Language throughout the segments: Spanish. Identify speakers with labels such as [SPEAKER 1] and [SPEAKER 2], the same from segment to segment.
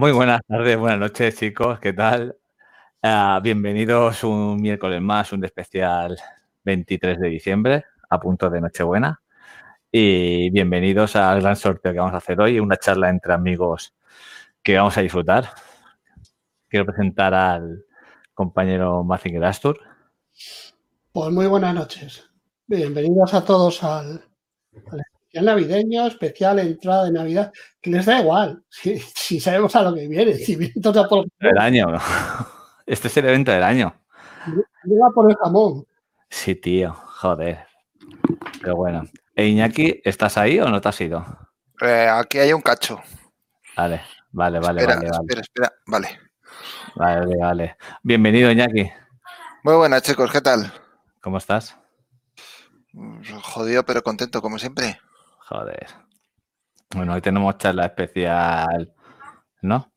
[SPEAKER 1] Muy buenas tardes, buenas noches, chicos. ¿Qué tal? Ah, bienvenidos un miércoles más, un especial 23 de diciembre, a punto de Nochebuena. Y bienvenidos al gran sorteo que vamos a hacer hoy, una charla entre amigos que vamos a disfrutar. Quiero presentar al compañero Mazinger Astur.
[SPEAKER 2] Pues muy buenas noches. Bienvenidos a todos al especial navideño, especial entrada de Navidad, que les da igual, si, si sabemos a lo que viene, si viene todo por,
[SPEAKER 1] El año. Este es el evento del año.
[SPEAKER 2] llega por el jamón.
[SPEAKER 1] Sí, tío. Joder. Pero bueno. E Iñaki, ¿estás ahí o no te has ido?
[SPEAKER 3] Eh, aquí hay un cacho.
[SPEAKER 1] Vale, vale, vale,
[SPEAKER 3] espera,
[SPEAKER 1] vale, vale.
[SPEAKER 3] espera, espera. Vale.
[SPEAKER 1] Vale, vale. Bienvenido, Iñaki.
[SPEAKER 3] Muy buenas, chicos. ¿Qué tal?
[SPEAKER 1] ¿Cómo estás?
[SPEAKER 3] Jodido, pero contento, como siempre.
[SPEAKER 1] Joder. Bueno, hoy tenemos charla especial, ¿no?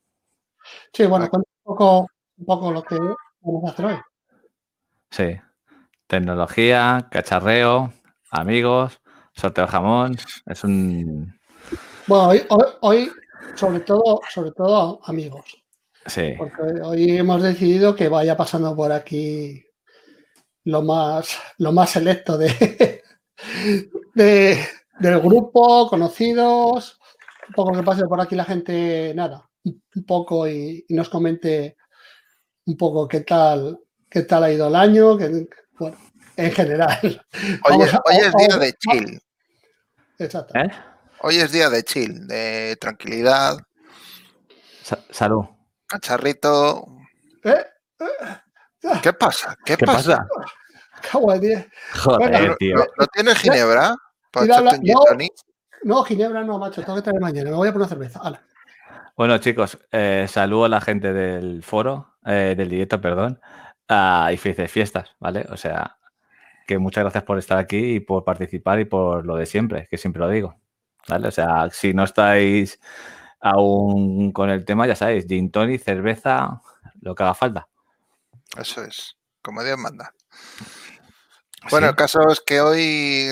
[SPEAKER 2] Sí, bueno, un poco, un poco lo que vamos a hacer hoy.
[SPEAKER 1] Sí. Tecnología, cacharreo, amigos, sorteo jamón. Es un.
[SPEAKER 2] Bueno, hoy, hoy, hoy, sobre todo, sobre todo amigos,
[SPEAKER 1] Sí.
[SPEAKER 2] porque hoy hemos decidido que vaya pasando por aquí lo más, lo más selecto de, de- del grupo, conocidos, un poco que pase por aquí la gente, nada, un poco y, y nos comente un poco qué tal, qué tal ha ido el año, que, bueno, en general.
[SPEAKER 3] Hoy, es,
[SPEAKER 2] a-
[SPEAKER 3] hoy es día de chill.
[SPEAKER 2] Exacto.
[SPEAKER 1] ¿Eh?
[SPEAKER 3] Hoy es día de chill, de tranquilidad,
[SPEAKER 1] Sa- salud.
[SPEAKER 3] cacharrito.
[SPEAKER 2] ¿Eh?
[SPEAKER 3] ¿Qué pasa? ¿Qué,
[SPEAKER 1] ¿Qué
[SPEAKER 3] pasa?
[SPEAKER 1] pasa? Joder,
[SPEAKER 2] Venga,
[SPEAKER 1] tío.
[SPEAKER 3] ¿No, no tienes ginebra? Para
[SPEAKER 2] la- no. Ginebra no, macho, tengo que traer mañana, me voy a poner cerveza. Hala.
[SPEAKER 1] Bueno, chicos, eh, saludo a la gente del foro, eh, del directo, perdón, ah, y felices fiestas, ¿vale? O sea, que muchas gracias por estar aquí y por participar y por lo de siempre, que siempre lo digo, ¿vale? O sea, si no estáis aún con el tema, ya sabéis, gin tonic, cerveza, lo que haga falta.
[SPEAKER 3] Eso es, como Dios manda. Bueno,
[SPEAKER 1] Sí.
[SPEAKER 3] el caso es que hoy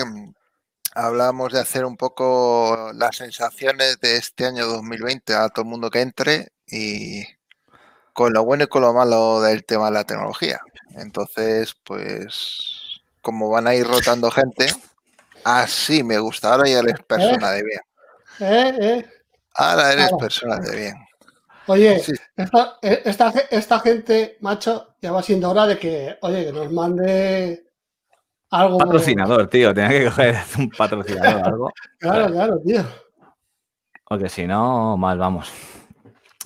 [SPEAKER 3] hablamos de hacer un poco las sensaciones de este año 2020 a todo el mundo que entre y con lo bueno y con lo malo del tema de la tecnología. Entonces, pues, como van a ir rotando gente, así me gusta. Ahora ya eres persona de bien.
[SPEAKER 2] ¿Eh? ¿Eh?
[SPEAKER 3] Ahora eres persona de bien.
[SPEAKER 2] Oye,
[SPEAKER 3] Sí.
[SPEAKER 2] esta, eh, esta, esta gente, macho, ya va siendo hora de que, oye, que nos mande algo.
[SPEAKER 1] Patrocinador, tío, tenía que coger un patrocinador o algo.
[SPEAKER 2] Claro, claro, tío.
[SPEAKER 1] Porque si no, mal vamos.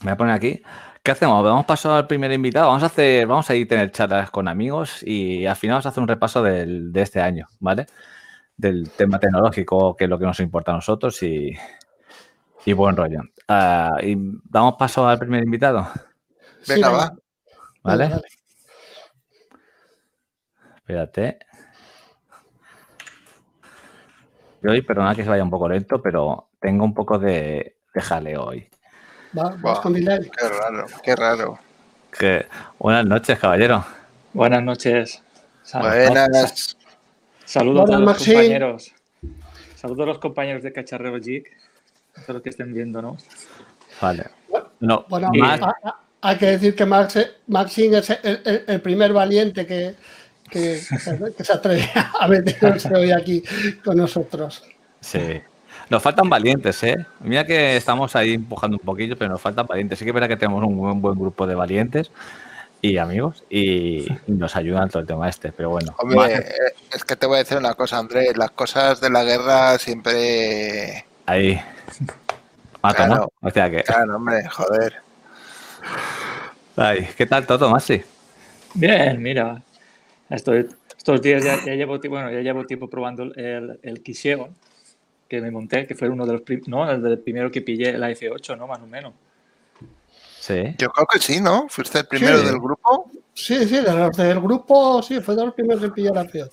[SPEAKER 1] Me voy a poner aquí. ¿Qué hacemos? ¿Vamos paso al primer invitado? Vamos a hacer, vamos a ir a tener charlas con amigos y al final vamos a hacer un repaso del- de este año, ¿vale? Del tema tecnológico, que es lo que nos importa a nosotros y, y buen rollo. Ah, y damos paso al primer invitado,
[SPEAKER 3] venga. va.
[SPEAKER 1] ¿vale?
[SPEAKER 2] Vale,
[SPEAKER 1] Espérate. Hoy, perdona que se vaya un poco lento, pero tengo un poco de, de jaleo hoy.
[SPEAKER 2] Va- vas con delay.
[SPEAKER 3] Qué raro, qué raro.
[SPEAKER 1] Que- Buenas noches, caballero.
[SPEAKER 4] Buenas noches. Sal-
[SPEAKER 3] Buenas.
[SPEAKER 4] Saludos a
[SPEAKER 2] Buenas,
[SPEAKER 4] los compañeros. Saludos a los compañeros de Cacharreo Geek. A todos los que estén viéndonos.
[SPEAKER 1] Vale. No,
[SPEAKER 2] Bueno, hay que decir que Max, Maxing es el, el- el primer valiente que, que, que se atreve a meterse hoy aquí con nosotros.
[SPEAKER 1] Sí. Nos faltan valientes, ¿eh? Mira que estamos ahí empujando un poquillo, pero nos faltan valientes. Sí que es verdad que tenemos un buen, buen grupo de valientes y amigos y nos ayudan todo el tema este, pero bueno.
[SPEAKER 3] Hombre,
[SPEAKER 1] más-
[SPEAKER 3] es que te voy a decir una cosa, Andrés. Las cosas de la guerra siempre.
[SPEAKER 1] ahí. Mato,
[SPEAKER 3] Claro.
[SPEAKER 1] ¿no? O sea que.
[SPEAKER 3] Claro, hombre, joder.
[SPEAKER 1] Ay, ¿Qué tal todo, Masi?
[SPEAKER 4] Bien, mira. Estoy, estos días ya, ya llevo, bueno, ya llevo tiempo probando el, el Kiseo que me monté, que fue uno de los no, el del primero que pillé la F8, ¿no? Más o menos.
[SPEAKER 1] Sí.
[SPEAKER 3] Yo creo que sí, ¿no? ¿Fuiste el primero
[SPEAKER 2] Sí.
[SPEAKER 3] del grupo?
[SPEAKER 2] Sí, sí, de los del grupo, sí, fue de los primeros que pilló la Fiat.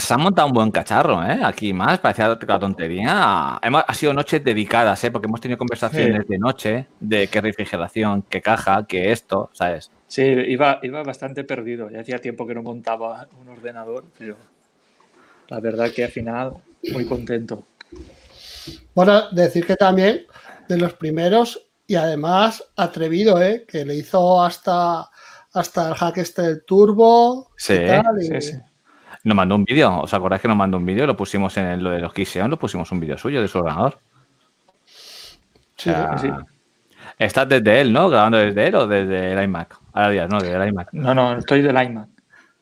[SPEAKER 1] Se ha montado un buen cacharro, ¿eh? Aquí más, parecía otra tontería. Hemos, ha sido noches dedicadas, ¿eh? Porque hemos tenido conversaciones
[SPEAKER 4] Sí.
[SPEAKER 1] de noche, de qué refrigeración, qué caja, qué esto, ¿sabes?
[SPEAKER 4] Sí, iba, iba bastante perdido. Ya hacía tiempo que no montaba un ordenador, pero la verdad que al final muy contento.
[SPEAKER 2] Bueno, decir que también de los primeros y además atrevido, ¿eh? Que le hizo hasta, hasta el hack este del turbo. y
[SPEAKER 1] Sí,
[SPEAKER 2] tal, y-
[SPEAKER 4] Sí, sí.
[SPEAKER 1] Nos mandó un vídeo, ¿os acordáis que nos mandó un vídeo? Lo pusimos en el- lo de los Kiseon, lo pusimos un vídeo suyo de su ordenador.
[SPEAKER 2] sí,
[SPEAKER 1] O sea,
[SPEAKER 4] sí.
[SPEAKER 1] Estás desde él, ¿no? Grabando desde él o desde el iMac. Ahora días, no, desde el iMac.
[SPEAKER 4] No, no, estoy del iMac.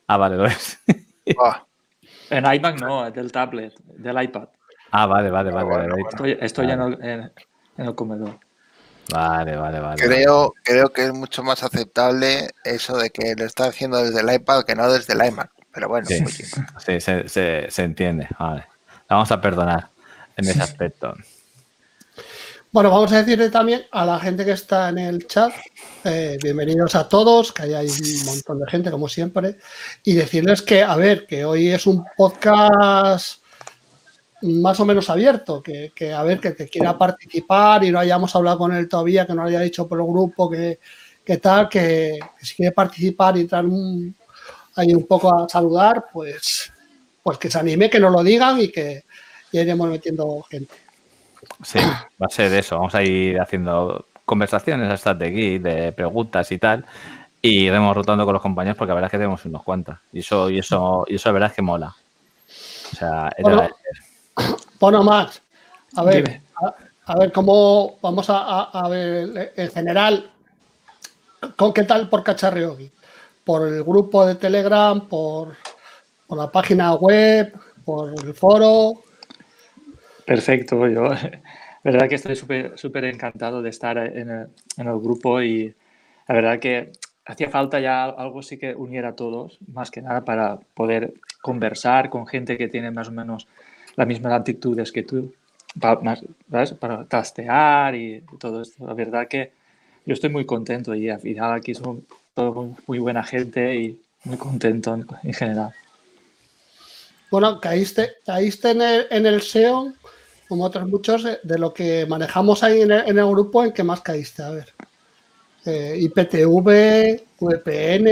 [SPEAKER 1] Ah, vale, lo es.
[SPEAKER 4] En iMac no, del tablet, del iPad.
[SPEAKER 1] Ah, vale, vale, vale.
[SPEAKER 3] bueno,
[SPEAKER 1] vale.
[SPEAKER 4] Estoy, en, el, en- en el comedor.
[SPEAKER 1] Vale, vale, vale.
[SPEAKER 3] creo, creo que es mucho más aceptable eso de que lo está haciendo desde el iPad que no desde el iMac. Pero bueno,
[SPEAKER 1] Sí, sí, se, se- se entiende. Vale. La vamos a perdonar en ese aspecto.
[SPEAKER 2] Bueno, vamos a decirle también a la gente que está en el chat, eh, bienvenidos a todos, que ahí hay un montón de gente como siempre, y decirles que, a ver, que hoy es un podcast más o menos abierto, que, que, a ver, que te quiera participar y no hayamos hablado con él todavía, que no haya dicho por el grupo que, que tal, que, que si quiere participar y entrar un- ahí un poco a saludar, pues, pues que se anime, que nos lo digan y que ya iremos metiendo gente.
[SPEAKER 1] Sí, va a ser eso. Vamos a ir haciendo conversaciones estas de aquí, de preguntas y tal. Y iremos rotando con los compañeros porque la verdad es que tenemos unos cuantos. Y eso, y eso, y eso la verdad es que mola. O sea, es de
[SPEAKER 2] Bueno. Bueno, Max, a ver, a, a ver cómo vamos a, a- a ver en general, ¿con qué tal por Cacharreo Geek? ¿Por el grupo de Telegram, por, por la página web, por el foro?
[SPEAKER 4] Perfecto, yo la verdad que estoy súper encantado de estar en el, en el grupo y la verdad que hacía falta ya algo sí que uniera a todos, más que nada para poder conversar con gente que tiene más o menos las mismas actitudes que tú, pa- más, ¿sabes? para trastear y todo esto. La verdad que yo estoy muy contento y al final aquí son todos muy- buena gente y muy contento en, en general.
[SPEAKER 2] Bueno, caíste, caíste en el, en el SEO, como otros muchos, eh, de lo que manejamos ahí en el, en el grupo, ¿en qué más caíste? A ver. Eh, IPTV, VPN,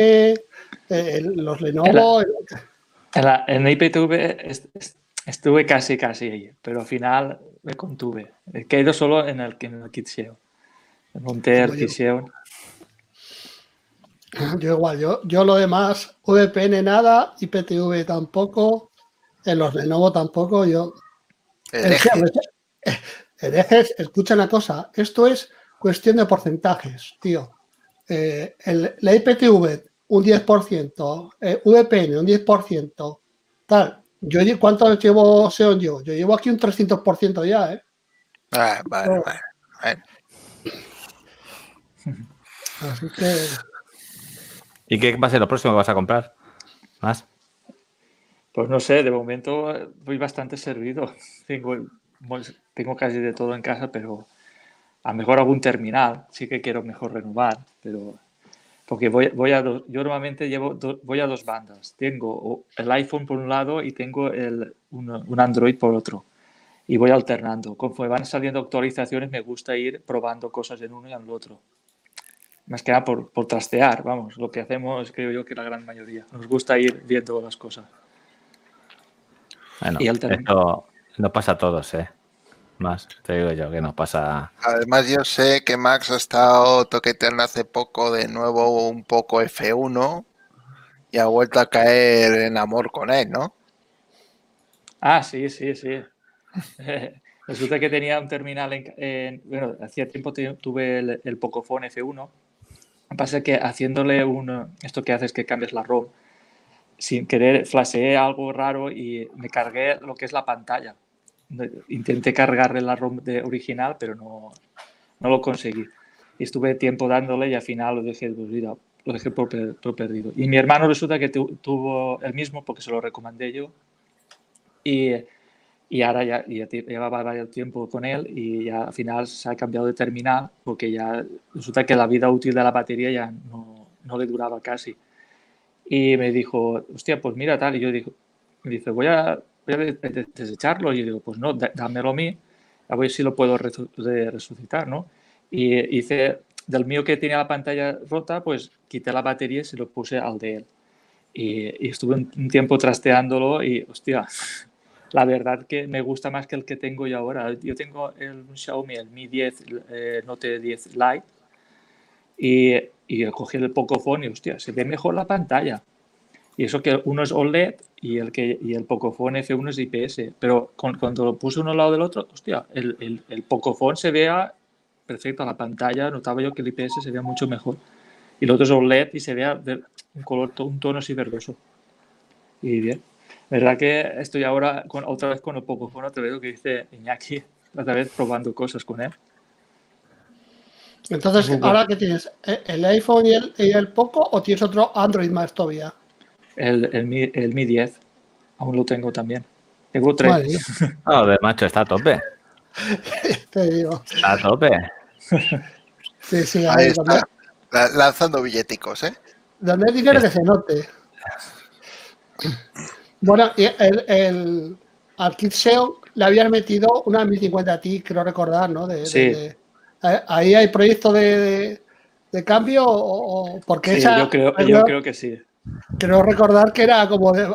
[SPEAKER 2] eh, los Lenovo.
[SPEAKER 4] En, la, en IPTV est- est- estuve casi, casi ahí, pero al final me contuve. He caído solo en el, en el kit SEO. Monté el kit SEO.
[SPEAKER 2] Yo igual, yo, yo lo demás, VPN nada, IPTV tampoco, en los Lenovo tampoco, yo...
[SPEAKER 3] el eje.
[SPEAKER 2] eh, herejes, escucha una cosa, esto es cuestión de porcentajes, tío. Eh, el- la IPTV un 10%, eh, VPN un 10%, tal. Yo, ¿Cuánto llevo SEO yo? Yo llevo aquí un 300% ya, ¿eh?
[SPEAKER 3] Ah, vale, vale, vale.
[SPEAKER 2] Así que...
[SPEAKER 1] ¿Y qué va a ser lo próximo que vas a comprar? ¿Más?
[SPEAKER 4] Pues no sé, de momento eh, voy bastante servido. Tengo, tengo casi de todo en casa, pero a mejor algún terminal. Sí que quiero mejor renovar, pero porque voy, voy a dos- yo normalmente llevo do- voy a dos bandas. Tengo el iPhone por un lado y tengo el, un, un Android por otro. y voy alternando. Conforme van saliendo actualizaciones, me gusta ir probando cosas en uno y en el otro. Más que nada por, por trastear, vamos, lo que hacemos creo yo que la gran mayoría. Nos gusta ir viendo las cosas.
[SPEAKER 1] Bueno,
[SPEAKER 4] Y alterna-
[SPEAKER 1] esto nos pasa a todos, ¿eh? Más, te digo yo, que nos pasa...
[SPEAKER 3] Además, yo sé que Max ha estado toqueteando hace poco de nuevo un poco F1 y ha vuelto a caer en amor con él, ¿no?
[SPEAKER 4] Ah, sí, sí, sí. Resulta que tenía un terminal en, en- bueno, hacía tiempo tuve el, el Pocophone F1. Lo que pasa es que haciéndole un, esto que haces que cambias la ROM, sin querer flasheé algo raro y me cargué lo que es la pantalla. Intenté cargarle la ROM de original, pero no, no lo conseguí. Y estuve tiempo dándole y al final lo dejé, pues mira, lo dejé por, por perdido. Y mi hermano resulta que tu- tuvo el mismo porque se lo recomendé yo. Y, y ahora ya, ya llevaba varios tiempo con él y ya al final se ha cambiado de terminal porque ya resulta que la vida útil de la batería ya no, no le duraba casi. Y me dijo, hostia, pues mira tal. Y yo digo, me dice, voy a, voy a de- de- desecharlo. Y yo digo, pues no, dá- dámelo a mí, a ver si lo puedo resucitar, ¿no? Y hice, del mío que tenía la pantalla rota, pues quité la batería y se lo puse al de él. Y, y estuve un, un tiempo trasteándolo y, hostia, la verdad que me gusta más que el que tengo yo ahora. Yo tengo el Xiaomi, el Mi 10 eh, Note 10 Lite, y, y cogí el Pocophone y, hostia, se ve mejor la pantalla. Y eso que uno es OLED y el, que, y el Pocophone F1 es IPS. Pero con- cuando lo puse uno al lado del otro, hostia, el, el, el Pocophone se vea perfecto. La pantalla notaba yo que el IPS se vea mucho mejor. Y el otro es OLED y se vea un color, un tono así verdoso. Y bien. ¿Verdad que estoy ahora con, otra vez con el Pocophone, otra vez lo que dice Iñaki, otra vez probando cosas con él?
[SPEAKER 2] Entonces,
[SPEAKER 4] Google.
[SPEAKER 2] ¿ahora qué tienes? ¿E- ¿El iPhone y el, y el Poco o tienes otro Android más todavía?
[SPEAKER 4] El, el, Mi, el Mi 10, aún lo tengo también. Tengo tres.
[SPEAKER 2] Mía,
[SPEAKER 1] Joder, macho, está a tope.
[SPEAKER 2] te digo.
[SPEAKER 1] Está a tope.
[SPEAKER 2] Sí, sí,
[SPEAKER 3] Ahí
[SPEAKER 2] ahí,
[SPEAKER 3] está,
[SPEAKER 2] donde,
[SPEAKER 3] lanzando billeticos, ¿eh?
[SPEAKER 2] donde hay dinero que se note. Bueno, el, el, al Kit SEO le habían metido una 1050 Ti, creo recordar, ¿no? De,
[SPEAKER 4] Sí.
[SPEAKER 2] de- eh, ¿Ahí hay proyecto de, de- de cambio o, porque
[SPEAKER 4] Sí,
[SPEAKER 2] esa,
[SPEAKER 4] yo, creo, yo creo que sí.
[SPEAKER 2] creo recordar que era como de,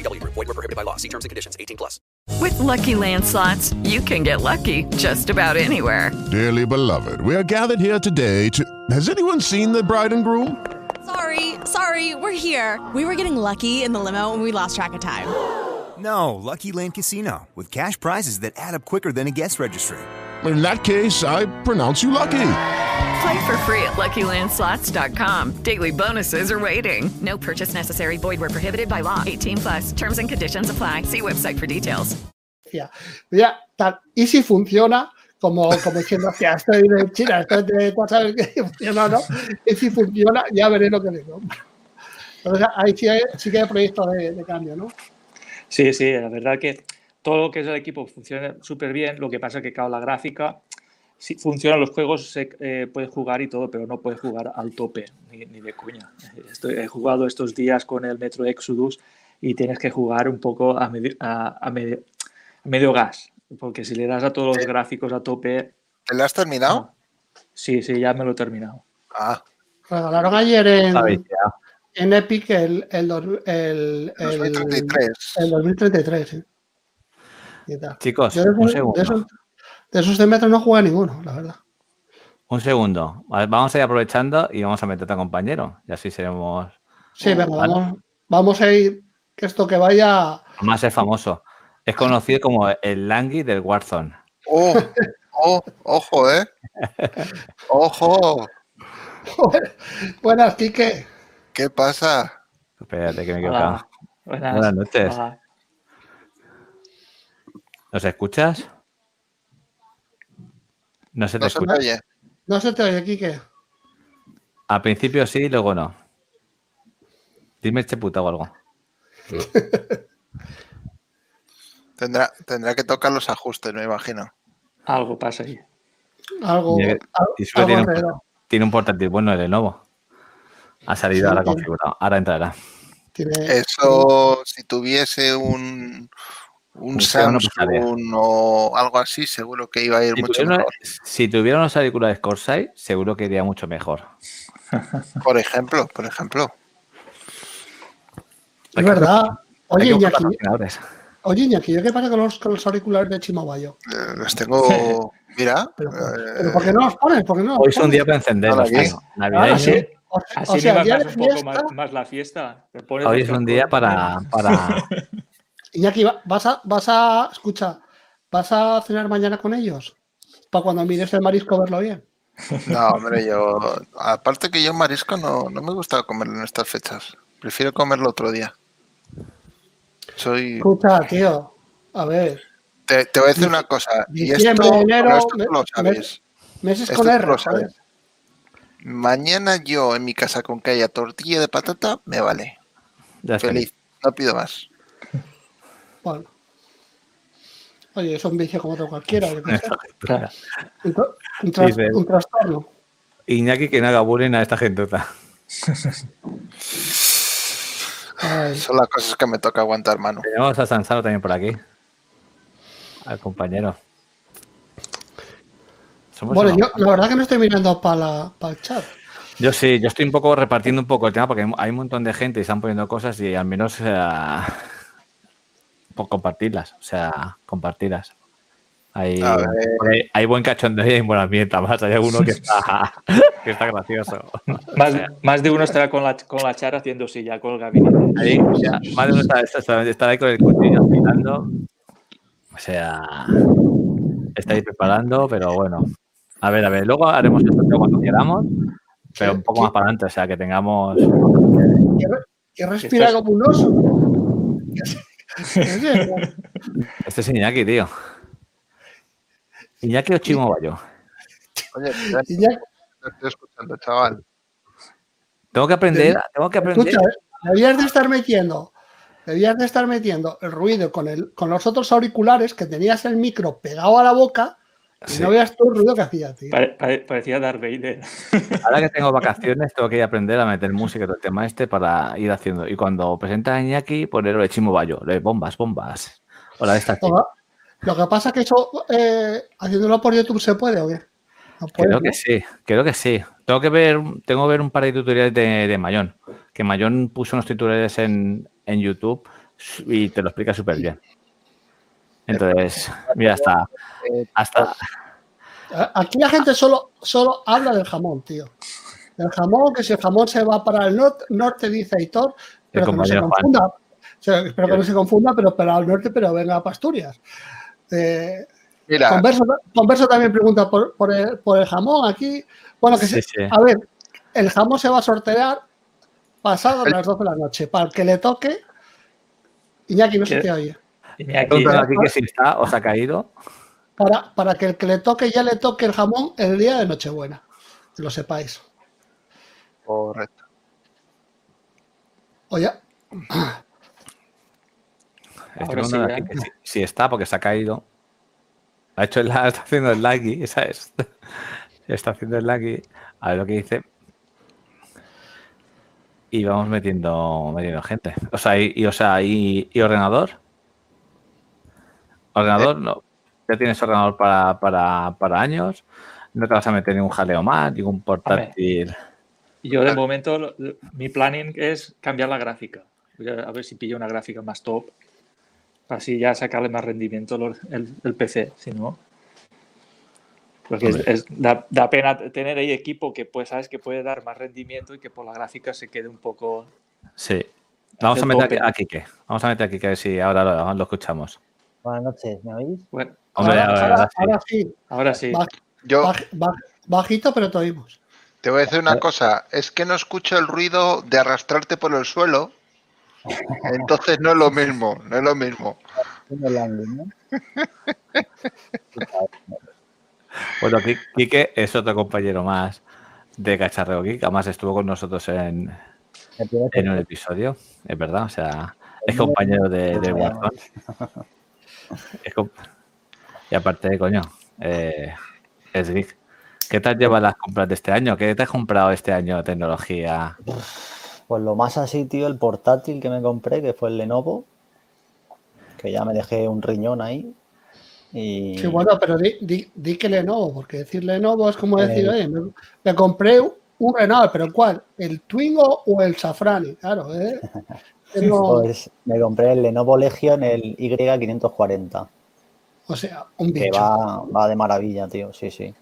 [SPEAKER 5] VGW Group. Void were prohibited by law. See terms and conditions. 18 plus.
[SPEAKER 6] With Lucky Land slots, you can get lucky just about anywhere.
[SPEAKER 7] Dearly beloved, we are gathered here today to. Has anyone seen the bride and groom?
[SPEAKER 8] Sorry, sorry, we're here. We were getting lucky in the limo and we lost track of time.
[SPEAKER 9] No, Lucky Land Casino, with cash prizes that add up quicker than a guest registry.
[SPEAKER 7] In that case, I pronounce you lucky.
[SPEAKER 6] Play for free at LuckyLandSlots.com. Daily bonuses are waiting.
[SPEAKER 10] No purchase necessary. Void where prohibited by law. 18 plus. Terms and conditions apply. See website for details.
[SPEAKER 2] decía, ya, tal, y si funciona, como, como diciendo, hostia, estoy de China, estoy de tú sabes que funciona no, y si funciona, ya veré lo que digo. Entonces, ahí sí, hay, sí que hay proyectos de, de cambio, ¿no?
[SPEAKER 4] Sí, sí, la verdad que todo lo que es el equipo funciona súper bien. Lo que pasa es que, claro, la gráfica, sí funcionan los juegos, se eh, puedes jugar y todo, pero no puedes jugar al tope, ni, ni de coña. Estoy- he jugado estos días con el Metro Exodus y tienes que jugar un poco a medio, a, a medio, a medio gas, porque si le das a todos los gráficos a tope.
[SPEAKER 3] ¿Te lo has terminado?
[SPEAKER 4] Sí, sí, ya me lo he terminado.
[SPEAKER 3] Ah,
[SPEAKER 2] Regalaron ayer en, en Epic el, el, dos- el, el,
[SPEAKER 3] 2033.
[SPEAKER 2] el 2033. sí. Y tal.
[SPEAKER 1] Chicos,
[SPEAKER 2] Yo de,
[SPEAKER 1] un segundo.
[SPEAKER 2] de esos, de esos de metro no juega ninguno, la verdad.
[SPEAKER 1] Un segundo. Vamos a ir aprovechando y vamos a meterte a compañero. Y así seremos
[SPEAKER 2] Sí, venga,
[SPEAKER 1] Vale.
[SPEAKER 2] vamos, vamos a ir, que esto que vaya...
[SPEAKER 1] más el famoso. Es conocido como el Langui del Warzone.
[SPEAKER 3] oh, oh, ojo, ¿eh? Ojo,
[SPEAKER 2] Buenas, Quique.
[SPEAKER 3] ¿qué pasa?
[SPEAKER 1] Espérate que me he.
[SPEAKER 4] Buenas.
[SPEAKER 1] Buenas noches.
[SPEAKER 4] Hola.
[SPEAKER 1] ¿Nos escuchas? No se te
[SPEAKER 3] No se te
[SPEAKER 1] escucha.
[SPEAKER 3] oye.
[SPEAKER 2] No se te oye, Quique.
[SPEAKER 1] Al principio sí, luego no. Dime este puta o algo.
[SPEAKER 3] Tendrá, tendrá que tocar los ajustes, me imagino.
[SPEAKER 4] Algo pasa ahí.
[SPEAKER 2] Algo,
[SPEAKER 1] Y-
[SPEAKER 2] al-
[SPEAKER 1] y sube
[SPEAKER 2] algo
[SPEAKER 1] tiene, un,
[SPEAKER 2] alrededor.
[SPEAKER 1] tiene un portátil bueno el Lenovo. Ha salido
[SPEAKER 2] Sí,
[SPEAKER 1] ahora
[SPEAKER 2] tiene-
[SPEAKER 1] configurado. Ahora entrará.
[SPEAKER 2] Tiene-
[SPEAKER 3] Eso, si tuviese un, un
[SPEAKER 1] no pasaría.
[SPEAKER 3] Samsung o algo así, seguro que iba a ir
[SPEAKER 1] Si
[SPEAKER 3] mucho
[SPEAKER 1] tuviera,
[SPEAKER 3] mejor.
[SPEAKER 1] si tuviera unos auriculares Corsair, seguro que iría mucho mejor.
[SPEAKER 3] Por ejemplo, por ejemplo.
[SPEAKER 2] Es verdad. Oye, Iñaki,
[SPEAKER 1] patrocinadores.
[SPEAKER 2] oye, Iñaki, ¿yo qué pasa con los, con los auriculares de Chimobayo?
[SPEAKER 3] Eh, Los tengo, mira.
[SPEAKER 2] Pero,
[SPEAKER 3] eh,
[SPEAKER 2] ¿Pero por qué no los pones? ¿Por qué no los
[SPEAKER 1] Hoy es un día para encenderlos. Tío.
[SPEAKER 2] Ah, sí. O,
[SPEAKER 4] Así
[SPEAKER 2] o sea,
[SPEAKER 4] me
[SPEAKER 2] día de
[SPEAKER 4] un poco más, más la fiesta.
[SPEAKER 1] Hoy es un día para, para.
[SPEAKER 2] Iñaki, va- vas a, vas a, escucha, ¿vas a cenar mañana con ellos? Para cuando mires el marisco verlo bien.
[SPEAKER 3] No, hombre, yo. Aparte que yo marisco no, no me gusta comerlo en estas fechas. Prefiero comerlo otro día. Soy.
[SPEAKER 2] Escucha, tío, a ver,
[SPEAKER 3] Te, te voy a decir una cosa. Y esto,
[SPEAKER 2] enero,
[SPEAKER 3] bueno, esto tú
[SPEAKER 2] me-
[SPEAKER 3] lo sabes.
[SPEAKER 2] meses
[SPEAKER 3] Esto
[SPEAKER 2] con R,
[SPEAKER 3] lo
[SPEAKER 2] joder.
[SPEAKER 3] sabes. Mañana yo en mi casa con que haya tortilla de patata, me vale.
[SPEAKER 1] Ya está.
[SPEAKER 3] Feliz. No pido más.
[SPEAKER 2] Bueno. Oye, es un vicio como otro cualquiera.
[SPEAKER 4] Claro.
[SPEAKER 2] Un, tra- un un trastorno.
[SPEAKER 1] Iñaki que no haga bullying a esta gentuza.
[SPEAKER 2] Ay,
[SPEAKER 3] Son las cosas que me toca aguantar, mano.
[SPEAKER 1] Tenemos a Sansano también por aquí. Al compañero. Somos
[SPEAKER 2] Bueno, yo la verdad que no estoy mirando para el chat.
[SPEAKER 1] Yo sí, yo estoy un poco repartiendo un poco el tema porque hay- hay un montón de gente y están poniendo cosas y al menos eh, pues compartirlas, o sea, compartirlas. Hay, hay, hay buen cachondeo y hay buen ambiente, además hay alguno que está, que está gracioso.
[SPEAKER 4] Más, más de uno estará con la, con la chara haciendo silla con el gabinete.
[SPEAKER 1] Ahí, ya, más de uno está, está- está ahí con el cuchillo afilando. O sea, está ahí preparando, pero bueno. A ver, a ver, luego haremos el sorteo cuando queramos, pero un poco más para adelante, o sea, que tengamos...
[SPEAKER 2] Que, re- que respira como un oso.
[SPEAKER 1] Este es Iñaki, tío. Iñaki o Chimo Bayo.
[SPEAKER 3] Oye, te estoy escuchando, chaval.
[SPEAKER 1] Tengo que aprender, tengo que aprender.
[SPEAKER 2] escucha, debías de estar metiendo, debías de estar metiendo el ruido con, el, con los otros auriculares que tenías el micro pegado a la boca
[SPEAKER 1] Sí.
[SPEAKER 2] no veas tú el ruido que hacía, tío.
[SPEAKER 4] Pare- pare- parecía Darth Vader.
[SPEAKER 1] Ahora que tengo vacaciones, tengo que ir a aprender a meter música y todo el tema este para ir haciendo. Y cuando presenta a Iñaki, ponerlo de Chimo Bayo, de bombas, bombas. Hola, de esta chica.
[SPEAKER 2] Lo- Lo que pasa es que eso, eh, haciéndolo por YouTube, ¿se puede o qué? No puede,
[SPEAKER 1] Creo
[SPEAKER 2] ¿no?
[SPEAKER 1] que sí, creo que sí. Tengo que ver, tengo que ver un par de tutoriales de, de Mayón. Que Mayón puso unos tutoriales en, en YouTube y te lo explica súper bien. Entonces, mira, hasta, hasta
[SPEAKER 2] Aquí la gente solo, solo habla del jamón, tío. Del jamón, que si el jamón se va para el norte, norte dice Aitor, pero que no se confunda. Espero que no se confunda, pero para el norte, pero venga para Asturias. Eh,
[SPEAKER 3] Mira,
[SPEAKER 2] Converso, Converso también pregunta por, por el, por el jamón aquí. Bueno, que
[SPEAKER 1] Sí,
[SPEAKER 2] se-
[SPEAKER 1] sí.
[SPEAKER 2] a ver, el jamón se va a sortear pasado las 12 de la noche. Para el que le toque, Iñaki no se te oye.
[SPEAKER 4] Iñaki,
[SPEAKER 1] preguntando aquí que si está o se ha caído.
[SPEAKER 2] Para, para que el que le toque ya le toque el jamón el día de Nochebuena. Que lo sepáis.
[SPEAKER 3] correcto.
[SPEAKER 2] Oye,
[SPEAKER 1] Estoy
[SPEAKER 4] Ahora sí,
[SPEAKER 1] aquí que si, si está porque se ha caído. Ha hecho el, está haciendo el laggy, ¿sabes? Está haciendo el laggy. A ver lo que dice. Y vamos metiendo, metiendo gente. O sea, y, y, o sea, y, y ordenador. Ordenador, no. Ya tienes ordenador para, para, para años. No te vas a meter ningún jaleo más, ningún portátil.
[SPEAKER 4] Yo de momento lo- lo- mi planning es cambiar la gráfica. Voy a a ver si pillo una gráfica más top. Así ya sacarle más rendimiento lo- el, el PC, si no. Porque es- da, da pena tener ahí equipo que pues sabes que puede dar más rendimiento y que por la gráfica se quede un poco.
[SPEAKER 1] Sí. Vamos a meter a Kike. Vamos a meter aquí a ver si ahora lo, lo escuchamos.
[SPEAKER 11] Buenas noches, ¿me oís?
[SPEAKER 4] Bueno,
[SPEAKER 1] Hombre,
[SPEAKER 2] ahora,
[SPEAKER 1] ahora,
[SPEAKER 2] ahora-
[SPEAKER 1] sí.
[SPEAKER 2] ahora sí.
[SPEAKER 4] ahora sí.
[SPEAKER 2] Baj-
[SPEAKER 3] Yo
[SPEAKER 2] baj- baj- bajito, pero te oímos.
[SPEAKER 3] te voy a decir una cosa. Es que no escucho el ruido de arrastrarte por el suelo Entonces no es lo mismo, no es lo mismo.
[SPEAKER 1] Bueno, Qui- Quique es otro compañero más de Cacharreo Geek. Además estuvo con nosotros en, en un episodio. Es verdad, o sea, es compañero de, de Warzone. Es y aparte, coño, eh, es geek. ¿Qué tal llevas las compras de este año? ¿Qué te has comprado este año de tecnología?
[SPEAKER 11] Pues lo más así, tío, el portátil que me compré, que fue el Lenovo, que ya me dejé un riñón ahí. Y
[SPEAKER 2] Sí, bueno, pero di, di- di que Lenovo, porque decir Lenovo es como decir,
[SPEAKER 11] Eh.
[SPEAKER 2] oye, me, me compré un Renault, pero ¿cuál? ¿El Twingo o el Safrani? Claro, ¿eh? Que
[SPEAKER 11] pues me compré el Lenovo Legion, el Y540,
[SPEAKER 2] o sea, un
[SPEAKER 11] que
[SPEAKER 2] bicho.
[SPEAKER 11] va, va de maravilla, tío, sí, sí.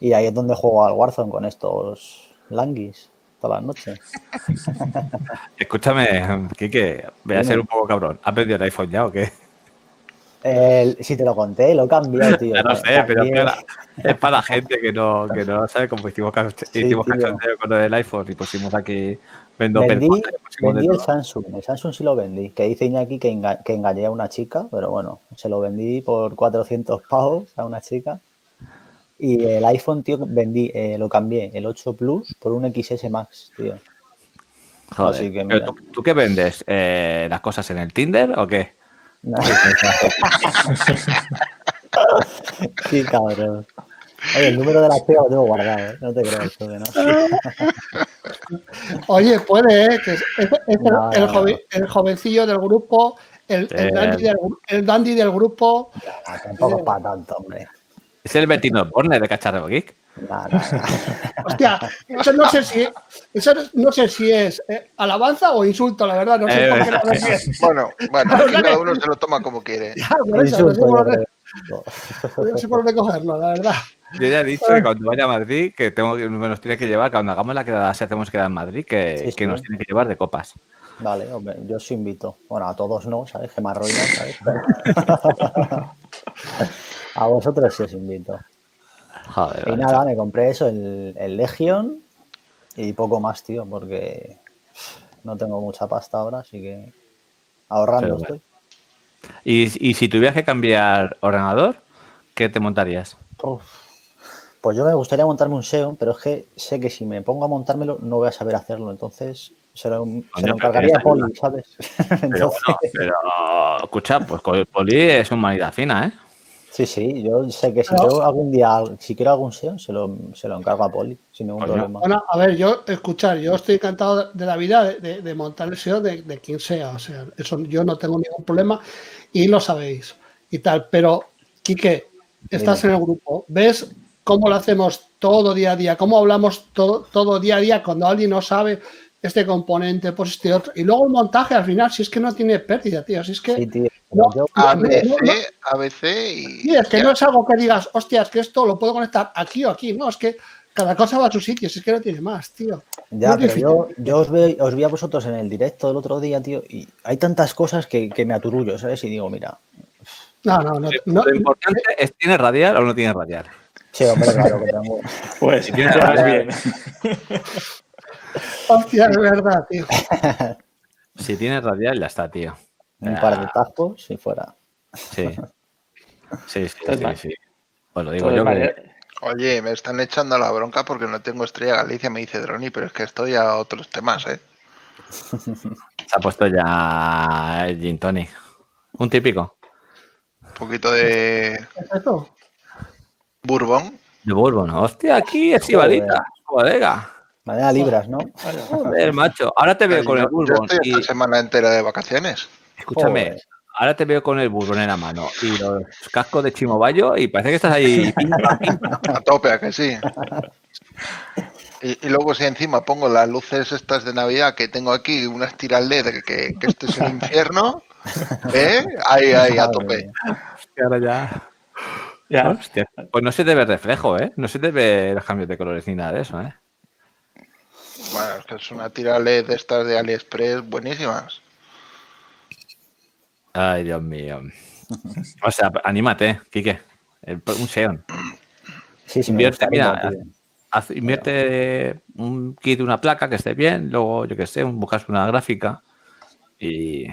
[SPEAKER 11] Y ahí es donde juego al Warzone con estos languis todas las noches.
[SPEAKER 1] Escúchame, Quique, voy a ser un poco cabrón. ¿Has perdido el iPhone ya o qué?
[SPEAKER 11] El- si te lo conté, lo he cambiado, tío.
[SPEAKER 1] Ya no sé, pero es, la- para la gente que no, que no sabe cómo hicimos, cacho- hicimos con lo del iPhone y pusimos aquí vendo
[SPEAKER 11] Vendí, el
[SPEAKER 1] todo.
[SPEAKER 11] Samsung, el Samsung sí lo vendí, que dice Iñaki que, enga- que engañé a una chica, pero bueno, se lo vendí por 400 pavos a una chica. Y el iPhone, tío, vendí, eh, lo cambié, el 8 Plus por un XS Max, tío.
[SPEAKER 1] Joder,
[SPEAKER 11] Así que mira.
[SPEAKER 1] ¿tú, tú qué vendes? Eh, ¿Las cosas en el Tinder o qué?
[SPEAKER 11] No. Sí, cabrón. Oye, el número de la chica lo tengo guardado, ¿eh? no te creas tú que no.
[SPEAKER 2] Oye, puede, ¿eh? Que es, es- es el-
[SPEAKER 11] No,
[SPEAKER 2] el,
[SPEAKER 11] no,
[SPEAKER 2] joven- el jovencillo del grupo, el, el dandy, del, el dandy del grupo.
[SPEAKER 11] Tampoco es para tanto, hombre.
[SPEAKER 1] ¿Es el Bertino Borne de Cacharreo Geek?
[SPEAKER 11] Nah.
[SPEAKER 2] Hostia, eso no sé si, eso no sé si es eh, alabanza o insulto, la verdad. No sé
[SPEAKER 1] Eh,
[SPEAKER 2] por qué.
[SPEAKER 3] Bueno, bueno, aquí cada uno se lo toma como quiere.
[SPEAKER 2] Ya, por eso, no sé por no sé por dónde cogerlo, la verdad.
[SPEAKER 1] Yo ya he dicho que cuando vaya a Madrid, que tengo que, nos tiene que llevar, cuando hagamos la quedada, si hacemos quedada en Madrid, que,
[SPEAKER 11] Sí, sí.
[SPEAKER 1] que nos tiene que llevar de copas.
[SPEAKER 11] Vale, hombre, yo os invito. Bueno, a todos no, ¿sabes? Que me arruinan, ¿sabes? A vosotros sí os invito.
[SPEAKER 1] Joder,
[SPEAKER 11] Y
[SPEAKER 1] vale.
[SPEAKER 11] nada, me compré eso, el, el Legion y poco más, tío, porque no tengo mucha pasta ahora, así que ahorrando
[SPEAKER 1] Pero
[SPEAKER 11] estoy.
[SPEAKER 1] Y, y si tuvieras que cambiar ordenador, ¿qué te montarías?
[SPEAKER 11] Uf. Pues yo me gustaría montarme un Xeon, pero es que sé que si me pongo a montármelo no voy a saber hacerlo, entonces se lo, se
[SPEAKER 1] Coño,
[SPEAKER 11] lo
[SPEAKER 1] pero
[SPEAKER 11] encargaría a Poli. ¿sabes?
[SPEAKER 1] Pero
[SPEAKER 11] Entonces-
[SPEAKER 1] bueno, pero escucha, pues poli es humanidad fina, ¿eh?
[SPEAKER 11] Sí, sí, yo sé que si tengo algún día, si quiero algún SEO, se lo, se lo encargo a Poli, sin ningún
[SPEAKER 1] Coño.
[SPEAKER 11] problema.
[SPEAKER 2] Bueno, a ver, yo, escuchar, yo estoy encantado de la vida de, de- de montar el SEO de, de quien sea, o sea, eso yo no tengo ningún problema y lo sabéis y tal, pero Quique, estás en el grupo, ves cómo lo hacemos todo día a día, cómo hablamos todo, todo día a día cuando alguien no sabe este componente, pues este otro, y luego el montaje al final, si es que no tiene pérdida, tío, si es que...
[SPEAKER 11] Sí, tío,
[SPEAKER 2] No,
[SPEAKER 11] yo-
[SPEAKER 3] A
[SPEAKER 2] no, no,
[SPEAKER 3] veces,
[SPEAKER 2] no.
[SPEAKER 3] a veces y.
[SPEAKER 2] Sí, es que
[SPEAKER 3] ya.
[SPEAKER 2] no es algo que digas, hostia, es que esto lo puedo conectar aquí o aquí. No, es que cada cosa va a su sitio, si es que no tiene más, tío.
[SPEAKER 11] Ya,
[SPEAKER 2] No
[SPEAKER 11] pero yo, yo os, ve- os vi a vosotros en el directo del otro día, tío, y hay tantas cosas que, que me aturullo, ¿sabes? Y digo, mira,
[SPEAKER 2] No, no, no. no-
[SPEAKER 1] Lo importante es, ¿tiene radial o no tiene radial?
[SPEAKER 11] sí, hombre, claro que tengo.
[SPEAKER 4] Pues
[SPEAKER 1] Si tienes radial,
[SPEAKER 4] bien.
[SPEAKER 2] hostia, es verdad, tío.
[SPEAKER 1] si tiene radial, ya está, tío.
[SPEAKER 11] Un par de tajos y fuera.
[SPEAKER 1] Sí. Sí, sí, sí, sí. Pues lo digo yo que...
[SPEAKER 3] Oye, me están echando la bronca porque no tengo estrella Galicia, me dice Droni, pero es que estoy a otros temas, ¿eh?
[SPEAKER 1] Se ha puesto ya el gin tonic. Un típico.
[SPEAKER 3] Un poquito de
[SPEAKER 2] ¿Qué es esto?
[SPEAKER 3] bourbon.
[SPEAKER 1] De Bourbon. Hostia, aquí es
[SPEAKER 11] Joder.
[SPEAKER 1] Ibarita. Bodega.
[SPEAKER 11] Manera libras, ¿no?
[SPEAKER 1] Joder, macho. Ahora te veo con el
[SPEAKER 3] Yo- yo
[SPEAKER 1] Bourbon.
[SPEAKER 3] estoy
[SPEAKER 1] Y,
[SPEAKER 3] esta semana entera de vacaciones.
[SPEAKER 1] escúchame,
[SPEAKER 11] Joder.
[SPEAKER 1] ahora te veo con el Bourbon en la mano y los cascos de Chimobayo y parece que estás ahí.
[SPEAKER 3] A tope, ¿a que sí? Y, y luego si encima pongo las luces estas de Navidad que tengo aquí, unas tiras LED, que, que, esto es un infierno, ¿eh? Ahí, ahí, a tope.
[SPEAKER 1] Que ahora ya.
[SPEAKER 4] Ya.
[SPEAKER 1] Hostia. Pues no se te ve reflejo, ¿eh? No se te ve los cambios de colores ni nada de eso, ¿eh?
[SPEAKER 3] Bueno, es que es una tira LED de estas de AliExpress buenísimas.
[SPEAKER 1] Ay, Dios mío. O sea, anímate, Quique. El- un Xeon.
[SPEAKER 11] Sí, sí, me
[SPEAKER 1] Invierte,
[SPEAKER 11] gustaría,
[SPEAKER 1] mira,
[SPEAKER 11] tío.
[SPEAKER 1] haz- invierte un kit, una placa que esté bien, luego, yo que sé, un- buscas una gráfica y,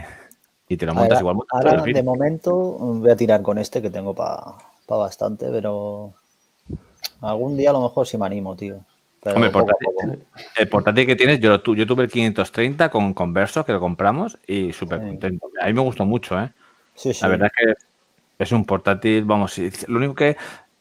[SPEAKER 1] y te lo
[SPEAKER 11] Ahora,
[SPEAKER 1] montas igual.
[SPEAKER 11] ahora,
[SPEAKER 1] todo el
[SPEAKER 11] de momento, voy a tirar con este que tengo para bastante, pero algún día a lo mejor sí me animo, tío.
[SPEAKER 1] Hombre,
[SPEAKER 11] poco
[SPEAKER 1] portátil, el portátil que tienes, yo, yo tuve el 530 con Converso, que lo compramos, y súper contento. A mí me gustó mucho, ¿eh?
[SPEAKER 11] Sí, sí.
[SPEAKER 1] La verdad es que es un portátil, vamos, lo único que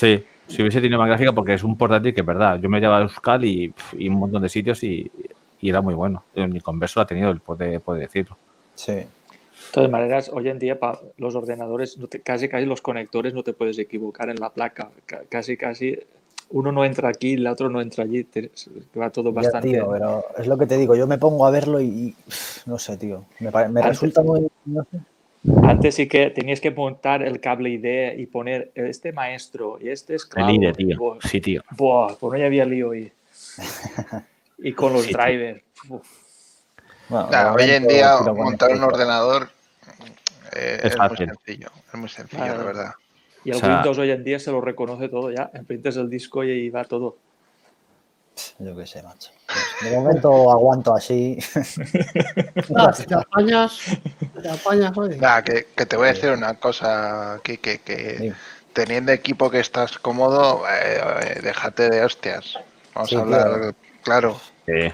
[SPEAKER 1] Sí, si hubiese tenido más gráfica, porque es un portátil que es verdad. Yo me llevaba a Euskal y, y un montón de sitios y, y era muy bueno. Mi converso ha tenido el poder, poder decirlo.
[SPEAKER 11] Sí.
[SPEAKER 4] De todas maneras, hoy en día para los ordenadores, no te- casi casi los conectores no te puedes equivocar en la placa. Ca- Casi casi uno no entra aquí, el otro no entra allí. te- va todo
[SPEAKER 11] Ya,
[SPEAKER 4] bastante.
[SPEAKER 11] tío, pero es lo que te digo, yo me pongo a verlo y, y, no sé, tío, me, resulta muy... no sé.
[SPEAKER 4] Antes sí que tenías que montar el cable ID y poner este maestro y este esclavo.
[SPEAKER 1] El IDE, tío.
[SPEAKER 4] Buah,
[SPEAKER 1] Sí, tío.
[SPEAKER 4] buah, pues no ya había lío ahí. Y con los
[SPEAKER 1] Sí,
[SPEAKER 4] drivers.
[SPEAKER 11] Bueno, de
[SPEAKER 3] hoy en día montar un ordenador eh,
[SPEAKER 1] Es
[SPEAKER 3] es, muy sencillo. Es muy sencillo,
[SPEAKER 4] Claro.
[SPEAKER 3] la verdad.
[SPEAKER 4] Y el
[SPEAKER 1] O sea-
[SPEAKER 4] Windows hoy en día se lo reconoce todo ya. Emprintas el disco y ahí va todo.
[SPEAKER 11] Yo qué sé, macho. De momento aguanto así.
[SPEAKER 2] Ah, si te apañas, te apañas, oye.
[SPEAKER 3] Nah, que, que te voy a decir una cosa, que, que, que teniendo equipo que estás cómodo, eh, eh, déjate de hostias. Vamos
[SPEAKER 11] Sí,
[SPEAKER 3] a hablar,
[SPEAKER 11] claro.
[SPEAKER 3] claro.
[SPEAKER 1] Sí.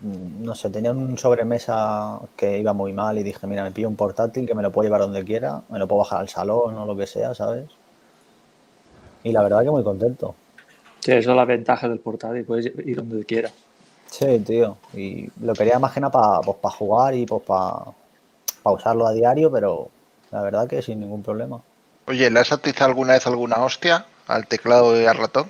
[SPEAKER 11] Mm, no sé, tenía un sobremesa que iba muy mal y dije, mira, me pillo un portátil que me lo puedo llevar donde quiera, me lo puedo bajar al salón o lo que sea, ¿sabes? Y la verdad que muy contento.
[SPEAKER 4] Sí, eso es la ventaja del portátil. Puedes ir donde quieras.
[SPEAKER 11] Sí, tío. Y lo quería más que nada para pues, pa jugar y pues para usarlo a diario, pero la verdad que sin ningún problema.
[SPEAKER 3] Oye, ¿le has atizado alguna vez alguna hostia al teclado y al ratón?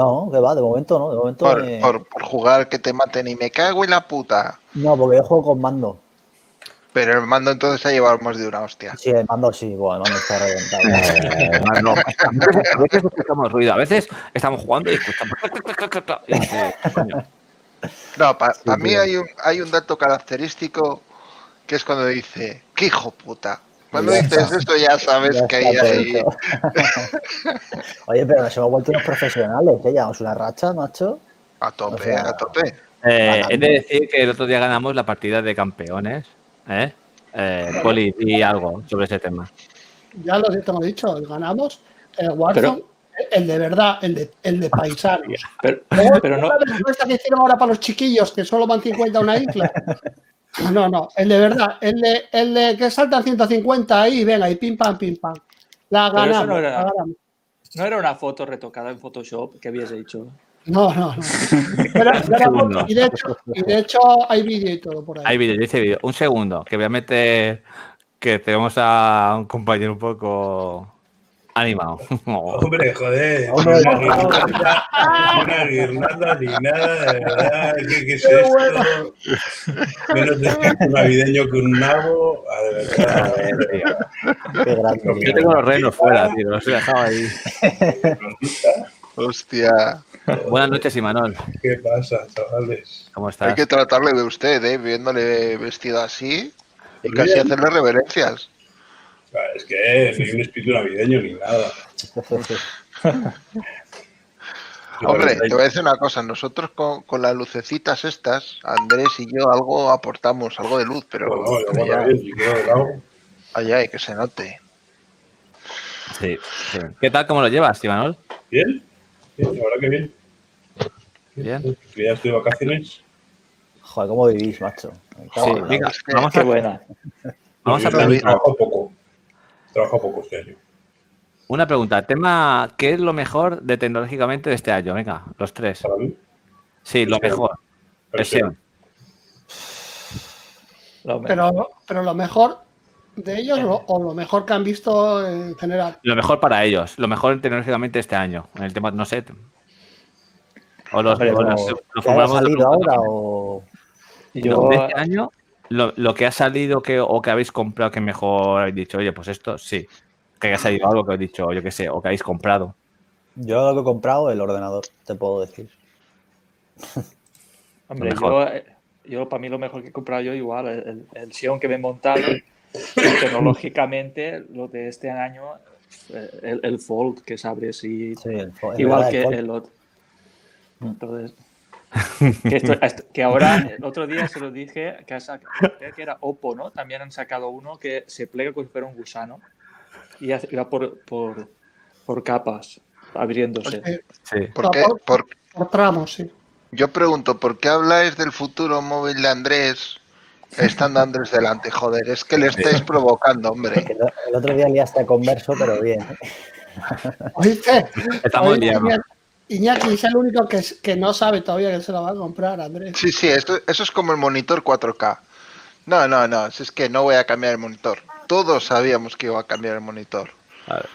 [SPEAKER 11] No, que va, de momento no, de momento
[SPEAKER 3] Por,
[SPEAKER 11] me-
[SPEAKER 3] por- por jugar que te maten y me cago en la puta.
[SPEAKER 11] No, porque yo juego con mando.
[SPEAKER 3] Pero el mando entonces ha llevado más de una hostia.
[SPEAKER 11] Sí, el mando sí, bueno, el mando está reventado.
[SPEAKER 1] Eh, no. A veces escuchamos ruido, a veces estamos jugando y escuchamos.
[SPEAKER 3] No, para
[SPEAKER 11] Sí,
[SPEAKER 3] mí hay un, hay un dato característico que es cuando dice, ¡qué hijo puta! Cuando
[SPEAKER 11] Ya
[SPEAKER 3] dices
[SPEAKER 11] está.
[SPEAKER 3] eso ya sabes
[SPEAKER 11] Ya
[SPEAKER 3] que hay ahí...
[SPEAKER 11] Oye, pero nos hemos vuelto unos profesionales, ¿eh? Llevamos una racha, macho.
[SPEAKER 3] A tope,
[SPEAKER 11] O sea,
[SPEAKER 3] a tope.
[SPEAKER 1] Eh, he de decir que el otro día ganamos la partida de campeones. ¿Eh? Eh, Poli, y algo sobre ese tema.
[SPEAKER 2] Ya lo te hemos dicho, ganamos el Warzone, el de verdad, el de, el de paisanos.
[SPEAKER 4] Pero, pero no,
[SPEAKER 2] la respuesta que hicieron ahora para los chiquillos, que solo van 50 a una isla. No, no, el de verdad, el de, el de que saltan 150 ahí, venga, y pim pam, pim pam. La
[SPEAKER 4] Pero eso
[SPEAKER 2] ganamos.
[SPEAKER 4] no era-
[SPEAKER 2] la ganamos.
[SPEAKER 4] no era una foto retocada en Photoshop que habías hecho.
[SPEAKER 2] No, no, no. Pero- pero-
[SPEAKER 1] segundo.
[SPEAKER 2] y, de hecho, y de hecho hay vídeo y todo por ahí.
[SPEAKER 1] Hay vídeo, dice vídeo. Un segundo, que voy a meter que tenemos a un compañero un poco animado.
[SPEAKER 12] Hombre, joder,
[SPEAKER 2] Hombre,
[SPEAKER 12] una guirnalda, ni una guirnalda, ni nada, de verdad, ¿qué, qué es
[SPEAKER 2] Qué
[SPEAKER 12] esto?
[SPEAKER 2] bueno.
[SPEAKER 12] Menos de navideño que un nabo, de verdad.
[SPEAKER 11] Qué grande.
[SPEAKER 1] Yo tengo los renos fuera, tío, los he dejado ahí.
[SPEAKER 3] Hostia,
[SPEAKER 1] Buenas noches, Imanol.
[SPEAKER 12] ¿Qué pasa, chavales?
[SPEAKER 1] ¿Cómo
[SPEAKER 3] hay
[SPEAKER 1] estás?
[SPEAKER 3] que tratarle de usted, ¿eh? Viéndole vestido así y
[SPEAKER 12] Pues
[SPEAKER 3] casi
[SPEAKER 12] bien.
[SPEAKER 3] hacerle reverencias.
[SPEAKER 12] Ah, Es que ni un espíritu navideño ni nada.
[SPEAKER 3] Hombre, te voy a decir una cosa, nosotros con, con las lucecitas estas, Andrés y yo algo aportamos, algo de luz, pero
[SPEAKER 12] No, no, yo creo que no.
[SPEAKER 3] ay, ay, que se note.
[SPEAKER 1] Sí, sí. ¿Qué tal? ¿Cómo lo llevas, Imanol?
[SPEAKER 12] Bien, bien, la verdad que bien.
[SPEAKER 1] Bien.
[SPEAKER 12] Ya estoy de vacaciones.
[SPEAKER 11] Joder, ¿cómo vivís, macho?
[SPEAKER 1] Sí, venga, vamos a,
[SPEAKER 4] buena.
[SPEAKER 1] vamos a
[SPEAKER 12] trabajo poco. Trabajo poco este año.
[SPEAKER 1] una pregunta. Tema, ¿qué es lo mejor de tecnológicamente de este año? Venga, los tres.
[SPEAKER 12] Para mí,
[SPEAKER 1] Sí, lo
[SPEAKER 12] SEO.
[SPEAKER 1] mejor.
[SPEAKER 4] me-
[SPEAKER 2] Pero, pero lo mejor de ellos lo- o lo mejor que han visto en general.
[SPEAKER 1] Lo mejor para ellos. Lo mejor tecnológicamente este año. En el tema, no sé. O los,
[SPEAKER 4] Hombre,
[SPEAKER 1] o
[SPEAKER 4] como
[SPEAKER 1] los-
[SPEAKER 11] ¿Que
[SPEAKER 1] lo
[SPEAKER 11] haya
[SPEAKER 1] formulamos de
[SPEAKER 11] salido ahora o...?
[SPEAKER 4] Yo,
[SPEAKER 1] de este año, lo, lo que ha salido que, o que habéis comprado que mejor habéis dicho, oye, pues esto sí. Que haya salido algo que habéis dicho, yo qué sé, o que habéis comprado.
[SPEAKER 11] Yo lo que he comprado, el ordenador, te puedo decir.
[SPEAKER 4] hombre, yo, eh, yo para mí lo mejor que he comprado yo igual, el, el Xeon que me he montado, tecnológicamente, lo de este año, eh, el, el Fold que sabes y
[SPEAKER 11] Sí, el
[SPEAKER 4] igual
[SPEAKER 11] verdad,
[SPEAKER 4] que
[SPEAKER 11] el
[SPEAKER 4] el otro. Entonces, que, esto- esto- que ahora, el otro día se lo dije, que, que era Oppo, ¿no? También han sacado uno que se plega como si fuera un gusano y va por, por, por capas, abriéndose.
[SPEAKER 2] Eh,
[SPEAKER 1] Sí.
[SPEAKER 3] ¿Por qué?
[SPEAKER 2] por, tramos, sí.
[SPEAKER 3] yo pregunto, ¿por qué habláis del futuro móvil de Andrés estando Andrés delante? Joder, es que le estáis provocando, hombre.
[SPEAKER 11] El, otro día liaste a converso, pero bien. ¿eh?
[SPEAKER 2] ¿Oíste?
[SPEAKER 1] Estamos
[SPEAKER 2] Oye,
[SPEAKER 1] liados.
[SPEAKER 2] Iñaki- es el único que, que no sabe todavía que se lo va a comprar, Andrés.
[SPEAKER 3] Sí, sí, esto- eso es como el monitor 4K. No, no, no, si es que no voy a cambiar el monitor. Todos sabíamos que iba a cambiar el monitor.
[SPEAKER 1] A ver.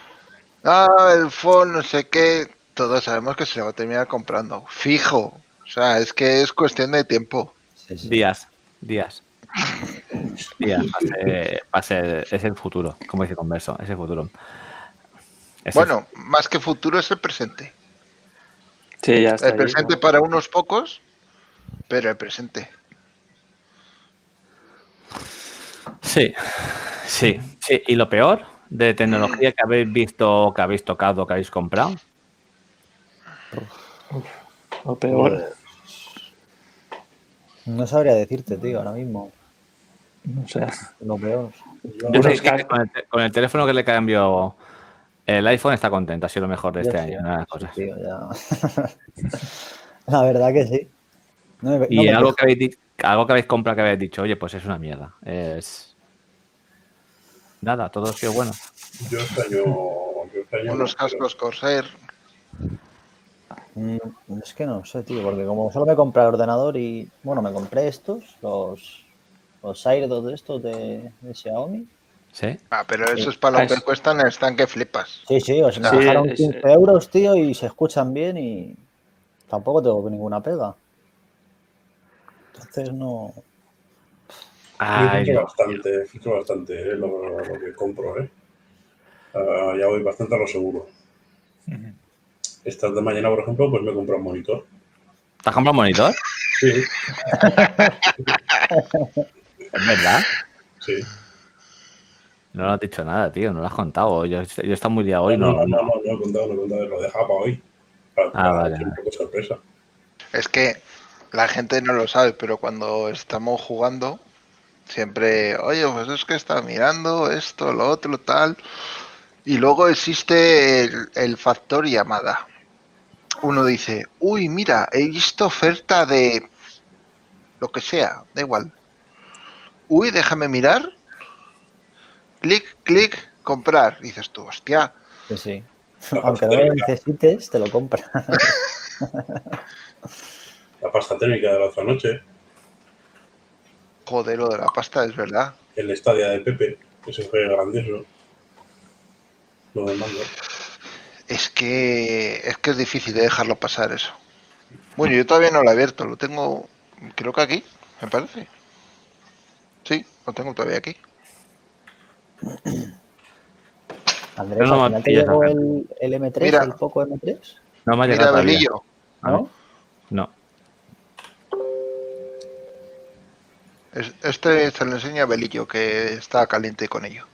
[SPEAKER 3] Ah, el phone, no sé qué. Todos sabemos que se lo va a terminar comprando. Fijo. O sea, es que es cuestión de tiempo.
[SPEAKER 11] Sí, sí.
[SPEAKER 1] Días, días. Días, va a ser, va a ser- es el futuro, como dice Converso, es el futuro. Es el
[SPEAKER 3] Bueno, más que futuro es el presente.
[SPEAKER 4] Sí, ya está.
[SPEAKER 3] El
[SPEAKER 4] ahí,
[SPEAKER 3] presente
[SPEAKER 4] ¿no?
[SPEAKER 3] para unos pocos, pero el presente.
[SPEAKER 1] Sí, sí, sí. ¿Y lo peor de tecnología que habéis visto, que habéis tocado, que habéis comprado?
[SPEAKER 4] Lo peor.
[SPEAKER 11] No sabría decirte, tío, ahora mismo.
[SPEAKER 4] No sé.
[SPEAKER 11] Lo peor.
[SPEAKER 1] Yo
[SPEAKER 4] Unos
[SPEAKER 1] sé que
[SPEAKER 4] cascos.
[SPEAKER 1] con, el, con el teléfono que le cambió el iPhone está contento, ha sido lo mejor de
[SPEAKER 11] Yo
[SPEAKER 1] este
[SPEAKER 11] sí,
[SPEAKER 1] año. una de las
[SPEAKER 11] sí,
[SPEAKER 1] cosas.
[SPEAKER 11] tío, ya. La verdad que sí. No me- no
[SPEAKER 1] Y
[SPEAKER 11] me
[SPEAKER 1] algo que, habéis, algo que habéis comprado que habéis dicho, oye, pues es una mierda. Es. Nada, todo ha sido bueno.
[SPEAKER 12] Yo este año. Yo este año
[SPEAKER 3] Unos cascos Corsair.
[SPEAKER 11] Mm, Es que no sé, tío, porque como solo me compré el ordenador y, bueno, me compré estos, los, los Airdos de estos de, de Xiaomi.
[SPEAKER 1] ¿Sí?
[SPEAKER 3] Ah, pero
[SPEAKER 11] Sí.
[SPEAKER 3] eso es para
[SPEAKER 4] Ah,
[SPEAKER 3] lo que
[SPEAKER 4] es-
[SPEAKER 3] cuestan, están que flipas.
[SPEAKER 11] Sí, sí, o sea, me
[SPEAKER 4] Sí,
[SPEAKER 11] bajaron
[SPEAKER 4] es-
[SPEAKER 11] 15 euros, tío, y se escuchan bien y tampoco tengo ninguna pega. Entonces no...
[SPEAKER 1] Ay,
[SPEAKER 12] Yo bastante, fijo bastante eh, lo, lo que compro, ¿eh? Ah, ya voy bastante a lo seguro. Esta de mañana, por ejemplo, pues me he comprado un monitor.
[SPEAKER 1] ¿Te has comprado un monitor?
[SPEAKER 12] Sí,
[SPEAKER 1] Es verdad.
[SPEAKER 12] sí.
[SPEAKER 1] No lo has dicho nada, tío, no lo has contado. Yo, yo he estado muy liado hoy.
[SPEAKER 12] no,
[SPEAKER 1] No,
[SPEAKER 12] no, no, no, no he contado, no he contado, lo dejaba para hoy. Para,
[SPEAKER 1] Ah,
[SPEAKER 12] para
[SPEAKER 1] vale,
[SPEAKER 12] un poco sorpresa.
[SPEAKER 3] Es que la gente no lo sabe, pero cuando estamos jugando, siempre, oye, pues es que está mirando esto, lo otro, tal. Y luego existe el, el factor llamada. Uno dice, uy, mira, he visto oferta de lo que sea, da igual. Uy, déjame mirar. Clic, clic, comprar. Dices tú, hostia,
[SPEAKER 11] Que sí.
[SPEAKER 12] La
[SPEAKER 11] Aunque no lo necesites, te lo compras.
[SPEAKER 12] la pasta térmica de la otra noche,
[SPEAKER 3] joder, lo de la pasta es verdad.
[SPEAKER 12] el estadio de Pepe, que se fue grandioso. Lo del mando.
[SPEAKER 3] Es que es que es difícil de dejarlo pasar eso. Bueno, yo todavía no lo he abierto, lo tengo, creo que aquí, me parece. Sí, lo tengo todavía aquí.
[SPEAKER 11] Andrés,
[SPEAKER 1] no me
[SPEAKER 11] final te llegó el, el M3,
[SPEAKER 3] Mira.
[SPEAKER 11] el Poco M3,
[SPEAKER 1] No me ha
[SPEAKER 3] Mira,
[SPEAKER 1] llegado todavía.
[SPEAKER 3] Belillo,
[SPEAKER 1] A ver.
[SPEAKER 11] ¿no?
[SPEAKER 1] No.
[SPEAKER 3] es- este se lo enseña a Belillo, que está caliente con ello.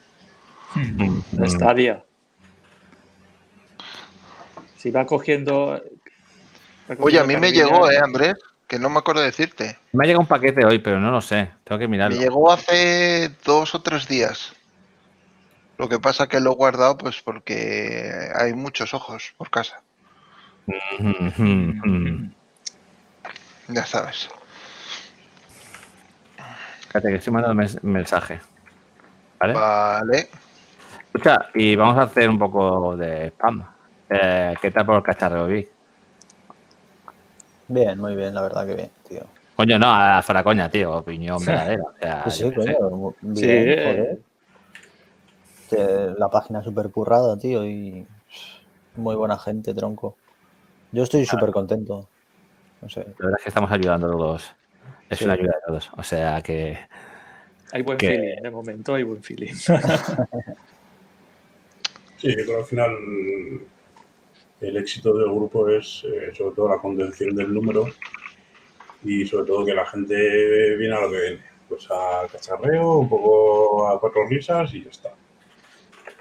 [SPEAKER 1] Mm.
[SPEAKER 4] Stadia. Si va cogiendo. va cogiendo
[SPEAKER 3] Oye, a mí me llegó, ¿eh, Andrés? Que no me acuerdo decirte.
[SPEAKER 1] Me ha llegado un paquete hoy, pero no lo sé. Tengo que
[SPEAKER 3] Me
[SPEAKER 1] mirarlo.
[SPEAKER 3] llegó hace dos o tres días. Lo que pasa que lo he guardado pues porque hay muchos ojos por casa. Ya sabes.
[SPEAKER 1] Espérate, que estoy mandando mes- mensaje. ¿Vale?
[SPEAKER 3] Vale.
[SPEAKER 1] Escucha, y vamos a hacer un poco de spam. Eh, ¿Qué tal por el cacharreo, Vic?
[SPEAKER 11] Bien, muy bien, la verdad que bien, tío.
[SPEAKER 1] Coño, no, a fuera coña, tío. Opinión verdadera. O sea,
[SPEAKER 11] Sí, coño, bien,
[SPEAKER 1] Sí.
[SPEAKER 11] joder. Que la página súper currada, tío, y muy buena gente, tronco. Yo estoy súper contento. No sé.
[SPEAKER 1] La verdad es que estamos ayudando a todos. Es
[SPEAKER 11] Sí.
[SPEAKER 1] una ayuda de todos. O sea que.
[SPEAKER 4] Hay buen
[SPEAKER 1] que-
[SPEAKER 4] feeling, de momento hay buen feeling.
[SPEAKER 12] Sí, yo creo que al final el éxito del grupo es eh, sobre todo la contención del número y sobre todo que la gente viene a lo que viene. Pues a cacharreo, un poco a cuatro risas y ya está.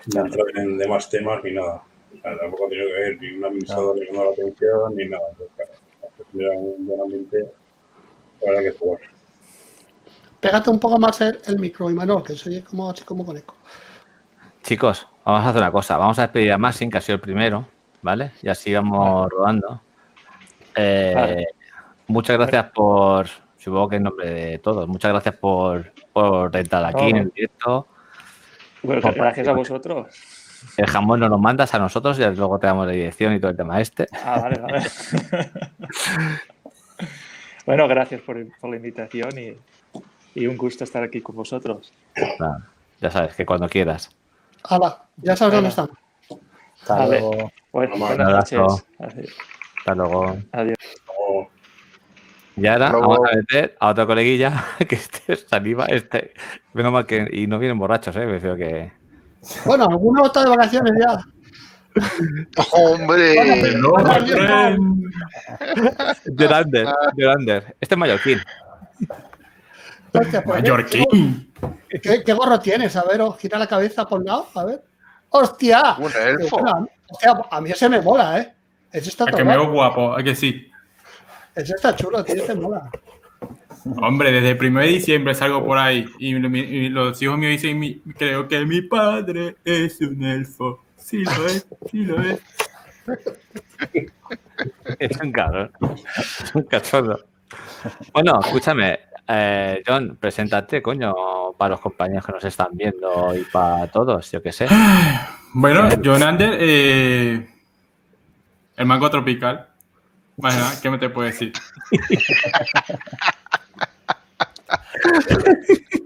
[SPEAKER 12] No entrar en demás temas ni nada. O sea, tampoco ha tenido que ver ni un administrador llamando la atención ni nada. Entonces, claro, un buen ambiente, habrá que jugar.
[SPEAKER 2] Pégate un poco más el, el micro, Imanol, que soy como así como con eco.
[SPEAKER 1] Chicos, vamos a hacer una cosa. Vamos a despedir a Maxim, que ha sido el primero, ¿vale? Y así vamos rodando. Eh,
[SPEAKER 4] Vale.
[SPEAKER 1] Muchas gracias por, supongo que en nombre de todos, muchas gracias por, por entrar aquí en el directo.
[SPEAKER 4] Bueno,
[SPEAKER 1] Por
[SPEAKER 4] gracias a vosotros.
[SPEAKER 1] El jamón nos lo mandas a nosotros y luego te damos la dirección y todo el tema este.
[SPEAKER 4] Ah, vale, vale. bueno, gracias por, por la invitación y, y un gusto estar aquí con vosotros.
[SPEAKER 1] Ya sabes que cuando quieras.
[SPEAKER 2] Hala, ya sabes dónde estamos.
[SPEAKER 11] Hasta luego.
[SPEAKER 4] Bueno,
[SPEAKER 1] Un
[SPEAKER 4] buenas noches.
[SPEAKER 1] Hasta luego.
[SPEAKER 4] Adiós.
[SPEAKER 1] Y ahora
[SPEAKER 3] Luego-
[SPEAKER 1] vamos a meter a otra coleguilla que este saliva, este. Menos mal que. Y no vienen borrachos, eh. Me refiero que.
[SPEAKER 2] Bueno, alguno está de vacaciones ya.
[SPEAKER 3] ¡Hombre!
[SPEAKER 1] Llorander, Llorander. Este es mallorquín.
[SPEAKER 2] Hostia, pues,
[SPEAKER 13] Mallorquín.
[SPEAKER 2] ¿qué, qué- qué gorro tienes? A ver, os gira la cabeza por un lado, a ver. ¡Hostia!
[SPEAKER 3] Un elfo.
[SPEAKER 2] hostia, a mí ese me mola, ¿eh? Ese está
[SPEAKER 13] Es
[SPEAKER 2] todo
[SPEAKER 13] que me veo guapo, es que sí.
[SPEAKER 2] Ese está chulo, tío, ese mola.
[SPEAKER 13] Hombre, desde el 1 de diciembre salgo por ahí y, mi- y los hijos míos dicen, "Mi- creo que mi padre es un elfo. Sí lo es, sí lo es.
[SPEAKER 1] Es un cabrón. Es un cachondo. Bueno, escúchame. eh, John, preséntate, coño, para los compañeros que nos están viendo y para todos, yo qué sé.
[SPEAKER 13] Bueno, John Ander, eh, el mango tropical. Bueno, ¿qué me te puedo decir?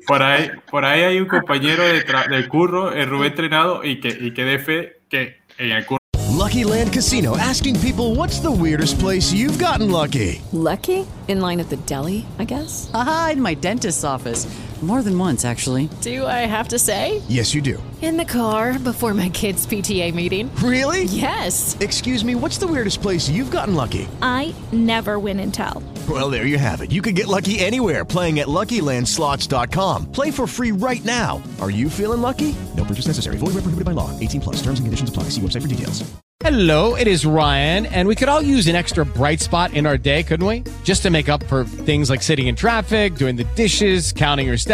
[SPEAKER 13] Por ahí, por ahí hay un compañero de, tra- de curro, el Rubén Entrenado, y que, y que dé fe que en el curro
[SPEAKER 14] Lucky Land Casino asking people what's the weirdest place you've gotten lucky?
[SPEAKER 15] Lucky? In line at the deli, I guess?
[SPEAKER 16] Haha, in my dentist's office. More than once, actually.
[SPEAKER 15] Do I have to say?
[SPEAKER 14] Yes, you do.
[SPEAKER 15] In the car before my kids' PTA meeting.
[SPEAKER 14] Really?
[SPEAKER 15] Yes.
[SPEAKER 14] Excuse me, what's the weirdest place you've gotten lucky?
[SPEAKER 17] I never win and tell.
[SPEAKER 14] Well, there you have it. You can get lucky anywhere playing at LuckyLandSlots.com. Play for free right now. Are you feeling lucky? No purchase necessary. Void where prohibited by law. 18 plus. Terms and conditions apply. See website for details.
[SPEAKER 18] Hello, it is Ryan, and we could all use an extra bright spot in our day, couldn't we? Just to make up for things like sitting in traffic, doing the dishes, counting your steps,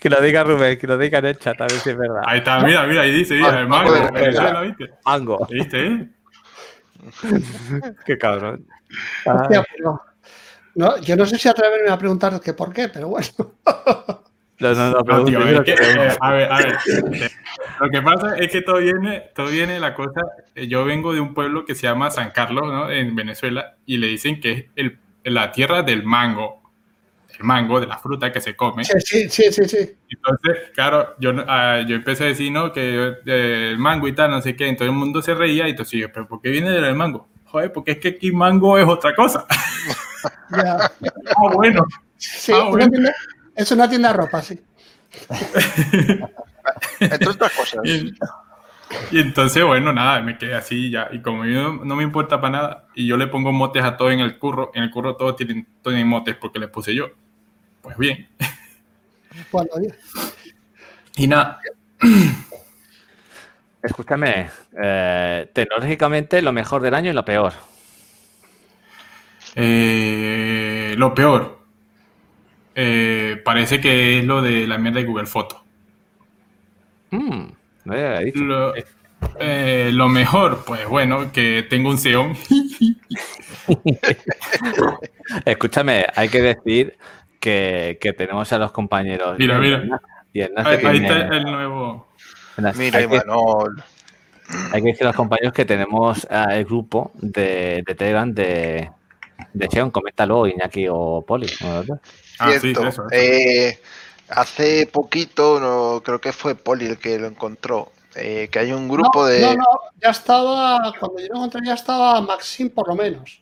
[SPEAKER 1] Que lo diga Rubén, que lo diga en el chat, a ver si es verdad.
[SPEAKER 13] Ahí está, mira, mira, ahí dice, mira, el mango. ¿Lo viste?
[SPEAKER 1] Mango.
[SPEAKER 13] ¿Viste? eh?
[SPEAKER 1] Qué cabrón.
[SPEAKER 2] Hostia, pero- no, yo no sé si atreverme a preguntar que por qué, pero bueno.
[SPEAKER 1] No, no, no,
[SPEAKER 13] No,
[SPEAKER 1] pregunte,
[SPEAKER 13] tío,
[SPEAKER 1] primero
[SPEAKER 13] es que,
[SPEAKER 1] que-
[SPEAKER 13] eh, a ver, a ver. Lo que pasa es que todo viene, todo viene la cosa. eh, Yo vengo de un pueblo que se llama San Carlos, ¿no? En Venezuela, y le dicen que es el, la tierra del mango. El mango, de la fruta que se come.
[SPEAKER 2] Sí, sí, sí, sí, sí.
[SPEAKER 13] Entonces, claro, yo, no- ah, yo empecé a decir, ¿no? Que eh, el mango y tal, no sé qué. Entonces el mundo se reía y entonces yo, ¿pero por qué viene del mango? Joder, porque es que aquí mango es otra cosa.
[SPEAKER 2] Ya.
[SPEAKER 13] ah, bueno.
[SPEAKER 2] Sí,
[SPEAKER 13] Ah,
[SPEAKER 2] una
[SPEAKER 13] bueno.
[SPEAKER 2] tienda- es una tienda de ropa, sí.
[SPEAKER 3] Entre otras cosas.
[SPEAKER 13] Y entonces, bueno, nada, me quedé así ya. Y como yo no, no me importa para nada, y yo le pongo motes a todos en el curro, en el curro todos tienen, tienen motes porque les puse yo. Pues bien.
[SPEAKER 2] Bueno,
[SPEAKER 13] Y nada,
[SPEAKER 1] Escúchame, eh, tecnológicamente lo mejor del año y lo peor.
[SPEAKER 13] eh, lo peor. eh, parece que es lo de la mierda de Google Foto.
[SPEAKER 1] Mm, no había dicho.
[SPEAKER 13] Lo, eh, lo mejor, pues bueno, que tengo un Xeon.
[SPEAKER 1] Escúchame, hay que decir que, que tenemos a los compañeros.
[SPEAKER 13] Mira, mira.
[SPEAKER 1] Y el
[SPEAKER 13] Ahí, está el nuevo.
[SPEAKER 3] Mira,
[SPEAKER 1] hay, que,
[SPEAKER 3] Imanol.
[SPEAKER 1] hay que decir a los compañeros que tenemos el grupo de, de Telegram de, de Xeon. Coméntalo, Iñaki o Poli.
[SPEAKER 13] Ah,
[SPEAKER 3] Cierto. Eh, hace poquito, no, creo que fue Poli el que lo encontró, eh, que hay un grupo
[SPEAKER 2] no,
[SPEAKER 3] de...
[SPEAKER 2] no, no, ya estaba, cuando yo lo encontré ya estaba Maxim por lo menos.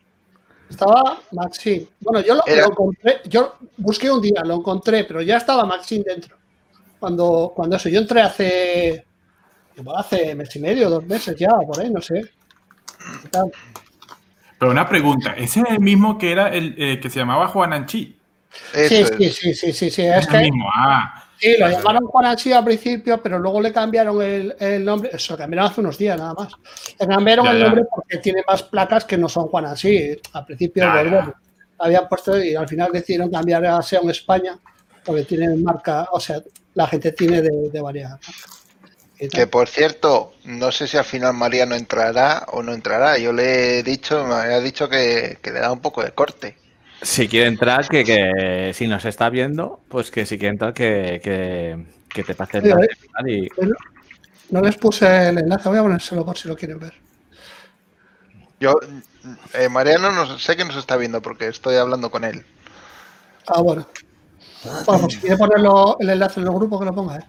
[SPEAKER 2] Estaba Maxim. Bueno, yo lo,
[SPEAKER 3] Era-
[SPEAKER 2] lo encontré, yo busqué un día, lo encontré, pero ya estaba Maxim dentro. Cuando, cuando eso, yo entré hace, igual hace mes y medio, dos meses ya, por ahí, no sé. ¿Qué tal?
[SPEAKER 13] Pero una pregunta, ¿ese es el mismo que era el eh, que se llamaba Juan Anchi?
[SPEAKER 2] Sí, sí, sí, sí, sí, sí, es
[SPEAKER 13] Es el
[SPEAKER 2] que
[SPEAKER 13] mismo, ah.
[SPEAKER 2] Sí, lo llamaron Juan Anchi al principio, pero luego le cambiaron el, el nombre, eso lo cambiaron hace unos días nada más. Le cambiaron
[SPEAKER 13] Ya,
[SPEAKER 2] el
[SPEAKER 13] ya.
[SPEAKER 2] nombre porque tiene más placas que no son Juan Anchi. Al principio
[SPEAKER 13] Ya,
[SPEAKER 2] bueno, habían puesto y al final decidieron cambiar a Seon España porque tienen marca, o sea, la gente tiene de, de varias.
[SPEAKER 3] Que por cierto, no sé si al final María no entrará o no entrará. Yo le he dicho, me había dicho que, que le da un poco de corte.
[SPEAKER 1] Si quiere entrar, que, que si nos está viendo, pues que si quiere entrar, que, que, que te pase el
[SPEAKER 2] ¿eh?
[SPEAKER 1] y
[SPEAKER 2] Pero No les puse el enlace, voy a ponérselo por si lo quieren ver.
[SPEAKER 3] Yo, eh, Mariano no sé que nos está viendo porque estoy hablando con él.
[SPEAKER 2] Ah, bueno. Bueno, pues si quiere ponerlo el enlace en el grupo, que lo ponga, ¿eh?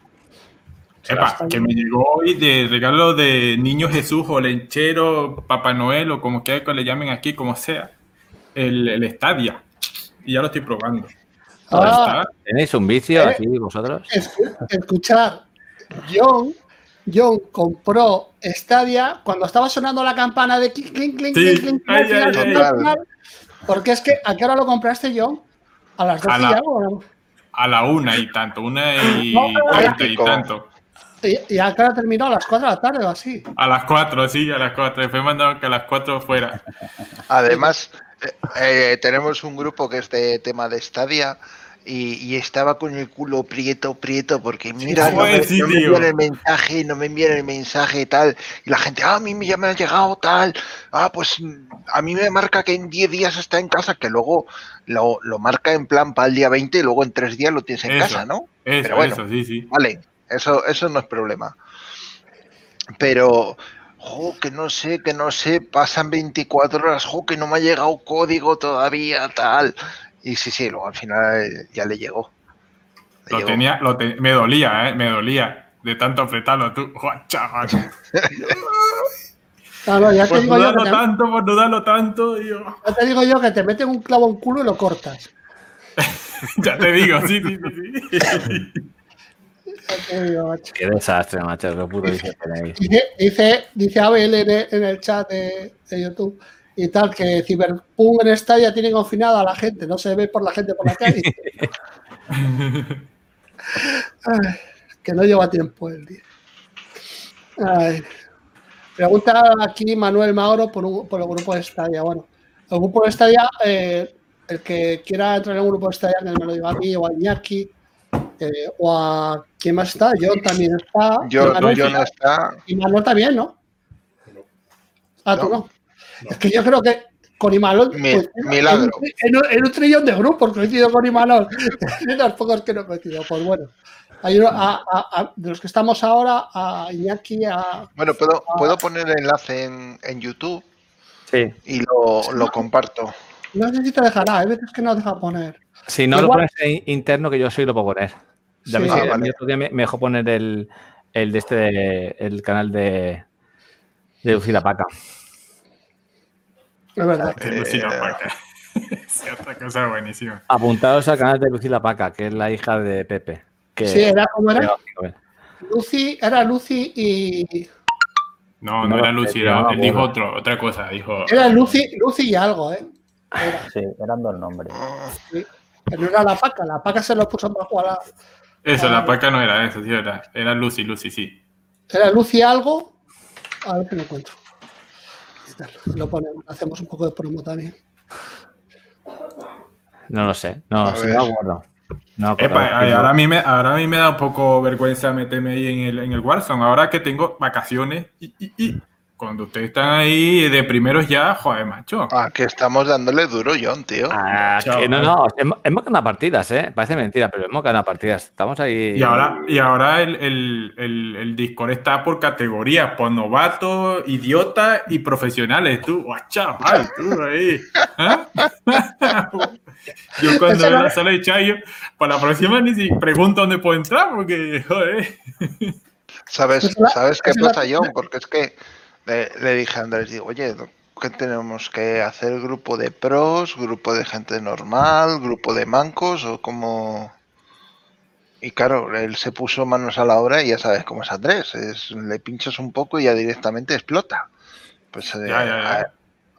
[SPEAKER 13] Epa, que me llegó hoy de regalo de Niño Jesús o Lenchero, Papá Noel o como quiera que le llamen aquí, como sea. El, el Stadia. Y ya lo estoy probando.
[SPEAKER 2] Ah.
[SPEAKER 1] ¿Tenéis un vicio
[SPEAKER 2] Eh.
[SPEAKER 1] aquí vosotros?
[SPEAKER 2] Escu- escuchar, John, John compró Stadia cuando estaba sonando la campana de clink, clink, clink,
[SPEAKER 13] Sí.
[SPEAKER 2] clink, clink,
[SPEAKER 13] Ay,
[SPEAKER 2] final,
[SPEAKER 13] ay, ay.
[SPEAKER 2] final. Porque es que, ¿a qué hora lo compraste, John? A las 12
[SPEAKER 13] A la-
[SPEAKER 2] y algo.
[SPEAKER 13] A la una y tanto, una y
[SPEAKER 2] No, pero
[SPEAKER 13] treinta y tanto.
[SPEAKER 2] ¿Y, y a qué hora terminó? A las 4 de la tarde o así.
[SPEAKER 13] A las cuatro, sí, a las cuatro. Después mandaron que a las cuatro fuera.
[SPEAKER 3] Además, eh, eh, tenemos un grupo que es de tema de Stadia y, y estaba con el culo prieto, prieto, porque mira, no, me, no me envían el mensaje, no me envían el mensaje y tal. Y la gente, ah, a mí ya me ha llegado tal. Ah, pues mm, a mí me marca que en 10 días está en casa, que luego lo, lo marca en plan para el día 20 y luego en 3 días lo tienes en
[SPEAKER 13] Eso,
[SPEAKER 3] casa, ¿no?
[SPEAKER 13] Eso,
[SPEAKER 3] Pero bueno,
[SPEAKER 13] eso, sí, sí.
[SPEAKER 3] Vale, eso, eso no es problema. Pero, jo, que no sé, que no sé, pasan 24 horas, jo, que no me ha llegado código todavía, tal. Y sí, sí, luego al final eh, ya le llegó. Le
[SPEAKER 13] Lo
[SPEAKER 3] llegó.
[SPEAKER 13] tenía, lo te- me dolía, ¿eh? Me dolía de tanto apretarlo tú. Joder, chaval.
[SPEAKER 2] Claro, ya te,
[SPEAKER 13] Por
[SPEAKER 2] digo yo que
[SPEAKER 13] dudarlo
[SPEAKER 2] te,
[SPEAKER 13] tanto, por dudarlo tanto, tío.
[SPEAKER 2] ya te digo yo que te meten un clavo en culo y lo cortas.
[SPEAKER 13] Ya te digo, sí, sí, sí. sí.
[SPEAKER 2] Ya te digo, macho.
[SPEAKER 1] Qué desastre, macho, qué puto.
[SPEAKER 2] Dice, dice, dice Abel en el, en el chat de, de YouTube y tal, que Cyberpunk en Stadia tiene confinada a la gente, no se ve por la gente por la calle. Ay, que no lleva tiempo el día. Ay. Pregunta aquí Manuel Mauro por, un- por el grupo de Stadia. Bueno, el grupo de Stadia, eh, el que quiera entrar en un grupo de Stadia, que me lo diga a mí o a Iñaki, eh, o a quién más está, John también está.
[SPEAKER 3] Yo,
[SPEAKER 2] y Manuel
[SPEAKER 3] yo no está.
[SPEAKER 2] y Imanol también, ¿no? Ah, tú no. Es que yo creo que con Imanol.
[SPEAKER 3] Mi-
[SPEAKER 2] pues,
[SPEAKER 3] milagro.
[SPEAKER 2] En, un- en un trillón de grupos coincido con Imanol. de los pocos que no coincido. Pues bueno. Hay uno- a- a- a- de los que estamos ahora, a Iñaki, a.
[SPEAKER 3] Bueno, puedo, puedo poner el enlace en, en YouTube
[SPEAKER 1] Sí.
[SPEAKER 3] y lo, lo comparto.
[SPEAKER 2] No sé si te dejará, hay veces que no deja poner.
[SPEAKER 1] Si no lo pones en interno, que yo soy lo puedo poner.
[SPEAKER 2] Sí. Ah,
[SPEAKER 3] vale.
[SPEAKER 1] otro día me, me dejó poner el, el de este, de- el canal de, de Lucila Paca.
[SPEAKER 2] Es verdad.
[SPEAKER 13] De Lucila Paca. Otra cosa buenísima.
[SPEAKER 1] Apuntados al canal de Lucila Paca, que es la hija de Pepe. Que
[SPEAKER 2] Sí, era como era.
[SPEAKER 1] Pero,
[SPEAKER 2] Lucy, era Lucy y.
[SPEAKER 13] No, no,
[SPEAKER 1] No
[SPEAKER 13] era Lucy, era-
[SPEAKER 1] no
[SPEAKER 13] él dijo otro, otra cosa. Dijo.
[SPEAKER 2] Era Lucy, Lucy y algo, ¿eh?
[SPEAKER 11] Sí, eran dos nombres.
[SPEAKER 2] Sí. No era la paca, la paca se lo puso para jugar a...
[SPEAKER 13] Eso, la paca no era eso, sí, era, era Lucy, Lucy, sí.
[SPEAKER 2] Era Lucy algo. A ver qué me encuentro. Lo ponemos, hacemos un poco de promo también.
[SPEAKER 1] No lo sé. No,
[SPEAKER 3] A
[SPEAKER 1] sí,
[SPEAKER 3] ver.
[SPEAKER 1] no acuerdo. No me acuerdo.
[SPEAKER 13] Epa, ay, ahora, a mí me, ahora a mí me da un poco vergüenza meterme ahí en el, en el Warzone. Ahora que tengo vacaciones y, y- y cuando ustedes están ahí de primeros ya, joder, macho.
[SPEAKER 3] Ah, que estamos dándole duro, John, tío.
[SPEAKER 1] Ah, que no, no, hemos, hemos ganado partidas, ¿eh? Parece mentira, pero hemos ganado partidas. Estamos ahí.
[SPEAKER 13] Y ahora, y ahora el, el, el, el Discord está por categorías, por novatos, idiotas y profesionales. Tú, guau, chaval, tú ahí. ¿Ah? Yo cuando veo la sala de Chayo, para la próxima ni si pregunto dónde puedo entrar, porque, joder.
[SPEAKER 3] ¿Sabes,
[SPEAKER 13] Es la-
[SPEAKER 3] ¿sabes qué
[SPEAKER 13] es la-
[SPEAKER 3] pasa, John? Porque es que le, le dije a Andrés, digo, oye, ¿qué tenemos que hacer? ¿Grupo de pros? ¿Grupo de gente normal? ¿Grupo de mancos? ¿O como...? Y claro, él se puso manos a la obra y ya sabes cómo es Andrés. Es, le pinchas un poco y ya directamente explota. Pues eh,
[SPEAKER 13] Ya, ya, ya.
[SPEAKER 3] a-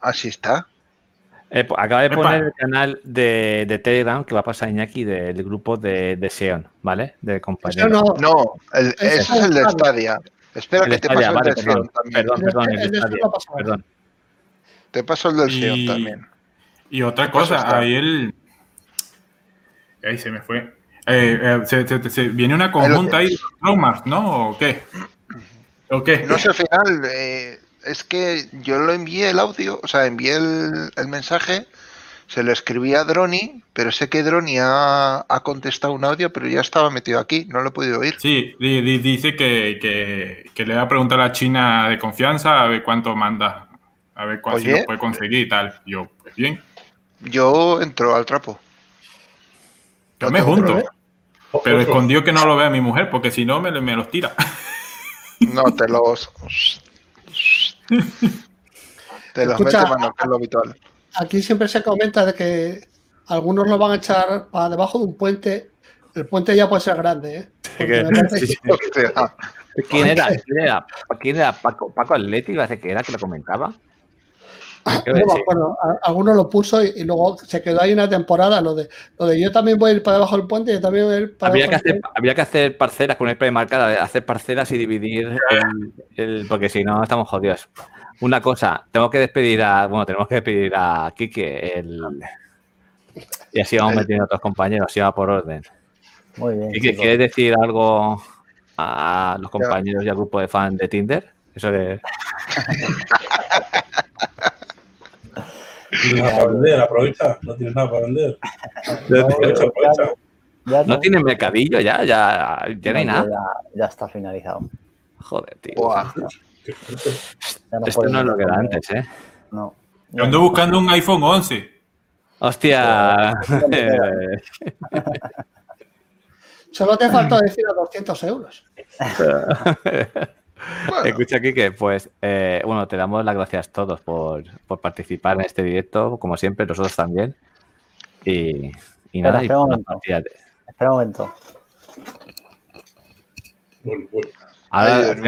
[SPEAKER 3] así está.
[SPEAKER 1] Eh, acaba de
[SPEAKER 3] Epa.
[SPEAKER 1] poner el canal de, de Telegram que va a pasar Iñaki del grupo de, de Seon, ¿vale? De compañeros.
[SPEAKER 3] No, el-
[SPEAKER 1] Ese
[SPEAKER 3] ese es el de Stadia. Espera
[SPEAKER 1] El
[SPEAKER 3] que te paso
[SPEAKER 1] vale,
[SPEAKER 3] el de
[SPEAKER 1] perdón,
[SPEAKER 3] Sion también.
[SPEAKER 1] perdón, perdón, el
[SPEAKER 3] El de
[SPEAKER 1] Stadia,
[SPEAKER 3] Stadia.
[SPEAKER 1] perdón.
[SPEAKER 3] Te paso el del
[SPEAKER 13] Y-
[SPEAKER 3] Sion también.
[SPEAKER 13] Y otra
[SPEAKER 3] ¿Qué pasa,
[SPEAKER 13] cosa, ahí el. Ahí se me fue. Eh, eh, se, se- se- viene una conjunta ahí de traumas, ¿no? ¿O qué? ¿O qué?
[SPEAKER 3] No sé, al final, eh, es que yo lo envié el audio, o sea, envié el, el mensaje, se lo escribí a Droni, pero sé que Droni ha, ha contestado un audio, pero ya estaba metido aquí, no lo he podido oír.
[SPEAKER 13] Sí, di- di- dice que, que, que le va a preguntar a la China de confianza a ver cuánto manda, a ver cuál si puede conseguir y tal. Yo, pues bien,
[SPEAKER 3] Yo entro al trapo.
[SPEAKER 13] yo me junto.
[SPEAKER 3] problema.
[SPEAKER 13] Pero escondido que no lo vea mi mujer, porque si no me, me los tira.
[SPEAKER 3] No, te los... te los
[SPEAKER 2] Escucha,
[SPEAKER 3] mete mano, que es lo habitual.
[SPEAKER 2] Aquí siempre se comenta de que algunos lo van a echar para debajo de un puente. El puente ya puede ser grande, ¿eh?
[SPEAKER 1] Sí,
[SPEAKER 2] que-.
[SPEAKER 1] ¿Quién era? ¿Quién era? ¿Quién era? ¿Paco, Paco Atleti? Parece que era que lo comentaba. Que
[SPEAKER 2] No me
[SPEAKER 1] sí.
[SPEAKER 2] acuerdo. A- Alguno lo puso y, y luego se quedó ahí una temporada. Lo de, lo de yo también voy a ir para debajo del puente, yo también voy a ir para
[SPEAKER 1] Habría que,
[SPEAKER 2] debajo del
[SPEAKER 1] hacer, habría que hacer parcelas con el premarcada, hacer parcelas y dividir el, el- porque si no estamos jodidos. Una cosa, tengo que despedir a, bueno, tenemos que despedir a Kike el, y así vamos metiendo a otros compañeros, así va por orden.
[SPEAKER 11] Muy bien.
[SPEAKER 1] Kike,
[SPEAKER 11] chicos.
[SPEAKER 1] ¿quieres decir algo a los compañeros y al grupo de fans de Tinder? Eso de...
[SPEAKER 12] Nada para vender, aprovecha. No tienes nada para vender. Aprovecha, aprovecha.
[SPEAKER 11] Ya
[SPEAKER 1] ¿No tienen mercadillo ya? ¿Ya, ya no hay nada?
[SPEAKER 11] Ya, ya está finalizado.
[SPEAKER 1] Joder, tío.
[SPEAKER 11] Ya no
[SPEAKER 1] Esto no es lo que era antes, ¿eh?
[SPEAKER 11] No.
[SPEAKER 13] Yo ando buscando un iPhone 11.
[SPEAKER 1] Hostia.
[SPEAKER 2] Solo te faltó decir a 200 euros.
[SPEAKER 1] Escucha, Kike, pues eh, bueno, te damos las gracias todos por, por participar en este directo, como siempre, nosotros también. Y, y
[SPEAKER 11] Espera,
[SPEAKER 1] nada, y
[SPEAKER 11] espera un momento. Espera un momento.
[SPEAKER 1] Ahora,
[SPEAKER 3] Ay.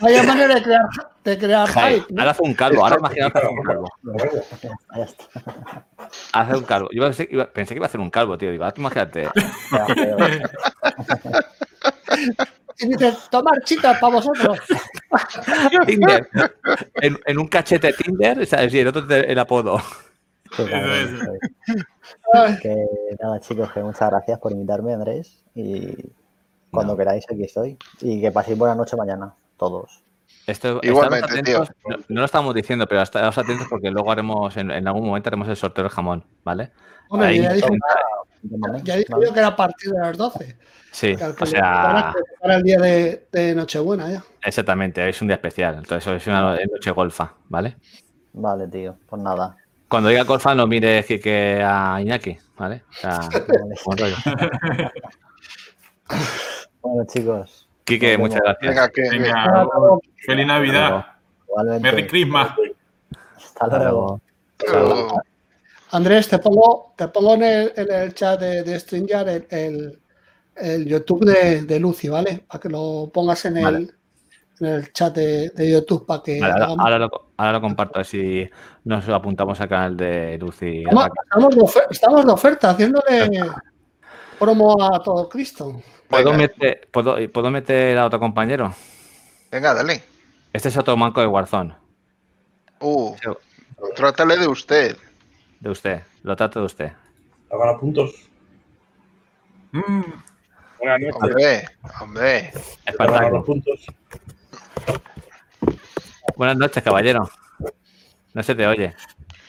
[SPEAKER 2] Vaya, manera de crear, de crear
[SPEAKER 1] Jai,
[SPEAKER 2] hype. ¿no?
[SPEAKER 1] ahora hace un calvo, ahora imaginaos que hace un calvo. Hace un calvo. Yo pensé, iba- pensé que iba a hacer un calvo, tío. Digo, imagínate.
[SPEAKER 2] Y dices, tomar chicas para vosotros.
[SPEAKER 1] Tinder. En, en un cachete Tinder, ¿sabes? Y el otro el apodo.
[SPEAKER 11] Que nada, chicos, que muchas gracias por invitarme, Andrés. Y cuando queráis, aquí estoy. Y que paséis buena noche mañana, todos.
[SPEAKER 1] Esto,
[SPEAKER 3] Igualmente,
[SPEAKER 1] atentos, no, no lo estamos diciendo, pero estaros atentos porque luego haremos, en, en algún momento haremos el sorteo del jamón, ¿vale?
[SPEAKER 2] Bueno,
[SPEAKER 1] Ahí-
[SPEAKER 2] ya dije, ya dije yo que era a partir de las 12.
[SPEAKER 1] sí, o sea,
[SPEAKER 2] prepara el día de, de Nochebuena ya.
[SPEAKER 1] exactamente, es un día especial, entonces es una noche golfa, ¿vale?
[SPEAKER 11] Vale, tío, pues nada.
[SPEAKER 1] Cuando diga golfa no mires que, a Iñaki, ¿vale? O sea.
[SPEAKER 11] Bueno, chicos.
[SPEAKER 1] Quique,
[SPEAKER 11] nos
[SPEAKER 1] muchas gracias.
[SPEAKER 3] Venga, que,
[SPEAKER 13] Venga, feliz Navidad.
[SPEAKER 11] Igualmente.
[SPEAKER 13] Merry Christmas.
[SPEAKER 11] Hasta luego.
[SPEAKER 3] Pero-
[SPEAKER 2] Andrés, te pongo, te pongo en, el, en el chat de, de StreamYard el, el- el YouTube de, de Lucy, ¿vale? Para que lo pongas en el,
[SPEAKER 1] Vale.
[SPEAKER 2] en en el chat de, de YouTube para que.
[SPEAKER 1] Vale, ahora,
[SPEAKER 2] hagamos-
[SPEAKER 1] ahora lo, ahora lo comparto así nos apuntamos al canal de Lucy.
[SPEAKER 2] Estamos, estamos de ofer- estamos de oferta, haciéndole promo a todo Cristo.
[SPEAKER 1] ¿Puedo meter, puedo, ¿Puedo meter a otro compañero?
[SPEAKER 3] Venga, dale.
[SPEAKER 1] Este es otro manco de Warzone.
[SPEAKER 3] Uh, trátale de usted.
[SPEAKER 1] De usted. Lo trato de usted.
[SPEAKER 12] ¿Ha ganado puntos?
[SPEAKER 19] Buenas noches.
[SPEAKER 3] Hombre, hombre.
[SPEAKER 1] Espartaco.
[SPEAKER 12] puntos.
[SPEAKER 1] Buenas noches, caballero. No se te oye.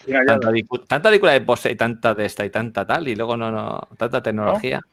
[SPEAKER 19] Mira.
[SPEAKER 1] Tanta, película de pose y tanta de esta y tanta tal, y luego no, no, tanta tecnología.
[SPEAKER 19] ¿No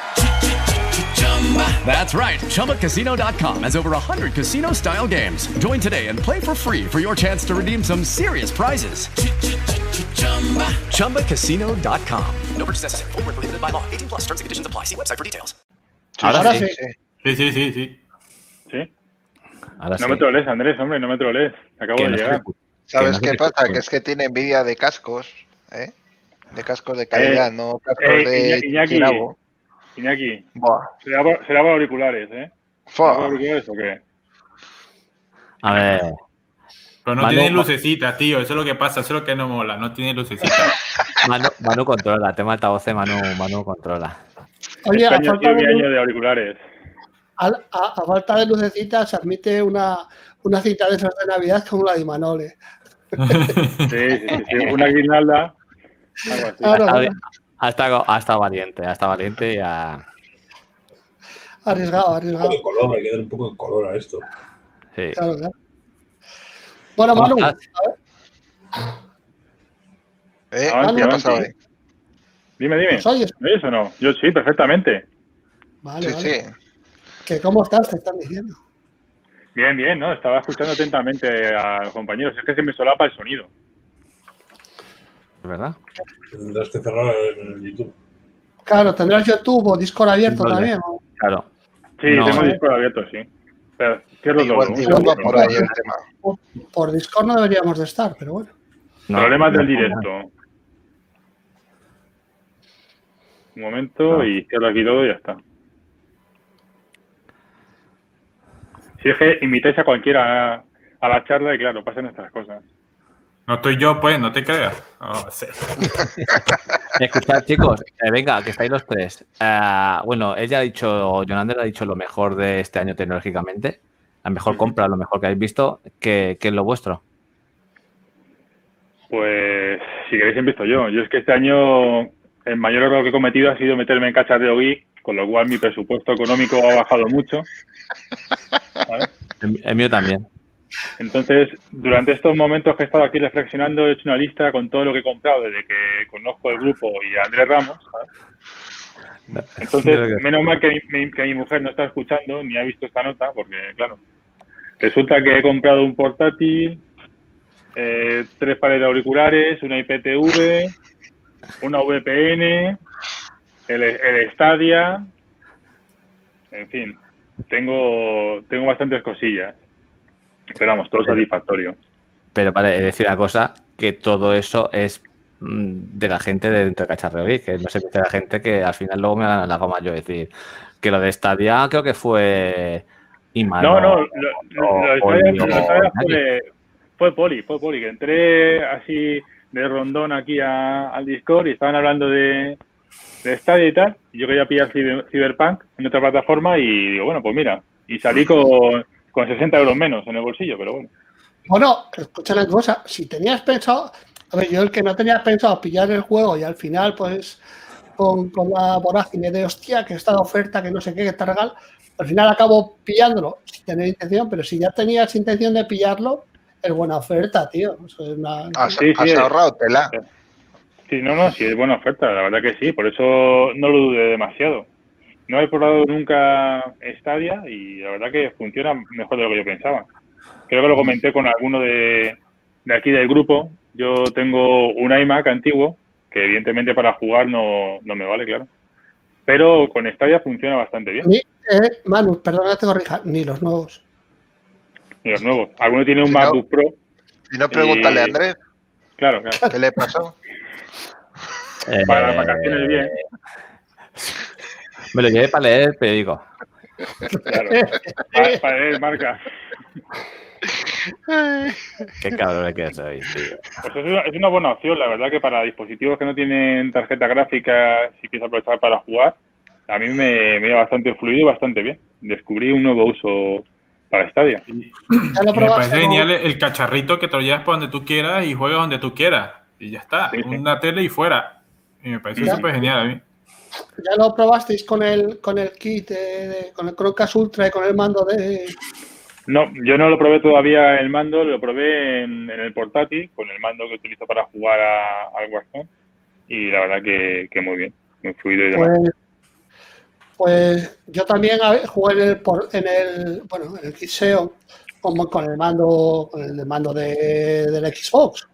[SPEAKER 14] That's right. ChumbaCasino.com has over 100 casino style games. Join today and play for free for your chance to redeem some serious prizes. ChumbaCasino.com. No purchase necessary. Void where prohibited by law. 18 plus terms and conditions apply. See website for details.
[SPEAKER 1] Ahora sí.
[SPEAKER 19] Sí, sí, sí, sí. ¿Sí?
[SPEAKER 1] Ahora
[SPEAKER 19] no
[SPEAKER 1] sí.
[SPEAKER 19] me troles, Andrés, hombre, no me troles. Acabo de
[SPEAKER 3] no se
[SPEAKER 19] llegar.
[SPEAKER 3] ¿Sabes qué
[SPEAKER 1] te
[SPEAKER 3] pasa? Que es que tiene envidia de cascos, ¿eh? De cascos de calidad, no cascos
[SPEAKER 19] Eh,
[SPEAKER 3] de
[SPEAKER 19] Iña- Iñaki,
[SPEAKER 3] Chiquinabo.
[SPEAKER 19] Iñaki,
[SPEAKER 3] Buah.
[SPEAKER 19] será por, será por auriculares, ¿eh? ¿Será por auriculares o qué?
[SPEAKER 1] A ver.
[SPEAKER 19] Pero no
[SPEAKER 1] Manu-
[SPEAKER 19] tiene lucecitas, tío. Eso es lo que pasa, eso es lo que no mola. No tiene lucecitas.
[SPEAKER 1] Manu, Manu controla, tema altavoces, Manu, Manu controla.
[SPEAKER 2] Oye, a falta, de,
[SPEAKER 19] de auriculares.
[SPEAKER 2] a, a- a falta de lucecitas, se admite una, una cita de esas de Navidad como la de Imanole.
[SPEAKER 19] Sí, sí, sí, sí. Una guirnalda.
[SPEAKER 2] Claro.
[SPEAKER 1] Ha estado- ha estado valiente, ha estado valiente y ha.
[SPEAKER 2] Arriesgado,
[SPEAKER 12] Un
[SPEAKER 2] arriesgado.
[SPEAKER 12] poco de color, hay que dar un poco de color a esto.
[SPEAKER 1] Sí.
[SPEAKER 2] Claro, claro. Bueno,
[SPEAKER 1] ¿Cómo
[SPEAKER 2] Manu, a
[SPEAKER 1] estás?
[SPEAKER 2] ver,
[SPEAKER 3] ¿Eh? ¿Qué ha pasado ahí?
[SPEAKER 19] Dime, dime.
[SPEAKER 2] ¿nos oyes?
[SPEAKER 19] ¿Me oyes o no? Yo sí, perfectamente.
[SPEAKER 2] Vale,
[SPEAKER 3] Sí,
[SPEAKER 2] vale.
[SPEAKER 3] sí.
[SPEAKER 2] ¿Que ¿Cómo estás? Te están diciendo.
[SPEAKER 19] Bien, bien, ¿no? Estaba escuchando atentamente a los compañeros. Es que se me solapa el sonido.
[SPEAKER 1] ¿Es verdad?
[SPEAKER 12] Tendrás que cerrar el YouTube.
[SPEAKER 2] Claro, tendrás YouTube o Discord abierto
[SPEAKER 1] Vale.
[SPEAKER 2] también. ¿no?
[SPEAKER 1] Claro.
[SPEAKER 19] Sí,
[SPEAKER 1] No,
[SPEAKER 19] tengo
[SPEAKER 1] eh.
[SPEAKER 19] Discord abierto, sí. Pero cierro todo.
[SPEAKER 3] igual por ahí el tema.
[SPEAKER 2] Por Discord no deberíamos de estar, pero bueno.
[SPEAKER 1] No,
[SPEAKER 19] Problemas
[SPEAKER 1] no,
[SPEAKER 19] del
[SPEAKER 1] no.
[SPEAKER 19] directo. Un momento
[SPEAKER 1] No.
[SPEAKER 19] y cierro aquí todo y ya está. Si es que invitáis a cualquiera a, a la charla y claro, pasan estas cosas.
[SPEAKER 13] No estoy yo, pues, no te creas. No, sí.
[SPEAKER 1] Escuchad, chicos, eh, venga, que estáis los tres. Ah, bueno, ella ha dicho, Jonander ha dicho lo mejor de este año tecnológicamente. La mejor compra, lo mejor que habéis visto. ¿Qué, qué es lo vuestro?
[SPEAKER 19] Pues si queréis empiezo yo. Yo es que este año el mayor error que he cometido ha sido meterme en cacharreo geek, con lo cual mi presupuesto económico ha bajado mucho. ¿vale?
[SPEAKER 1] El, el mío también.
[SPEAKER 19] Entonces, durante estos momentos que he estado aquí reflexionando, he hecho una lista con todo lo que he comprado desde que conozco el grupo y a Andrés Ramos. ¿sabes? Entonces, menos mal que mi, que mi mujer no está escuchando ni ha visto esta nota, porque, claro, resulta que he comprado un portátil, eh, tres pares de auriculares, una IPTV, una VPN, el, el Stadia, en fin, tengo, tengo bastantes cosillas. Esperamos, todo satisfactorio.
[SPEAKER 1] Pero para decir una cosa, que todo eso es mm, de la gente de dentro de Cacharreo que no se mete la gente que al final luego me van a la goma yo decir que lo de Stadia creo que fue Iman.
[SPEAKER 19] No, no, lo,
[SPEAKER 1] o-
[SPEAKER 19] lo
[SPEAKER 1] o-
[SPEAKER 19] lo fue, fue Poli, fue Poli, que entré así de rondón aquí a- al Discord y estaban hablando de, de Stadia y tal. y Yo quería pillar Cyber- Cyberpunk en otra plataforma y digo, bueno, pues mira, y salí con, con 60 euros menos en el bolsillo, pero bueno.
[SPEAKER 2] Bueno, escucha una cosa, si tenías pensado, a ver, yo el que no tenía pensado pillar el juego y al final, pues, con, con la vorágine de hostia, que está de oferta, que no sé qué, que te regal, al final acabo pillándolo sin tener intención, pero si ya tenías intención de pillarlo, es buena oferta, tío. Es una-
[SPEAKER 3] Has,
[SPEAKER 19] Sí, sí,
[SPEAKER 3] has
[SPEAKER 19] es-
[SPEAKER 3] ahorrado tela.
[SPEAKER 19] Sí, no, no, sí, es buena oferta, la verdad que sí, por eso no lo dudé demasiado. No he probado nunca Stadia y la verdad que funciona mejor de lo que yo pensaba. Creo que lo comenté con alguno de, de aquí del grupo. Yo tengo un iMac antiguo, que evidentemente para jugar no, no me vale, claro. Pero con Stadia funciona bastante bien.
[SPEAKER 2] Ni, eh, Manu, perdona te corrija, ni los nuevos.
[SPEAKER 19] Y los nuevos. Alguno tiene un
[SPEAKER 3] Si no-
[SPEAKER 19] MacBook Pro.
[SPEAKER 3] Si no, pregúntale a Andrés.
[SPEAKER 19] Claro, claro.
[SPEAKER 3] ¿Qué le pasó?
[SPEAKER 19] Para las vacaciones bien.
[SPEAKER 1] Me lo llevé para leer el periódico.
[SPEAKER 19] Claro. Para, para leer marca.
[SPEAKER 1] Qué cabrón que soy, tío.
[SPEAKER 19] Pues es una, es una buena opción, la verdad que para dispositivos que no tienen tarjeta gráfica, si quieres aprovechar para jugar, a mí me, me iba bastante fluido y bastante bien. Descubrí un nuevo uso para Stadia.
[SPEAKER 13] Me parece
[SPEAKER 2] ¿no?
[SPEAKER 13] genial el cacharrito que te lo llevas para donde tú quieras y juegas donde tú quieras. Y ya está. Una tele y fuera. Y me parece súper genial a mí.
[SPEAKER 2] ¿Ya lo probasteis con el, con el kit, de- de- con el Chromecast Ultra y con el mando de...
[SPEAKER 19] No, yo no lo probé todavía el mando, lo probé en, en el portátil, con el mando que utilizo para jugar a- al Warzone. Y la verdad que, que muy bien, muy fluido y demás.
[SPEAKER 2] Pues, pues yo también jugué en el, en el bueno en el Xeon como con el mando con el mando de, del Xbox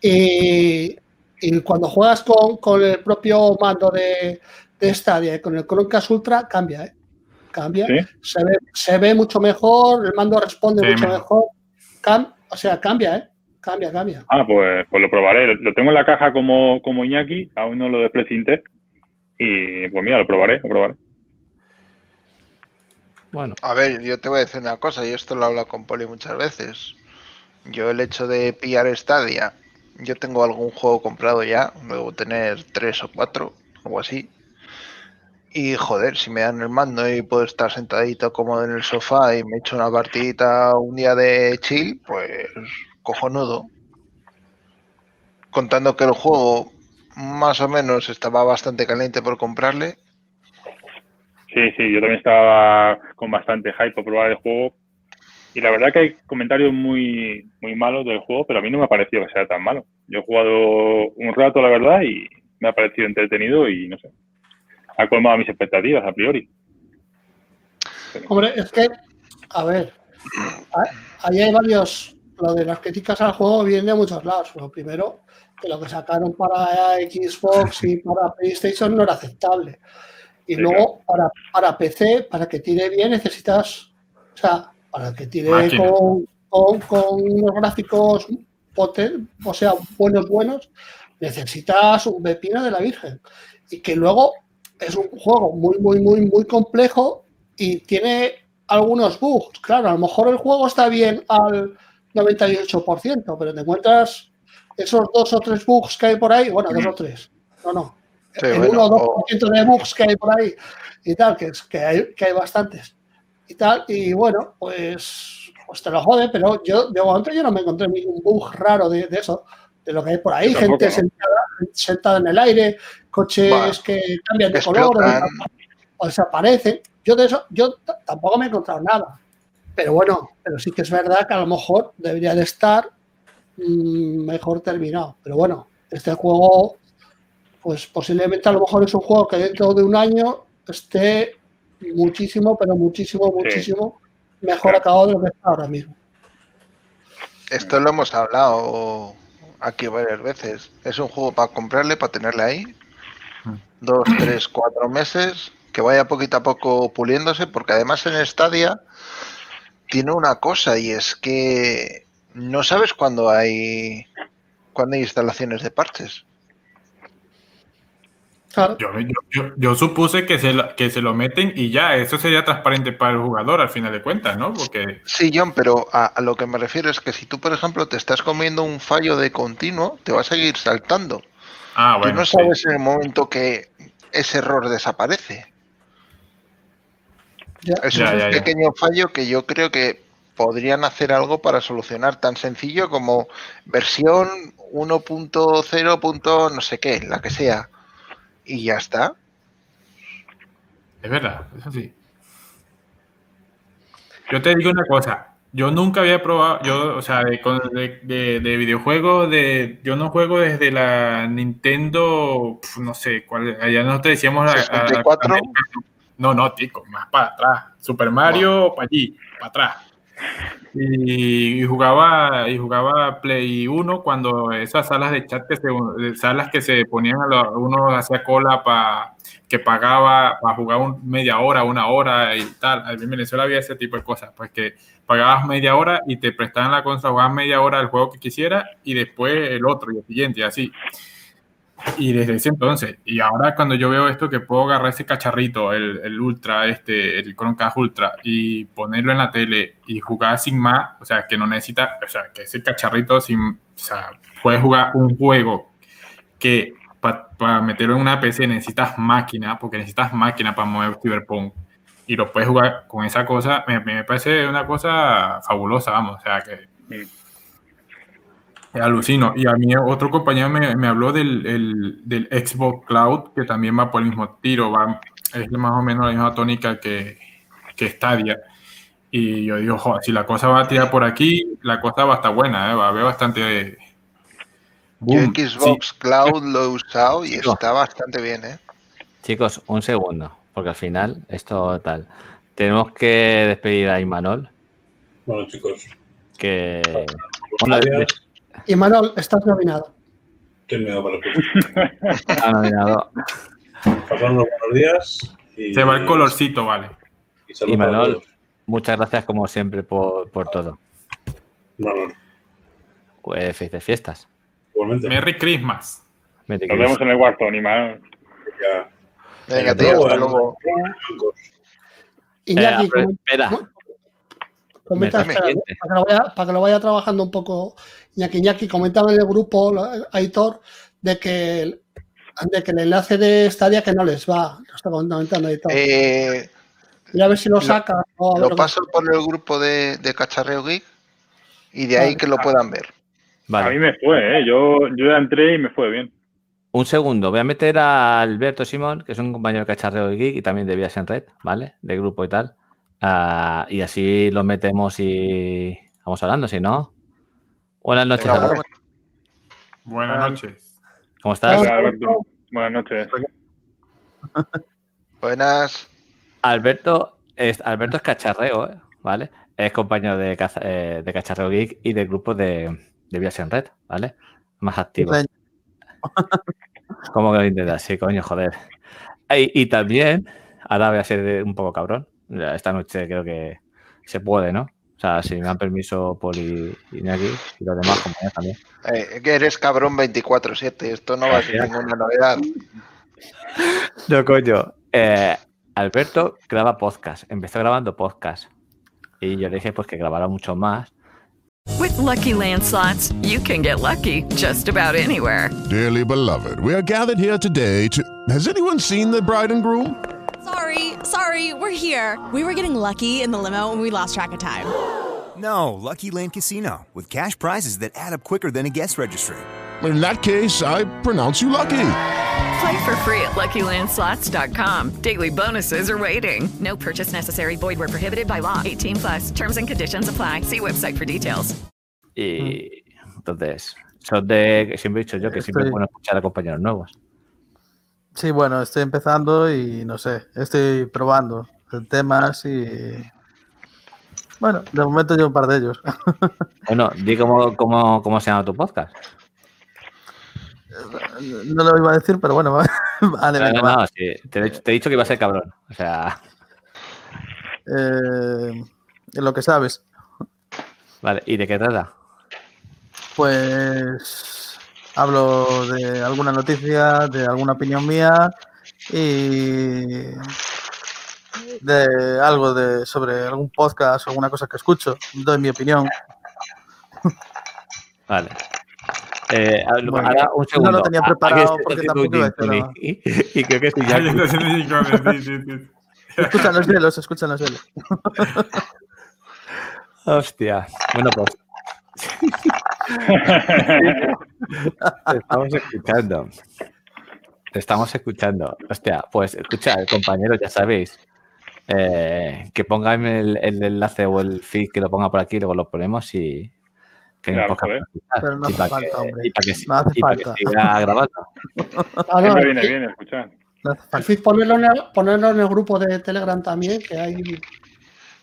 [SPEAKER 2] y, y cuando juegas con, con el propio mando de, de Stadia y con el Chromecast Ultra cambia ¿eh? cambia
[SPEAKER 19] ¿Sí?
[SPEAKER 2] se, ve, se ve mucho mejor el mando responde
[SPEAKER 19] Sí,
[SPEAKER 2] mucho
[SPEAKER 19] mejor.
[SPEAKER 2] mejor Cam- o sea cambia ¿eh? cambia cambia
[SPEAKER 19] Ah, pues, pues lo probaré. Lo tengo en la caja como, como Iñaki, aún no lo desprecinté. Y pues mira, lo probaré, lo probaré.
[SPEAKER 1] Bueno.
[SPEAKER 3] A ver, yo te voy a decir una cosa, y esto lo he hablado con Poli muchas veces. Yo el hecho de pillar Stadia, yo tengo algún juego comprado ya, luego tener tres o cuatro, algo así. Y joder, si me dan el mando y puedo estar sentadito cómodo en el sofá y me echo una partidita un día de chill, pues cojonudo. Contando que el juego más o menos estaba bastante caliente por comprarle,
[SPEAKER 19] Sí, sí, yo también estaba con bastante hype por probar el juego. Y la verdad que hay comentarios muy, muy malos del juego, pero a mí no me ha parecido que sea tan malo. Yo he jugado un rato, la verdad, y me ha parecido entretenido y no sé. Ha colmado mis expectativas a priori.
[SPEAKER 2] Hombre, es que, a ver, ahí hay varios, lo de las críticas al juego viene de muchos lados. Lo primero, que lo que sacaron para Xbox y para PlayStation no era aceptable. Y
[SPEAKER 19] Sí,
[SPEAKER 2] luego, para, para PC, para que tire bien, necesitas, o sea, para que tire con, con unos gráficos poten- o sea, buenos, buenos, necesitas un pepino de la Virgen. Y que luego es un juego muy, muy, muy, muy complejo y tiene algunos bugs. Claro, a lo mejor el juego está bien al 98%, pero te encuentras esos dos o tres bugs que hay por ahí, bueno, dos o tres, no, no,
[SPEAKER 3] Sí,
[SPEAKER 2] el
[SPEAKER 3] bueno,
[SPEAKER 2] 1 o
[SPEAKER 3] o-
[SPEAKER 2] 2% de bugs que hay por ahí y tal, que, es, que, hay, que hay bastantes y tal, y bueno, pues, pues te lo jode, pero yo de momento yo no me encontré ningún bug raro de, de eso, de lo que hay por ahí, gente sentada, sentada en el aire, coches que cambian de color o, desaparecen. Yo de eso, yo tampoco me he encontrado nada. Pero bueno, pero sí que es verdad que a lo mejor debería de estar mm, mejor terminado. Pero bueno, este juego, pues posiblemente a lo mejor es un juego que dentro de un año esté muchísimo, pero muchísimo, muchísimo mejor acabado de lo que está ahora mismo.
[SPEAKER 3] Esto lo hemos hablado aquí varias veces. Es un juego para comprarle, para tenerle ahí. Dos, tres, cuatro meses. Que vaya poquito a poco puliéndose, porque además en Stadia tiene una cosa y es que no sabes cuándo hay cuándo hay instalaciones de parches.
[SPEAKER 13] Yo, yo- yo- yo supuse que se, lo, que se lo meten y ya, eso sería transparente para el jugador al final de cuentas, ¿no? Porque
[SPEAKER 3] Sí, John, pero a, a lo que me refiero es que si tú, por ejemplo, te estás comiendo un fallo de continuo, te va a seguir saltando.
[SPEAKER 13] Ah,
[SPEAKER 3] Tú
[SPEAKER 13] bueno,
[SPEAKER 3] no
[SPEAKER 13] sí.
[SPEAKER 3] sabes en el momento que ese error desaparece. Es
[SPEAKER 13] Ya,
[SPEAKER 3] un
[SPEAKER 13] ya,
[SPEAKER 3] pequeño fallo que yo creo que podrían hacer algo para solucionar tan sencillo como versión 1.0. punto no sé qué, la que sea. Y ya está.
[SPEAKER 13] es verdad, eso sí. yo te digo una cosa. Yo nunca había probado, yo, o sea, de, de, de- de videojuegos, de, yo no juego desde la Nintendo, no sé, cuál, allá nosotros decíamos la, la- la-
[SPEAKER 3] 64.
[SPEAKER 13] no, no, tico, más para atrás. Super Mario, para allí, para atrás. Y, jugaba y jugaba Play 1 cuando esas salas de chat que se, salas que se ponían a uno hacía cola para que pagaba para jugar un- media hora, una hora y tal. En Venezuela había ese tipo de cosas, pues que pagabas media hora y te prestaban la consola, jugabas media hora el juego que quisieras y después el otro y el siguiente y así. Y desde ese entonces, y ahora cuando yo veo esto que puedo agarrar ese cacharrito, el, el Ultra, este, el Chromecast Ultra, y ponerlo en la tele y jugar sin más, o sea, que no necesita, o sea, que ese cacharrito sin, o sea, puedes jugar un juego que para meterlo en una PC necesitas máquina, porque necesitas máquina para mover Cyberpunk, y lo puedes jugar con esa cosa, me, me parece una cosa fabulosa, vamos, o sea, que Alucino. Y a mí otro compañero me, me habló del, el- del Xbox Cloud, que también va por el mismo tiro, va, es más o menos la misma tónica que, que Stadia. Y yo digo, "Joder, si la cosa va a tirar por aquí, la cosa va a estar buena, ¿eh? va a haber bastante...
[SPEAKER 3] Yo
[SPEAKER 1] Boom.
[SPEAKER 3] Xbox Cloud lo he usado y está bastante bien, ¿eh?
[SPEAKER 1] Chicos, un segundo, porque al final esto tal. Tenemos que despedir a Imanol,
[SPEAKER 12] Bueno, chicos,
[SPEAKER 1] que... Bueno, de-
[SPEAKER 2] Y Manuel, estás nominado.
[SPEAKER 12] qué miedo para el público.
[SPEAKER 1] ha nominado
[SPEAKER 12] Pasad unos buenos días. Y,
[SPEAKER 13] Se va el colorcito, vale.
[SPEAKER 12] y
[SPEAKER 1] Imanol,
[SPEAKER 12] todos.
[SPEAKER 1] muchas gracias como siempre por, por todo.
[SPEAKER 12] No, no,
[SPEAKER 1] Pues felices fiestas.
[SPEAKER 12] igualmente.
[SPEAKER 13] Merry Christmas.
[SPEAKER 1] Merry
[SPEAKER 19] Nos vemos en el Warzone, Imanol.
[SPEAKER 12] Ya.
[SPEAKER 3] Venga, tío, hasta
[SPEAKER 12] ¿eh?
[SPEAKER 3] luego.
[SPEAKER 2] Iñaki,
[SPEAKER 1] Eh, espera,
[SPEAKER 2] comenta,
[SPEAKER 1] me
[SPEAKER 2] espera,
[SPEAKER 1] siguiente.
[SPEAKER 2] para, que lo vaya, para que lo vaya trabajando un poco, Iñaki, Iñaki, comentaba en el grupo, Aitor, de que, el- de que el enlace de Stadia que no les va. Lo está comentando Aitor.
[SPEAKER 3] Eh,
[SPEAKER 2] y a ver si lo
[SPEAKER 3] lo-
[SPEAKER 2] saca.
[SPEAKER 3] lo
[SPEAKER 2] que-
[SPEAKER 3] paso por el grupo de, de Cacharreo Geek y de ahí que lo puedan ver.
[SPEAKER 19] A mí me fue, ¿eh? Yo, yo ya entré y me fue bien.
[SPEAKER 1] un segundo. Voy a meter a Alberto Simón, que es un compañero de cacharreo de Geek y también de Vías en Red, ¿vale? De grupo y tal. Ah, y así lo metemos y vamos hablando, si no. Buenas noches, Alberto.
[SPEAKER 13] Buenas noches.
[SPEAKER 1] ¿Cómo estás?
[SPEAKER 19] Hola, Alberto. Buenas noches.
[SPEAKER 3] Buenas.
[SPEAKER 1] Alberto es, Alberto es cacharreo, ¿eh? ¿vale? Es compañero de, caza- eh, de Cacharreo Geek y del grupo de, de Vías en Red, ¿vale? Más activo. ¿Cómo que lo intentas? Sí, coño, joder. Y, y también, ahora voy a ser un poco cabrón. Esta noche creo que se puede, ¿no? O sea, si me dan permiso Poli y Iñaki y los demás compañeros también.
[SPEAKER 3] Eh, que eres cabrón 24-7. Esto no va a ser ninguna novedad.
[SPEAKER 1] No, coño. Eh, Alberto graba podcast. Empezó grabando podcast. Y yo le dije pues que grabara mucho más.
[SPEAKER 6] With Lucky Land slots, you can get lucky just about anywhere.
[SPEAKER 7] Dearly beloved, we are gathered here today to. Has anyone seen the bride and groom?
[SPEAKER 8] Sorry, sorry, we're here. We were getting lucky in the limo and we lost track of time.
[SPEAKER 9] No, Lucky Land Casino, with cash prizes that add up quicker than a guest registry.
[SPEAKER 7] In that case, I pronounce you lucky.
[SPEAKER 6] Play for free at LuckyLandSlots.com. Daily bonuses are waiting. No purchase necessary. Void where prohibited by law. 18 plus. Terms and conditions apply. See website for details.
[SPEAKER 1] Y entonces, son de. Siempre he dicho yo que siempre es bueno escuchar a compañeros nuevos.
[SPEAKER 20] Sí, bueno, estoy empezando y no sé, estoy probando temas y. Bueno, de momento llevo un par de ellos.
[SPEAKER 1] Bueno, di cómo, cómo, cómo se llama tu podcast.
[SPEAKER 20] No lo iba a decir, pero bueno, vale,
[SPEAKER 1] No,
[SPEAKER 20] venga,
[SPEAKER 1] no,
[SPEAKER 20] va.
[SPEAKER 1] no, sí, te, he dicho- te he dicho que iba a ser cabrón. O sea,
[SPEAKER 20] Eh, lo que sabes.
[SPEAKER 1] vale, ¿y de qué trata?
[SPEAKER 20] Pues hablo de alguna noticia, de alguna opinión mía y de algo de sobre algún podcast o alguna cosa que escucho. Doy mi opinión.
[SPEAKER 1] Vale. Eh, a-
[SPEAKER 20] Bueno,
[SPEAKER 1] ahora un
[SPEAKER 20] no
[SPEAKER 1] segundo.
[SPEAKER 20] lo tenía preparado porque tampoco iba a.
[SPEAKER 1] Y, y creo que estoy ya.
[SPEAKER 20] Escuchan los hielos, escuchan los hielos.
[SPEAKER 1] Hostia. Bueno, pues. Te estamos escuchando. Te estamos escuchando. Hostia, pues escucha, compañeros, ya sabéis. Eh, que ponga el, el enlace o el feed que lo ponga por aquí, luego lo ponemos y que
[SPEAKER 19] Claro,
[SPEAKER 1] escuchar.
[SPEAKER 20] Pero no hace falta,
[SPEAKER 1] que,
[SPEAKER 20] hombre.
[SPEAKER 1] y para que,
[SPEAKER 20] No hace
[SPEAKER 1] y para que
[SPEAKER 20] falta.
[SPEAKER 1] siga grabando.
[SPEAKER 2] Ah, no,
[SPEAKER 19] viene
[SPEAKER 2] que-
[SPEAKER 19] bien escuchar.
[SPEAKER 20] No
[SPEAKER 2] El feed ponerlo en el, ponerlo en el grupo de Telegram también, que hay.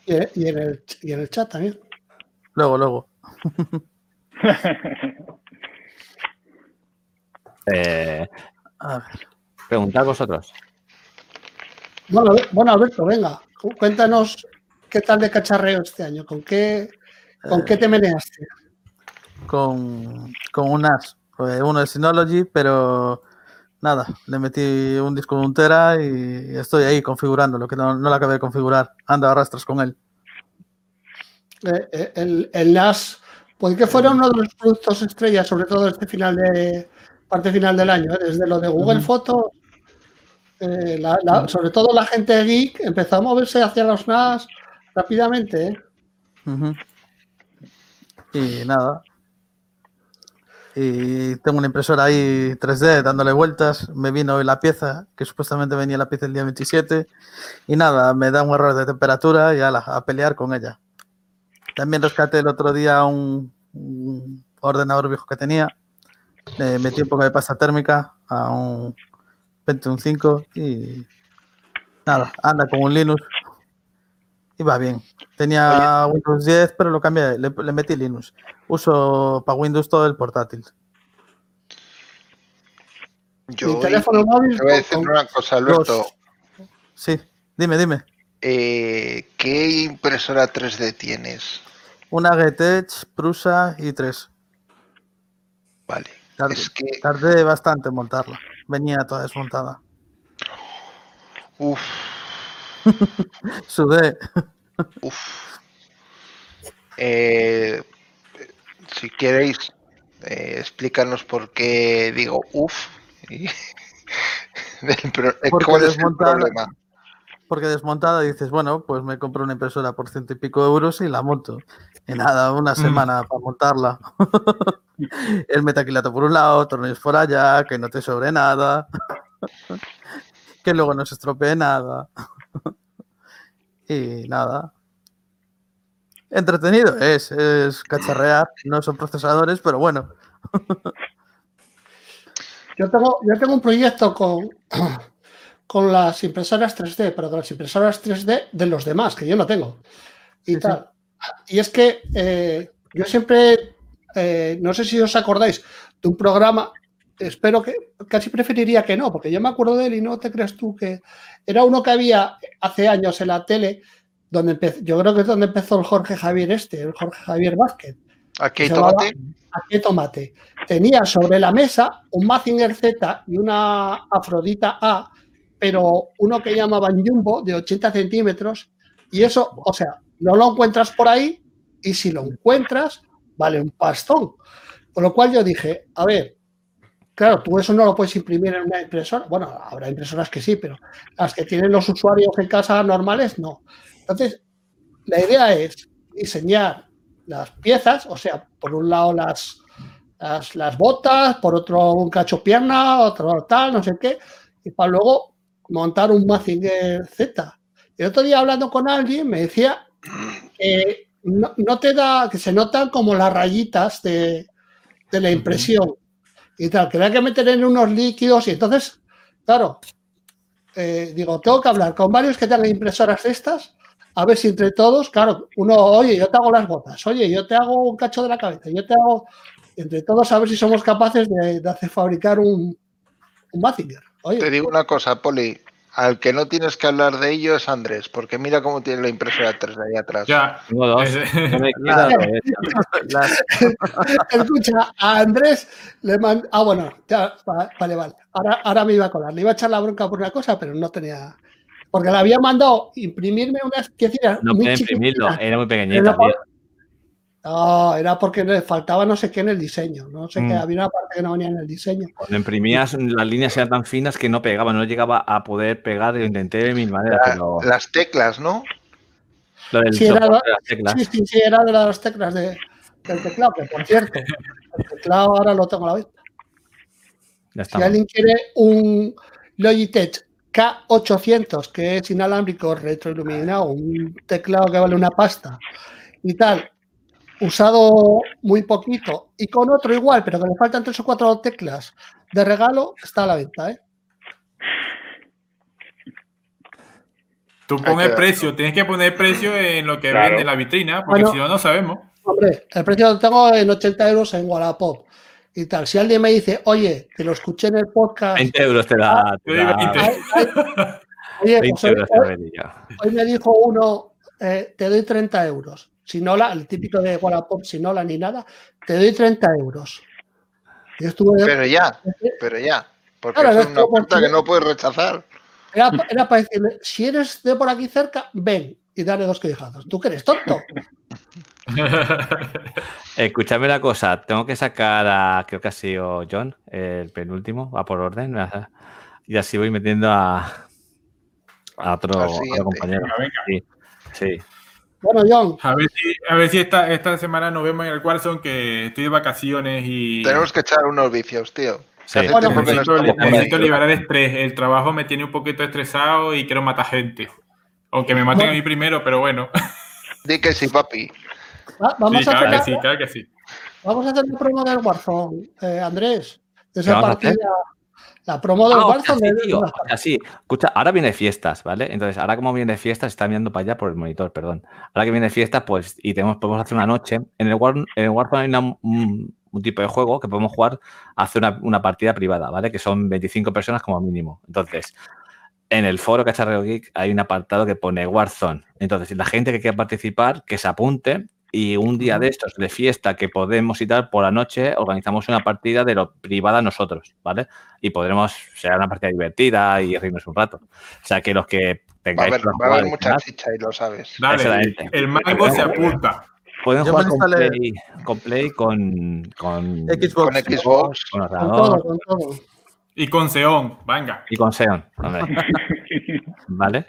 [SPEAKER 2] Y en, el, y en el chat también.
[SPEAKER 20] Luego, luego.
[SPEAKER 1] Eh,
[SPEAKER 20] A ver.
[SPEAKER 1] preguntad vosotros.
[SPEAKER 2] Bueno, Albe- bueno, Alberto, venga, cu- cuéntanos qué tal de cacharreo este año, con qué, con qué te meneaste.
[SPEAKER 20] con, con un NAS. Pues uno de Synology, pero nada, le metí un disco de un tera y estoy ahí configurándolo, que no, no lo acabé de configurar. Ando a rastras con él.
[SPEAKER 2] Eh, eh, el, el NAS, pues que fuera uno de los productos estrellas, sobre todo este final de parte final del año, ¿eh? desde lo de Google
[SPEAKER 20] Ujú.
[SPEAKER 2] Fotos, eh, la- la- sobre todo la gente geek empezó a moverse hacia los NAS rápidamente. ¿eh?
[SPEAKER 20] Y nada. Y tengo una impresora ahí 3D dándole vueltas. Me vino hoy la pieza, que supuestamente venía la pieza el día 27. Y nada, me da un error de temperatura y ala, a pelear con ella. También rescaté el otro día un, un ordenador viejo que tenía. Le metí un poco de pasta térmica a un 21.5 y nada, anda con un Linux y va bien. Tenía Windows 10, pero lo cambié, le, le metí Linux. Uso para Windows todo el portátil.
[SPEAKER 3] Yo
[SPEAKER 2] teléfono móvil
[SPEAKER 3] te voy a decir una cosa, Alberto.
[SPEAKER 20] Sí, dime, dime.
[SPEAKER 3] Eh, ¿Qué impresora 3D tienes?
[SPEAKER 20] Una GTEch, Prusa y 3.
[SPEAKER 3] Vale.
[SPEAKER 20] Tardé,
[SPEAKER 3] Es que,
[SPEAKER 20] tardé bastante en montarla. Venía toda desmontada.
[SPEAKER 3] uff,
[SPEAKER 20] Sudé.
[SPEAKER 3] uff. Eh, si queréis, eh, explícanos por qué digo uff. y-
[SPEAKER 20] Porque
[SPEAKER 3] ¿Cuál es el
[SPEAKER 20] desmontada-
[SPEAKER 3] problema?
[SPEAKER 20] Porque desmontada dices, bueno, pues me compro una impresora por ciento y pico euros y la monto. Y nada, una
[SPEAKER 3] Mm.
[SPEAKER 20] semana para montarla. El metaquilato por un lado, tornillos por allá, que no te sobre nada. que luego no se estropee nada. y nada. Entretenido es, es cacharrear, no son procesadores, pero bueno.
[SPEAKER 2] Yo tengo, yo tengo un proyecto con, con las impresoras 3D, pero con las impresoras 3D de los demás, que yo no tengo. Y tal. Y es que eh, yo siempre, eh, no sé si os acordáis de un programa, espero que casi preferiría que no, porque yo me acuerdo de él y no te creas tú que era uno que había hace años en la tele, donde empezó, yo creo que es donde empezó el Jorge Javier este, el Jorge Javier Vázquez.
[SPEAKER 3] ¿Aquí tomate?
[SPEAKER 2] Aquí tomate. Tenía sobre la mesa un Mazinger Z y una Afrodita A, pero uno que llamaban Jumbo de 80 centímetros. Y eso, o sea, no lo encuentras por ahí y si lo encuentras, vale un pastón. Con lo cual yo dije, a ver, claro, tú eso no lo puedes imprimir en una impresora. Bueno, habrá impresoras que sí, pero las que tienen los usuarios en casa normales, no. Entonces, la idea es diseñar las piezas, o sea, por un lado las, las, las botas, por otro un cacho pierna, otro tal, no sé qué, y para luego montar un Mazinger Z. El otro día hablando con alguien me decía que no, no te da, que se notan como las rayitas de, de la impresión y tal, que hay que meter en unos líquidos y entonces, claro, eh, digo, tengo que hablar con varios que tengan impresoras estas a ver si entre todos, claro, uno, oye, yo te hago las botas, oye, yo te hago un cacho de la cabeza, yo te hago, entre todos a ver si somos capaces de, de hacer fabricar un, un Mazinger. Oye,
[SPEAKER 3] Te digo una cosa, Poli. Al que no tienes que hablar de ello es Andrés, porque mira cómo tiene la impresora 3D ahí atrás.
[SPEAKER 13] Ya.
[SPEAKER 1] Tengo dos. Me hecho.
[SPEAKER 2] escucha, a Andrés le mando, ah, bueno, ya, va- vale, vale, ahora, ahora me iba a colar, le iba a echar la bronca por una cosa, pero no tenía, porque le había mandado imprimirme unas piezas
[SPEAKER 1] No puede imprimirlo, era muy
[SPEAKER 2] Pero
[SPEAKER 1] pequeñita,
[SPEAKER 2] no, era porque le faltaba no sé qué en el diseño, no sé qué,
[SPEAKER 1] Mm.
[SPEAKER 2] había una parte que no venía en el diseño.
[SPEAKER 1] Cuando imprimías, las líneas eran tan finas que no pegaba, no llegaba a poder pegar. Lo intenté de mil maneras,
[SPEAKER 3] La-
[SPEAKER 1] pero
[SPEAKER 3] las teclas, ¿no?
[SPEAKER 1] lo del
[SPEAKER 2] Sí, era
[SPEAKER 1] de las teclas.
[SPEAKER 2] Sí, sí, sí, era de las teclas de, del teclado, que por cierto, el teclado ahora lo tengo a la vista.
[SPEAKER 1] Ya
[SPEAKER 2] Si alguien quiere un Logitech K800, que es inalámbrico retroiluminado, un teclado que vale una pasta y tal, usado muy poquito y con otro igual, pero que le faltan tres o cuatro teclas de regalo, está a la venta, ¿eh?
[SPEAKER 13] Tú pon el precio, tienes que poner el precio en lo que
[SPEAKER 19] Claro.
[SPEAKER 13] vende la vitrina, porque
[SPEAKER 2] Bueno.
[SPEAKER 13] si no, no sabemos.
[SPEAKER 2] Hombre, el precio lo tengo en 80 euros en Wallapop y tal. Si alguien me dice, oye, que lo escuché en el podcast,
[SPEAKER 1] 20 euros te da. te da-
[SPEAKER 2] oye,
[SPEAKER 1] 20
[SPEAKER 2] pues hoy,
[SPEAKER 1] euros te
[SPEAKER 2] hoy-
[SPEAKER 1] daría.
[SPEAKER 2] hoy me dijo uno, eh, te doy 30 euros. Si no la, el típico de Wallapop, si no la ni nada, te doy 30 euros. Estuve,
[SPEAKER 3] Pero ya, pero ya. Porque
[SPEAKER 2] Claro,
[SPEAKER 3] es una oferta que no puedes rechazar.
[SPEAKER 2] era, era para decirle, si eres de por aquí cerca, ven y dale dos quejados. ¿Tú que eres tonto?
[SPEAKER 1] Escúchame una cosa, tengo que sacar a, creo que ha sido John, el penúltimo, va por orden, y así voy metiendo a, a otro, a compañero.
[SPEAKER 13] Venga, venga.
[SPEAKER 1] Sí, sí.
[SPEAKER 2] Bueno, John,
[SPEAKER 13] A ver si, a ver si esta, esta semana nos vemos en el Warzone, que estoy de vacaciones y
[SPEAKER 3] Tenemos que echar unos vicios, tío.
[SPEAKER 1] Sí.
[SPEAKER 2] Bueno,
[SPEAKER 3] no
[SPEAKER 13] necesito, necesito liberar estrés. El trabajo me tiene un poquito estresado y quiero matar gente. Aunque me maten a mí primero, pero bueno.
[SPEAKER 3] Di que sí, papi.
[SPEAKER 2] va- vamos,
[SPEAKER 13] Sí,
[SPEAKER 2] a
[SPEAKER 13] claro
[SPEAKER 2] hacer,
[SPEAKER 13] que sí, claro que sí.
[SPEAKER 2] vamos a hacer la promo del Warzone, eh, Andrés. De
[SPEAKER 1] ¿Qué
[SPEAKER 2] esa partida, la promo del
[SPEAKER 1] Ah,
[SPEAKER 2] Warzone.
[SPEAKER 1] sí, sí. Escucha, ahora viene fiestas, ¿vale? Entonces, ahora como viene fiestas, está mirando para allá por el monitor, perdón. Ahora que viene fiestas, pues, y tenemos, podemos hacer una noche. En el, War, en el Warzone hay una- un, un tipo de juego que podemos jugar, hacer una, una partida privada, ¿vale? Que son 25 personas como mínimo. Entonces, en el foro Cacharreo Geek hay un apartado que pone Warzone. Entonces, la gente que quiera participar, que se apunte. Y un día de estos de fiesta que podemos y tal, por la noche organizamos una partida de lo privada nosotros, ¿vale? Y podremos, será una partida divertida y reírnos un rato. O sea que los que
[SPEAKER 3] Va a
[SPEAKER 1] tengáis
[SPEAKER 3] haber, va a haber mucha chicha y lo sabes.
[SPEAKER 13] Dale,
[SPEAKER 1] Excelente.
[SPEAKER 13] el mango se apunta.
[SPEAKER 1] pueden
[SPEAKER 20] Yo
[SPEAKER 1] jugar con Play, con Play, con, con,
[SPEAKER 20] Xbox.
[SPEAKER 3] Con Xbox.
[SPEAKER 1] con
[SPEAKER 2] todo, con todo.
[SPEAKER 13] Y con Seón, venga.
[SPEAKER 1] y con Xeon. hombre. ¿Vale?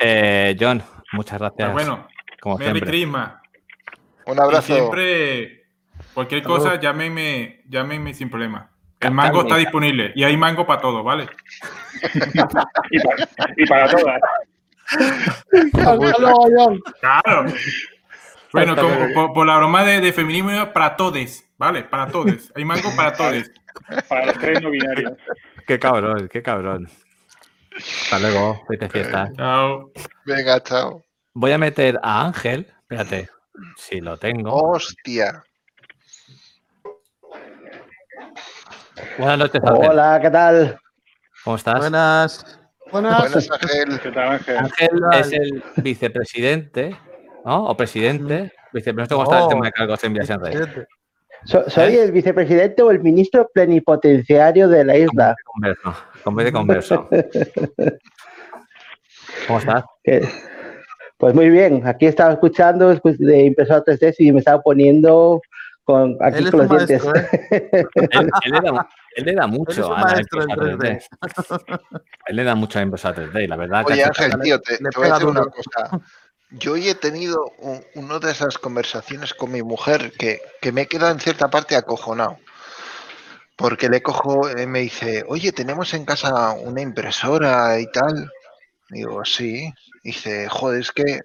[SPEAKER 1] Eh, John, muchas gracias.
[SPEAKER 13] Pues bueno,
[SPEAKER 1] como
[SPEAKER 13] Merry
[SPEAKER 1] siempre.
[SPEAKER 13] Christmas.
[SPEAKER 3] Un
[SPEAKER 13] Y
[SPEAKER 3] abrazo.
[SPEAKER 13] siempre, cualquier
[SPEAKER 20] Salud.
[SPEAKER 13] cosa, llámenme, llámenme sin problema. El mango está disponible y hay mango para todo, ¿vale?
[SPEAKER 19] Y para, y para todas.
[SPEAKER 13] Claro. Bueno, como- por, por la broma de, de feminismo, para todos, ¿vale? Para todos. Hay mango para todos.
[SPEAKER 19] Para los tres no binarios.
[SPEAKER 1] Qué cabrón, qué cabrón. Hasta luego, fiestas.
[SPEAKER 13] Chao.
[SPEAKER 3] Venga, chao.
[SPEAKER 1] Voy a meter a Ángel. Espérate, si lo tengo.
[SPEAKER 3] Hostia.
[SPEAKER 1] Buenas noches, Ángel.
[SPEAKER 21] Hola, ¿qué tal?
[SPEAKER 1] ¿Cómo estás?
[SPEAKER 20] Buenas.
[SPEAKER 2] Buenas.
[SPEAKER 3] Buenas, Ángel.
[SPEAKER 19] ¿Qué tal, Ángel?
[SPEAKER 1] Ángel es el vicepresidente, ¿no? O presidente. Vicepresidente, ¿cómo está el
[SPEAKER 20] Oh,
[SPEAKER 1] tema de cargos en Vías en Red?
[SPEAKER 21] ¿Soy
[SPEAKER 1] ¿Eh?
[SPEAKER 21] el vicepresidente o el ministro plenipotenciario de la isla?
[SPEAKER 1] Converso, converso. ¿Cómo estás?
[SPEAKER 21] Que- Pues muy bien, aquí estaba escuchando escu- de impresora 3D y me estaba poniendo con, aquí
[SPEAKER 20] Él
[SPEAKER 21] con los dientes.
[SPEAKER 20] maestro, ¿eh?
[SPEAKER 1] Él, él le da, él le da
[SPEAKER 20] Él es
[SPEAKER 1] mucho a la
[SPEAKER 20] maestro del
[SPEAKER 1] impresora
[SPEAKER 20] 3D.
[SPEAKER 1] 3D. Él le da mucho a impresora 3D y la verdad
[SPEAKER 3] Oye,
[SPEAKER 1] cacho-
[SPEAKER 3] Ángel, tío, te, voy a decir una cosa. Yo hoy he tenido un- una de esas conversaciones con mi mujer que, que me he quedado en cierta parte acojonado. Porque le cojo, eh, me dice, oye, tenemos en casa una impresora y tal. Digo, sí. Dice, joder, es que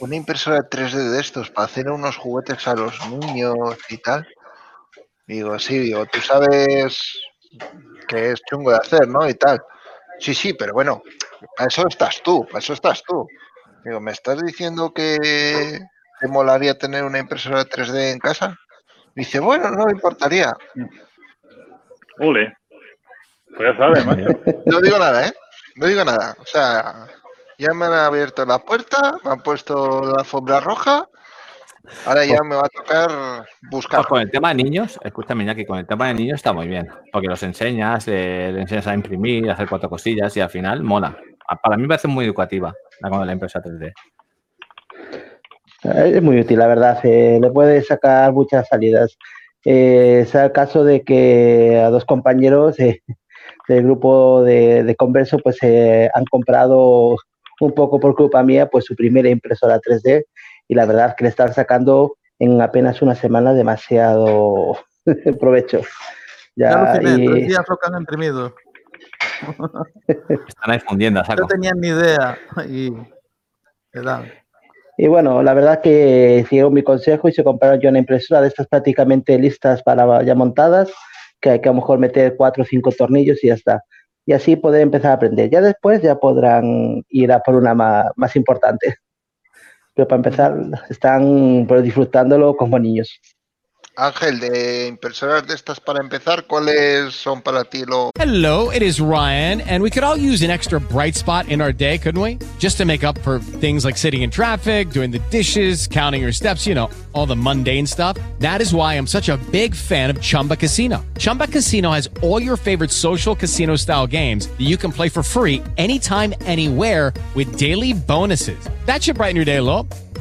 [SPEAKER 3] una impresora 3D de estos para hacer unos juguetes a los niños y tal. Digo, sí, digo, tú sabes que es chungo de hacer, ¿no? Y tal. Sí, sí, pero bueno, para eso estás tú, para eso estás tú. Digo, ¿me estás diciendo que te molaría tener una impresora 3D en casa? Dice, bueno, no me importaría.
[SPEAKER 19] Ole. Pues ya sabes, macho.
[SPEAKER 3] No digo nada, ¿eh? No digo nada. O sea, ya me han abierto la puerta, me han puesto la alfombra roja. Ahora ya me va a tocar buscar.
[SPEAKER 1] Pues con el tema de niños, escúchame ya que con el tema de niños está muy bien, porque los enseñas, eh, le enseñas a imprimir, a hacer cuatro cosillas y al final mola. A- Para mí me parece muy educativa la con la impresa 3D.
[SPEAKER 21] Es muy útil, la verdad. eh, le puede sacar muchas salidas. Eh, sea el caso de que a dos compañeros eh, del grupo de, de Converso pues eh, han comprado un poco por culpa mía pues su primera impresora 3D y la verdad que le están sacando en apenas una semana demasiado provecho.
[SPEAKER 20] Ya
[SPEAKER 21] Ya, y-
[SPEAKER 20] tres días lo que han imprimido.
[SPEAKER 1] Están ahí fundiendo, a
[SPEAKER 20] No
[SPEAKER 1] saco.
[SPEAKER 20] tenían ni idea. Y.
[SPEAKER 21] Y bueno, la verdad que siguieron mi consejo y se compraron yo una impresora de estas prácticamente listas para ya montadas, que hay que a lo mejor meter cuatro o cinco tornillos y ya está. Y así poder empezar a aprender. Ya después ya podrán ir a por una ma- más, importante. Pero para empezar, están pues, disfrutándolo como niños.
[SPEAKER 3] Ángel, de impresoras de estas para empezar, ¿cuáles son para ti los
[SPEAKER 18] Hello, it is Ryan, and we could all use an extra bright spot in our day, couldn't we? Just to make up for things like sitting in traffic, doing the dishes, counting your steps, you know, all the mundane stuff. That is why I'm such a big fan of Chumba Casino. Chumba Casino has all your favorite social casino style games that you can play for free anytime, anywhere with daily bonuses. That should brighten your day a.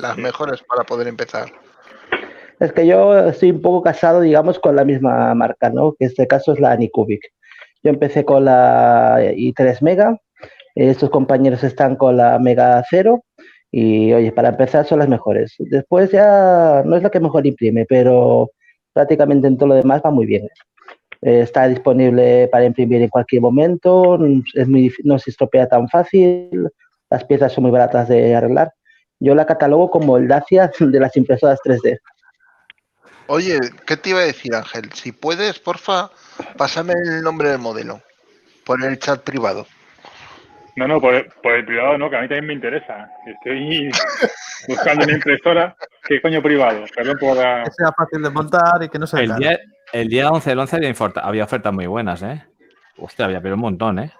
[SPEAKER 3] Las mejores para poder empezar?
[SPEAKER 21] Es que yo estoy un poco casado, digamos, con la misma marca, ¿no? Que en este caso es la Anycubic. Yo empecé con la i3 Mega, estos compañeros están con la Mega 0 y, oye, para empezar son las mejores. Después ya no es la que mejor imprime, pero prácticamente en todo lo demás va muy bien. Eh, está disponible para imprimir en cualquier momento, es muy, no se estropea tan fácil, las piezas son muy baratas de arreglar. Yo la catalogo como el Dacia de las impresoras 3D.
[SPEAKER 3] Oye, ¿qué te iba a decir, Ángel? Si puedes, porfa, pásame el nombre del modelo por el chat privado.
[SPEAKER 19] No, no, por el, por el privado no, que a mí también me interesa. Estoy buscando una impresora. ¿Qué coño privado? Perdón por la...
[SPEAKER 20] Que sea fácil de montar y que no sea
[SPEAKER 1] El
[SPEAKER 20] caro.
[SPEAKER 1] día, el día 11 del 11 había, oferta- había ofertas muy buenas, ¿eh? Hostia, había pero un montón, ¿eh?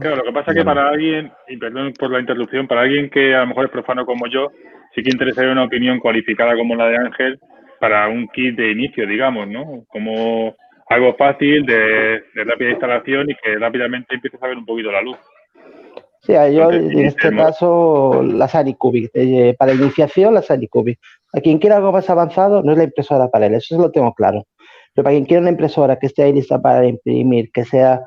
[SPEAKER 19] Claro, lo que pasa es que para alguien, y perdón por la interrupción, para alguien que a lo mejor es profano como yo, sí que interesaría una opinión cualificada como la de Ángel para un kit de inicio, digamos, ¿no? Como algo fácil, de, de rápida instalación y que rápidamente empieces a ver un poquito la luz.
[SPEAKER 21] Sí, yo
[SPEAKER 19] Entonces,
[SPEAKER 21] en este caso las Anycubic. eh, para iniciación las Anycubic. A quien quiera algo más avanzado no es la impresora para él, eso lo tengo claro. Pero para quien quiera una impresora que esté ahí lista para imprimir, que sea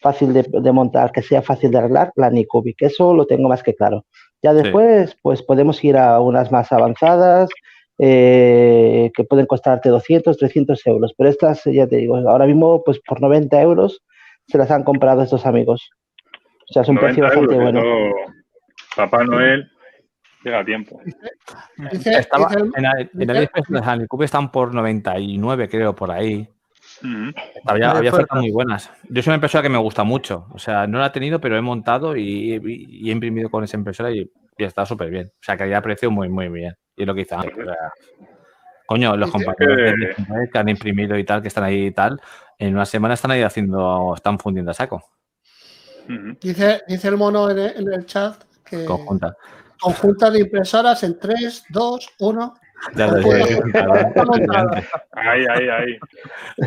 [SPEAKER 21] fácil de, de montar, que sea fácil de arreglar, la Anycubic. Eso lo tengo más que claro. Ya
[SPEAKER 1] Sí.
[SPEAKER 21] después, pues podemos ir a unas más avanzadas eh, que pueden costarte 200, 300 euros. Pero estas, ya te digo, ahora mismo, pues por 90 euros se las han comprado estos amigos. O sea, es un
[SPEAKER 19] 90
[SPEAKER 21] precio bastante
[SPEAKER 19] euros,
[SPEAKER 21] bueno.
[SPEAKER 19] Papá Noel llega a tiempo.
[SPEAKER 1] Estaba, en, el- en AliExpress las están por 99, creo, por ahí. Había, había ofertas muy buenas. Yo soy una impresora que me gusta mucho. O sea, no la he tenido, pero he montado y, y- y he imprimido con esa impresora y, y está súper bien. O sea, calidad-precio muy, muy bien. Y es lo que hice antes. o sea, coño, los compañeros
[SPEAKER 19] que-
[SPEAKER 1] 19 que han imprimido y tal, que están ahí y tal, en una semana están ahí haciendo, están fundiendo a saco.
[SPEAKER 2] Dice, dice el mono en el, en el chat que
[SPEAKER 1] conjunta.
[SPEAKER 2] conjunta de impresoras en 3, 2, 1.
[SPEAKER 1] Ya lo sé, es un cabrón, es gigante.
[SPEAKER 19] Ahí, ahí, ahí.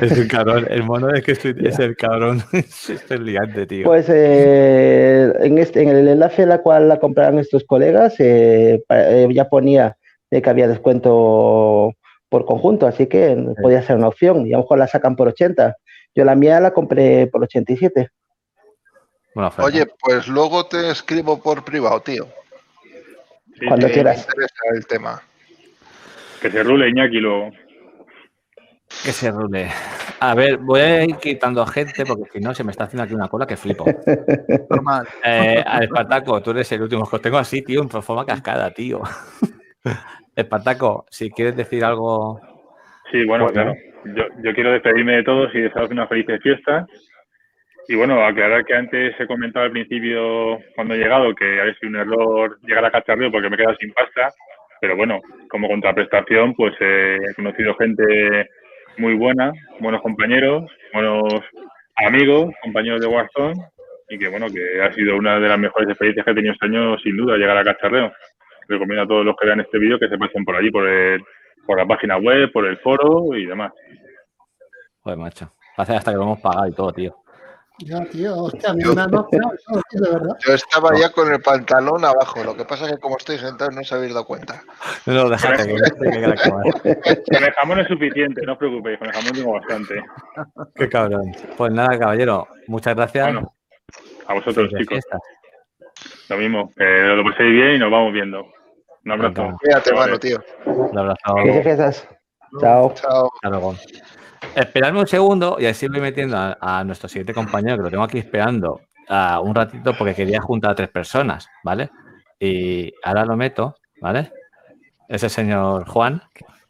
[SPEAKER 1] Es un cabrón. El mono es que estoy- es el cabrón. es el gigante, tío.
[SPEAKER 21] Pues eh, en, este, en el enlace en la cual la compraron estos colegas eh, eh, ya ponía de que había descuento por conjunto, así que podía ser una opción. Y a lo mejor la sacan por 80. Yo la mía la compré por 87.
[SPEAKER 1] Buena oferta.
[SPEAKER 3] Oye, pues luego te escribo por privado, tío.
[SPEAKER 19] Sí,
[SPEAKER 21] Cuando
[SPEAKER 3] que me
[SPEAKER 21] quieras.
[SPEAKER 3] interesa el tema.
[SPEAKER 19] Que se rule Iñaki luego.
[SPEAKER 1] Que se rule. A ver, voy a ir quitando gente porque si no se me está haciendo aquí una cola que flipo.
[SPEAKER 20] Normal.
[SPEAKER 1] Eh, al Espartaco, tú eres el último que os tengo así, tío, en forma cascada, tío. Espartaco, si quieres decir algo.
[SPEAKER 19] Sí, bueno,
[SPEAKER 1] Bueno.
[SPEAKER 19] claro. Yo, yo quiero despedirme de todos y desearos unas felices fiestas. Y bueno, aclarar que antes he comentado al principio, cuando he llegado, que había sido un error llegar a cacharreo porque me he quedado sin pasta. Pero bueno, como contraprestación, pues eh, he conocido gente muy buena, buenos compañeros, buenos amigos, compañeros de Warzone. Y que bueno, que ha sido una de las mejores experiencias que he tenido este año, sin duda, llegar a cacharreo. recomiendo a todos los que vean este vídeo que se pasen por allí, por, el, por la página web, por el foro y demás.
[SPEAKER 1] Joder, macho. Hace hasta que lo hemos pagado y todo, tío.
[SPEAKER 2] Ya, tío, hostia, a mí me han dado pena eso, tío, de verdad.
[SPEAKER 3] Yo estaba ya con el pantalón abajo, lo que pasa es que como estoy sentado no os habéis dado cuenta.
[SPEAKER 1] No, déjate que que.
[SPEAKER 19] Con el jamón es suficiente, no os preocupéis, con el jamón tengo bastante.
[SPEAKER 1] Qué cabrón. Pues nada, caballero, muchas gracias.
[SPEAKER 19] Bueno, a vosotros, chicos. Lo mismo, que lo paséis bien y nos vamos viendo. Un abrazo.
[SPEAKER 3] Cuídate, mano, tío.
[SPEAKER 1] Un abrazo.
[SPEAKER 21] Chao.
[SPEAKER 3] Chao.
[SPEAKER 1] Hasta luego. Esperadme un segundo y así voy metiendo a, a nuestro siguiente compañero, que lo tengo aquí esperando ah, un ratito porque quería juntar a tres personas, ¿vale? Y ahora lo meto, ¿vale? Ese señor Juan.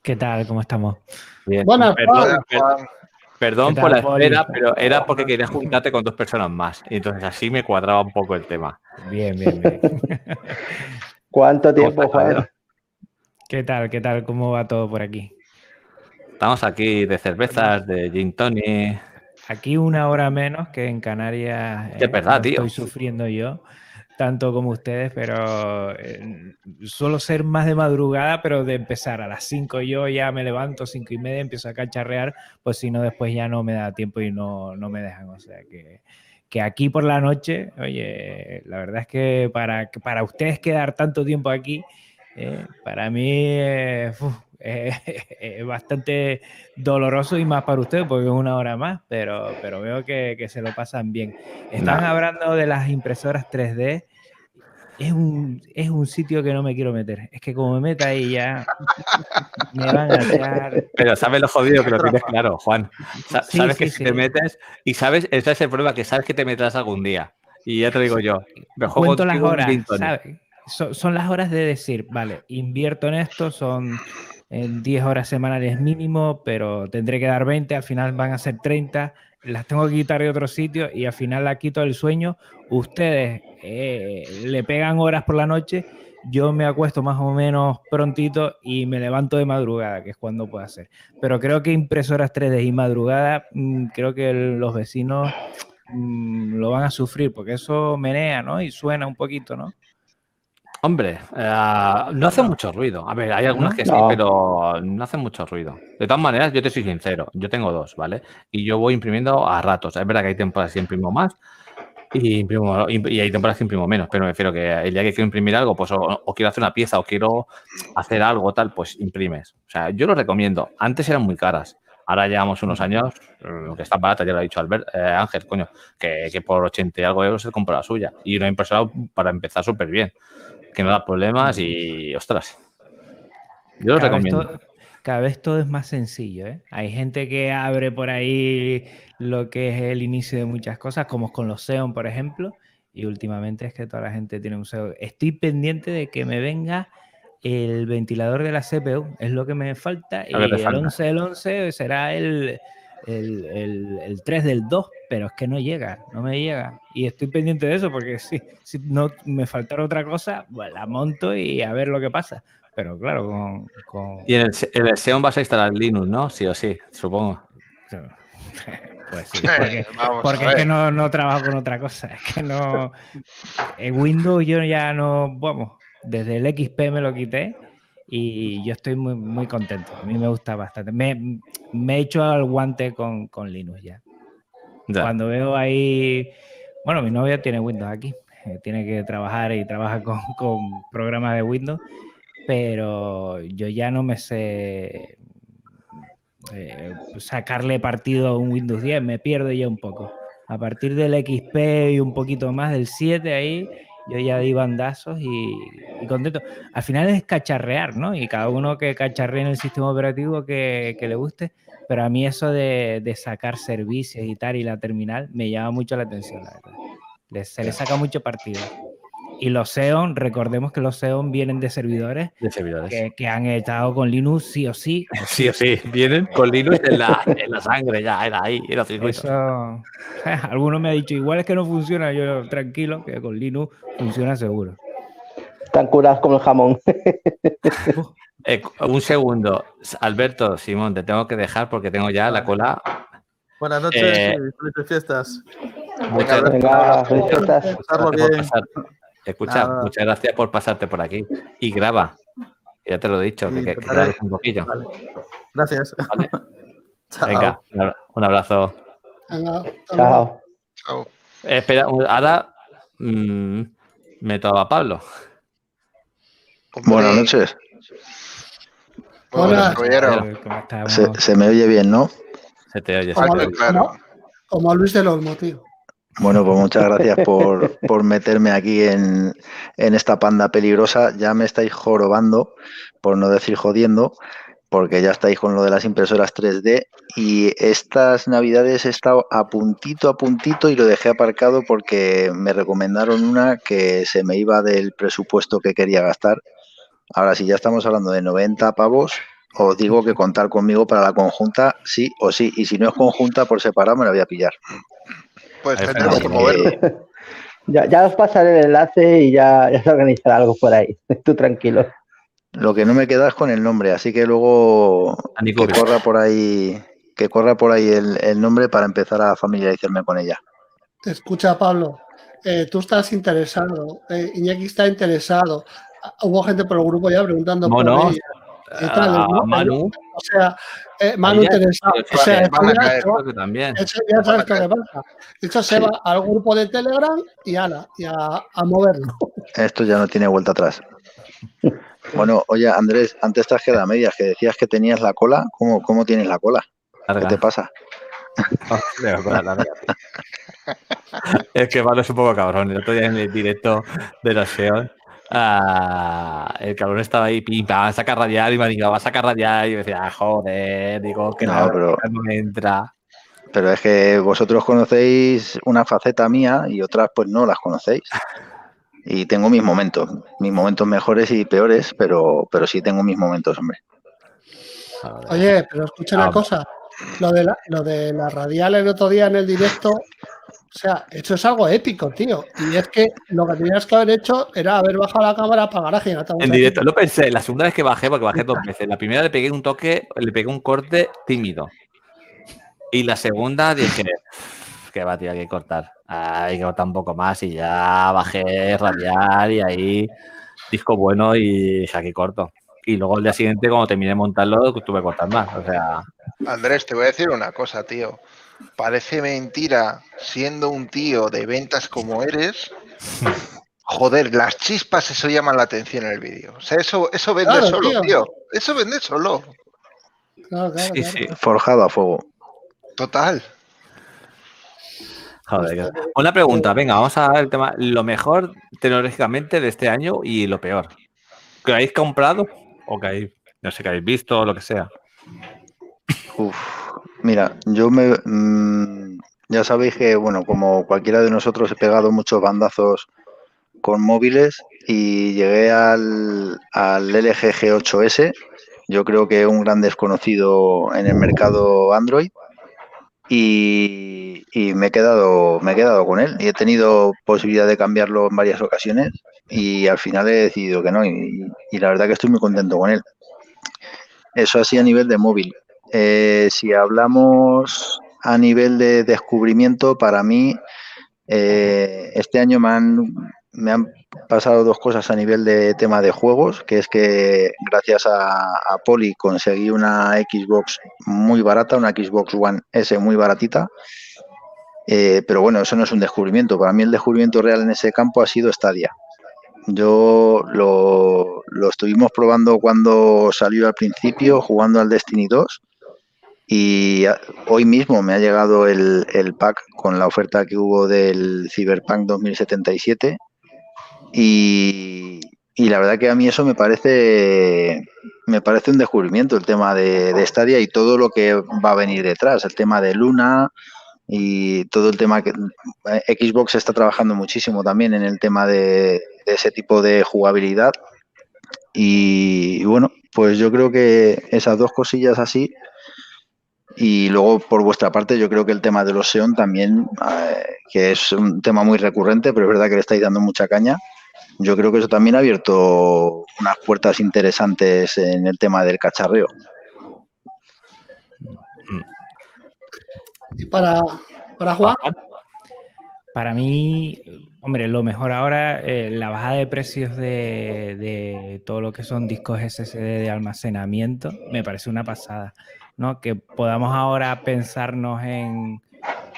[SPEAKER 22] ¿Qué tal? ¿Cómo estamos?
[SPEAKER 1] Bien.
[SPEAKER 2] Buenas,
[SPEAKER 1] Perdón,
[SPEAKER 2] Juan.
[SPEAKER 1] per- perdón
[SPEAKER 22] ¿Qué
[SPEAKER 1] por la espera, pero era porque quería juntarte con dos personas más. Y entonces así me cuadraba un poco el tema.
[SPEAKER 22] Bien, bien, bien.
[SPEAKER 21] ¿Cuánto tiempo, Juan?
[SPEAKER 22] ¿Qué tal? ¿Qué tal? ¿Cómo va todo por aquí?
[SPEAKER 1] Estamos aquí de cervezas, de gin tonic.
[SPEAKER 22] Aquí una hora menos que en Canarias.
[SPEAKER 1] Es verdad,
[SPEAKER 22] lo
[SPEAKER 1] tío.
[SPEAKER 22] Estoy sufriendo yo, tanto como ustedes, pero eh, suelo ser más de madrugada, pero de empezar a las 5 yo ya me levanto, cinco y media, empiezo a cacharrear, pues si no después ya no me da tiempo y no, no me dejan. O sea que, que aquí por la noche, oye, la verdad es que para, que para ustedes quedar tanto tiempo aquí, eh, para mí eh, uf, eh, es bastante doloroso y más para ustedes porque es una hora más, pero, pero veo que, que se lo pasan bien. Están hablando de las impresoras 3D. Es un, es un sitio que no me quiero meter. Es que como me meta ahí ya, me van a echar.
[SPEAKER 1] Pero sabes lo jodido que lo tienes claro, Juan. Sa-
[SPEAKER 22] Sí,
[SPEAKER 1] sabes
[SPEAKER 22] sí,
[SPEAKER 1] que si
[SPEAKER 22] sí.
[SPEAKER 1] te metes y sabes, ese es el problema, que sabes que te meterás algún día. Y ya te digo yo, mejor
[SPEAKER 22] cuento las horas. ¿sabes? Son, son las horas de decir, vale, invierto en esto, son 10 horas semanales mínimo, pero tendré que dar 20, al final van a ser 30, las tengo que quitar de otro sitio y al final la quito del sueño. Ustedes eh, le pegan horas por la noche, yo me acuesto más o menos prontito y me levanto de madrugada, que es cuando puedo hacer. Pero creo que impresoras 3D y madrugada, mm, creo que los vecinos mm, lo van a sufrir, porque eso menea, ¿no? Y suena un poquito, ¿no?
[SPEAKER 1] Hombre, eh, no hace mucho ruido. A ver, hay algunas que sí,
[SPEAKER 22] No.
[SPEAKER 1] pero no hacen mucho ruido. De todas maneras, yo te soy sincero, yo tengo dos, ¿vale? Y yo voy imprimiendo a ratos. Es verdad que hay temporadas que imprimo más y, imprimo, y hay temporadas que imprimo menos, pero me refiero que el día que quiero imprimir algo, pues o, o quiero hacer una pieza o quiero hacer algo tal, pues imprimes. O sea, yo lo recomiendo. Antes eran muy caras. Ahora llevamos unos años, lo que está barata, ya lo ha dicho Albert, eh, Ángel, coño, que, que por 80 y algo euros se compra la suya. Y una impresora para empezar súper bien, que no da problemas y, ostras, yo lo
[SPEAKER 22] vez
[SPEAKER 1] recomiendo.
[SPEAKER 22] todo- cada vez todo es más sencillo, ¿eh? Hay gente que abre por ahí lo que es el inicio de muchas cosas, como con los Xeon, por ejemplo, y últimamente es que toda la gente tiene un Xeon. Estoy pendiente de que me venga el ventilador de la CPU, es lo que me falta, y
[SPEAKER 1] Lo
[SPEAKER 22] el
[SPEAKER 1] falta.
[SPEAKER 22] 11 del 11 será el, el, el- el 3 del 2, pero es que no llega, no me llega. Y estoy pendiente de eso porque si, si no me faltara otra cosa, pues la monto y a ver lo que pasa. Pero claro, con, con-
[SPEAKER 1] Y en el, en el Xeon vas a instalar Linux, ¿no? Sí o sí, supongo.
[SPEAKER 22] Pues sí, porque,
[SPEAKER 1] Vamos a
[SPEAKER 22] porque es que no, no trabajo con otra cosa. Es que no. En Windows yo ya no. Vamos, desde el XP me lo quité y yo estoy muy, muy contento. A mí me gusta bastante. Me, me he hecho al guante con, con Linux ya.
[SPEAKER 1] Ya.
[SPEAKER 22] Cuando veo ahí. Bueno, mi novia tiene Windows aquí. eh, Tiene que trabajar y trabaja con, con programas de Windows. Pero yo ya no me sé eh, sacarle partido a un Windows 10, me pierdo ya un poco. A partir del XP y un poquito más del 7 ahí, yo ya di bandazos y, y contento. Al final es cacharrear, ¿no? Y cada uno que cacharree en el sistema operativo que, que le guste, pero a mí eso de, de sacar servicios y tal y la terminal me llama mucho la atención, la verdad. Se le saca mucho partido. Y los Xeon, recordemos que los Xeon vienen de servidores,
[SPEAKER 1] De servidores.
[SPEAKER 22] que, que han estado con Linux sí o sí.
[SPEAKER 1] Sí o sí, vienen con Linux en la, en la sangre, ya era ahí, en los circuitos.
[SPEAKER 22] Eso, alguno me ha dicho, igual es que no funciona, yo tranquilo, que con Linux funciona seguro.
[SPEAKER 21] Están curados como el jamón.
[SPEAKER 1] Eh, un segundo, Alberto, Simón, te tengo que dejar porque tengo ya la cola.
[SPEAKER 20] Buenas noches
[SPEAKER 1] Eh,
[SPEAKER 20] felices fiestas.
[SPEAKER 1] Muchas
[SPEAKER 21] Venga, felices fiestas.
[SPEAKER 20] Pasarlo
[SPEAKER 1] Gracias por
[SPEAKER 20] bien.
[SPEAKER 1] Escucha,
[SPEAKER 20] Nada.
[SPEAKER 1] muchas gracias por pasarte por aquí. Y graba. Ya te lo he dicho,
[SPEAKER 20] Sí,
[SPEAKER 1] que, que
[SPEAKER 20] trataré.
[SPEAKER 1] grabes un poquillo.
[SPEAKER 20] Vale. Gracias. Chao.
[SPEAKER 1] Venga, un abra- un abrazo.
[SPEAKER 2] Venga,
[SPEAKER 21] Chao.
[SPEAKER 3] Chao.
[SPEAKER 1] Eh, espera, ahora mm, meto a Pablo.
[SPEAKER 23] Buenas noches.
[SPEAKER 3] Muy buenas, caballero.
[SPEAKER 22] ¿Cómo estamos?
[SPEAKER 23] Se, se me oye bien, ¿no?
[SPEAKER 1] Se te oye.
[SPEAKER 2] Como,
[SPEAKER 3] Alto y claro.
[SPEAKER 2] como- como Luis del Olmo, tío.
[SPEAKER 23] Bueno, pues muchas gracias por, por meterme aquí en, en esta panda peligrosa. Ya me estáis jorobando, por no decir jodiendo, porque ya estáis con lo de las impresoras 3D. Y estas navidades he estado a puntito, a puntito y lo dejé aparcado porque me recomendaron una que se me iba del presupuesto que quería gastar. Ahora, si ya estamos hablando de 90 pavos, os digo que contar conmigo para la conjunta sí o sí. Y si no es conjunta, por separado me la voy a pillar.
[SPEAKER 3] Pues
[SPEAKER 1] Ahí
[SPEAKER 3] tendremos que moverlo.
[SPEAKER 21] Ya, ya os pasaré el enlace y ya, ya se organizará algo por ahí. Tú tranquilo.
[SPEAKER 23] Lo que no me queda es con el nombre, así que luego que corra por ahí, que corra por ahí el, el nombre para empezar a familiarizarme con ella.
[SPEAKER 2] Escucha, Pablo, eh, tú estás interesado, eh, Iñaki está interesado. Ah, Hubo gente por el grupo ya preguntando por ella. Y tal,
[SPEAKER 1] a
[SPEAKER 2] ¿no?
[SPEAKER 1] Manu.
[SPEAKER 2] O sea, eh, Manu
[SPEAKER 1] pero
[SPEAKER 2] O sea, esto ya sabes qué le pasa. Eso se
[SPEAKER 23] Sí.
[SPEAKER 2] va al grupo de Telegram y, ala, y a, a moverlo.
[SPEAKER 23] Esto ya no tiene vuelta atrás. Bueno, oye Andrés, antes te has quedado a medias, que decías que tenías la cola. ¿Cómo, cómo tienes la cola? ¿Qué te pasa?
[SPEAKER 1] Es que Pablo es un poco cabrón. El otro día en el directo de los SEO, ah, el cabrón estaba ahí, pim, pam, saca radial y me va a sacar radial. Y yo decía, ah, joder, digo que
[SPEAKER 23] No, pero-
[SPEAKER 1] no me entra.
[SPEAKER 23] Pero es que vosotros conocéis una faceta mía y otras pues no las conocéis. Y tengo mis momentos, mis momentos mejores y peores, pero, pero sí tengo mis momentos, hombre.
[SPEAKER 2] Oye, pero escucha una cosa. Lo de, la, lo de la radial el otro día en el directo, o sea, eso es algo épico, tío. Y es que lo que tenías que haber hecho era haber bajado la cámara para garaje y no
[SPEAKER 1] En directo, lo pensé, la segunda vez que bajé, porque bajé dos veces. La primera le pegué un toque, le pegué un corte tímido. Y la segunda dije, que va, tío, hay que cortar. Hay que cortar un poco más y ya bajé radial y ahí disco bueno y dije, aquí corto. Y luego el día siguiente, cuando terminé de montarlo, tuve que cortar más. O sea,
[SPEAKER 3] Andrés, te voy a decir una cosa, tío. Parece mentira, siendo un tío de ventas como eres. Joder, las chispas, eso llaman la atención en el vídeo. O sea, eso, eso vende
[SPEAKER 2] Claro,
[SPEAKER 3] solo,
[SPEAKER 2] tío.
[SPEAKER 3] tío. Eso vende solo.
[SPEAKER 2] Claro, claro,
[SPEAKER 1] sí,
[SPEAKER 2] claro.
[SPEAKER 1] sí.
[SPEAKER 23] Forjado a fuego.
[SPEAKER 3] Total.
[SPEAKER 1] Joder, Una pregunta, venga, vamos a ver el tema. Lo mejor tecnológicamente de este año y lo peor. ¿Que habéis comprado? O que habéis, no sé, que habéis visto o lo que sea.
[SPEAKER 23] Uf, mira, yo me. mm, ya sabéis que, bueno, como cualquiera de nosotros he pegado muchos bandazos con móviles y llegué al, al LG G8S. Yo creo que un gran desconocido en el mercado Android. Y, y me he quedado, me he quedado con él. Y he tenido posibilidad de cambiarlo en varias ocasiones. Y al final he decidido que no. Y, y la verdad que estoy muy contento con él. Eso así a nivel de móvil. Eh, si hablamos a nivel de descubrimiento, para mí eh, este año me han, me han pasado dos cosas a nivel de tema de juegos, que es que gracias a, a Poli conseguí una Xbox muy barata, una Xbox One S muy baratita. Eh, pero bueno, eso no es un descubrimiento. Para mí el descubrimiento real en ese campo ha sido Stadia. Yo lo, lo estuvimos probando cuando salió al principio, jugando al Destiny 2. Y a- hoy mismo me ha llegado el, el pack con la oferta que hubo del Cyberpunk 2077. Y, y la verdad que a mí eso me parece me parece un descubrimiento el tema de, de Stadia y todo lo que va a venir detrás, el tema de Luna y todo el tema que eh, Xbox está trabajando muchísimo también en el tema de, ese tipo de jugabilidad. Y bueno, pues yo creo que esas dos cosillas así. Y luego, por vuestra parte, yo creo que el tema de los SEON también, eh, que es un tema muy recurrente, pero es verdad que le estáis dando mucha caña. Yo creo que eso también ha abierto unas puertas interesantes en el tema del cacharreo.
[SPEAKER 2] Y para, para Juan,
[SPEAKER 22] Para mí, hombre, lo mejor ahora, eh, la bajada de precios de, de todo lo que son discos SSD de almacenamiento, me parece una pasada, ¿no? Que podamos ahora pensarnos en,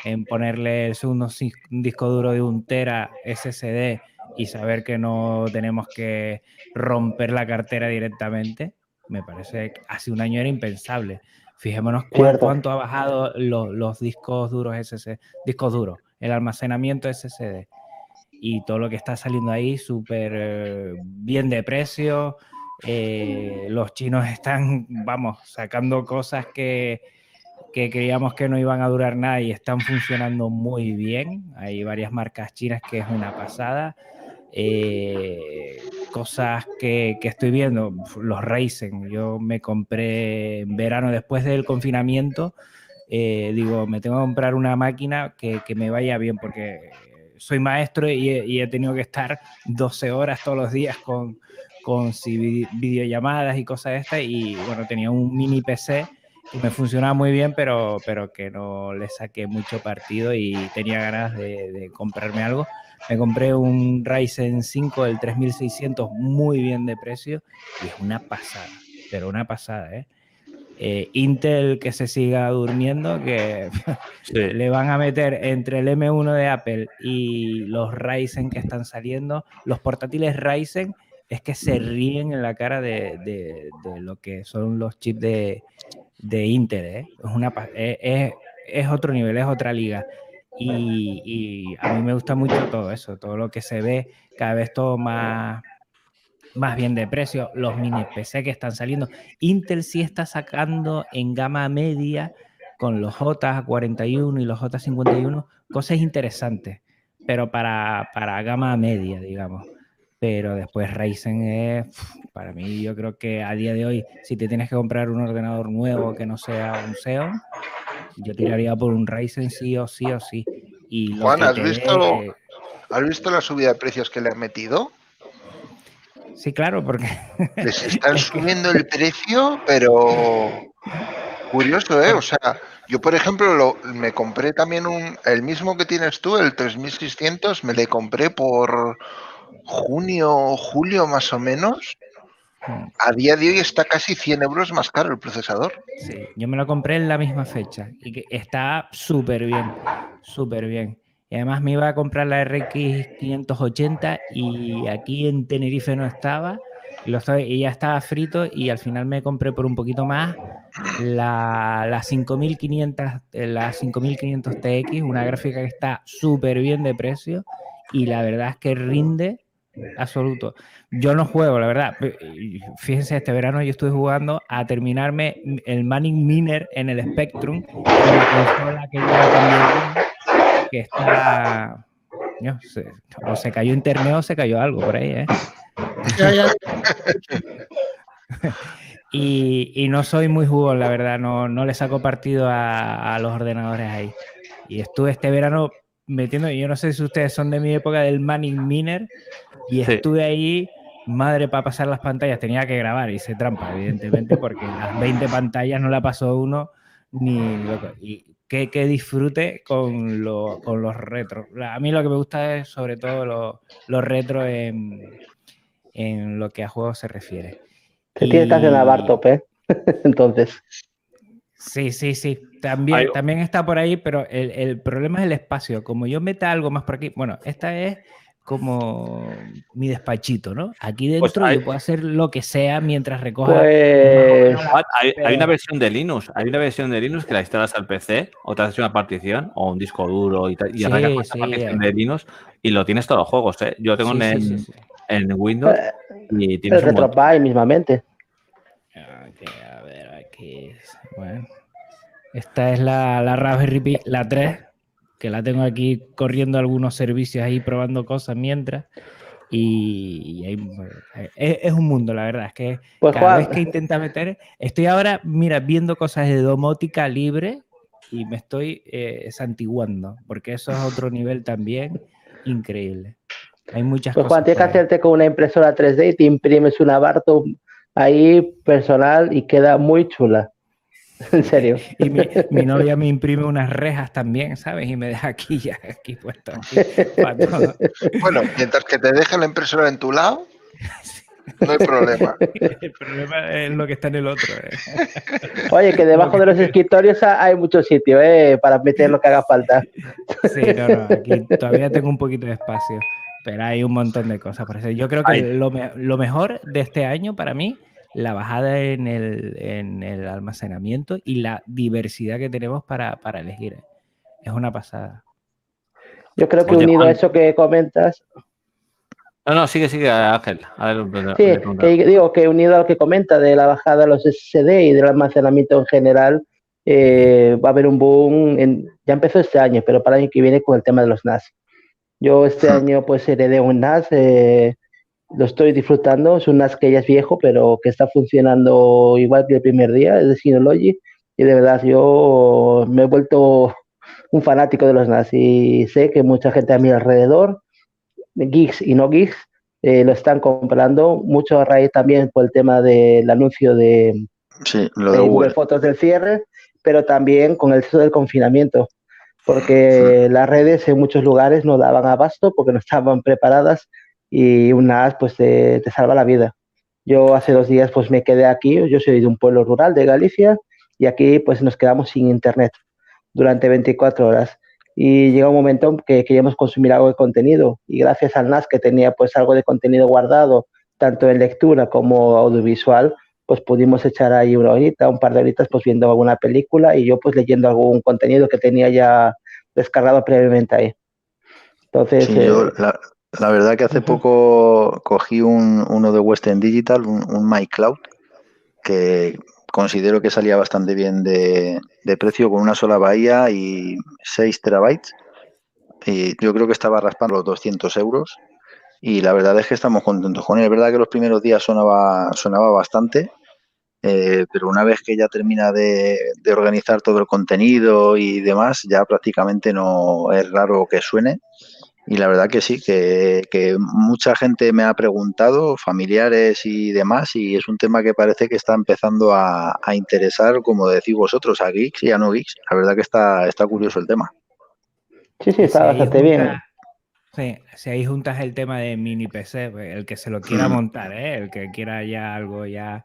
[SPEAKER 22] en ponerle cis- un disco duro de un tera SSD y saber que no tenemos que romper la cartera directamente, me parece que hace un año era impensable. Fijémonos cuánto ha bajado lo- los discos duros SSD, discos duros, el almacenamiento SSD y todo lo que está saliendo ahí súper eh, bien de precio. Eh, los chinos están, vamos, sacando cosas que, que creíamos que no iban a durar nada y están funcionando muy bien. Hay varias marcas chinas que es una pasada. Eh, cosas que, estoy viendo, los Ryzen. Yo me compré en verano después del confinamiento. eh, digo, me tengo que comprar una máquina que, que me vaya bien porque soy maestro y he, y he tenido que estar 12 horas todos los días con, con videollamadas y cosas de estas. Y bueno, tenía un mini PC que me funcionaba muy bien, pero, pero que no le saqué mucho partido y tenía ganas de, de comprarme algo. Me compré un Ryzen 5 del 3600 muy bien de precio y es una pasada, pero una pasada, ¿eh? Eh, Intel que se siga durmiendo, que le van a meter entre el M1 de Apple y los Ryzen que están saliendo, los portátiles Ryzen es que se ríen en la cara de, de- de lo que son los chips de, de Intel. ¿eh? Es, una, pa- es, es- es otro nivel, es otra liga. Y, y a mí me gusta mucho todo eso, todo lo que se ve, cada vez todo más, más bien de precio, los mini PC que están saliendo. Intel sí está sacando en gama media con los J41 y los J51 cosas interesantes, pero para, para gama media, digamos. Pero después Ryzen es, para mí, yo creo que a día de hoy, si te tienes que comprar un ordenador nuevo que no sea un Xeon, yo tiraría por un Ryzen sí o sí o sí. Y lo
[SPEAKER 3] Juan,
[SPEAKER 22] que
[SPEAKER 3] ¿has visto,
[SPEAKER 22] dé-
[SPEAKER 3] ¿has visto la subida de precios que le han metido?
[SPEAKER 22] Sí, claro, porque...
[SPEAKER 3] Les están subiendo el precio, pero curioso, ¿eh? O sea, yo por ejemplo lo- me compré también un, el mismo que tienes tú, el 3600, me le compré por junio, julio más o menos. A día de hoy está casi 100 euros más caro el procesador.
[SPEAKER 22] Sí, yo me lo compré en la misma fecha y que está súper bien, súper bien. Y además me iba a comprar la RX 580 y aquí en Tenerife no estaba, lo estaba- y ya estaba frito y al final me compré por un poquito más la, la 5500, eh, la 5500 TX, una gráfica que está súper bien de precio y la verdad es que rinde absoluto. Yo no juego, la verdad. Fíjense, este verano yo estuve jugando a terminarme el Manning Miner en el Spectrum, en la consola que también que está. no, se- o se cayó internet o se cayó algo por ahí, ¿eh? y, y no soy muy jugón, la verdad, no, no le saco partido a, a los ordenadores ahí. Y estuve este verano metiendo, yo no sé si ustedes son de mi época del Manning Miner, y
[SPEAKER 1] Sí.
[SPEAKER 22] estuve ahí, madre, para pasar las pantallas, tenía que grabar, hice trampa, evidentemente, porque las 20 pantallas no la pasó uno ni loco. Y que, que disfrute con, lo- con los retros. A mí lo que me gusta es sobre todo lo- los retros en, en lo que a juegos se refiere.
[SPEAKER 21] Se tiene que hacer una Bartop, ¿eh? Entonces.
[SPEAKER 22] Sí, sí, sí. También, también está por ahí, pero el, el problema es el espacio. Como yo meta algo más por aquí, bueno, esta es como mi despachito, ¿no? Aquí dentro
[SPEAKER 1] Pues hay-
[SPEAKER 22] yo puedo hacer lo que sea mientras recoja.
[SPEAKER 21] Pues-
[SPEAKER 1] hay, una versión de Linux, hay una versión de Linux que la instalas al PC o te haces una partición o un disco duro y, tal, y
[SPEAKER 22] Sí,
[SPEAKER 1] arrancas con esa
[SPEAKER 22] sí,
[SPEAKER 1] partición
[SPEAKER 22] eh.
[SPEAKER 1] de Linux y lo tienes todos los juegos. ¿eh? Yo tengo
[SPEAKER 22] Sí,
[SPEAKER 1] en,
[SPEAKER 22] sí, sí, sí.
[SPEAKER 1] en Windows
[SPEAKER 21] Eh,
[SPEAKER 1] y
[SPEAKER 21] El
[SPEAKER 1] tienes un montón.
[SPEAKER 21] RetroPie mismamente.
[SPEAKER 22] Ok, a ver, aquí es. Bueno. Esta es la, la Raspberry Pi, la 3, que la tengo aquí corriendo algunos servicios ahí, probando cosas mientras. Y, y eh, es, es un mundo, la verdad. Es que
[SPEAKER 21] Pues,
[SPEAKER 22] cada
[SPEAKER 21] Juan.
[SPEAKER 22] vez que intenta meter. Estoy ahora, mira, viendo cosas de domótica libre y me estoy eh, santiguando, porque eso es otro nivel también increíble. Hay muchas
[SPEAKER 21] Pues
[SPEAKER 22] cosas.
[SPEAKER 21] Juan, tienes que hacerte con una impresora 3D y te imprimes una Bartop ahí personal y queda muy chula. En serio.
[SPEAKER 22] Y mi, mi novia me imprime unas rejas también, ¿sabes? Y me deja aquí ya, aquí puesto. Aquí, para todo.
[SPEAKER 3] Bueno, mientras que te deje la impresora en tu lado, no hay problema.
[SPEAKER 22] El problema es lo que está en el otro. ¿eh?
[SPEAKER 21] Oye, que debajo de los escritorios ha- hay mucho sitio eh, para meter lo que haga falta.
[SPEAKER 22] Sí, no, no, aquí todavía tengo un poquito de espacio, pero hay un montón de cosas por hacer. Yo creo que lo, me- lo mejor de este año para mí, la bajada en el, en el almacenamiento y la diversidad que tenemos para, para elegir. Es una pasada.
[SPEAKER 21] Yo creo que
[SPEAKER 1] Oye,
[SPEAKER 21] unido a
[SPEAKER 1] Juan.
[SPEAKER 21] eso que comentas,
[SPEAKER 1] No, no, sigue, sigue, Ángel. A ver, le-
[SPEAKER 21] Sí, que digo que unido a lo que comenta de la bajada de los SSD y del almacenamiento en general, eh, va a haber un boom, en- ya empezó este año, pero para el año que viene con el tema de los NAS. Yo este año pues heredé un NAS, eh, lo estoy disfrutando, es un NAS que ya es viejo, pero que está funcionando igual que el primer día, es de Synology, y de verdad yo me he vuelto un fanático de los NAS y sé que mucha gente a mi alrededor geeks y no geeks eh, lo están comprando, mucho a raíz también por el tema del anuncio de,
[SPEAKER 23] Sí, lo
[SPEAKER 21] de
[SPEAKER 23] de
[SPEAKER 21] Google. Fotos del cierre, pero también con el del confinamiento, porque las redes en muchos lugares no daban abasto porque no estaban preparadas y una app pues te, te salva la vida. Yo hace dos días pues me quedé aquí, yo soy de un pueblo rural de Galicia y aquí pues nos quedamos sin internet durante 24 horas y llega un momento en que queríamos consumir algo de contenido y gracias al NAS que tenía pues algo de contenido guardado tanto en lectura como audiovisual pues pudimos echar ahí una horita, un par de horitas pues viendo alguna película y yo pues leyendo algún contenido que tenía ya descargado previamente ahí. Entonces,
[SPEAKER 23] Sí,
[SPEAKER 21] eh,
[SPEAKER 23] yo la, la verdad que hace poco cogí un, uno de Western Digital, un, un MyCloud, que considero que salía bastante bien de, de precio con una sola bahía y 6 terabytes. Y yo creo que estaba raspando los 200 euros. Y la verdad es que estamos contentos con él. Es verdad que los primeros días sonaba, sonaba bastante, eh, pero una vez que ya termina de, de organizar todo el contenido y demás, ya prácticamente no es raro que suene. Y la verdad que sí, que, que mucha gente me ha preguntado, familiares y demás, y es un tema que parece que está empezando a, a interesar, como decís vosotros, a geeks y a no geeks. La verdad que está, está curioso el tema.
[SPEAKER 21] sí, sí, está
[SPEAKER 22] Si
[SPEAKER 21] bastante bien.
[SPEAKER 22] Sí, si ahí juntas el tema de mini PC, pues, el que se lo quiera
[SPEAKER 23] Mm.
[SPEAKER 22] montar, ¿eh? el que quiera ya algo ya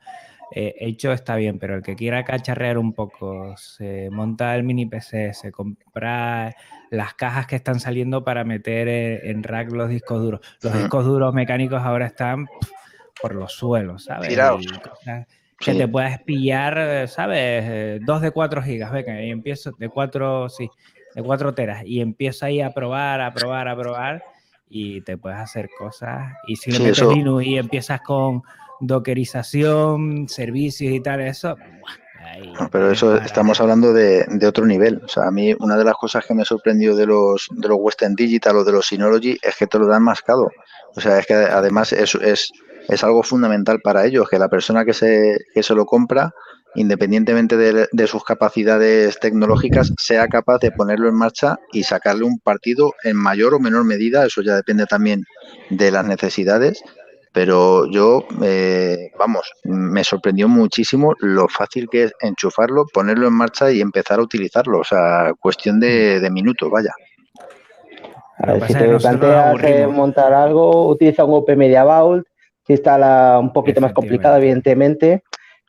[SPEAKER 22] eh, hecho está bien, pero el que quiera cacharrear un poco, se monta el mini PC, se compra las cajas que están saliendo para meter en, en rack los discos duros. Los
[SPEAKER 3] Mm.
[SPEAKER 22] discos duros mecánicos ahora están por los suelos, ¿sabes?
[SPEAKER 3] Tirados.
[SPEAKER 22] Que
[SPEAKER 23] Sí.
[SPEAKER 22] te puedas pillar, ¿sabes? Eh, Dos de 4 gigas, venga, y empiezo de 4, sí, de 4 teras, y empiezo ahí a probar, a probar, a probar, y te puedes hacer cosas. Y si le
[SPEAKER 23] Sí,
[SPEAKER 22] metes Linux y empiezas con dockerización, servicios y tal, eso,
[SPEAKER 23] No, pero eso
[SPEAKER 22] para-
[SPEAKER 23] estamos hablando de, de otro nivel. O sea, a mí una de las cosas que me sorprendió de los, de los Western Digital o de los Synology es que te lo dan mascado. O sea, es que además es, es, es algo fundamental para ellos, que la persona que se, que se lo compra, independientemente de, de sus capacidades tecnológicas, sea capaz de ponerlo en marcha y sacarle un partido en mayor o menor medida. Eso ya depende también de las necesidades. Pero yo, eh, vamos, me sorprendió muchísimo lo fácil que es enchufarlo, ponerlo en marcha y empezar a utilizarlo. O sea, cuestión de, de minutos, vaya.
[SPEAKER 21] A
[SPEAKER 22] que
[SPEAKER 21] ver, si
[SPEAKER 22] que
[SPEAKER 21] te planteas eh, montar algo, utiliza un Open Media Vault, si está la- un poquito más complicado, evidentemente,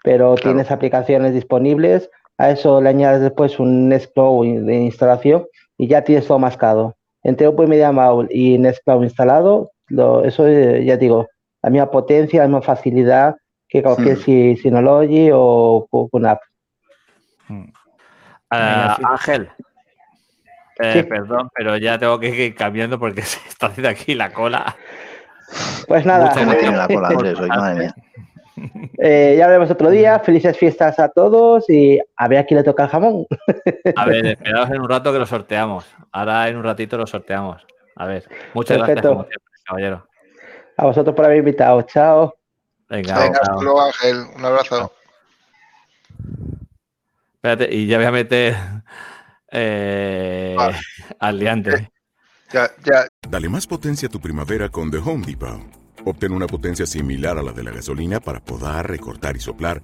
[SPEAKER 21] pero tienes aplicaciones disponibles. A eso le añades después un Nextcloud de instalación y ya tienes todo mascado. Entre Open Media Vault y Nextcloud instalado, lo- eso eh, ya digo, la misma potencia, la misma facilidad que cualquier. Sy- Synology o QNAP.
[SPEAKER 1] Ah,
[SPEAKER 22] sí.
[SPEAKER 1] Ángel, eh,
[SPEAKER 21] Sí.
[SPEAKER 1] perdón, pero ya tengo que ir cambiando porque se está haciendo aquí la cola.
[SPEAKER 21] Pues nada,
[SPEAKER 1] Mucho
[SPEAKER 23] ¿Cómo
[SPEAKER 1] ruido.
[SPEAKER 23] tiene la cola, Andrés? Hoy, madre mía.
[SPEAKER 21] eh, ya veremos otro día. Felices fiestas a todos y a ver a quién le toca el jamón.
[SPEAKER 1] A ver, esperaos en un rato que lo sorteamos. Ahora en un ratito lo sorteamos. A ver, muchas gracias,
[SPEAKER 21] Perfecto.
[SPEAKER 1] como siempre, caballero.
[SPEAKER 21] A vosotros por haber invitado. Chao.
[SPEAKER 1] Venga,
[SPEAKER 3] Venga,
[SPEAKER 1] chao.
[SPEAKER 3] Ángel. Un abrazo.
[SPEAKER 1] Espérate, y ya voy a meter eh,
[SPEAKER 3] Vale.
[SPEAKER 1] al liante.
[SPEAKER 3] Ya, ya,
[SPEAKER 7] Dale más potencia a tu primavera con The Home Depot. Obtén una potencia similar a la de la gasolina para podar, recortar y soplar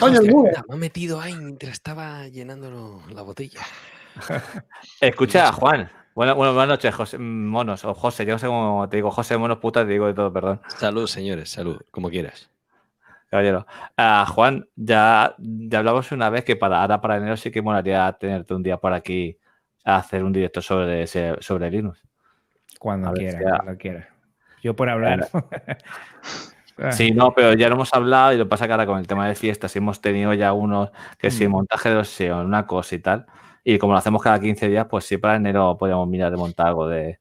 [SPEAKER 2] Coño, el muro.
[SPEAKER 24] Me ha metido ahí mientras estaba llenando la botella.
[SPEAKER 1] Escucha, Juan. Bueno, bueno, buenas noches, José, Monos, o José, yo no sé cómo te digo, José Monos, puta, te digo de todo, perdón.
[SPEAKER 24] Salud, señores, salud, como quieras.
[SPEAKER 1] Caballero. Ah, Juan, ya, ya hablamos una vez que para ahora para enero sí que molaría tenerte un día por aquí a hacer un directo sobre, ese- sobre Linux.
[SPEAKER 22] Cuando
[SPEAKER 1] A ver
[SPEAKER 22] quiera,
[SPEAKER 1] si ya-
[SPEAKER 22] cuando quiera. Yo por hablar. Ah.
[SPEAKER 1] Sí, no, pero ya lo hemos hablado y lo que pasa que ahora con el tema de fiestas hemos tenido ya unos que si
[SPEAKER 22] Mm.
[SPEAKER 1] montaje de los SEO, una cosa y tal. Y como lo hacemos cada 15 días, pues sí, para enero podríamos mirar de montar algo de,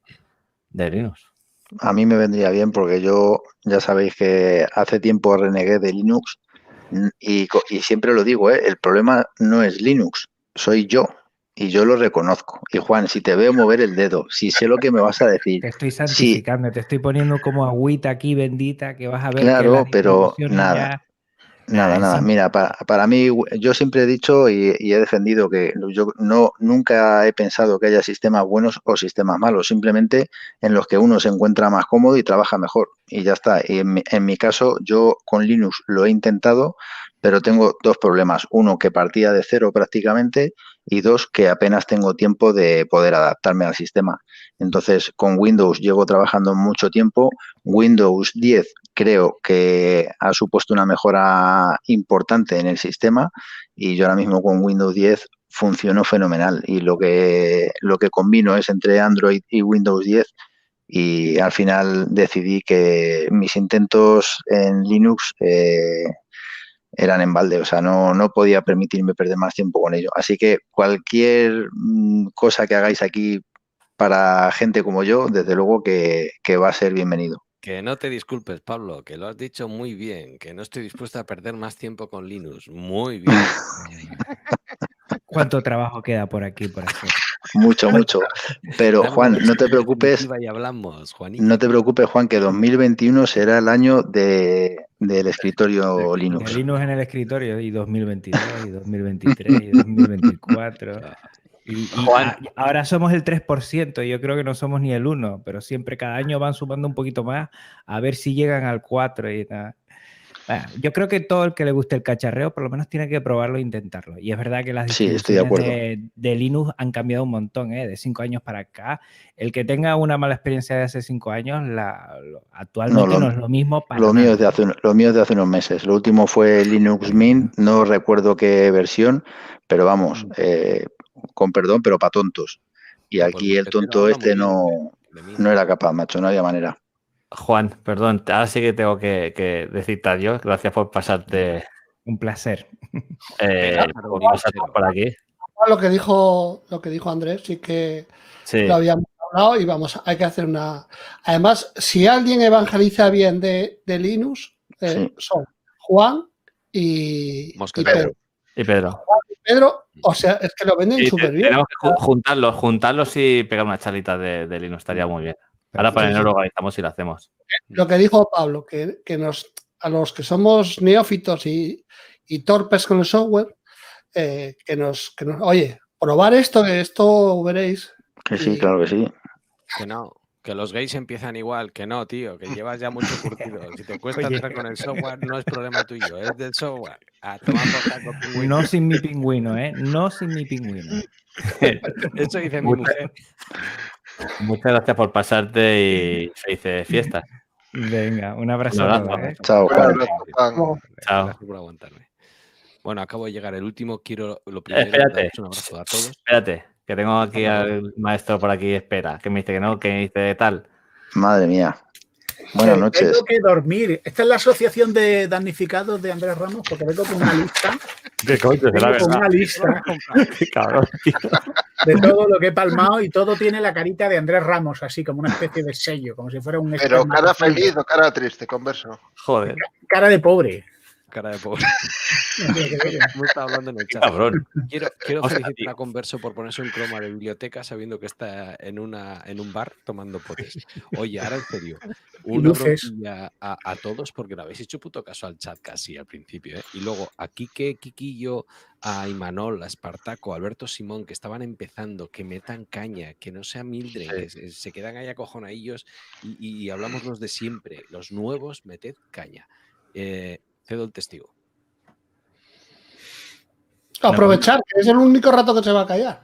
[SPEAKER 1] de Linux.
[SPEAKER 23] A mí me vendría bien porque yo ya sabéis que hace tiempo renegué de Linux mm, y siempre lo digo, ¿eh? el problema no es Linux, soy yo y yo lo reconozco. Y Juan, si te veo mover el dedo, si sé lo que me vas a decir,
[SPEAKER 22] Te estoy santificando, te estoy poniendo como agüita aquí bendita que vas a ver.
[SPEAKER 23] Claro, pero
[SPEAKER 22] distribuciones
[SPEAKER 23] nada.
[SPEAKER 22] ya-
[SPEAKER 23] Nada, nada. Mira, para, para mí, yo siempre he dicho y, y he defendido que yo no nunca he pensado que haya sistemas buenos o sistemas malos, simplemente en los que uno se encuentra más cómodo y trabaja mejor. Y ya está. Y en mi, en mi caso, yo con Linux lo he intentado, pero tengo dos problemas. Uno, que partía de cero prácticamente, y dos, que apenas tengo tiempo de poder adaptarme al sistema. Entonces, con Windows llevo trabajando mucho tiempo. Windows 10 creo que ha supuesto una mejora importante en el sistema y yo ahora mismo con Windows 10 funcionó fenomenal y lo que lo que combino es entre Android y Windows 10 y al final decidí que mis intentos en Linux eh, eran en balde, o sea, no, no podía permitirme perder más tiempo con ello. Así que cualquier mm, cosa que hagáis aquí para gente como yo, desde luego que, que va a ser bienvenido.
[SPEAKER 24] Que no te disculpes, Pablo, que lo has dicho muy bien, que no estoy dispuesto a perder más tiempo con Linux. Muy bien.
[SPEAKER 22] ¿Cuánto trabajo queda por aquí por hacer?
[SPEAKER 23] Mucho, mucho. Pero Juan, no te preocupes, no te preocupes, Juan, que 2021 será el año de, del escritorio Linux.
[SPEAKER 22] De Linux en el escritorio y 2022 y 2023 y 2024. Y, y
[SPEAKER 1] Juan.
[SPEAKER 22] a- ahora somos el 3%, yo creo que no somos ni el 1, pero siempre cada año van sumando un poquito más a ver si llegan al 4 y tal. Bueno, yo creo que todo el que le guste el cacharreo por lo menos tiene que probarlo e intentarlo. Y es verdad que las
[SPEAKER 23] Sí, estoy de
[SPEAKER 22] de, de Linux han cambiado un montón, ¿eh? de 5 años para acá. El que tenga una mala experiencia de hace 5 años, la, lo- actualmente no,
[SPEAKER 23] lo-
[SPEAKER 22] es lo mismo para
[SPEAKER 23] Lo mío, es de hace, un- lo mío es de hace unos meses. Lo último fue Linux Mint, no recuerdo qué versión, pero
[SPEAKER 22] Mm.
[SPEAKER 23] vamos, eh, con perdón, pero para tontos. Y aquí el tonto este no, no era capaz, macho, no había manera.
[SPEAKER 1] Juan, perdón, ahora sí que tengo que, que decirte adiós. Gracias por pasarte.
[SPEAKER 22] Un placer.
[SPEAKER 1] eh, por pasarte por aquí.
[SPEAKER 2] Lo que dijo, lo que dijo Andrés, sí que
[SPEAKER 1] Sí.
[SPEAKER 2] lo habíamos hablado y vamos, hay que hacer una. Además, si alguien evangeliza bien de, de Linux, eh, son Juan y, y Pedro.
[SPEAKER 1] Y Pedro.
[SPEAKER 2] Pedro, o sea, es que lo venden súper bien.
[SPEAKER 1] tenemos que ju- juntarlos, juntarlos y pegar una charlita de, de Linux, estaría muy bien. Ahora para enero lo organizamos y lo hacemos.
[SPEAKER 2] Lo que dijo Pablo, que, que nos, a los que somos neófitos y, y torpes con el software, eh, que, nos, que nos, oye, probar esto, que esto veréis.
[SPEAKER 23] Que sí, claro que sí.
[SPEAKER 24] Que no, que los gays empiezan igual, que no, tío, que llevas ya mucho curtido. Si te cuesta
[SPEAKER 22] Oye.
[SPEAKER 24] entrar con el software, no es problema tuyo, es del software. A tomar por.
[SPEAKER 22] No sin mi pingüino, ¿eh? No sin mi pingüino.
[SPEAKER 24] Eso dice mi mujer.
[SPEAKER 1] Muchas gracias por pasarte y felices fiestas.
[SPEAKER 22] Venga, un abrazo.
[SPEAKER 1] Un
[SPEAKER 22] a
[SPEAKER 1] abrazo.
[SPEAKER 22] ¿eh?
[SPEAKER 23] Chao.
[SPEAKER 1] Chao.
[SPEAKER 24] Gracias por aguantarme. Bueno, acabo de llegar el último. Quiero lo primero
[SPEAKER 1] Espérate.
[SPEAKER 24] daros un abrazo a todos.
[SPEAKER 1] Espérate, que tengo aquí al maestro por aquí. Espera, que me dice que no, que me dice tal.
[SPEAKER 23] Madre mía. Buenas
[SPEAKER 25] Eh,
[SPEAKER 23] noches.
[SPEAKER 25] Tengo que dormir. Esta es la asociación de damnificados de Andrés Ramos, porque vengo con una lista,
[SPEAKER 1] ¿Qué coño?
[SPEAKER 25] Vengo
[SPEAKER 1] Será
[SPEAKER 25] con una lista.
[SPEAKER 1] Qué cabrón, tío.
[SPEAKER 25] de todo lo que he palmado y todo tiene la carita de Andrés Ramos, así como una especie de sello, como si fuera un
[SPEAKER 3] Pero cara feliz o cara triste, converso.
[SPEAKER 1] Joder.
[SPEAKER 25] Cara de pobre.
[SPEAKER 24] Cara de pobre. Me está hablando en el chat.
[SPEAKER 1] Cabrón.
[SPEAKER 24] Quiero, quiero
[SPEAKER 1] O sea,
[SPEAKER 24] felicitar
[SPEAKER 1] tío.
[SPEAKER 24] a Converso por ponerse un croma de biblioteca sabiendo que está en, una, en un bar tomando potes. Oye, ahora en serio, bronquilla a, a todos porque le habéis hecho puto caso al chat casi al principio. ¿eh? Y luego a Quique, Quiquillo, a Imanol, a Espartaco, a Alberto Simón, que estaban empezando, que metan caña, que no sea Mildred, que se, se quedan ahí acojonadillos y, y hablamos los de siempre. Los nuevos, meted caña. Eh, cedo el testigo.
[SPEAKER 2] Aprovechar, que es el único rato que se va a callar.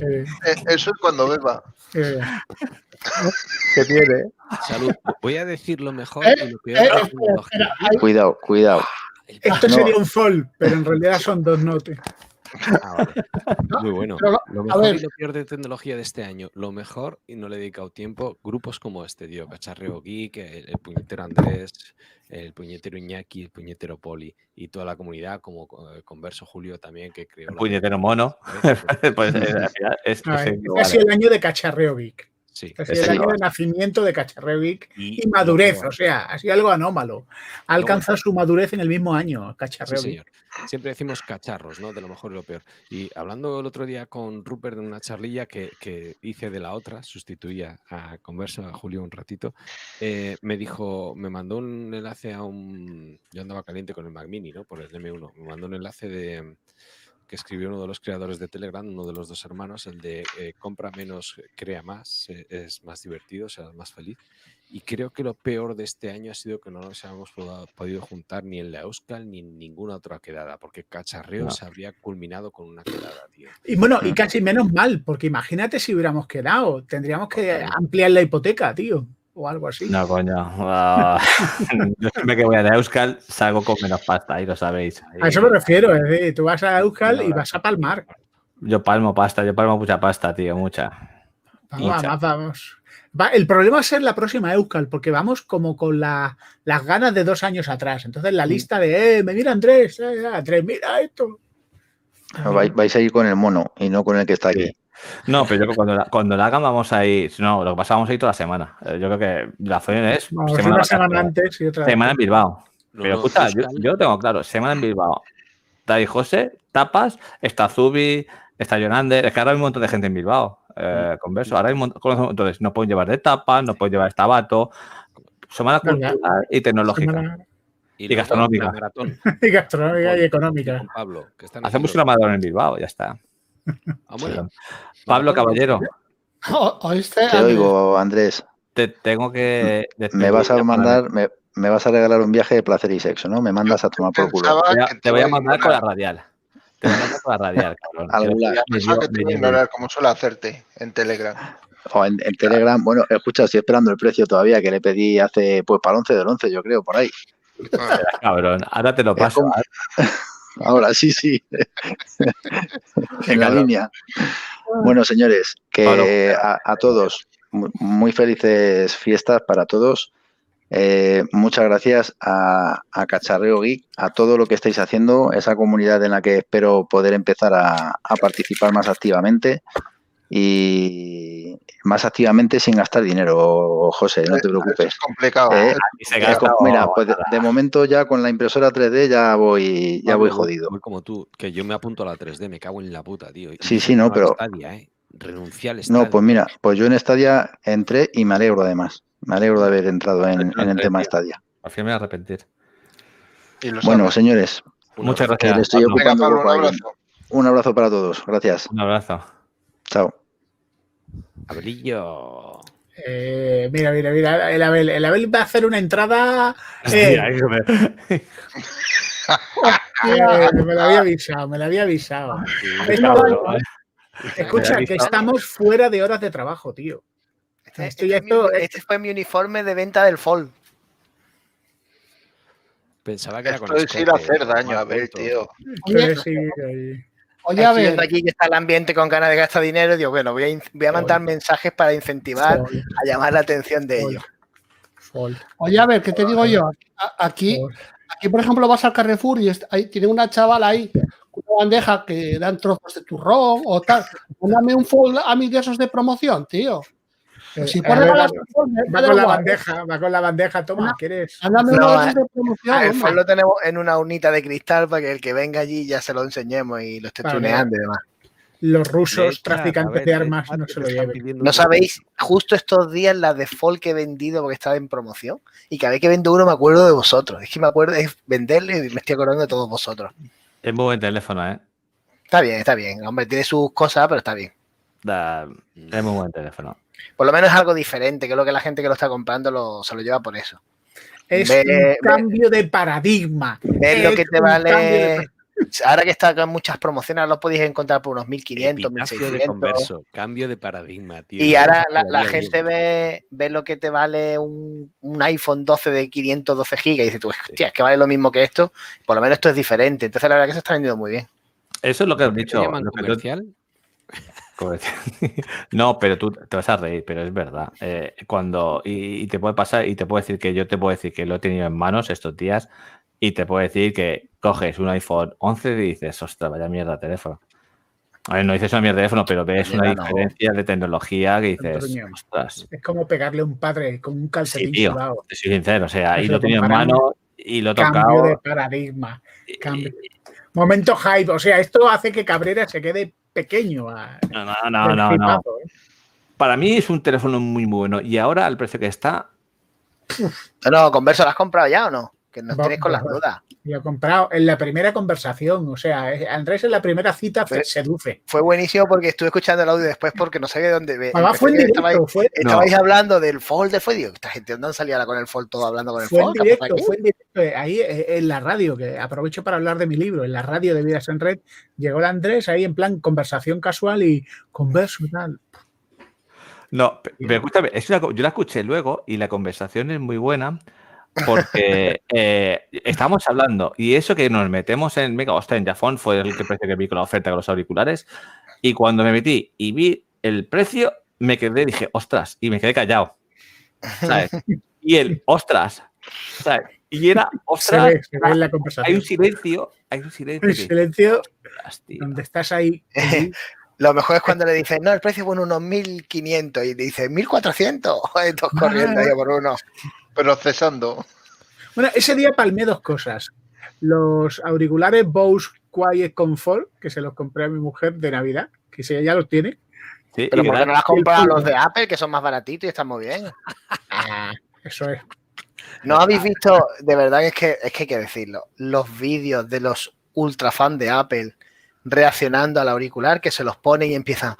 [SPEAKER 3] Eh, Eso es cuando beba.
[SPEAKER 1] ¿Qué tiene?
[SPEAKER 24] Salud. Voy a decir lo mejor
[SPEAKER 2] Eh,
[SPEAKER 24] y lo peor.
[SPEAKER 2] eh, espera, espera,
[SPEAKER 23] Cuidado, cuidado.
[SPEAKER 25] Esto
[SPEAKER 23] No.
[SPEAKER 25] sería un fall, pero en realidad son dos notes.
[SPEAKER 24] Ah, vale. Muy bueno.
[SPEAKER 2] pero,
[SPEAKER 24] Lo
[SPEAKER 2] a
[SPEAKER 24] mejor
[SPEAKER 2] ver.
[SPEAKER 24] y lo peor de tecnología de este año. Lo mejor, y no le he dedicado tiempo, grupos como este, tío. Cacharreo Geek, el, el puñetero Andrés, el puñetero Iñaki, el puñetero Poli y toda la comunidad, como eh, Converso Julio también, que creó.
[SPEAKER 1] El
[SPEAKER 24] la-
[SPEAKER 1] puñetero mono. pues eh, es, es
[SPEAKER 25] es
[SPEAKER 1] igual.
[SPEAKER 25] casi el año de Cacharreo Geek.
[SPEAKER 24] Sí.
[SPEAKER 25] Casi
[SPEAKER 1] Es
[SPEAKER 25] el año de nacimiento de Geek
[SPEAKER 24] Y
[SPEAKER 25] y, madurez, o sea, ha sido algo anómalo. Ha alcanzado su madurez en el mismo año,
[SPEAKER 24] Sí,
[SPEAKER 25] Cacharreo Geek.
[SPEAKER 24] señor. Siempre decimos cacharros, ¿no? De lo mejor y lo peor. Y hablando el otro día con Rupert en una charlilla que, que hice de la otra, sustituía a Converso a Julio un ratito, eh, me dijo, me mandó un enlace a un. Yo andaba caliente con el Mac Mini, ¿no? Por el M1. Me mandó un enlace de que escribió uno de los creadores de Telegram, uno de los dos hermanos, el de eh, compra menos, crea más, eh, es más divertido, serás más feliz. Y creo que lo peor de este año ha sido que no nos hemos podido juntar ni en la Euskal ni en ninguna otra quedada, porque Cacharreo
[SPEAKER 1] No.
[SPEAKER 24] se habría culminado con una quedada, tío.
[SPEAKER 25] Y bueno, y casi menos mal, porque imagínate si hubiéramos quedado. Tendríamos que ampliar la hipoteca, tío, o algo así.
[SPEAKER 1] No, coño. Yo siempre que voy a Euskal salgo con menos pasta, ahí lo sabéis.
[SPEAKER 25] A eso me refiero, es decir, tú vas a Euskal y vas a palmar.
[SPEAKER 1] Yo palmo pasta, yo palmo mucha pasta, tío, mucha.
[SPEAKER 25] Vamos,
[SPEAKER 1] Mucha.
[SPEAKER 25] vamos. Va- el problema va a ser la próxima Euskal, porque vamos como con la- las ganas de dos años atrás. Entonces la lista de, eh, me mira Andrés, eh, Andrés, mira esto.
[SPEAKER 23] Vais, vais a ir con el mono y no con el que está aquí.
[SPEAKER 1] No, pero yo creo que cuando la, cuando la hagan vamos a ir. No, lo que pasa vamos a ir toda la semana. Eh, Yo creo que la zona es
[SPEAKER 25] Vamos,
[SPEAKER 1] semana,
[SPEAKER 25] una semana antes y otra
[SPEAKER 1] Semana en Bilbao.
[SPEAKER 24] No,
[SPEAKER 1] Pero
[SPEAKER 24] no,
[SPEAKER 1] escucha, yo, lo tengo claro, semana en Bilbao. Está ahí José, Tapas, está Zubi, está Jonander. Es que ahora hay un montón de gente en Bilbao. Eh, converso. Ahora hay un montón. Entonces, no pueden llevar de tapas, no pueden llevar estabato. Semana cultural y tecnológica.
[SPEAKER 25] Semana-
[SPEAKER 1] Y gastronómica.
[SPEAKER 25] y gastronómica y
[SPEAKER 24] con
[SPEAKER 25] económica.
[SPEAKER 24] Pablo, que están
[SPEAKER 1] Hacemos una maratón en Bilbao, ya está.
[SPEAKER 24] Ah, bueno.
[SPEAKER 1] Pablo Caballero,
[SPEAKER 2] O- ¿Oíste?
[SPEAKER 23] Te oigo, Andrés.
[SPEAKER 1] te tengo que decir.
[SPEAKER 23] Me vas a mandar, me, me vas a regalar un viaje de placer y sexo, ¿no? Me mandas a tomar por culo.
[SPEAKER 1] Te voy a,
[SPEAKER 3] que
[SPEAKER 1] te voy a
[SPEAKER 3] iba
[SPEAKER 1] mandar con la radial. Te voy a mandar con la radial, cabrón.
[SPEAKER 3] Pensaba que te a ignorar como suele hacerte en Telegram.
[SPEAKER 23] O en, en Telegram, bueno, escucha, estoy esperando el precio todavía que le pedí hace, pues para el 11 del 11, yo creo, por ahí.
[SPEAKER 1] Cabrón, ahora te lo
[SPEAKER 23] Es
[SPEAKER 1] paso.
[SPEAKER 23] como- Ahora sí, sí. en la línea. Bueno, señores, que a, a todos, mu- muy felices fiestas para todos. Eh, muchas gracias a, a Cacharreo Geek, a todo lo que estáis haciendo, esa comunidad en la que espero poder empezar a, a participar más activamente y más activamente sin gastar dinero, José, no te preocupes.
[SPEAKER 3] Es complicado.
[SPEAKER 23] Eh, eh, mira, pues de, de momento ya con la impresora 3D ya voy, ya voy jodido.
[SPEAKER 24] voy como tú, que yo me apunto a la 3D, me cago en la puta, tío. Y
[SPEAKER 23] Sí, sí, no, pero-
[SPEAKER 24] Stadia, ¿eh? Al Stadia.
[SPEAKER 23] No, pues mira, pues yo en Stadia entré y me alegro además. Me alegro de haber entrado en, en el tema Stadia.
[SPEAKER 1] Al fin me voy a arrepentir.
[SPEAKER 23] Bueno,
[SPEAKER 3] sabes.
[SPEAKER 23] señores,
[SPEAKER 1] Muchas gracias.
[SPEAKER 23] le estoy.
[SPEAKER 3] Venga, Pablo, un abrazo.
[SPEAKER 23] Un abrazo para todos. Gracias.
[SPEAKER 1] Un abrazo.
[SPEAKER 23] Chao.
[SPEAKER 24] Abelillo.
[SPEAKER 25] Eh, mira, mira, mira, el Abel, el Abel va a hacer una entrada. eh,
[SPEAKER 1] Hostia, me-
[SPEAKER 25] eh, me lo había avisado, me lo había avisado. Es
[SPEAKER 1] Cabrón,
[SPEAKER 25] normal.
[SPEAKER 1] ¿eh?
[SPEAKER 25] Escucha, que estamos fuera de horas de trabajo, tío.
[SPEAKER 26] Este,
[SPEAKER 25] Esto ya
[SPEAKER 26] este fue
[SPEAKER 25] esto-
[SPEAKER 26] mi, este fue mi uniforme de venta del fall.
[SPEAKER 24] Pensaba que era con
[SPEAKER 3] Esto es ir a
[SPEAKER 24] escote,
[SPEAKER 3] hacer daño, a ver, tío.
[SPEAKER 25] Sí, sí.
[SPEAKER 2] Oye, a
[SPEAKER 26] Estoy
[SPEAKER 2] ver,
[SPEAKER 26] viendo aquí que está el ambiente con ganas de gastar dinero. y Digo, bueno, voy a, in- voy a mandar mensajes para incentivar a llamar la atención de ellos.
[SPEAKER 2] oye, a ver, ¿qué te digo yo? Aquí, aquí por ejemplo, vas al Carrefour y ahí tiene una chavala ahí, una bandeja que dan trozos de turrón o tal. Mándame un fold a mí de esos de promoción, tío.
[SPEAKER 25] Eh,
[SPEAKER 2] Si
[SPEAKER 25] a
[SPEAKER 2] regalar
[SPEAKER 25] va, con la
[SPEAKER 2] igual.
[SPEAKER 25] bandeja, va con la bandeja, toma, ¿quieres?
[SPEAKER 2] Ándame
[SPEAKER 26] No,
[SPEAKER 2] de
[SPEAKER 26] eh,
[SPEAKER 2] promoción,
[SPEAKER 26] Ah, el phone lo tenemos en una unita de cristal para que el que venga allí ya se lo enseñemos y lo esté
[SPEAKER 25] Vale.
[SPEAKER 26] tuneando y demás.
[SPEAKER 25] Los rusos,
[SPEAKER 24] a
[SPEAKER 25] traficantes
[SPEAKER 24] ver,
[SPEAKER 25] de armas, no
[SPEAKER 24] que
[SPEAKER 25] se lo lleven.
[SPEAKER 26] No sabéis, justo estos días la default que he vendido porque estaba en promoción y cada vez que vendo uno me acuerdo de vosotros. Es que me acuerdo de venderle y me estoy acordando de todos vosotros.
[SPEAKER 1] Es muy buen teléfono, ¿eh?
[SPEAKER 26] Está bien, está bien. Hombre, tiene sus cosas, pero está bien.
[SPEAKER 1] Da- es muy buen teléfono.
[SPEAKER 26] Por lo menos es algo diferente, que es lo que la gente que lo está comprando lo- se lo lleva por eso.
[SPEAKER 25] Es
[SPEAKER 26] Ve-
[SPEAKER 25] un
[SPEAKER 26] ve-
[SPEAKER 25] cambio de paradigma.
[SPEAKER 26] Ves lo que te vale. Ahora que está con muchas promociones, lo podéis encontrar por unos 1500,
[SPEAKER 24] Epitafio de
[SPEAKER 26] 1600.
[SPEAKER 24] converso, cambio de paradigma, tío.
[SPEAKER 26] Y ahora la, gente ve, ve lo que te vale un, un iPhone 12 de 512 gigas y dice tú, hostia, es que vale lo mismo que esto. Por lo menos esto es diferente. Entonces la verdad que se está vendiendo muy bien.
[SPEAKER 1] Eso es lo que has
[SPEAKER 24] ¿Por qué te
[SPEAKER 1] dicho.
[SPEAKER 24] llaman comercial?
[SPEAKER 1] No, pero tú te vas a reír, pero es verdad. Eh, cuando y, y te puede pasar y te puedo decir que yo te puedo decir que lo he tenido en manos estos días y te puedo decir que coges un iPhone 11 y dices, ostras, vaya mierda de teléfono. A ver, no dices una mierda de teléfono, pero ves una
[SPEAKER 26] no.
[SPEAKER 1] diferencia de tecnología que dices, ostras,
[SPEAKER 25] Es como pegarle a un padre con un
[SPEAKER 1] sí,
[SPEAKER 25] calcetín
[SPEAKER 1] tío,
[SPEAKER 25] sudado.
[SPEAKER 1] te soy sincero, o sea, ahí
[SPEAKER 25] Eso
[SPEAKER 1] lo he tenido en mano y lo he
[SPEAKER 25] Cambio
[SPEAKER 1] tocado.
[SPEAKER 25] de paradigma. Cambio. Momento hype. O sea, esto hace que Cabrera se quede pequeño. a-
[SPEAKER 1] No, no, no, no, no.
[SPEAKER 25] ¿eh?
[SPEAKER 1] Para mí es un teléfono muy, muy bueno. Y ahora, al precio que está,
[SPEAKER 26] No, no, Converso, ¿lo has comprado ya o no? Que nos tenéis con las dudas.
[SPEAKER 25] Y ha comprado en la primera conversación. O sea, Andrés en la primera cita
[SPEAKER 26] Fue-
[SPEAKER 25] seduce.
[SPEAKER 26] Fue buenísimo porque estuve escuchando el audio después porque no sabía de dónde. ve-
[SPEAKER 25] Además, fue en directo,
[SPEAKER 26] estabais,
[SPEAKER 25] fue-
[SPEAKER 26] estabais
[SPEAKER 1] No.
[SPEAKER 26] hablando del Fold del Fold. Digo, esta gente ¿dónde salía con el Fold todo hablando con el
[SPEAKER 25] Fue en
[SPEAKER 26] Fold? ¿Qué ha pasado
[SPEAKER 25] directo, fue en directo, eh, ahí eh, en la radio, que aprovecho para hablar de mi libro, en la radio de Vidas en Red, llegó el Andrés ahí en plan conversación casual y converso y tal.
[SPEAKER 1] No, pe- pero escúchame, es una yo la escuché luego y la conversación es muy buena porque eh, estábamos hablando y eso que nos metemos en Mega, hostia, en Jafón fue el que precio que vi con la oferta con los auriculares y cuando me metí y vi el precio, me quedé, dije, ostras, y me quedé callado. ¿sabes? Y el, ostras, ¿sabes? Y era,
[SPEAKER 25] Se
[SPEAKER 1] ostras,
[SPEAKER 25] ve, se ve en la
[SPEAKER 1] hay un silencio, hay un silencio. Que-
[SPEAKER 25] silencio,
[SPEAKER 1] ostras,
[SPEAKER 25] donde estás ahí.
[SPEAKER 26] Lo mejor es cuando le dicen, no, el precio fue unos 1500 y le dicen 1400. Ay, Todos corriendo ahí por uno.
[SPEAKER 3] Procesando.
[SPEAKER 25] Bueno, ese día palmé dos cosas. Los auriculares Bose Quiet Comfort, que se los compré a mi mujer de Navidad, que si ella los tiene.
[SPEAKER 1] Sí,
[SPEAKER 26] Pero ¿por qué no las
[SPEAKER 25] pulpo.
[SPEAKER 26] los de Apple, que son más baratitos y están muy bien?
[SPEAKER 25] Eso es.
[SPEAKER 26] ¿No habéis visto, de verdad es que, es que hay que decirlo, los vídeos de los ultra fan de Apple reaccionando al auricular que se los ponen y empiezan,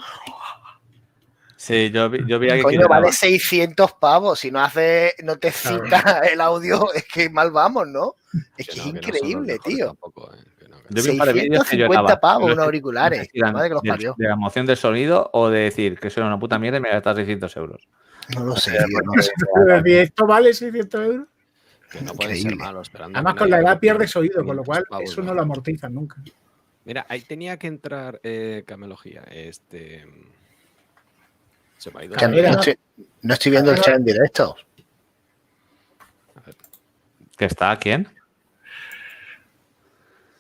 [SPEAKER 1] Sí, yo vi, yo vi que
[SPEAKER 26] coño, vale 600 pavos, si no hace, no te cita el audio, es que mal vamos, ¿no? Es que,
[SPEAKER 24] Que
[SPEAKER 26] es
[SPEAKER 24] no, que no los
[SPEAKER 26] increíble,
[SPEAKER 24] mejores
[SPEAKER 26] tío.
[SPEAKER 24] tampoco, eh, que no, no.
[SPEAKER 1] Yo vi un par de vídeos que
[SPEAKER 26] 650
[SPEAKER 1] lloraba.
[SPEAKER 26] pavos
[SPEAKER 1] No
[SPEAKER 26] unos auriculares,
[SPEAKER 1] no eran
[SPEAKER 26] madre que los
[SPEAKER 1] de,
[SPEAKER 26] parió.
[SPEAKER 1] de la emoción del sonido o de decir que eso era una puta mierda y me gastas 600 euros.
[SPEAKER 26] No lo sé, tío, no
[SPEAKER 25] ¿Esto vale 600 euros?
[SPEAKER 24] Que no puede ser
[SPEAKER 26] Increíble.
[SPEAKER 24] malo esperando.
[SPEAKER 25] Además, con la edad pierdes oído, con lo
[SPEAKER 24] 500
[SPEAKER 25] cual
[SPEAKER 24] pavos,
[SPEAKER 25] eso no
[SPEAKER 24] ¿no?
[SPEAKER 25] lo amortizan nunca.
[SPEAKER 24] Mira, ahí tenía que entrar eh, Camelogía. Este. Se me ha ido.
[SPEAKER 26] Que no, estoy, no estoy viendo el chat en directo.
[SPEAKER 1] ¿Que está quién?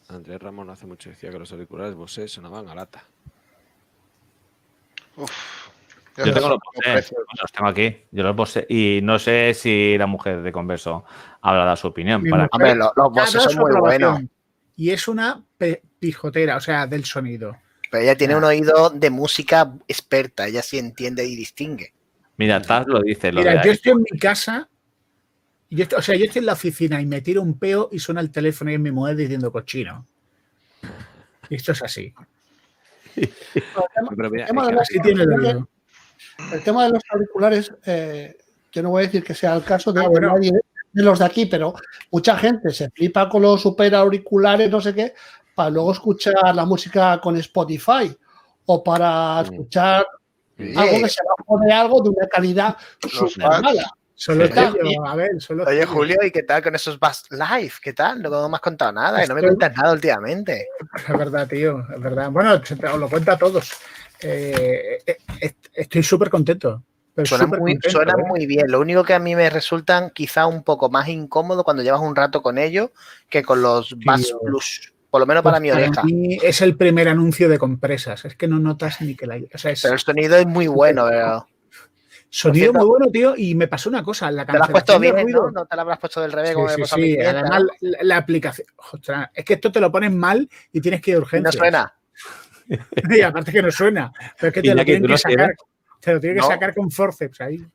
[SPEAKER 24] Andrés Ramón hace mucho decía que los auriculares Bose sonaban a lata.
[SPEAKER 1] Yo tengo
[SPEAKER 3] sé
[SPEAKER 1] los Bose, los tengo aquí. Yo los Bose. Y no sé si la mujer de Converso habrá dado su opinión. Para
[SPEAKER 25] mujer
[SPEAKER 26] Hombre, lo- los
[SPEAKER 25] ha
[SPEAKER 26] Bose son muy buenos.
[SPEAKER 25] Y es una pijotera, o sea, del sonido.
[SPEAKER 26] Pero ella tiene un oído de música experta, ella sí entiende y distingue.
[SPEAKER 1] Mira, Taz lo dice. Lo
[SPEAKER 25] Mira, yo
[SPEAKER 1] ahí.
[SPEAKER 25] estoy en mi casa, y yo estoy- o sea, yo estoy en la oficina y me tiro un peo y suena el teléfono y es mi mujer diciendo cochino. Y esto es así.
[SPEAKER 2] El tema de los auriculares-
[SPEAKER 25] oído.
[SPEAKER 2] el tema de los auriculares, eh, yo no voy a decir que sea el caso de,
[SPEAKER 25] Ah, bueno.
[SPEAKER 2] nadie de los de aquí, pero mucha gente se flipa con los super auriculares, no sé qué, para luego escuchar la música con Spotify o para escuchar algo que se bajo de algo de una calidad súper mala.
[SPEAKER 25] Solo
[SPEAKER 26] Sí.
[SPEAKER 25] tuyo, a ver, solo
[SPEAKER 26] Oye. Julio, ¿y qué tal con esos Bass Live? ¿Qué tal? No me has contado nada y no me cuentas nada últimamente.
[SPEAKER 25] Es verdad, tío, es verdad. Bueno, os lo cuento a todos. Eh, eh, eh, estoy súper contento.
[SPEAKER 26] Suena muy,
[SPEAKER 25] contento,
[SPEAKER 26] suena
[SPEAKER 25] ¿eh?
[SPEAKER 26] muy bien. Lo único que a mí me resultan quizá un poco más incómodo cuando llevas un rato con ellos que con los Bass
[SPEAKER 25] Tío.
[SPEAKER 26] Plus. Por lo menos para
[SPEAKER 25] Pues
[SPEAKER 26] mi oreja.
[SPEAKER 25] mí es el primer anuncio de compresas. Es que no notas ni que la. O sea, es-
[SPEAKER 26] Pero el sonido es muy bueno. pero-
[SPEAKER 25] Sonido muy bueno, tío, y me pasó una cosa. La
[SPEAKER 26] Te lo has puesto bien,
[SPEAKER 25] ruido-
[SPEAKER 26] ¿no? No te lo habrás puesto del revés
[SPEAKER 25] Sí,
[SPEAKER 26] como me
[SPEAKER 25] sí,
[SPEAKER 26] pasó a mi
[SPEAKER 25] sí, Además,
[SPEAKER 26] ¿no?
[SPEAKER 25] la, la aplicación. Ostras, es que esto te lo pones mal y tienes que ir
[SPEAKER 26] Y no suena.
[SPEAKER 25] Y aparte que no suena. Pero es que te lo tienen
[SPEAKER 1] ¿tú
[SPEAKER 25] que sacar.
[SPEAKER 1] tienes?
[SPEAKER 25] Te lo tienen que sacar con forceps ahí.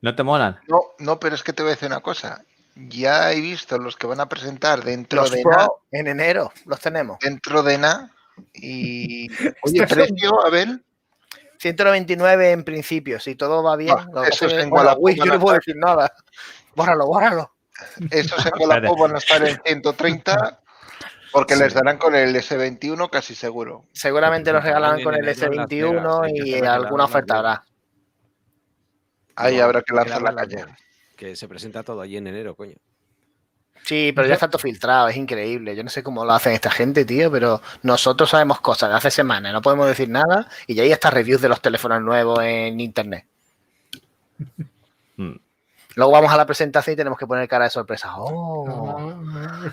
[SPEAKER 1] ¿No te molan?
[SPEAKER 3] No, no, pero es que te voy a decir una cosa. Ya he visto los que van a presentar dentro
[SPEAKER 26] Los
[SPEAKER 3] de
[SPEAKER 26] Pro
[SPEAKER 3] nada,
[SPEAKER 26] en enero los tenemos.
[SPEAKER 3] dentro de nada. Y oye, precio, Abel,
[SPEAKER 26] 199 en principio, si todo va bien.
[SPEAKER 3] Ah,
[SPEAKER 26] que
[SPEAKER 3] esos
[SPEAKER 26] pasa es
[SPEAKER 3] en
[SPEAKER 26] uy, yo no puedo decir nada. Bórralo, bórralo.
[SPEAKER 3] estos en Wallapop van a estar en 130 porque les darán con el S21 casi seguro.
[SPEAKER 26] Seguramente los regalarán
[SPEAKER 24] en
[SPEAKER 26] con el
[SPEAKER 24] enero en Las
[SPEAKER 26] S21
[SPEAKER 24] Vegas, hay que
[SPEAKER 26] y alguna oferta habrá.
[SPEAKER 3] Ahí
[SPEAKER 24] No,
[SPEAKER 3] habrá que lanzar la calle.
[SPEAKER 24] Que se presenta todo allí en enero, coño.
[SPEAKER 26] Sí, pero ya está todo filtrado, es increíble. Yo no sé cómo lo hacen esta gente, tío, pero nosotros sabemos cosas de hace semanas, no podemos decir nada y ya hay hasta reviews de los teléfonos nuevos en internet.
[SPEAKER 1] Mm.
[SPEAKER 26] Luego vamos a la presentación y tenemos que poner cara de sorpresa. ¡Oh!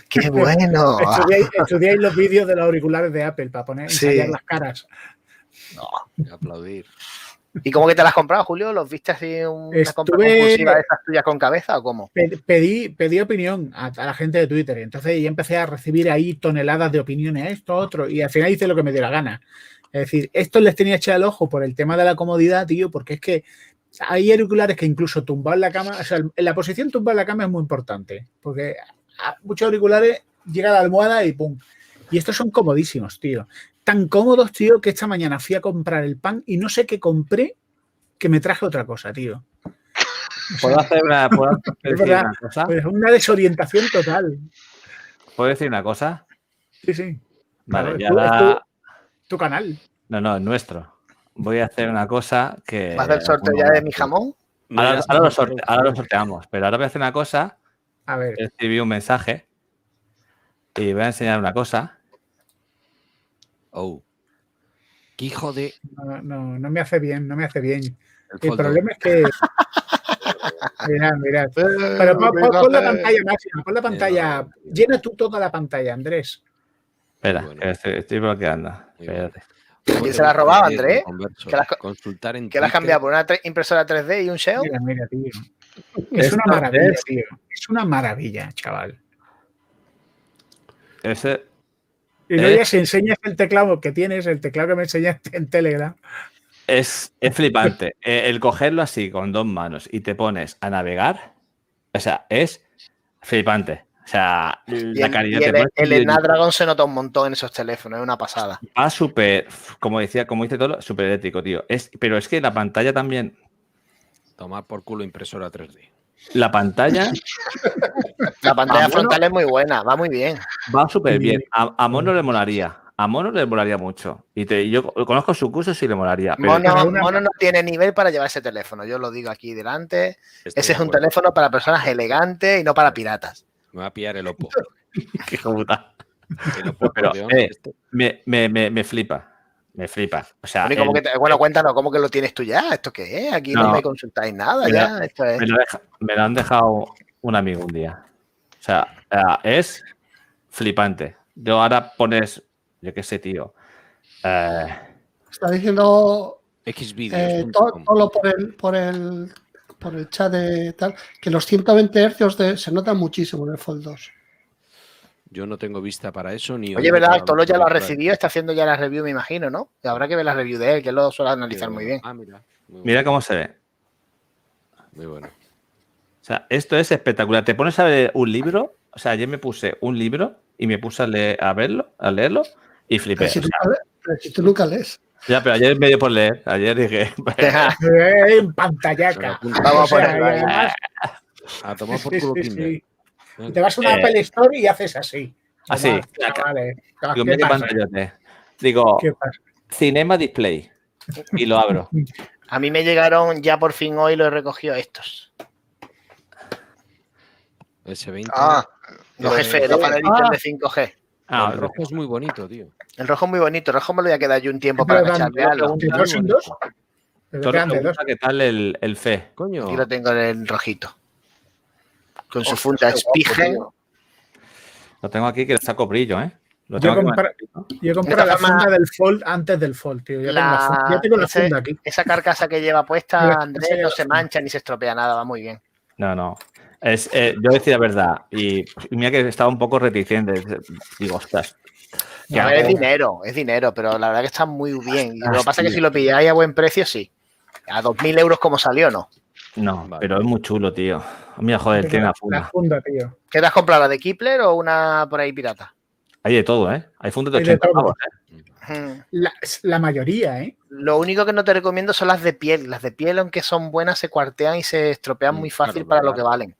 [SPEAKER 26] ¡Qué bueno!
[SPEAKER 25] Estudiáis, estudiáis los vídeos de los auriculares de Apple para poner
[SPEAKER 26] Sí.
[SPEAKER 25] las caras.
[SPEAKER 24] Aplaudir.
[SPEAKER 26] ¿Y cómo que te las has comprado, Julio? ¿Los viste así una compra
[SPEAKER 25] Estuve-
[SPEAKER 26] compulsiva de esas tuyas con cabeza o cómo?
[SPEAKER 25] Pe- Pedí, pedí opinión a, a la gente de Twitter y entonces ya empecé a recibir ahí toneladas de opiniones, esto, otro, y al final hice lo que me dio la gana. Es decir, esto les tenía echado el ojo por el tema de la comodidad, tío, porque es que hay auriculares que incluso tumbar la cama, o sea, en la posición tumbar la cama es muy importante, porque a muchos auriculares llega la almohada y pum. Y estos son comodísimos, tío. Tan cómodos, tío, que esta mañana fui a comprar el pan y no sé qué compré que me traje otra cosa, tío.
[SPEAKER 1] ¿Puedo hacer una, puedo
[SPEAKER 25] Es
[SPEAKER 1] decir
[SPEAKER 25] verdad,
[SPEAKER 1] una cosa?
[SPEAKER 25] pues una desorientación total.
[SPEAKER 1] ¿Puedo decir una cosa?
[SPEAKER 25] Sí, sí.
[SPEAKER 1] Vale,
[SPEAKER 25] Claro,
[SPEAKER 1] ya
[SPEAKER 25] es
[SPEAKER 1] la...
[SPEAKER 25] tu, tu canal.
[SPEAKER 1] No, no, es nuestro. Voy a hacer una cosa que...
[SPEAKER 26] ¿Vas a hacer sorteo ya de mi jamón?
[SPEAKER 1] Ahora, ahora lo sorte- ahora lo sorteamos, pero ahora voy a hacer una cosa.
[SPEAKER 25] A ver.
[SPEAKER 1] Escribí un mensaje y voy a enseñar una cosa.
[SPEAKER 24] Oh. ¿Qué hijo de.
[SPEAKER 25] No, no, no me hace bien, no me hace bien. El, problema es que. mirad, mirad. Pero pon, pon- pon la pantalla máxima, pon la pantalla. Llena tú toda la pantalla, Andrés.
[SPEAKER 1] Espera, estoy, estoy bloqueando. Espérate.
[SPEAKER 26] ¿Quién se la ha robado, Andrés? ¿Que la
[SPEAKER 24] Consultar en
[SPEAKER 26] ¿Que la has cambiado por una impresora 3D y un SEO?
[SPEAKER 25] Mira, mira, tío. Es una maravilla, tío. Es una maravilla, chaval.
[SPEAKER 1] Ese,
[SPEAKER 25] Y luego
[SPEAKER 1] Eh.
[SPEAKER 25] ya si enseñas el teclado que tienes, el teclado que me enseñaste en Telegram.
[SPEAKER 1] Es, es flipante. Eh, El cogerlo así con dos manos y te pones a navegar, o sea, es flipante. O sea,
[SPEAKER 26] Y
[SPEAKER 1] la
[SPEAKER 26] el,
[SPEAKER 1] calidad
[SPEAKER 26] y
[SPEAKER 1] te
[SPEAKER 26] el,
[SPEAKER 1] pones
[SPEAKER 26] el
[SPEAKER 1] vídeo-
[SPEAKER 26] Snapdragon se nota un montón en esos teléfonos, es una pasada.
[SPEAKER 1] Va súper, como decía, como dice todo, súper eléctrico, tío. Es, pero es que la pantalla también,
[SPEAKER 24] Tomar por culo impresora 3D.
[SPEAKER 1] La pantalla
[SPEAKER 26] La pantalla frontal es muy buena, va muy bien.
[SPEAKER 1] va súper bien. A, a Mono le molaría. A Mono le molaría mucho. Y te, yo conozco su curso y le molaría. Pero
[SPEAKER 26] Mono, Mono no tiene nivel para llevar ese teléfono, yo lo digo aquí delante.
[SPEAKER 24] Estoy
[SPEAKER 26] Ese
[SPEAKER 24] de
[SPEAKER 26] es un teléfono para personas elegantes y no para piratas.
[SPEAKER 24] Me va a pillar el Oppo.
[SPEAKER 1] qué puta. Pero, eh, me, me, me, me flipa. Me flipa. O sea,
[SPEAKER 26] Bueno,
[SPEAKER 1] el-
[SPEAKER 26] te- cuéntanos, ¿cómo que lo tienes tú ya? ¿Esto qué es? Aquí no,
[SPEAKER 1] No.
[SPEAKER 26] me consultáis nada
[SPEAKER 1] me,
[SPEAKER 26] ya.
[SPEAKER 1] lo-
[SPEAKER 26] Esto es...
[SPEAKER 1] me lo deja- me lo han dejado un amigo un día. O sea, eh, es flipante. Yo ahora pones, yo qué sé, tío. eh,
[SPEAKER 2] Está diciendo eh,
[SPEAKER 24] Xvideos.com.
[SPEAKER 2] to- todo por el, por el por el chat de tal, que los 120 Hz de- se notan muchísimo en el Fold 2.
[SPEAKER 24] Yo no tengo vista para eso ni.
[SPEAKER 26] Oye, ¿verdad?
[SPEAKER 24] para
[SPEAKER 26] Tolo ya lo ha recibido, está haciendo ya la review, me imagino, ¿no? Y habrá que ver la review de él, que él lo suele analizar muy bien.
[SPEAKER 24] Ah, mira. Muy
[SPEAKER 1] mira cómo se ve.
[SPEAKER 24] Muy bueno.
[SPEAKER 1] O sea, esto es espectacular. Te pones a ver un libro. O sea, ayer me puse un libro y me puse a, leer- a verlo, a leerlo y flipé.
[SPEAKER 2] Pero si,
[SPEAKER 1] O
[SPEAKER 2] tú,
[SPEAKER 1] sea,
[SPEAKER 2] nunca le- pero si tú nunca lees.
[SPEAKER 1] ya, pero ayer me dio por leer. Ayer dije.
[SPEAKER 25] Eh, en pantallaca.
[SPEAKER 26] Vamos a ponerlo
[SPEAKER 24] A tomar por
[SPEAKER 25] Sí,
[SPEAKER 24] culo
[SPEAKER 25] sí,
[SPEAKER 24] Kindle.
[SPEAKER 25] sí. Te vas a una
[SPEAKER 1] Eh,
[SPEAKER 25] Apple Store y haces así.
[SPEAKER 1] Así, clac.
[SPEAKER 25] chavales.
[SPEAKER 1] Digo,
[SPEAKER 25] ¿Qué pasa?
[SPEAKER 1] Digo,
[SPEAKER 25] ¿Qué pasa?
[SPEAKER 1] Cinema Display. Y lo abro.
[SPEAKER 26] A mí me llegaron ya por fin hoy, lo he recogido estos.
[SPEAKER 24] S20.
[SPEAKER 3] Ah,
[SPEAKER 26] Los
[SPEAKER 3] eh,
[SPEAKER 26] F, los panelitos
[SPEAKER 3] ah,
[SPEAKER 26] de 5G.
[SPEAKER 1] Ah,
[SPEAKER 24] el rojo es muy bonito, tío.
[SPEAKER 26] El rojo es muy bonito, el rojo me lo voy a quedar yo un tiempo para cacharrearlo.
[SPEAKER 25] ¿De dos en dos?
[SPEAKER 1] Qué tal el, el fe.
[SPEAKER 24] Coño.
[SPEAKER 26] Aquí lo tengo en el rojito. Con su funda
[SPEAKER 3] tío.
[SPEAKER 1] Lo tengo aquí que le saco brillo, ¿eh? Lo
[SPEAKER 25] Yo
[SPEAKER 1] tengo
[SPEAKER 25] compra-
[SPEAKER 1] ¿no?
[SPEAKER 25] Yo compré la
[SPEAKER 26] formas-
[SPEAKER 25] funda del Fold antes del Fold, tío. Ya tengo la,
[SPEAKER 26] La-
[SPEAKER 25] tengo la
[SPEAKER 26] ese-
[SPEAKER 25] funda aquí.
[SPEAKER 26] Esa carcasa que lleva puesta Andrés no se mancha ni se estropea nada, va muy bien.
[SPEAKER 1] No, no. Es, eh, yo decía la verdad. Y mira que estaba un poco reticente. Digo, ostras. ¿qué
[SPEAKER 26] A ver, es dinero, es dinero, pero la verdad que está muy bien. Y lo que pasa es que si lo pilláis a buen precio, sí. A 2.000 euros como salió, no.
[SPEAKER 1] No, pero es muy chulo, tío. Mira, joder, tiene la
[SPEAKER 25] La
[SPEAKER 1] funda.
[SPEAKER 25] funda, tío.
[SPEAKER 26] ¿Qué te has comprado, la de Kipler o una por ahí pirata?
[SPEAKER 1] Hay de todo, ¿eh? Hay fundas de
[SPEAKER 25] Hay de
[SPEAKER 1] 80
[SPEAKER 25] todo.
[SPEAKER 1] pavos, ¿eh?
[SPEAKER 26] Hmm.
[SPEAKER 25] La, la mayoría, ¿eh?
[SPEAKER 26] Lo único que no te recomiendo son las de piel. Las de piel, aunque son buenas, se cuartean y se estropean muy fácil
[SPEAKER 24] claro,
[SPEAKER 26] para lo que valen.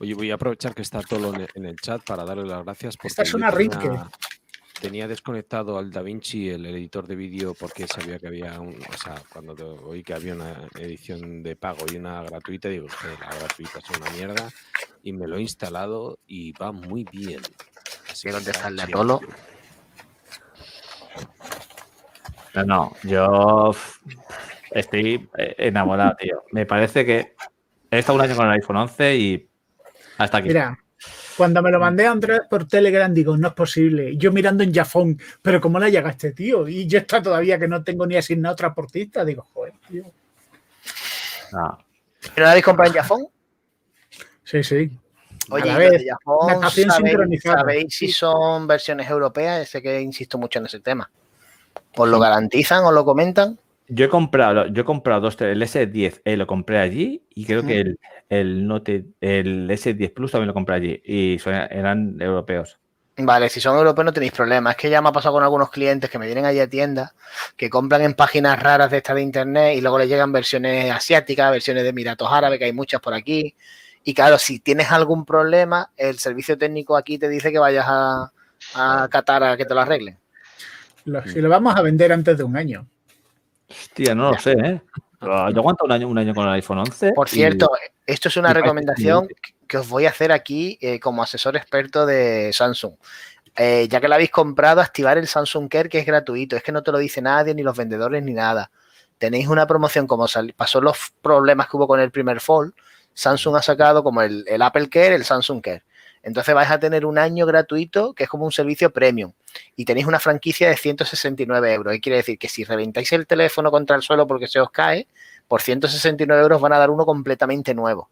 [SPEAKER 24] Oye, voy a aprovechar que está Tolo en el, chat para darle las gracias
[SPEAKER 25] Esta es una Rinke.
[SPEAKER 24] Tenía desconectado al DaVinci, el editor de vídeo, porque sabía que había un, o sea, cuando te- oí que había una edición de pago y una gratuita, digo, "Joder, la gratuita es una mierda, y me lo he instalado y va muy bien. Así
[SPEAKER 26] Quiero
[SPEAKER 24] que
[SPEAKER 26] dejarle a Tolo.
[SPEAKER 1] No, no, yo estoy eh, enamorado, tío. Me parece que he estado un año con el iPhone 11 y hasta aquí.
[SPEAKER 25] Mira, cuando me lo mandé a Andrés por Telegram, digo, no es posible. Yo mirando en Jafón, pero ¿cómo la llega este tío? Y yo está todavía que no tengo ni asignado transportista. Digo, joder, tío.
[SPEAKER 1] No.
[SPEAKER 26] ¿Pero la habéis comprado en Jafón?
[SPEAKER 25] Sí, sí.
[SPEAKER 26] Oye, de Jafón,
[SPEAKER 25] natación
[SPEAKER 26] ¿sabéis,
[SPEAKER 25] sincronizada.
[SPEAKER 26] sabéis si son versiones europeas? Sé que insisto mucho en ese tema. ¿Os lo garantizan o lo comentan?
[SPEAKER 1] Yo he comprado, yo he comprado dos, el S10 eh, lo compré allí y creo que el, el Note, el S10 Plus también lo compré allí y son- eran europeos.
[SPEAKER 26] Vale, si son europeos no tenéis problema. Es que ya me ha pasado con algunos clientes que me vienen allí a tiendas que compran en páginas raras de estas de internet y luego les llegan versiones asiáticas, versiones de Emiratos Árabes, que hay muchas por aquí. Y claro, si tienes algún problema, el servicio técnico aquí te dice que vayas a, a Qatar a que te lo arreglen.
[SPEAKER 25] Lo- si lo vamos a vender antes de un año.
[SPEAKER 1] Hostia, no lo sé, ¿eh? Yo aguanto un año, un año con el iPhone 11.
[SPEAKER 26] Por
[SPEAKER 1] y-
[SPEAKER 26] cierto, esto es una recomendación que os voy a hacer aquí eh, como asesor experto de Samsung. Eh, ya que la habéis comprado, activar el Samsung Care, que es gratuito. Es que no te lo dice nadie, ni los vendedores, ni nada. Tenéis una promoción como pasó los problemas que hubo con el primer Fold. Samsung ha sacado como el, el Apple Care, el Samsung Care. Entonces vais a tener un año gratuito, que es como un servicio premium. Y tenéis una franquicia de 169 euros. Y quiere decir que si reventáis el teléfono contra el suelo porque se os cae, por 169 euros van a dar uno completamente nuevo.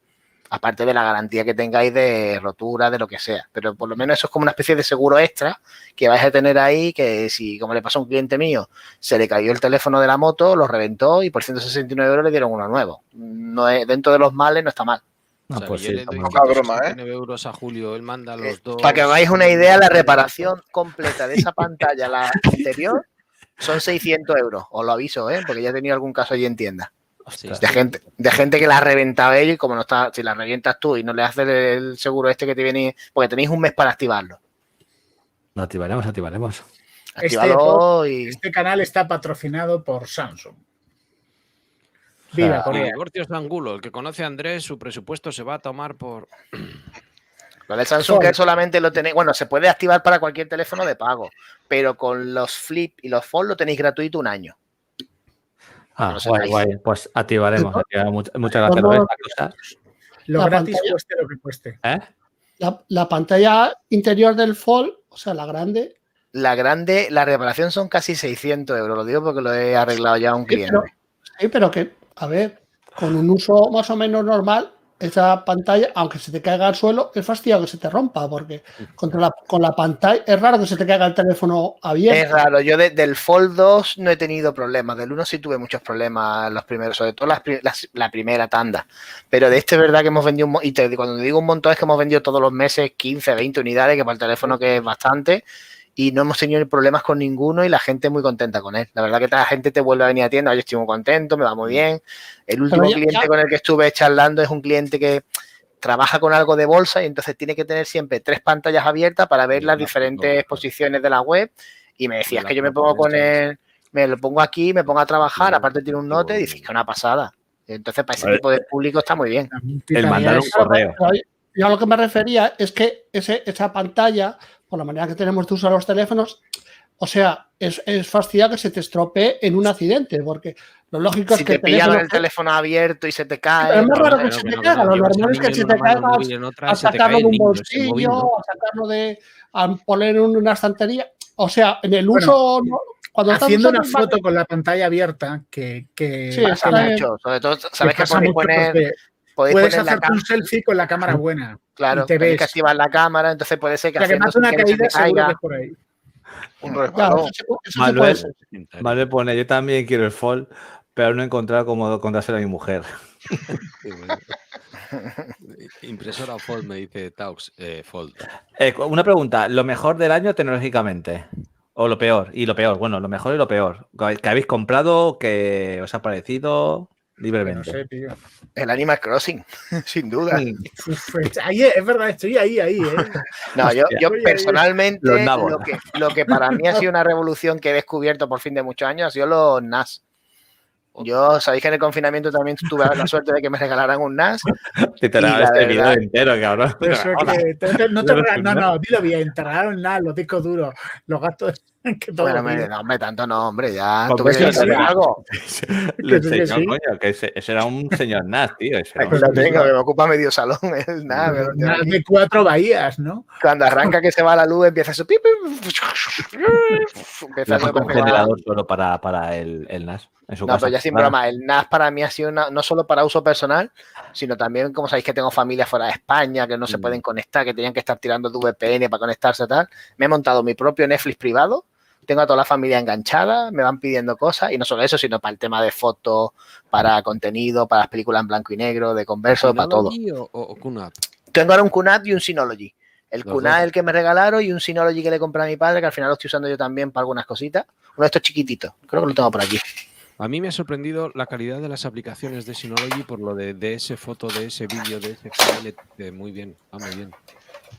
[SPEAKER 26] Aparte de la garantía que tengáis de rotura, de lo que sea. Pero por lo menos eso es como una especie de seguro extra que vais a tener ahí, que si, como le pasó a un cliente mío, se le cayó el teléfono de la moto, lo reventó y por 169 euros le dieron uno nuevo. No es, dentro de los males no está mal.
[SPEAKER 24] O sea,
[SPEAKER 1] pues
[SPEAKER 24] yo
[SPEAKER 1] sí,
[SPEAKER 24] le doy
[SPEAKER 3] Poca broma, ¿eh?
[SPEAKER 24] 169 euros a Julio, él manda los dos.
[SPEAKER 26] Para que hagáis una idea, la reparación completa de esa pantalla, la anterior, son 600 euros. Os lo aviso, ¿eh? porque ya he tenido algún caso allí en tienda. De gente, de gente que la ha reventado ellos y como no está, si la revientas tú y no le haces el seguro este que te viene, porque tenéis un mes para activarlo.
[SPEAKER 1] Lo activaremos, activaremos.
[SPEAKER 25] Este,
[SPEAKER 26] y
[SPEAKER 25] este canal está patrocinado por Samsung. Corea.
[SPEAKER 24] divorcios de Angulo, el que conoce a Andrés, su presupuesto se va a tomar por.
[SPEAKER 26] Lo del Samsung Care solamente lo tenéis, bueno, se puede activar para cualquier teléfono de pago, pero con los Flip y los Fold lo tenéis gratuito un año.
[SPEAKER 1] Ah,
[SPEAKER 26] lo
[SPEAKER 1] guay, guay. Pues activaremos. Muchas, muchas gracias.
[SPEAKER 25] Lo
[SPEAKER 2] La
[SPEAKER 25] gratis
[SPEAKER 2] pantalla-
[SPEAKER 25] cueste lo que cueste.
[SPEAKER 1] ¿Eh?
[SPEAKER 2] La, la pantalla interior del Fold, o sea, la grande,
[SPEAKER 26] La grande, la reparación son casi 600 euros, lo digo porque lo he arreglado ya a un
[SPEAKER 2] Sí,
[SPEAKER 26] cliente.
[SPEAKER 2] pero, sí, pero que, a ver, con un uso más o menos normal, esa pantalla, aunque se te caiga al suelo, es fastidio que se te rompa, porque contra con la pantalla es raro que se te caiga el teléfono abierto.
[SPEAKER 26] Es raro, yo de- del Fold 2 no he tenido problemas, del 1 sí tuve muchos problemas los primeros, sobre todo la primera tanda, pero de este es verdad que hemos vendido, un y te- cuando digo un montón es que hemos vendido todos los meses 15, 20 unidades, que para el teléfono que es bastante, y no hemos tenido problemas con ninguno y la gente muy contenta con él. La verdad que la gente te vuelve a venir a tienda, oye, estoy muy contento, me va muy bien. El último
[SPEAKER 2] ya-
[SPEAKER 26] cliente
[SPEAKER 2] ya-
[SPEAKER 26] con el que estuve charlando es un cliente que trabaja con algo de bolsa y entonces tiene que tener siempre tres pantallas abiertas para ver las diferentes posiciones de la web y me decías que yo me pongo con el, me lo pongo aquí, me pongo a trabajar, aparte tiene un note y dices que es una pasada. Entonces para ese tipo de público está muy bien.
[SPEAKER 1] El mandar un correo.
[SPEAKER 2] Yo a lo que me refería es que ese, esa pantalla, por la manera que tenemos de usar los teléfonos, o sea, es, es fastidia que se te estropee en un accidente, porque lo lógico
[SPEAKER 26] Si
[SPEAKER 2] es que
[SPEAKER 26] te pillan
[SPEAKER 2] teléfono-
[SPEAKER 26] el teléfono abierto y se te cae.
[SPEAKER 2] Pero es más raro que se
[SPEAKER 26] que
[SPEAKER 2] te caiga, lo normal es que se te caiga a sacarlo de un bolsillo, a sacarlo de, a poner en una estantería. O sea, en el
[SPEAKER 25] Bueno,
[SPEAKER 2] uso, no- cuando estás
[SPEAKER 25] Haciendo una foto con la pantalla abierta que, que
[SPEAKER 2] Sí,
[SPEAKER 25] que la-
[SPEAKER 2] bien.
[SPEAKER 26] Sobre todo, sabes que
[SPEAKER 25] pasa mucho
[SPEAKER 26] poner, podéis
[SPEAKER 25] puedes
[SPEAKER 26] poner la
[SPEAKER 25] hacerte un selfie con la cámara buena.
[SPEAKER 26] Claro,
[SPEAKER 25] y te ves.
[SPEAKER 26] que activar la cámara, entonces puede ser que
[SPEAKER 25] sea, que más una caída seguro que
[SPEAKER 26] caiga.
[SPEAKER 25] es por ahí.
[SPEAKER 3] Un
[SPEAKER 2] Claro,
[SPEAKER 1] Manuel. Manuel pone, yo también quiero el fall, pero no he encontrado cómo contárselo a mi mujer.
[SPEAKER 24] Sí, bueno. Impresora Fold me dice Taux, eh, Fold.
[SPEAKER 1] Eh, una pregunta, ¿lo mejor del año tecnológicamente? ¿O lo peor? Y lo peor, bueno, lo mejor y lo peor. Que habéis comprado, que os ha parecido
[SPEAKER 25] No sé, tío.
[SPEAKER 26] El Animal Crossing, sin duda.
[SPEAKER 1] Mm,
[SPEAKER 25] Uf, es- ahí es, es verdad, estoy ahí, ahí, ¿eh?
[SPEAKER 26] No, yo, yo personalmente lo que, lo que para mí ha sido una revolución que he descubierto por fin de muchos años ha sido los NAS. Yo, sabéis que en el confinamiento también tuve la suerte de que me regalaran un NAS.
[SPEAKER 1] Te
[SPEAKER 26] la
[SPEAKER 1] este
[SPEAKER 26] verdad-
[SPEAKER 1] vídeo entero, cabrón.
[SPEAKER 25] Eso que te- te- no, te
[SPEAKER 1] no
[SPEAKER 25] no, dilo bien, te regalaron nada, los discos duros, los gastos que todo.
[SPEAKER 26] Bueno, me- no, hombre, tanto no, hombre, ya tuve que hacer algo.
[SPEAKER 25] Que
[SPEAKER 1] enseñó,
[SPEAKER 25] sí.
[SPEAKER 1] coño, que ese, ese era un señor Nas, tío. ese era
[SPEAKER 26] Aquí
[SPEAKER 1] un-
[SPEAKER 26] lo tengo, que me ocupa medio salón.
[SPEAKER 25] De cuatro bahías, ¿no?
[SPEAKER 26] Cuando arranca que se va la luz, empieza su pip, pip, empieza a
[SPEAKER 1] con generador solo para, para el, el NAS. En su
[SPEAKER 26] No,
[SPEAKER 1] casa.
[SPEAKER 26] pero ya sin
[SPEAKER 1] Nada.
[SPEAKER 26] broma, el NAS para mí ha sido una- no solo para uso personal, sino también, como sabéis que tengo familia fuera de España, que no se
[SPEAKER 1] Mm.
[SPEAKER 26] pueden conectar, que tenían que estar tirando de VPN para conectarse y tal. Me he montado mi propio Netflix privado, tengo a toda la familia enganchada, me van pidiendo cosas, y no solo eso, sino para el tema de fotos, para contenido, para las películas en blanco y negro, de converso, para todo.
[SPEAKER 24] ¿Synology o, o, QNAP?
[SPEAKER 26] Tengo ahora un QNAP y un Synology. El QNAP
[SPEAKER 24] dos.
[SPEAKER 26] el que me regalaron y un Synology que le compré a mi padre, que al final lo estoy usando yo también para algunas cositas. Uno de estos chiquititos, creo que lo tengo por aquí.
[SPEAKER 24] A mí me ha sorprendido la calidad de las aplicaciones de Synology por lo de DS foto, DS vídeo, DS file, eh, muy bien, va muy bien.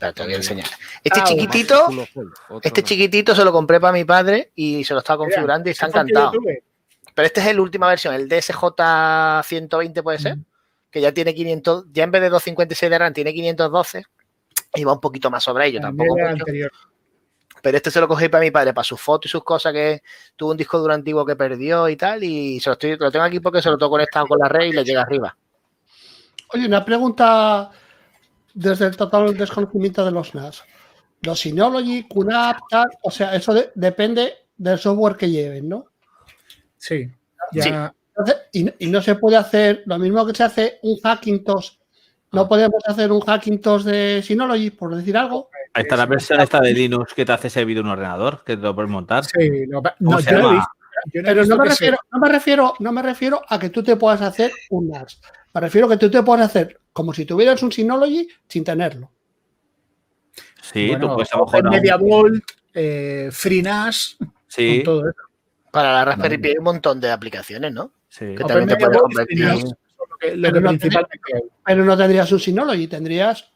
[SPEAKER 26] Te voy a enseñar. Este
[SPEAKER 25] Ah,
[SPEAKER 26] chiquitito,
[SPEAKER 24] Culo
[SPEAKER 26] este
[SPEAKER 24] más.
[SPEAKER 26] chiquitito se lo compré para mi padre y se lo estaba
[SPEAKER 25] Mira,
[SPEAKER 26] configurando y está
[SPEAKER 25] el
[SPEAKER 26] encantado. Pero este es la última versión, el DSJ 120 puede ser, que ya tiene 500, ya en vez de 256 de RAM tiene 512 y va un poquito más sobre ello,
[SPEAKER 25] También
[SPEAKER 26] tampoco mucho. Pero este se lo cogí para mi padre, para sus fotos y sus cosas, que tuvo un disco duro antiguo que perdió y tal, y se lo, estoy, lo tengo aquí porque se lo tengo conectado con la red y le llega arriba.
[SPEAKER 2] Oye, una pregunta desde el total desconocimiento de los NAS. Los Synology, QNAP, tal, o sea, eso de- depende del software que lleven, ¿no?
[SPEAKER 25] Sí, ya.
[SPEAKER 26] Sí.
[SPEAKER 2] Entonces, y, y no se puede hacer lo mismo que se hace un Hackintosh. No podemos hacer un Hackintosh de Synology, por decir algo.
[SPEAKER 1] Ahí está la versión esta de Linux que te hace servir un ordenador, que te lo puedes montar.
[SPEAKER 25] Sí, lo pa-
[SPEAKER 1] ¿Cómo
[SPEAKER 25] no,
[SPEAKER 1] se
[SPEAKER 25] yo lo he
[SPEAKER 1] llama?
[SPEAKER 25] visto. yo no he
[SPEAKER 2] Pero no me, refiero, no, me refiero, no me refiero a que tú te puedas hacer un NAS. Me refiero a que tú te puedas hacer como si tuvieras un Synology sin tenerlo.
[SPEAKER 1] Sí,
[SPEAKER 25] bueno,
[SPEAKER 1] tú puedes a lo mejor.
[SPEAKER 25] Open
[SPEAKER 1] no.
[SPEAKER 25] Media Vault, eh, FreeNAS,
[SPEAKER 1] Sí,
[SPEAKER 25] con todo eso.
[SPEAKER 26] Para la Raspberry. Pi hay un montón de aplicaciones, ¿no?
[SPEAKER 1] sí.
[SPEAKER 26] Que también te puedes convertir en-
[SPEAKER 25] lo que, lo
[SPEAKER 2] Pero
[SPEAKER 25] que
[SPEAKER 2] no
[SPEAKER 25] principalmente hay.
[SPEAKER 2] Pero no tendrías un Synology, tendrías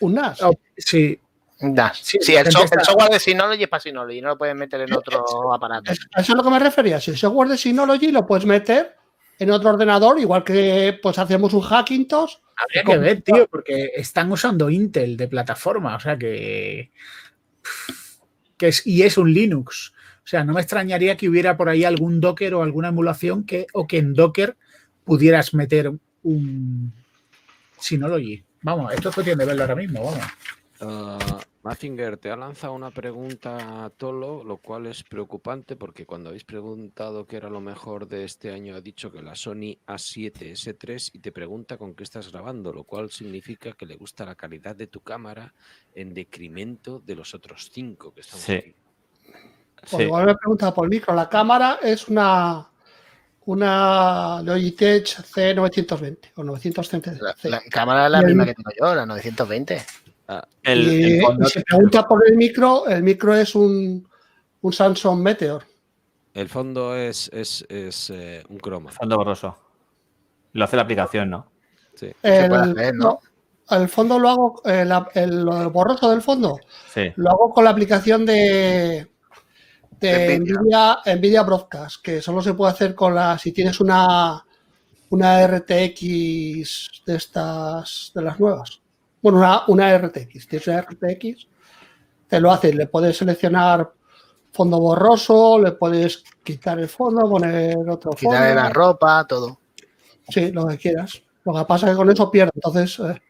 [SPEAKER 2] un NAS.
[SPEAKER 25] Oh, Sí,
[SPEAKER 26] NAS.
[SPEAKER 25] Sí,
[SPEAKER 26] Sí, el, so- el software de Synology es para Synology, no lo puedes meter en otro aparato.
[SPEAKER 2] Eso es lo que me refería. Si el software de Synology lo puedes meter en otro ordenador, igual que pues hacemos un Hackintosh.
[SPEAKER 25] habría que ver, tío, porque están usando Intel de plataforma, o sea que. que es, y es un Linux. O sea, no me extrañaría que hubiera por ahí algún Docker o alguna emulación que, o que en Docker pudieras meter un Synology. Vamos, esto es cuestión de verlo ahora mismo, vamos.
[SPEAKER 24] Ah, Mazinger, te ha lanzado una pregunta a Tolo, lo cual es preocupante porque cuando habéis preguntado qué era lo mejor de este año, ha dicho que la Sony A7 S3 y te pregunta con qué estás grabando, lo cual significa que le gusta la calidad de tu cámara en decremento de los otros cinco que estamos
[SPEAKER 1] Sí.
[SPEAKER 24] aquí.
[SPEAKER 2] Pues
[SPEAKER 1] Sí.
[SPEAKER 2] igual me pregunta por el micro. La cámara es una una Logitech C920 o 930.
[SPEAKER 26] La, la cámara es la misma que tengo yo, la 920.
[SPEAKER 1] El,
[SPEAKER 2] y,
[SPEAKER 1] el fondo-
[SPEAKER 2] y si pregunta por el micro, el micro es un, un Samsung Meteor.
[SPEAKER 24] el fondo es, es, es, eh, un croma.
[SPEAKER 1] fondo borroso. Lo hace la aplicación, ¿no?
[SPEAKER 24] Sí.
[SPEAKER 2] El,
[SPEAKER 26] puede hacer, ¿no?
[SPEAKER 2] el fondo lo hago, eh, el, lo borroso del fondo,
[SPEAKER 1] Sí.
[SPEAKER 2] lo hago con la aplicación de, de
[SPEAKER 26] De
[SPEAKER 2] Nvidia, Nvidia Broadcast, que solo se puede hacer con la, si tienes una, una RTX de estas, de las nuevas. Bueno, una, una RTX, tienes una RTX, te lo hace, le puedes seleccionar fondo borroso, le puedes quitar el fondo, poner otro fondo.
[SPEAKER 26] Quitarle la ropa, todo.
[SPEAKER 2] Sí, lo que quieras. Lo que pasa es que con eso pierde, entonces. eh,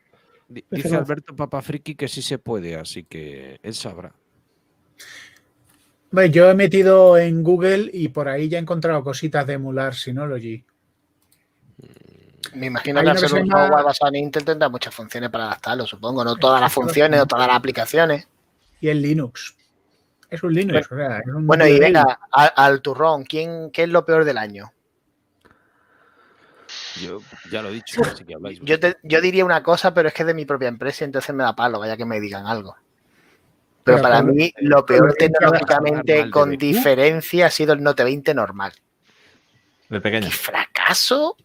[SPEAKER 24] Di-
[SPEAKER 2] Es que
[SPEAKER 24] Dice
[SPEAKER 2] no-
[SPEAKER 24] Alberto Papafriki que sí se puede, así que él sabrá.
[SPEAKER 25] Yo he metido en Google y por ahí ya he encontrado cositas de emular Synology.
[SPEAKER 26] Me imagino que al ser
[SPEAKER 25] se
[SPEAKER 26] un software basado en Intel tendrá muchas funciones para adaptarlo, supongo. No todas las funciones o todas las aplicaciones.
[SPEAKER 25] Y en Linux. Es un Linux. o sea, es un
[SPEAKER 26] Bueno, y venga, al, al turrón, ¿quién, ¿qué es lo peor del año?
[SPEAKER 24] Yo ya lo he dicho, así que habláis.
[SPEAKER 26] Yo, te- yo diría una cosa, pero es que es de mi propia empresa y entonces me da palo, vaya que me digan algo. Pero,
[SPEAKER 25] Pero
[SPEAKER 26] para mí, lo peor tecnológicamente, con diferencia, ha sido el Note 20 normal.
[SPEAKER 1] De pequeño.
[SPEAKER 26] ¿Fracaso?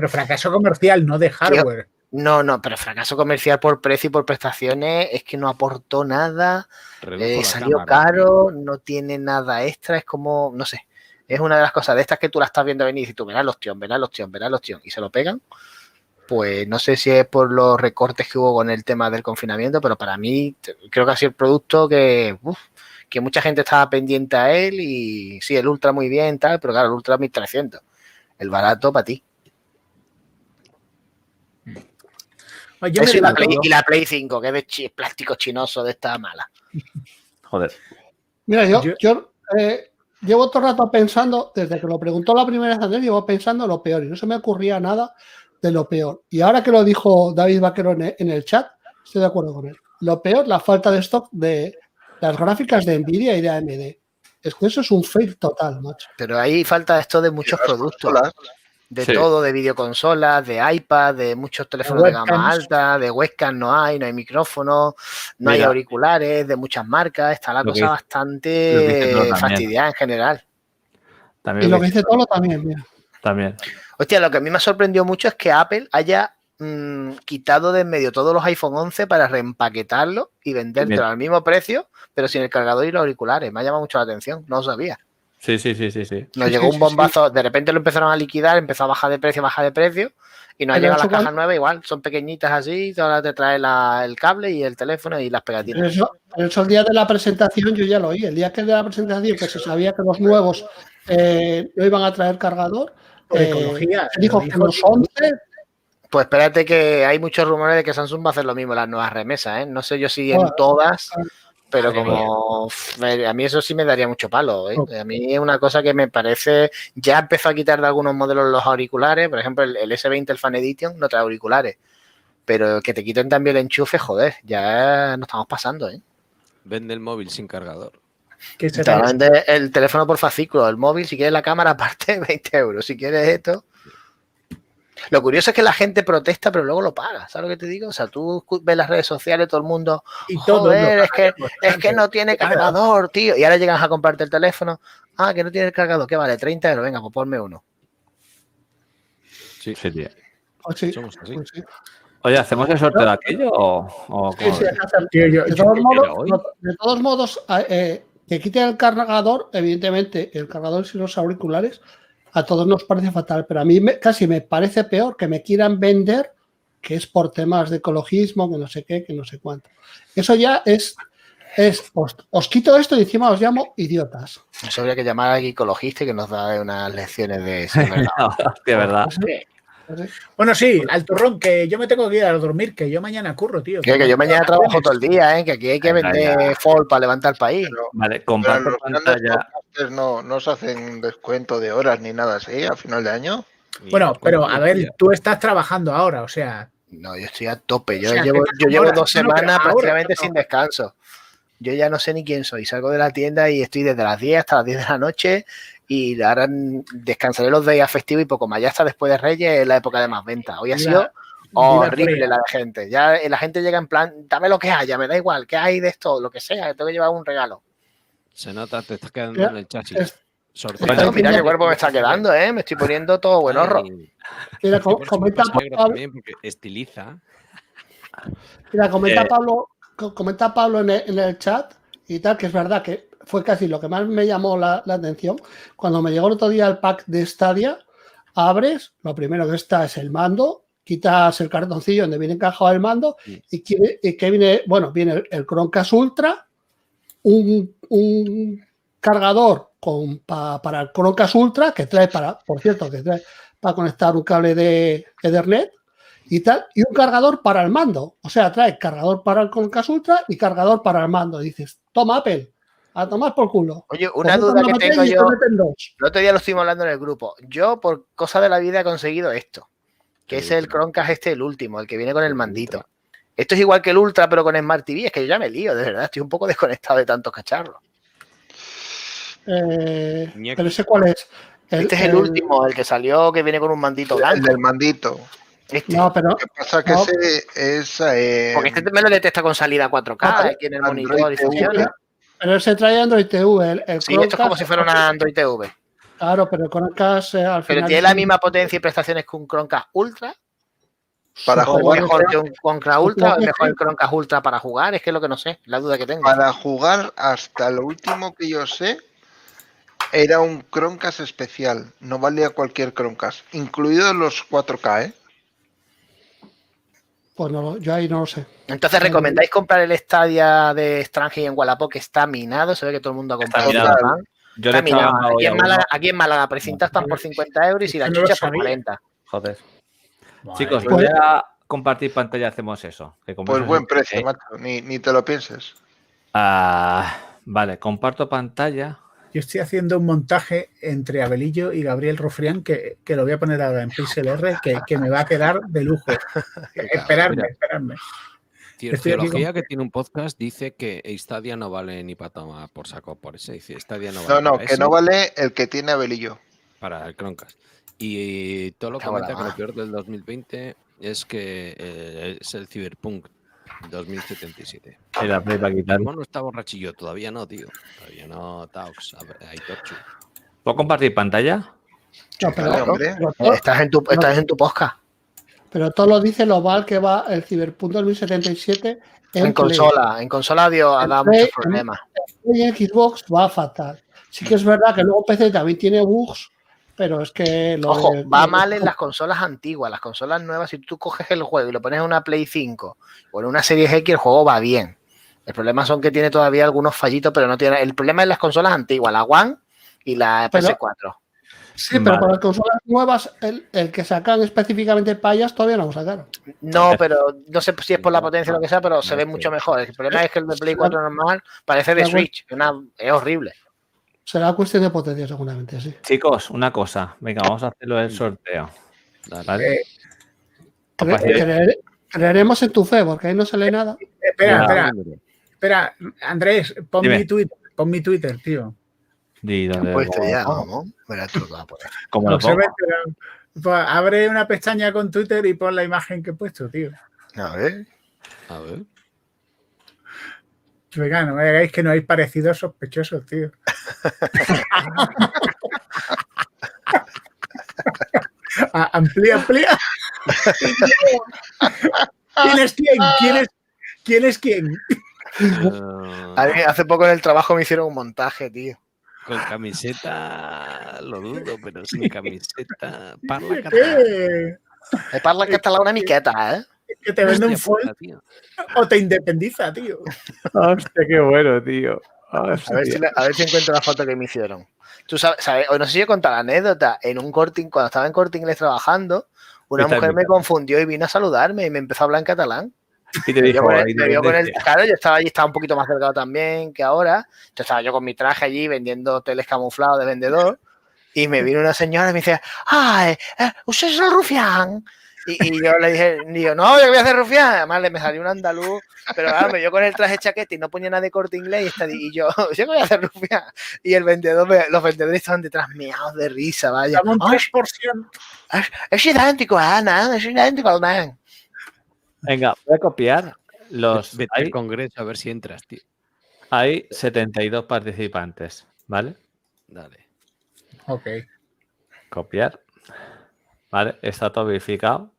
[SPEAKER 25] Pero fracaso comercial, no de hardware.
[SPEAKER 26] No, no, pero fracaso comercial por precio y por prestaciones es que no aportó nada, eh, salió
[SPEAKER 24] cámara.
[SPEAKER 26] caro, no tiene nada extra, es como, no sé, es una de las cosas de estas que tú la estás viendo venir y tú verás los tíos, verás los tíos, verás los tíos y se lo pegan. Pues no sé si es por los recortes que hubo con el tema del confinamiento, pero para mí creo que ha sido el producto que, uf, que mucha gente estaba pendiente a él y sí, el Ultra muy bien, tal, pero claro, el Ultra 1300, el barato para ti.
[SPEAKER 25] Oye, yo
[SPEAKER 26] Eso
[SPEAKER 25] me
[SPEAKER 26] y, la Play, y la Play 5, que es de chi- plástico chinoso de esta mala.
[SPEAKER 1] Joder.
[SPEAKER 2] Mira, yo,
[SPEAKER 25] Yo-
[SPEAKER 2] yo, eh, llevo todo el rato pensando, desde que lo preguntó la primera vez Andrés, llevo pensando lo peor y no se me ocurría nada de lo peor. Y ahora que lo dijo David Vaquero en el, en el chat, estoy de acuerdo con él. Lo peor, la falta de stock de las gráficas de Nvidia y de AMD. Es que eso es un fail total, macho.
[SPEAKER 26] Pero ahí falta esto de muchos productos. De
[SPEAKER 1] Sí.
[SPEAKER 26] todo, de videoconsolas, de iPad, de muchos teléfonos de, gama alta, de webcam no hay, no hay micrófono, no hay auriculares, de muchas marcas. Está la cosa
[SPEAKER 1] que
[SPEAKER 26] bastante fastidiada en general.
[SPEAKER 2] Y
[SPEAKER 1] También.
[SPEAKER 2] lo que dice Tolo también, mira.
[SPEAKER 1] también.
[SPEAKER 26] Hostia, lo que a mí me ha sorprendido mucho es que Apple haya mm, quitado de en medio todos los iPhone 11 para reempaquetarlo y vendértelo al mismo precio, pero sin el cargador y los auriculares. Me ha llamado mucho la atención, no lo sabía.
[SPEAKER 1] Sí, sí, sí, sí, sí.
[SPEAKER 26] Nos
[SPEAKER 2] Sí,
[SPEAKER 26] llegó
[SPEAKER 2] sí,
[SPEAKER 26] un
[SPEAKER 2] sí,
[SPEAKER 26] bombazo, de repente lo empezaron a liquidar, empezó a bajar de precio, bajar de precio, y nos llegan las cajas
[SPEAKER 2] cuando-
[SPEAKER 26] nuevas igual, son pequeñitas así, ahora te trae la- el cable y el teléfono y las
[SPEAKER 2] Pero
[SPEAKER 26] pegatinas.
[SPEAKER 2] eso, pero eso el día de la presentación yo ya lo oí. El día que de la presentación que se sabía que los nuevos eh, no iban a traer cargador, eh,
[SPEAKER 25] ecología,
[SPEAKER 2] se dijo que los
[SPEAKER 25] el-
[SPEAKER 2] 11
[SPEAKER 26] Pues espérate que hay muchos rumores de que Samsung va a hacer lo mismo en las nuevas remesas, ¿eh? No sé yo si en todas, pero como a mí eso sí me daría mucho palo, ¿eh? A mí es una cosa que me parece, ya empezó a quitar de algunos modelos los auriculares, por ejemplo el, el S20, el Fan Edition, no trae auriculares, pero que te quiten también el enchufe, joder, ya nos estamos pasando, ¿eh?
[SPEAKER 24] Vende el móvil sin cargador.
[SPEAKER 26] Te vende el teléfono por fascículo, el móvil, si quieres la cámara aparte, 20 euros. Si quieres esto. Lo curioso es que la gente protesta, pero luego lo paga. ¿Sabes lo que te digo? O sea, tú ves las redes sociales, todo el mundo.
[SPEAKER 25] Y
[SPEAKER 26] Joder, es que, es que no tiene cargador, tío. Y ahora llegas a comprarte el teléfono. Ah, que no tiene el cargador. ¿Qué vale? 30 euros. Venga, pues ponme uno.
[SPEAKER 24] Sí,
[SPEAKER 1] Sí, tío.
[SPEAKER 2] pues sí,
[SPEAKER 24] somos así.
[SPEAKER 2] pues sí.
[SPEAKER 1] Oye, ¿hacemos el sorteo de aquello o, o
[SPEAKER 2] Sí, sí,
[SPEAKER 25] yo-
[SPEAKER 2] de, todos modos, no- de todos modos, a- eh, que quiten el cargador, evidentemente, el cargador y los auriculares, a todos nos parece fatal, pero a mí me- casi me parece peor que me quieran vender que es por temas de ecologismo, que no sé qué, que no sé cuánto. Eso ya es, es os, os quito esto y encima os llamo idiotas.
[SPEAKER 26] Eso habría que llamar al ecologista y que nos da unas lecciones de si es verdad.
[SPEAKER 1] Hostia, verdad.
[SPEAKER 25] Bueno, sí, al turrón, que yo me tengo que ir a dormir, que yo mañana curro, tío.
[SPEAKER 26] Que, que yo mañana trabajo todo el día, ¿eh? que aquí hay que vender fall para levantar el país.
[SPEAKER 1] Vale,
[SPEAKER 3] Pero
[SPEAKER 1] comparto pantalla.
[SPEAKER 3] no, no se hacen descuento de horas ni nada así a final de año.
[SPEAKER 25] Bueno, pero a ver, tú estás trabajando ahora, o sea,
[SPEAKER 26] No, yo estoy a tope. Yo
[SPEAKER 25] O sea,
[SPEAKER 26] llevo, yo llevo dos
[SPEAKER 25] no,
[SPEAKER 26] semanas
[SPEAKER 25] ahora,
[SPEAKER 26] prácticamente
[SPEAKER 25] no.
[SPEAKER 26] sin descanso. Yo ya no sé ni quién soy. Salgo de la tienda y estoy desde las 10 hasta las 10 de la noche y ahora descansaré los días festivos y poco más. Ya hasta después de Reyes es la época de más ventas. Hoy ha sido horrible la de gente. Ya la gente llega en plan, dame lo que haya, me da igual, que hay de esto, lo que sea, que tengo que llevar un regalo.
[SPEAKER 24] Se nota, te estás quedando en el
[SPEAKER 2] es-. Bueno,
[SPEAKER 26] Bueno, mira qué cuerpo me está quedando, ¿eh? Me estoy poniendo todo buen horro.
[SPEAKER 24] Ay,
[SPEAKER 2] Mira, comenta, Pablo,
[SPEAKER 24] también, porque estiliza.
[SPEAKER 2] mira, comenta
[SPEAKER 1] Eh,
[SPEAKER 2] Pablo, co- comenta Pablo en el, en el chat y tal, que es verdad que fue casi lo que más me llamó la, la atención. Cuando me llegó el otro día el pack de Stadia, abres, lo primero que está es el mando, quitas el cartoncillo donde viene encajado el mando
[SPEAKER 24] Sí.
[SPEAKER 2] y, y que viene, bueno, viene el, el Chromecast Ultra un, un cargador con, pa- para el Chromecast Ultra que trae para, por cierto, que trae para conectar un cable de Ethernet y tal, y un cargador para el mando. O sea, trae cargador para el Chromecast Ultra y cargador para el mando. dices, toma Apple, a tomar por culo.
[SPEAKER 26] Oye, una duda que tengo
[SPEAKER 2] y
[SPEAKER 26] yo. El otro día lo estuvimos hablando en el grupo. Yo, por cosa de la vida, he conseguido esto. Que es el Chromecast este, el último, el que viene con el mandito. Esto es igual que el Ultra, pero con Smart TV. Es que yo ya me lío, de verdad. Estoy un poco desconectado de tantos cacharros.
[SPEAKER 2] Eh, pero ese cuál es?
[SPEAKER 26] este es el, último, el que salió, que viene con un mandito
[SPEAKER 3] El
[SPEAKER 26] blanco.
[SPEAKER 3] del mandito.
[SPEAKER 26] Este.
[SPEAKER 2] No, pero.
[SPEAKER 3] Lo que pasa que
[SPEAKER 2] no,
[SPEAKER 3] ese es. eh,
[SPEAKER 26] Porque este me lo detecta con salida 4K,
[SPEAKER 2] Ah, pero-
[SPEAKER 26] aquí en el
[SPEAKER 3] Android
[SPEAKER 26] monitor
[SPEAKER 2] pero ese trae Android TV. El, el
[SPEAKER 26] Sí, esto es como si fuera una Android TV.
[SPEAKER 2] Claro, pero el Chromecast eh, al
[SPEAKER 26] Pero
[SPEAKER 2] final.
[SPEAKER 26] tiene
[SPEAKER 2] es
[SPEAKER 26] la misma potencia y prestaciones que un Chromecast Ultra.
[SPEAKER 3] para
[SPEAKER 26] ¿O es
[SPEAKER 3] jugar,
[SPEAKER 26] mejor que un Chromecast Ultra o mejor el Chromecast Ultra para jugar? Es que es lo que no sé, la duda que tengo.
[SPEAKER 3] para jugar, hasta lo último que yo sé, era un Chromecast especial. No valía cualquier Chromecast, incluidos los 4K, ¿eh?
[SPEAKER 2] Pues no, yo ahí no lo sé.
[SPEAKER 26] Entonces, ¿recomendáis comprar el Stadia de Strange en Wallapop que está minado? Se ve que todo el mundo ha comprado.
[SPEAKER 1] minado.
[SPEAKER 26] el pan.
[SPEAKER 1] Yo
[SPEAKER 26] Está minado. Aquí en. Málaga, aquí en Málaga, precintas están por 50 euros y
[SPEAKER 25] Es
[SPEAKER 26] las chuchas por
[SPEAKER 25] sabía.
[SPEAKER 26] 40.
[SPEAKER 1] Joder. Chicos, voy a compartir pantalla, hacemos eso. que
[SPEAKER 3] Pues buen precio,
[SPEAKER 1] eh,
[SPEAKER 3] macho. Ni, ni te lo pienses.
[SPEAKER 1] ah, vale, comparto pantalla.
[SPEAKER 25] Yo estoy haciendo un montaje entre Abelillo y Gabriel Rofrián que, que lo voy a poner ahora en PixelR que, que me va a quedar de lujo. esperadme,
[SPEAKER 24] Mira.
[SPEAKER 25] esperadme.
[SPEAKER 24] Tío,
[SPEAKER 25] Estoy aquí
[SPEAKER 24] Teología
[SPEAKER 25] con-
[SPEAKER 24] que tiene un podcast dice que Stadia no vale ni para tomar por saco por ese. Dice Stadia no vale
[SPEAKER 3] No, no, que no vale el que tiene Abelillo.
[SPEAKER 24] para el Chromecast. Y todo lo
[SPEAKER 26] la
[SPEAKER 24] comenta que lo peor del 2020 es que eh, es el Cyberpunk 2077.
[SPEAKER 1] Y la play para quitar.
[SPEAKER 24] Bueno, está borrachillo, todavía no, tío. Todavía no, Taux. Hay Torchu.
[SPEAKER 1] ¿Puedo compartir pantalla?
[SPEAKER 2] No, pero,
[SPEAKER 3] hombre.
[SPEAKER 26] Estás en tu, estás en tu podcast.
[SPEAKER 2] pero todo lo dice lo mal que va el Cyberpunk 2077 en,
[SPEAKER 26] En consola. En consola dio, ha
[SPEAKER 2] En
[SPEAKER 26] dado muchos
[SPEAKER 2] en-
[SPEAKER 26] problemas.
[SPEAKER 2] Y en Xbox va fatal. Sí que es verdad que luego PC también tiene bugs, pero es que lo
[SPEAKER 26] Ojo,
[SPEAKER 2] de-
[SPEAKER 26] va
[SPEAKER 2] lo de-
[SPEAKER 26] mal en las consolas antiguas. Las consolas nuevas, si tú coges el juego y lo pones en una Play 5 o en una Series X, el juego va bien. El problema son que tiene todavía algunos fallitos, pero no tiene. El problema es las consolas antiguas, la One y la
[SPEAKER 2] Pero-
[SPEAKER 26] PS4.
[SPEAKER 2] Sí, pero para las consolas nuevas, el, el que sacan específicamente payas todavía no lo sacaron.
[SPEAKER 26] No, pero no sé si es por la potencia o lo que sea, pero se ve mucho mejor. El problema es que el de Play 4 normal parece de Switch. una- es horrible.
[SPEAKER 2] Será cuestión de potencia, seguramente, sí.
[SPEAKER 1] Chicos, una cosa. Venga, vamos a hacerlo del sorteo. ¿Vale?
[SPEAKER 25] Eh,
[SPEAKER 2] Cre-
[SPEAKER 1] Capaz de-
[SPEAKER 2] creer- creeremos en tu fe, porque ahí no se lee nada.
[SPEAKER 25] Espera, espera, espera. Andrés, pon
[SPEAKER 1] Dime.
[SPEAKER 25] mi Twitter, pon mi Twitter, tío.
[SPEAKER 1] Di dónde-
[SPEAKER 26] Puesto
[SPEAKER 1] cómo-
[SPEAKER 26] ya. Verás tú lo que va a poner.
[SPEAKER 1] cómo lo
[SPEAKER 25] No se
[SPEAKER 1] pongo?
[SPEAKER 25] pues abre una pestaña con Twitter y pon la imagen que he puesto, tío.
[SPEAKER 26] A ver.
[SPEAKER 24] A ver.
[SPEAKER 25] Venga, no me digáis que no hay parecidos sospechosos, tío. Ah, amplía, amplía. ¿Quién es quién? ¿Quién es, quién es quién?
[SPEAKER 24] Eh,
[SPEAKER 26] A mí hace poco en el trabajo me hicieron un montaje, tío.
[SPEAKER 24] con camiseta lo dudo, pero sin camiseta. Parla.
[SPEAKER 25] Eh,
[SPEAKER 26] Me parla català una miqueta, eh?
[SPEAKER 25] Que te vende un
[SPEAKER 24] Hostia tío.
[SPEAKER 25] o te independiza, tío.
[SPEAKER 1] Hostia, qué bueno, tío.
[SPEAKER 26] A ver, si, la- a ver si encuentro la foto que me hicieron. Tú sabes, sabes- o no sé si he contado la anécdota. En un corting, cuando estaba en corte inglés trabajando, una
[SPEAKER 1] Está
[SPEAKER 26] mujer me confundió y vino a saludarme y me empezó a hablar en catalán.
[SPEAKER 1] Y te dijo,
[SPEAKER 26] con el-
[SPEAKER 1] ahí
[SPEAKER 26] me vio con el- claro, yo estaba allí, estaba un poquito más delgado también que ahora. Yo estaba yo con mi traje allí vendiendo teles camuflados de vendedor. Y me vino una señora y me dice, ¡ay! eh, ¿Usted es el rufián? Y, y yo le dije, digo, no, yo voy a hacer rufián. Además, le me salió un andaluz, pero claro, me vio con el traje chaqueta y no ponía nada de corte inglés. Y, y yo, yo voy a hacer rufián. Y el vendedor, me- los vendedores estaban detrás meados de risa, vaya.
[SPEAKER 25] Dame un
[SPEAKER 26] "Ay,
[SPEAKER 25] 3%.
[SPEAKER 26] es, es idéntico, ah, nan, es idéntico al nan.
[SPEAKER 1] Venga, voy a copiar los.
[SPEAKER 24] Vete
[SPEAKER 1] Hay,
[SPEAKER 24] al congreso a ver si entras, tío.
[SPEAKER 1] hay 72 participantes, ¿vale?
[SPEAKER 24] Dale.
[SPEAKER 25] Ok.
[SPEAKER 1] Copiar. Vale, está todo verificado.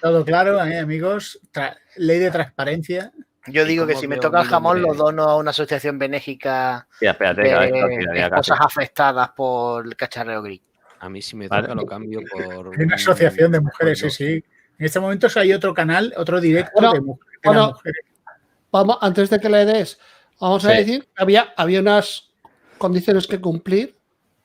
[SPEAKER 25] Todo claro, eh, amigos. Tra- ley de transparencia.
[SPEAKER 26] Yo
[SPEAKER 24] ¿Y
[SPEAKER 26] digo que si me toca el jamón, lo dono a una asociación benéfica
[SPEAKER 1] espérate,
[SPEAKER 26] de esposas afectadas por el cacharreo gris.
[SPEAKER 24] A mí si me
[SPEAKER 1] Vale.
[SPEAKER 24] toca lo cambio por.
[SPEAKER 25] Hay una asociación de mujeres, sí, sí. En este momento hay otro canal, otro directo
[SPEAKER 2] Bueno,
[SPEAKER 25] de, mu- de
[SPEAKER 2] bueno.
[SPEAKER 25] mujeres.
[SPEAKER 2] Vamos, antes de que le des, Vamos a decir que había, había unas condiciones que cumplir,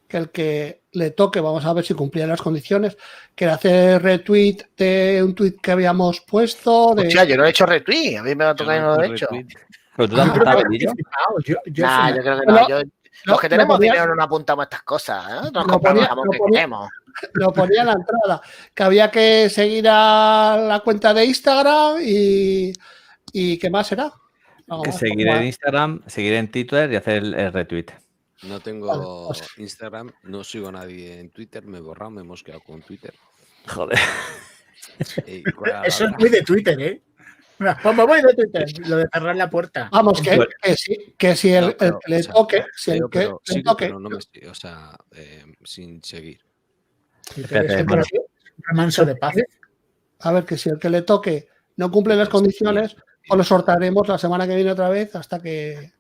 [SPEAKER 2] que el que le toque, vamos a ver si cumplía las condiciones, que era hacer retweet de un tweet que habíamos puesto. De...
[SPEAKER 26] Hostia, yo no he hecho retweet, a mí me va a tocar y no lo he hecho.
[SPEAKER 1] Pero tú te has
[SPEAKER 2] Ah,
[SPEAKER 1] apuntado,
[SPEAKER 2] pero-
[SPEAKER 1] Belillo.
[SPEAKER 25] Yo, yo
[SPEAKER 26] Nah,
[SPEAKER 25] sí
[SPEAKER 26] yo creo que
[SPEAKER 2] No,
[SPEAKER 26] no. yo-
[SPEAKER 2] no,
[SPEAKER 26] los que
[SPEAKER 2] lo
[SPEAKER 26] tenemos
[SPEAKER 2] ponía-
[SPEAKER 26] dinero no nos apuntamos a estas cosas. ¿eh? Nos
[SPEAKER 2] Lo ponía- lo
[SPEAKER 26] que
[SPEAKER 2] ponía-
[SPEAKER 26] queremos.
[SPEAKER 2] Lo ponía en la entrada, que había que seguir a la cuenta de Instagram y, y ¿qué más
[SPEAKER 1] Que
[SPEAKER 2] más,
[SPEAKER 1] seguir en. Instagram, seguir en Twitter y hacer el, el retweet.
[SPEAKER 24] No tengo Instagram, no sigo a nadie en Twitter, me he borrado, me hemos quedado con Twitter.
[SPEAKER 1] Joder.
[SPEAKER 25] Eso es muy de Twitter, ¿eh? Pues me voy de Twitter. Lo de cerrar la puerta.
[SPEAKER 2] Vamos, que,
[SPEAKER 24] Bueno.
[SPEAKER 2] que si, que si el,
[SPEAKER 24] No,
[SPEAKER 2] el
[SPEAKER 24] pero,
[SPEAKER 2] que le
[SPEAKER 24] o sea,
[SPEAKER 2] toque, si el que
[SPEAKER 24] pero
[SPEAKER 2] le toque,
[SPEAKER 24] pero no me estoy- o sea, eh, sin seguir.
[SPEAKER 1] Espérate,
[SPEAKER 2] que-
[SPEAKER 1] bueno.
[SPEAKER 25] Un remanso de paz.
[SPEAKER 2] a ver, que si el que le toque no cumple las condiciones, pues lo sortaremos la semana que viene otra vez hasta que.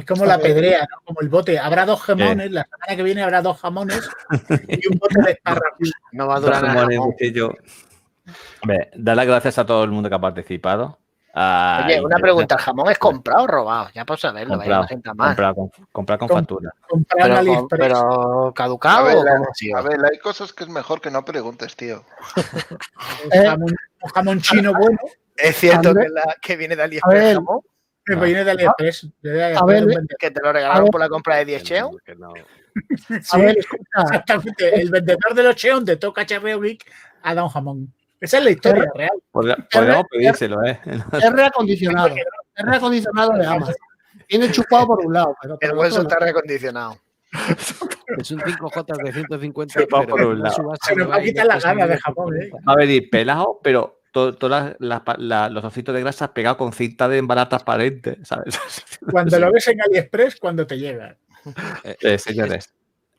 [SPEAKER 25] Es como la pedrea, ¿no? Como el bote. Habrá dos jamones, la semana que viene habrá dos jamones y un bote de espárragos.
[SPEAKER 26] No va a
[SPEAKER 1] Dos
[SPEAKER 26] durar nada.
[SPEAKER 1] Hombre, dar las gracias a todo el mundo que ha participado.
[SPEAKER 26] Oye, una pregunta, ¿el jamón es comprado o robado? Ya por saberlo, vaya,
[SPEAKER 1] Comprado,
[SPEAKER 26] sienta mal.
[SPEAKER 1] comprado, con, comprado con
[SPEAKER 25] Com-
[SPEAKER 1] factura.
[SPEAKER 26] Pero,
[SPEAKER 25] AliExpress.
[SPEAKER 26] pero
[SPEAKER 3] A
[SPEAKER 26] caducado
[SPEAKER 3] ver, la- a ver, hay cosas que es mejor que no preguntes, tío.
[SPEAKER 25] Un jamón, un jamón chino bueno
[SPEAKER 26] Es cierto que, la, que viene de
[SPEAKER 2] A
[SPEAKER 26] AliExpress
[SPEAKER 2] ver,
[SPEAKER 26] jamón,
[SPEAKER 25] que viene de AliExpress. De
[SPEAKER 2] a ver,
[SPEAKER 26] que te lo regalaron
[SPEAKER 2] ver.
[SPEAKER 26] por la compra de 10
[SPEAKER 24] Que
[SPEAKER 26] cheos.
[SPEAKER 24] no, que no.
[SPEAKER 25] Sí,
[SPEAKER 2] a ver, escucha,
[SPEAKER 25] exactamente. El vendedor de los Cheon de Toca Geek ha dado un jamón. Esa es la historia real.
[SPEAKER 1] Podría- Podríamos pedírselo, ¿eh?
[SPEAKER 2] es reacondicionado. Es reacondicionado de Amazon. Viene chupado por un lado, pero
[SPEAKER 26] El
[SPEAKER 2] otro
[SPEAKER 26] está reacondicionado.
[SPEAKER 24] Es un 5J de 150,
[SPEAKER 1] Sí, va
[SPEAKER 24] pero
[SPEAKER 1] por un lado.
[SPEAKER 25] Se nos va a quitar la gana de
[SPEAKER 24] el
[SPEAKER 25] jamón, ¿eh?
[SPEAKER 24] 50.
[SPEAKER 1] Va a venir pelado, pero to- todas las, las pa- la- los trocitos de grasa pegados con cinta de embarazo transparente, ¿sabes?
[SPEAKER 25] Cuando lo ves en AliExpress, cuando te llega.
[SPEAKER 24] Eh,
[SPEAKER 1] Eh, señores,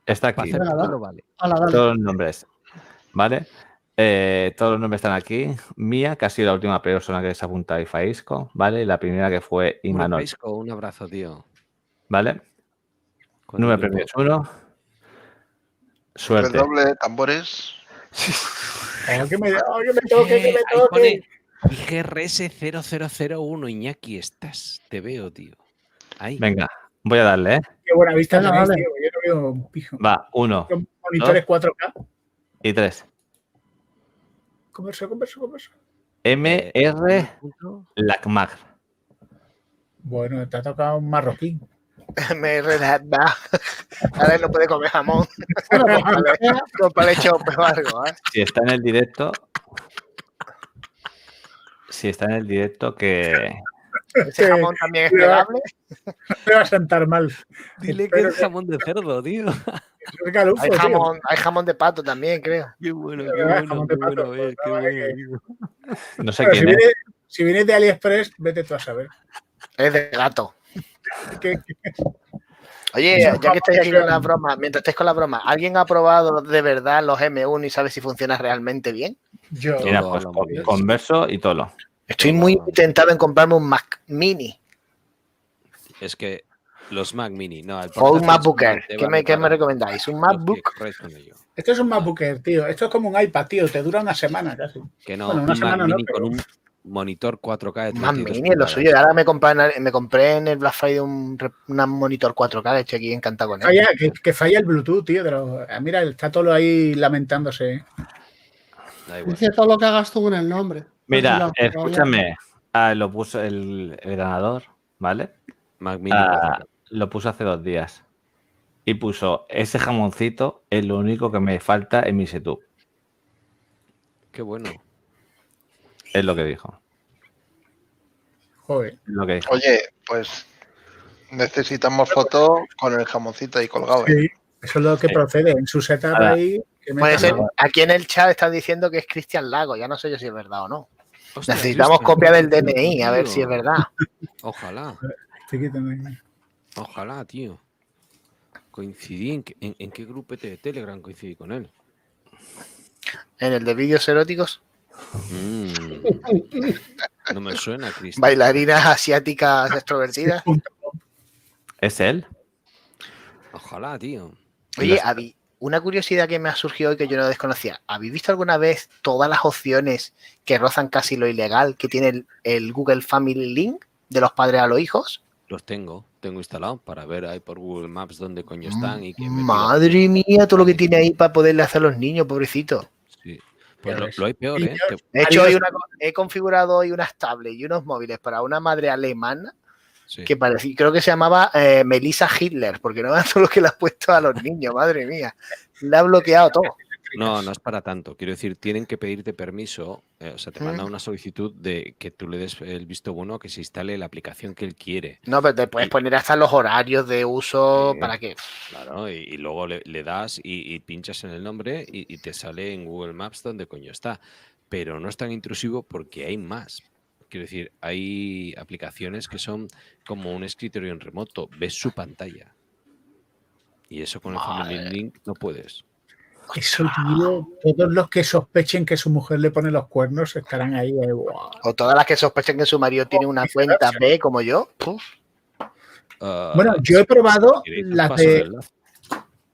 [SPEAKER 1] está aquí.
[SPEAKER 24] vale.
[SPEAKER 1] Todos los nombres. ¿Vale? Eh, todos los nombres están aquí. Mía, que ha sido la última persona que se ha apuntado y Faisco, ¿vale? Y la primera que fue Imanol,
[SPEAKER 24] Paisco, un abrazo, tío.
[SPEAKER 1] ¿vale? Número premios uno. Suerte.
[SPEAKER 3] Redoble, tambores.
[SPEAKER 25] Oh, que me, oh, que me toque, que me toque.
[SPEAKER 24] pone IGRS0001, Iñaki, estás. Te veo, tío. Ahí.
[SPEAKER 1] Venga, voy a darle, ¿eh?
[SPEAKER 25] Qué buena vista
[SPEAKER 2] Venga,
[SPEAKER 25] tenéis, tío. Yo no veo un pijo.
[SPEAKER 1] Va, uno
[SPEAKER 25] Con monitores 4K.
[SPEAKER 1] y tres.
[SPEAKER 25] Converso, converso, converso.
[SPEAKER 1] MR LACMAG.
[SPEAKER 25] Bueno, te ha tocado un marroquín.
[SPEAKER 26] Me relata. Ahora no puede comer jamón. Con palecho o algo, ¿eh?
[SPEAKER 1] Si está en el directo. Si está en el directo, que.
[SPEAKER 26] Ese jamón también es pegable.
[SPEAKER 25] Me va a sentar mal.
[SPEAKER 24] Dile que es jamón de cerdo, tío.
[SPEAKER 26] Hay jamón, hay jamón de pato también, creo.
[SPEAKER 24] Qué bueno,
[SPEAKER 25] De
[SPEAKER 24] qué bueno, qué bueno, eh, qué bueno.
[SPEAKER 1] No sé
[SPEAKER 25] si,
[SPEAKER 1] quién es.
[SPEAKER 25] viene, si vienes de AliExpress, vete tú a saber.
[SPEAKER 26] Es de gato. Oye, ya que estáis aquí con la broma, mientras estáis con la broma, ¿alguien ha probado de verdad los M1 y sabe si funciona realmente bien?
[SPEAKER 25] Yo.
[SPEAKER 1] Mira, pues converso y todo.
[SPEAKER 26] Estoy muy tentado en comprarme un Mac Mini
[SPEAKER 24] Es que los Mac Mini, no, el
[SPEAKER 26] o un
[SPEAKER 24] portátil
[SPEAKER 26] MacBook
[SPEAKER 24] es
[SPEAKER 26] Air.
[SPEAKER 24] te
[SPEAKER 26] ¿Qué me, qué me recomendáis? ¿Un
[SPEAKER 24] lo
[SPEAKER 26] MacBook?
[SPEAKER 25] Esto es un MacBook Air, tío. Esto es como un iPad, tío. Te dura una semana casi.
[SPEAKER 24] Que no,
[SPEAKER 25] Bueno, una
[SPEAKER 24] un Mac
[SPEAKER 25] semana no,
[SPEAKER 24] Mini
[SPEAKER 25] pero-
[SPEAKER 24] con un monitor 4K de
[SPEAKER 26] Mac
[SPEAKER 24] 32
[SPEAKER 26] Mini lo suyo. Ahora me compré, en el- me compré en el Black Friday un, re- un monitor 4K, estoy aquí encantado con él.
[SPEAKER 25] Falla, que, que falla el Bluetooth, tío. ah, mira, está todo ahí lamentándose. ¿eh?
[SPEAKER 24] Da igual.
[SPEAKER 2] Dice todo lo que hagas tú con el nombre.
[SPEAKER 1] Mira,
[SPEAKER 2] No,
[SPEAKER 1] escúchame. Ah, lo puso el, el ganador, ¿vale?
[SPEAKER 24] Mac Mini
[SPEAKER 1] Ah,
[SPEAKER 24] 4K.
[SPEAKER 1] lo puso hace dos días. Y puso, ese jamoncito es lo único que me falta en mi setup.
[SPEAKER 24] Qué bueno.
[SPEAKER 1] Es lo que dijo.
[SPEAKER 25] Joder.
[SPEAKER 1] Es lo que dijo.
[SPEAKER 3] Oye, pues necesitamos foto con el jamoncito ahí colgado. ¿eh?
[SPEAKER 25] Sí, eso es lo que
[SPEAKER 1] Sí.
[SPEAKER 25] procede. En su setup
[SPEAKER 1] Ahora,
[SPEAKER 25] ahí.
[SPEAKER 26] Puede ser, aquí en el chat están diciendo que es Cristian Lago, ya no sé yo si es verdad o no.
[SPEAKER 24] Hostia,
[SPEAKER 26] Necesitamos
[SPEAKER 24] Cristian,
[SPEAKER 26] copia del DNI, a ver
[SPEAKER 24] tío.
[SPEAKER 26] si es verdad.
[SPEAKER 24] Ojalá,
[SPEAKER 25] Estoy quitando ahí.
[SPEAKER 24] ojalá, tío. Coincidí en, que- en, en qué grupo de Telegram coincidí con él.
[SPEAKER 26] En el de vídeos eróticos,
[SPEAKER 24] Mm. No me suena, Cristian.
[SPEAKER 26] bailarinas asiáticas extrovertidas.
[SPEAKER 1] ¿Es él?
[SPEAKER 24] Ojalá, tío.
[SPEAKER 26] Oye, Avi, una curiosidad que me ha surgido hoy que yo no desconocía. ¿Habéis visto alguna vez todas las opciones que rozan casi lo ilegal que tiene el, el Google Family Link de los padres a los hijos?
[SPEAKER 24] Los tengo. tengo instalado para ver ahí por Google Maps dónde coño están y que
[SPEAKER 26] Madre mía, todo lo que tiene ahí para poderle hacer a los niños, pobrecito.
[SPEAKER 24] Pues lo, lo hay peor, ¿eh?
[SPEAKER 26] He hecho hoy una he configurado hoy unas tablets y unos móviles para una madre alemana que parecía, creo que se llamaba eh, Melissa Hitler, porque no todo lo que le ha puesto a los niños, madre mía. Le ha bloqueado todo.
[SPEAKER 24] No, no es para tanto. Quiero decir, tienen que pedirte permiso, eh, o sea, te
[SPEAKER 26] Mm.
[SPEAKER 24] una solicitud de que tú le des el visto bueno a que se instale la aplicación que él quiere.
[SPEAKER 26] No, pero te puedes poner hasta los horarios de uso para que.
[SPEAKER 24] Claro, y, y luego le, le das y, y pinchas en el nombre y, y te sale en Google Maps donde coño está. Pero no es tan intrusivo porque hay más. Quiero decir, hay aplicaciones que son como un escritorio en remoto. Ves su pantalla. Y eso con el Family Link no puedes.
[SPEAKER 25] Eso, tío, todos los que sospechen que su mujer le pone los cuernos estarán ahí. eh.
[SPEAKER 26] O todas las que sospechen que su marido tiene una cuenta B como yo. puf.
[SPEAKER 24] Ah,
[SPEAKER 25] Bueno, yo he probado las de.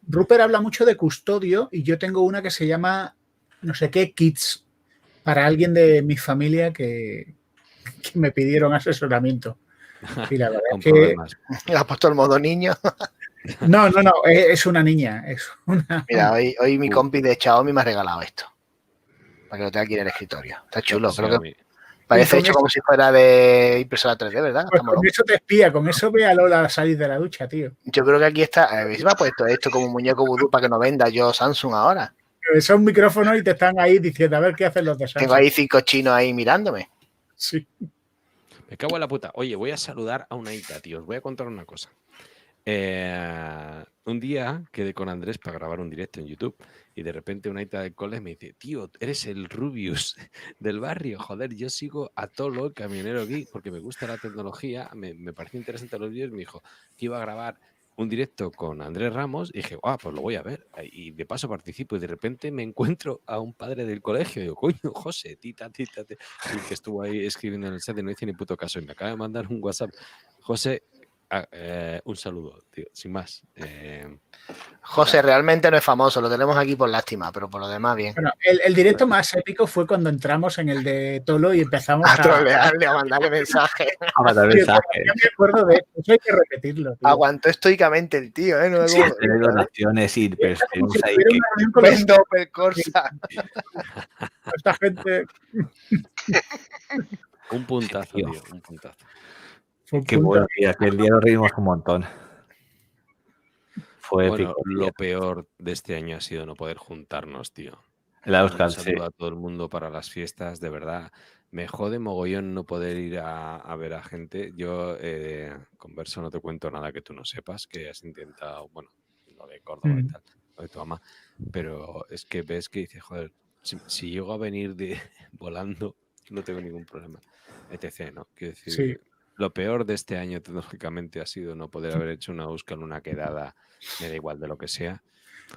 [SPEAKER 25] Rupert habla mucho de custodio y yo tengo una que se llama no sé qué Kids para alguien de mi familia que, que me pidieron asesoramiento. Y la verdad es que
[SPEAKER 24] problemas.
[SPEAKER 26] Ha puesto el modo niño.
[SPEAKER 25] No, no, no, es, es una niña, es una
[SPEAKER 26] Mira, hoy, hoy
[SPEAKER 24] Uh.
[SPEAKER 26] mi compi de Xiaomi me ha regalado esto. Para que lo tenga aquí en el escritorio. Está chulo. Creo que parece hecho
[SPEAKER 25] eso-
[SPEAKER 26] como si fuera de impresora 3D, ¿verdad?
[SPEAKER 25] Pues con eso te espía, con eso ve a Lola salir de la ducha, tío.
[SPEAKER 26] Yo creo que aquí está. eh, ¿Se me ha puesto esto como un muñeco vudú para que no venda yo Samsung ahora?
[SPEAKER 25] Es un micrófono y te están ahí diciendo a ver qué hacen los de
[SPEAKER 26] Tengo
[SPEAKER 25] Samsung.
[SPEAKER 26] ahí cinco chinos ahí mirándome.
[SPEAKER 25] Sí.
[SPEAKER 24] Me cago en la puta. Oye, voy a saludar a una Ita, tío. Os voy a contar una cosa. Eh, un día quedé con Andrés para grabar un directo en YouTube y de repente una Ita del cole me dice, tío, eres el Rubius del barrio. Joder, yo sigo a Tolo, camionero geek, porque me gusta la tecnología, me, me pareció interesante los vídeos. Me dijo que iba a grabar un directo con Andrés Ramos y dije, ah, pues lo voy a ver. Y de paso participo y de repente me encuentro a un padre del colegio. Y digo, coño, José, tita, tita, tita", Y que estuvo ahí escribiendo en el chat y no hice ni puto caso. Y me acaba de mandar un WhatsApp. José, ah, eh, un saludo, tío, sin más. Eh,
[SPEAKER 26] José realmente no es famoso, lo tenemos aquí por lástima, pero por lo demás bien.
[SPEAKER 25] Bueno, el, el directo más épico fue cuando entramos en el de Tolo y empezamos
[SPEAKER 26] A
[SPEAKER 25] a.
[SPEAKER 26] trolearle, a mandarle mensajes.
[SPEAKER 1] A mandar
[SPEAKER 25] Sí,
[SPEAKER 1] mensajes.
[SPEAKER 25] Yo me acuerdo de eso, eso hay que repetirlo. tío.
[SPEAKER 26] Aguantó estoicamente el tío, ¿eh? No me
[SPEAKER 25] Sí,
[SPEAKER 1] donaciones y
[SPEAKER 25] esta gente.
[SPEAKER 24] un puntazo,
[SPEAKER 1] tío,
[SPEAKER 24] un puntazo.
[SPEAKER 1] Qué bueno, tío. Aquel día nos reímos un montón. Fue
[SPEAKER 24] Bueno,
[SPEAKER 1] épico.
[SPEAKER 24] lo peor de este año ha sido no poder juntarnos, tío.
[SPEAKER 1] La
[SPEAKER 24] Un
[SPEAKER 1] sí.
[SPEAKER 24] saludo a todo el mundo para las fiestas, de verdad. Me jode mogollón no poder ir a, a ver a gente. Yo, eh, converso, no te cuento nada que tú no sepas, que has intentado, bueno, lo de Córdoba y
[SPEAKER 25] Mm.
[SPEAKER 24] tal, lo de tu mamá. Pero es que ves que dices, joder, si, si llego a venir de volando, no tengo ningún problema. etc. ¿no? Quiero decir,
[SPEAKER 25] Sí.
[SPEAKER 24] Lo peor de este año tecnológicamente ha sido no poder haber hecho una búsqueda en una quedada, me da igual de lo que sea.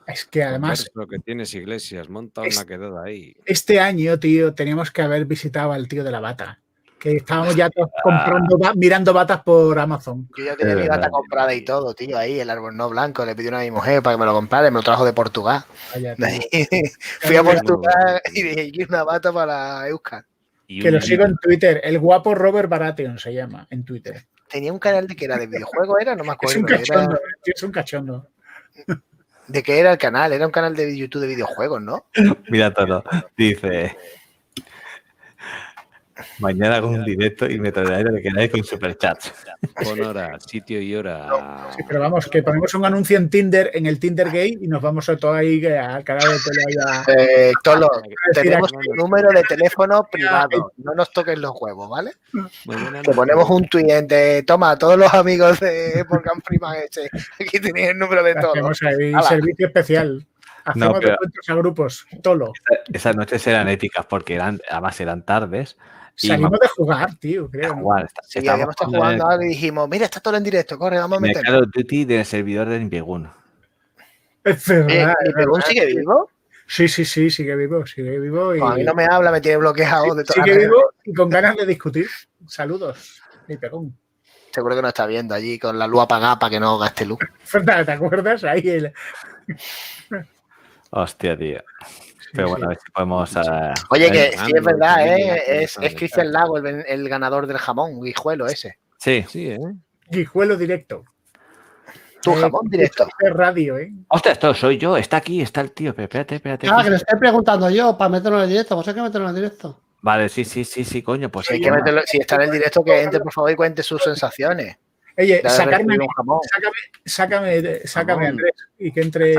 [SPEAKER 25] Es que además,
[SPEAKER 24] lo que tienes iglesias, monta
[SPEAKER 25] Es-
[SPEAKER 24] una quedada ahí.
[SPEAKER 25] este año, tío, teníamos que haber visitado al tío de la bata. Que estábamos ya todos comprando, mirando batas por Amazon.
[SPEAKER 26] Yo ya tenía mi bata comprada y todo, tío, ahí, el árbol no blanco. Le pedí una a mi mujer para que me lo comprara y me lo trajo de Portugal.
[SPEAKER 25] Vaya,
[SPEAKER 26] De
[SPEAKER 25] tío.
[SPEAKER 26] ahí Fui a Portugal y dije, quiero una bata para Euskal.
[SPEAKER 24] Y
[SPEAKER 25] Que
[SPEAKER 24] un
[SPEAKER 25] lo sigo en Twitter. El guapo Robert Baratheon se llama en Twitter.
[SPEAKER 26] Tenía un canal de que era de videojuego, ¿era? No me
[SPEAKER 25] Es
[SPEAKER 26] acuerdo.
[SPEAKER 25] un
[SPEAKER 26] era-
[SPEAKER 25] cachondo, tío es un cachondo.
[SPEAKER 26] ¿De qué era el canal? Era un canal de YouTube de videojuegos, ¿no?
[SPEAKER 1] Mira todo. Dice. Mañana hago un directo y me traeré lo que queráis con superchats.
[SPEAKER 24] Pon hora, sitio y hora.
[SPEAKER 25] Sí, pero vamos, que ponemos un anuncio en Tinder, en el Tinder Gay, y nos vamos a todo ahí que al canal de tele.
[SPEAKER 26] Eh, Tolo, tenemos un número de teléfono privado. No nos toques los huevos, ¿vale?
[SPEAKER 24] No-
[SPEAKER 26] ponemos un tweet de toma, todos los amigos de Morgan Freeman ese. Aquí tenéis el número de todos.
[SPEAKER 25] Hacemos ahí
[SPEAKER 26] Hala.
[SPEAKER 25] servicio especial. Hacemos
[SPEAKER 1] pero-
[SPEAKER 25] descuentos a grupos. Tolo.
[SPEAKER 1] Esas noches eran épicas porque eran, además eran tardes. Y
[SPEAKER 25] Salimos de jugar, tío, creo. ¿no?
[SPEAKER 1] jugar. está-
[SPEAKER 26] Sí,
[SPEAKER 1] estábamos
[SPEAKER 26] habíamos estado
[SPEAKER 1] jugando
[SPEAKER 26] algo y dijimos, mira, está todo en directo, corre, vamos a.
[SPEAKER 1] Call of Duty del servidor de Nimbegun.
[SPEAKER 25] Es verdad,
[SPEAKER 26] Eh, ¿Y
[SPEAKER 25] es
[SPEAKER 26] Pegún
[SPEAKER 25] verdad,
[SPEAKER 26] sigue vivo?
[SPEAKER 25] Sí, sí, sí, sigue vivo, sigue vivo. Y...
[SPEAKER 26] A mí no me habla, me tiene bloqueado de
[SPEAKER 25] sigue vivo y con ganas de discutir. Saludos. Mi pegón.
[SPEAKER 26] Seguro que no está viendo allí con la luz apagada para que no gaste luz.
[SPEAKER 25] ¿te acuerdas? Ahí el...
[SPEAKER 1] Hostia, tío. Pero
[SPEAKER 25] sí.
[SPEAKER 1] bueno, a ver si podemos. eh,
[SPEAKER 26] Oye, que sí es verdad, ¿eh?
[SPEAKER 24] tiene
[SPEAKER 26] Es, es Cristian Lago el, el ganador del jamón, guijuelo ese.
[SPEAKER 1] Sí,
[SPEAKER 24] Sí, ¿eh?
[SPEAKER 25] Guijuelo directo.
[SPEAKER 26] Tu jamón directo.
[SPEAKER 25] Es radio, ¿eh?
[SPEAKER 1] Hostia, esto soy yo. Está aquí, está el tío. Espérate, espérate.
[SPEAKER 2] Ah, que le estoy preguntando yo para meterlo en directo. Pues hay que meterlo en directo.
[SPEAKER 1] Vale, sí, sí, sí, sí, coño. Pues
[SPEAKER 26] Si, hay
[SPEAKER 1] sí,
[SPEAKER 26] que meterlo- si está en el directo, que entre, por favor, y cuente sus sensaciones.
[SPEAKER 25] Oye, sacarme,
[SPEAKER 26] recibido un jamón.
[SPEAKER 25] sácame, sácame, sácame. Andrés, y que entre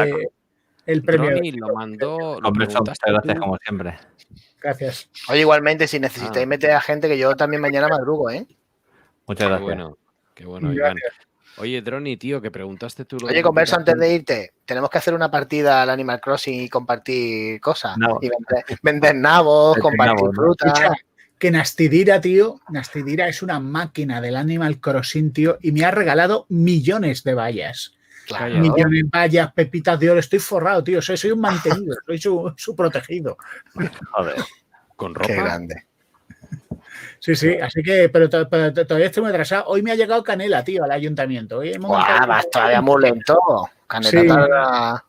[SPEAKER 25] el premio.
[SPEAKER 24] Droni lo mandó. Lo
[SPEAKER 1] muchas gracias, como siempre.
[SPEAKER 25] Gracias.
[SPEAKER 26] Oye, igualmente, si necesitáis
[SPEAKER 24] Ah.
[SPEAKER 26] meter a gente, que yo también mañana madrugo, ¿eh?
[SPEAKER 1] Muchas
[SPEAKER 24] Qué
[SPEAKER 1] gracias.
[SPEAKER 24] bueno, qué bueno, Iván.
[SPEAKER 25] Gracias.
[SPEAKER 24] Oye, Droni, tío, que preguntaste tú. lo
[SPEAKER 26] Oye, converso antes de irte. Tenemos que hacer una partida al Animal Crossing y compartir cosas.
[SPEAKER 1] No.
[SPEAKER 26] Y vender, vender nabos, compartir
[SPEAKER 1] nabos, ¿no?
[SPEAKER 26] fruta.
[SPEAKER 25] Escucha, que Nastidira, tío, Nastidira es una máquina del Animal Crossing, tío, y me ha regalado millones de vallas.
[SPEAKER 26] Claro.
[SPEAKER 25] Vallas, pepitas de oro. Estoy forrado, tío. Soy, soy un mantenido, soy su, su protegido.
[SPEAKER 1] Joder.
[SPEAKER 24] Con
[SPEAKER 26] Qué
[SPEAKER 24] ropa.
[SPEAKER 26] grande.
[SPEAKER 25] Sí, sí, así que, pero, to- pero to- todavía estoy muy atrasado. Hoy me ha llegado Canela, tío, al ayuntamiento. Hoy hemos
[SPEAKER 26] vas todavía muy lento. Canela
[SPEAKER 25] Sí.
[SPEAKER 26] tarda-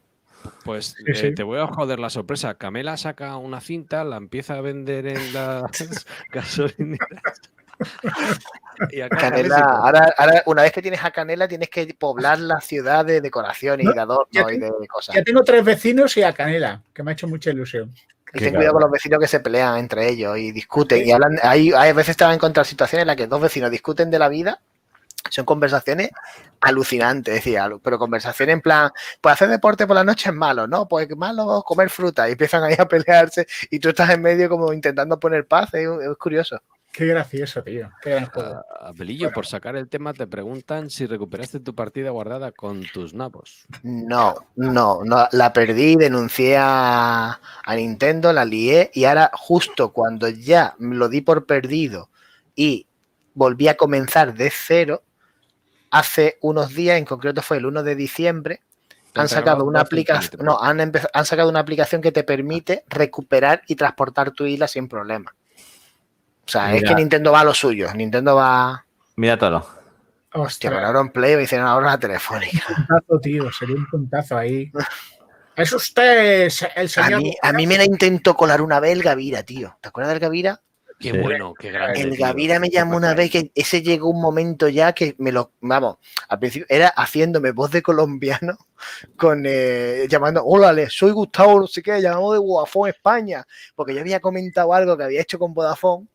[SPEAKER 24] Pues
[SPEAKER 25] Sí,
[SPEAKER 24] eh,
[SPEAKER 25] sí.
[SPEAKER 24] te voy a joder la sorpresa. Camela saca una cinta, la empieza a vender en las gasolineras. Y acaba
[SPEAKER 26] Canela, ahora, ahora, una vez que tienes a Canela, tienes que poblar la ciudad de decoraciones y de
[SPEAKER 25] ya
[SPEAKER 26] adornos y de cosas.
[SPEAKER 25] Ya tengo tres vecinos y a Canela, que me ha hecho mucha ilusión.
[SPEAKER 26] Y ten cuidado con los vecinos que se pelean entre ellos y discuten. Y hablan. Hay, hay veces te van a encontrar situaciones en las que dos vecinos discuten de la vida. Son conversaciones alucinantes, alu- pero conversaciones en plan, pues hacer deporte por la noche es malo, ¿no? Pues es malo comer fruta. Y empiezan ahí a pelearse y tú estás en medio como intentando poner paz. Es, es curioso.
[SPEAKER 25] Qué gracioso, tío. Qué gran juego.
[SPEAKER 24] Ah, Belillo, por sacar el tema, te preguntan si recuperaste tu partida guardada con tus nabos.
[SPEAKER 26] No, no, no, la perdí, denuncié a, a Nintendo, la lié y ahora justo cuando ya lo di por perdido y volví a comenzar de cero, hace unos días, en concreto fue el 1 de diciembre, han sacado una aplicación, no, han, han sacado una aplicación que te permite recuperar y transportar tu isla sin problema. O sea, es que Nintendo va a lo suyo, Nintendo va,
[SPEAKER 1] Mira todo.
[SPEAKER 26] hostia, con ahora en Play me hicieron ahora la telefónica.
[SPEAKER 25] puntazo, tío. Sería un puntazo ahí. Es usted el
[SPEAKER 26] A
[SPEAKER 25] señor.
[SPEAKER 26] mí, a mí me la intentó colar una vez el Gavira, tío. ¿Te acuerdas del Gavira?
[SPEAKER 24] Qué
[SPEAKER 1] Sí.
[SPEAKER 24] bueno, qué grande.
[SPEAKER 26] El
[SPEAKER 24] tío.
[SPEAKER 26] Gavira me llamó una vez que ese llegó un momento ya que me lo. Vamos, al principio era haciéndome voz de colombiano, con eh, llamando, hola, le soy Gustavo, no sé qué, llamamos de Vodafone España, porque yo había comentado algo que había hecho con Vodafone.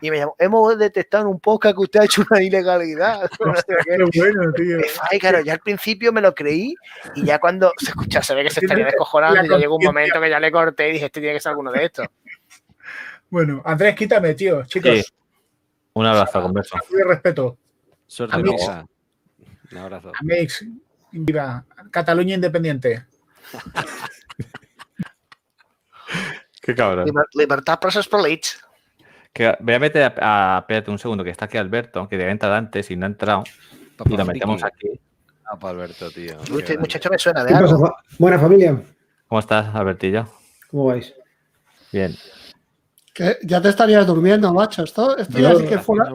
[SPEAKER 26] Y me llamó, hemos detectado en un podcast que usted ha hecho una ilegalidad. qué.
[SPEAKER 25] Bueno, tío.
[SPEAKER 26] Ay, claro, ya al principio me lo creí y ya cuando se escucha, se ve que se estaría descojonando y ya llegó un momento que ya le corté y dije, este tiene que ser alguno de estos.
[SPEAKER 25] Bueno, Andrés, quítame, tío. Chicos,
[SPEAKER 1] Sí. Un abrazo, converso.
[SPEAKER 25] muy respeto.
[SPEAKER 24] Suerte,
[SPEAKER 25] Amigos.
[SPEAKER 24] Pisa. Un abrazo.
[SPEAKER 25] Amix, viva. Cataluña independiente.
[SPEAKER 1] Qué cabrón.
[SPEAKER 26] Liber- Libertad presos polits.
[SPEAKER 1] Que voy a meter a, a- espérate un segundo, que está aquí Alberto, que debe entrar antes y no ha entrado.
[SPEAKER 24] Papá
[SPEAKER 1] y lo metemos
[SPEAKER 24] friki.
[SPEAKER 1] aquí.
[SPEAKER 24] Ah, pa' Alberto, tío.
[SPEAKER 26] Este muchacho me suena de algo.
[SPEAKER 27] Buena familia.
[SPEAKER 1] ¿Cómo estás, Albertillo?
[SPEAKER 27] ¿Cómo vais?
[SPEAKER 1] Bien.
[SPEAKER 2] Ya te estarías durmiendo, macho. Esto, esto ya sí que fuera,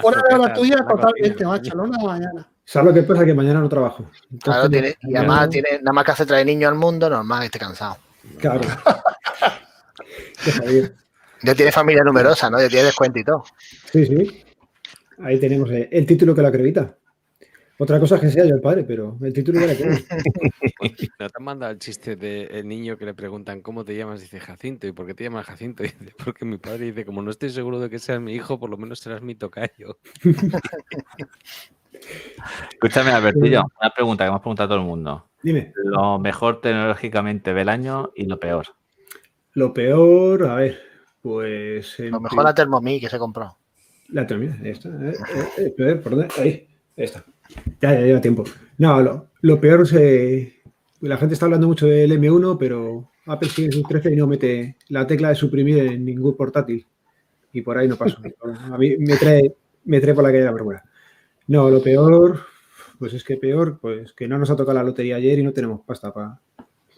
[SPEAKER 2] fuera de la tuya totalmente,
[SPEAKER 24] cocina.
[SPEAKER 2] macho. Una la mañana.
[SPEAKER 27] ¿Sabes lo que pasa? Que mañana no trabajo. Entonces,
[SPEAKER 26] Claro, tiene, y
[SPEAKER 27] mañana-
[SPEAKER 26] además tiene nada más que hace traer niño al mundo, normal que esté cansado.
[SPEAKER 27] Claro. Qué.
[SPEAKER 26] Ya tiene familia numerosa, ¿no? Ya tiene descuento y todo.
[SPEAKER 27] Sí, sí. Ahí tenemos el título que lo acredita. Otra cosa es que sea yo el padre, pero el título ya le queda.
[SPEAKER 24] ¿No te han mandado el chiste del niño que le preguntan cómo te llamas? Dice Jacinto. ¿Y por qué te llamas Jacinto? Dice, porque mi padre dice, como no estoy seguro de que seas mi hijo, por lo menos serás mi tocayo.
[SPEAKER 1] Escúchame, Albertillo, una pregunta que me ha preguntado todo el mundo.
[SPEAKER 27] Dime.
[SPEAKER 1] Lo mejor tecnológicamente del año y lo peor.
[SPEAKER 27] Lo peor, a ver, pues. en
[SPEAKER 26] Lo mejor la Thermomix que se compró.
[SPEAKER 27] La ahí está. Eh, eh, eh, a ver, ¿por dónde? Ahí, está. Ya, ya lleva tiempo. No, lo, lo peor es. eh, la gente está hablando mucho del M1, pero Apple sigue su 13 y no mete la tecla de suprimir en ningún portátil. Y por ahí no paso. A mí me trae, me trae por la calle la vergüenza. No, lo peor, pues es que peor, pues que no nos ha tocado la lotería ayer y no tenemos pasta para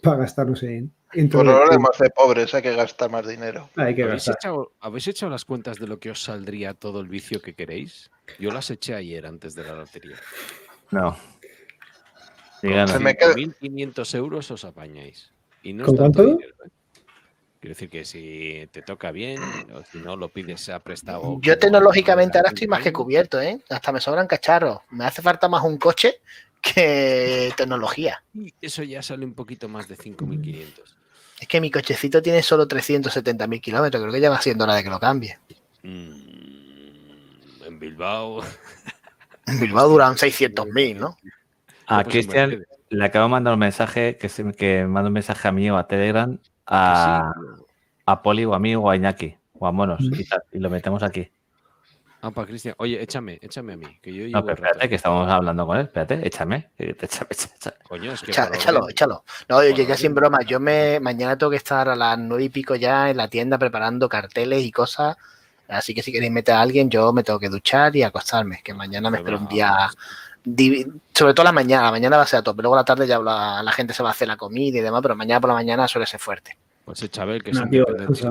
[SPEAKER 27] gastarnos en, en todo el-
[SPEAKER 3] Problemas de pobres, hay que gastar más dinero.
[SPEAKER 27] Hay que
[SPEAKER 24] ¿Habéis
[SPEAKER 27] gastar.
[SPEAKER 24] echado, ¿Habéis echado las cuentas de lo que os saldría todo el vicio que queréis? Yo las eché ayer antes de la lotería.
[SPEAKER 1] No.
[SPEAKER 24] Con
[SPEAKER 1] Díganos.
[SPEAKER 3] Se me queda-
[SPEAKER 24] 1.500 euros os apañáis. Y no
[SPEAKER 27] ¿Con cuánto?
[SPEAKER 24] dinero, ¿eh? Quiero decir que si te toca bien o si no lo pides a prestado.
[SPEAKER 26] Yo tecnológicamente ahora estoy más que cubierto, ¿eh? Hasta me sobran cacharros. Me hace falta más un coche que tecnología.
[SPEAKER 24] Eso ya sale un poquito más de 5.500.
[SPEAKER 26] Es que mi cochecito tiene solo 370.000 kilómetros. Creo que ya va siendo hora de que lo cambie.
[SPEAKER 24] Mm, en Bilbao.
[SPEAKER 26] En Bilbao duran 600.000, ¿no?
[SPEAKER 1] A
[SPEAKER 24] pues
[SPEAKER 1] Cristian le acabo de mandar un mensaje que, se, que manda un mensaje a mí o a Telegram, a, a Poli o a mí o a Iñaki o a Monos y, tal, y lo metemos aquí.
[SPEAKER 24] Ah, para Cristian. Oye, échame, échame a mí, que yo
[SPEAKER 1] No,
[SPEAKER 24] llevo
[SPEAKER 1] pero
[SPEAKER 24] rato-
[SPEAKER 1] espérate, que estamos hablando con él. Espérate, échame. Échame, échame.
[SPEAKER 24] Coño, es que
[SPEAKER 26] Echa- échalo, échalo. No, oye, ya sin broma, yo me mañana tengo que estar a las nueve y pico ya en la tienda preparando carteles y cosas. Así que si queréis meter a alguien, yo me tengo que duchar y acostarme, que mañana me espero un día. Sobre todo la mañana, la mañana va a ser a tope. Luego la tarde ya la, la gente se va a hacer la comida y demás, pero mañana por la mañana suele ser fuerte.
[SPEAKER 24] Pues Chabel, que
[SPEAKER 27] No,
[SPEAKER 24] es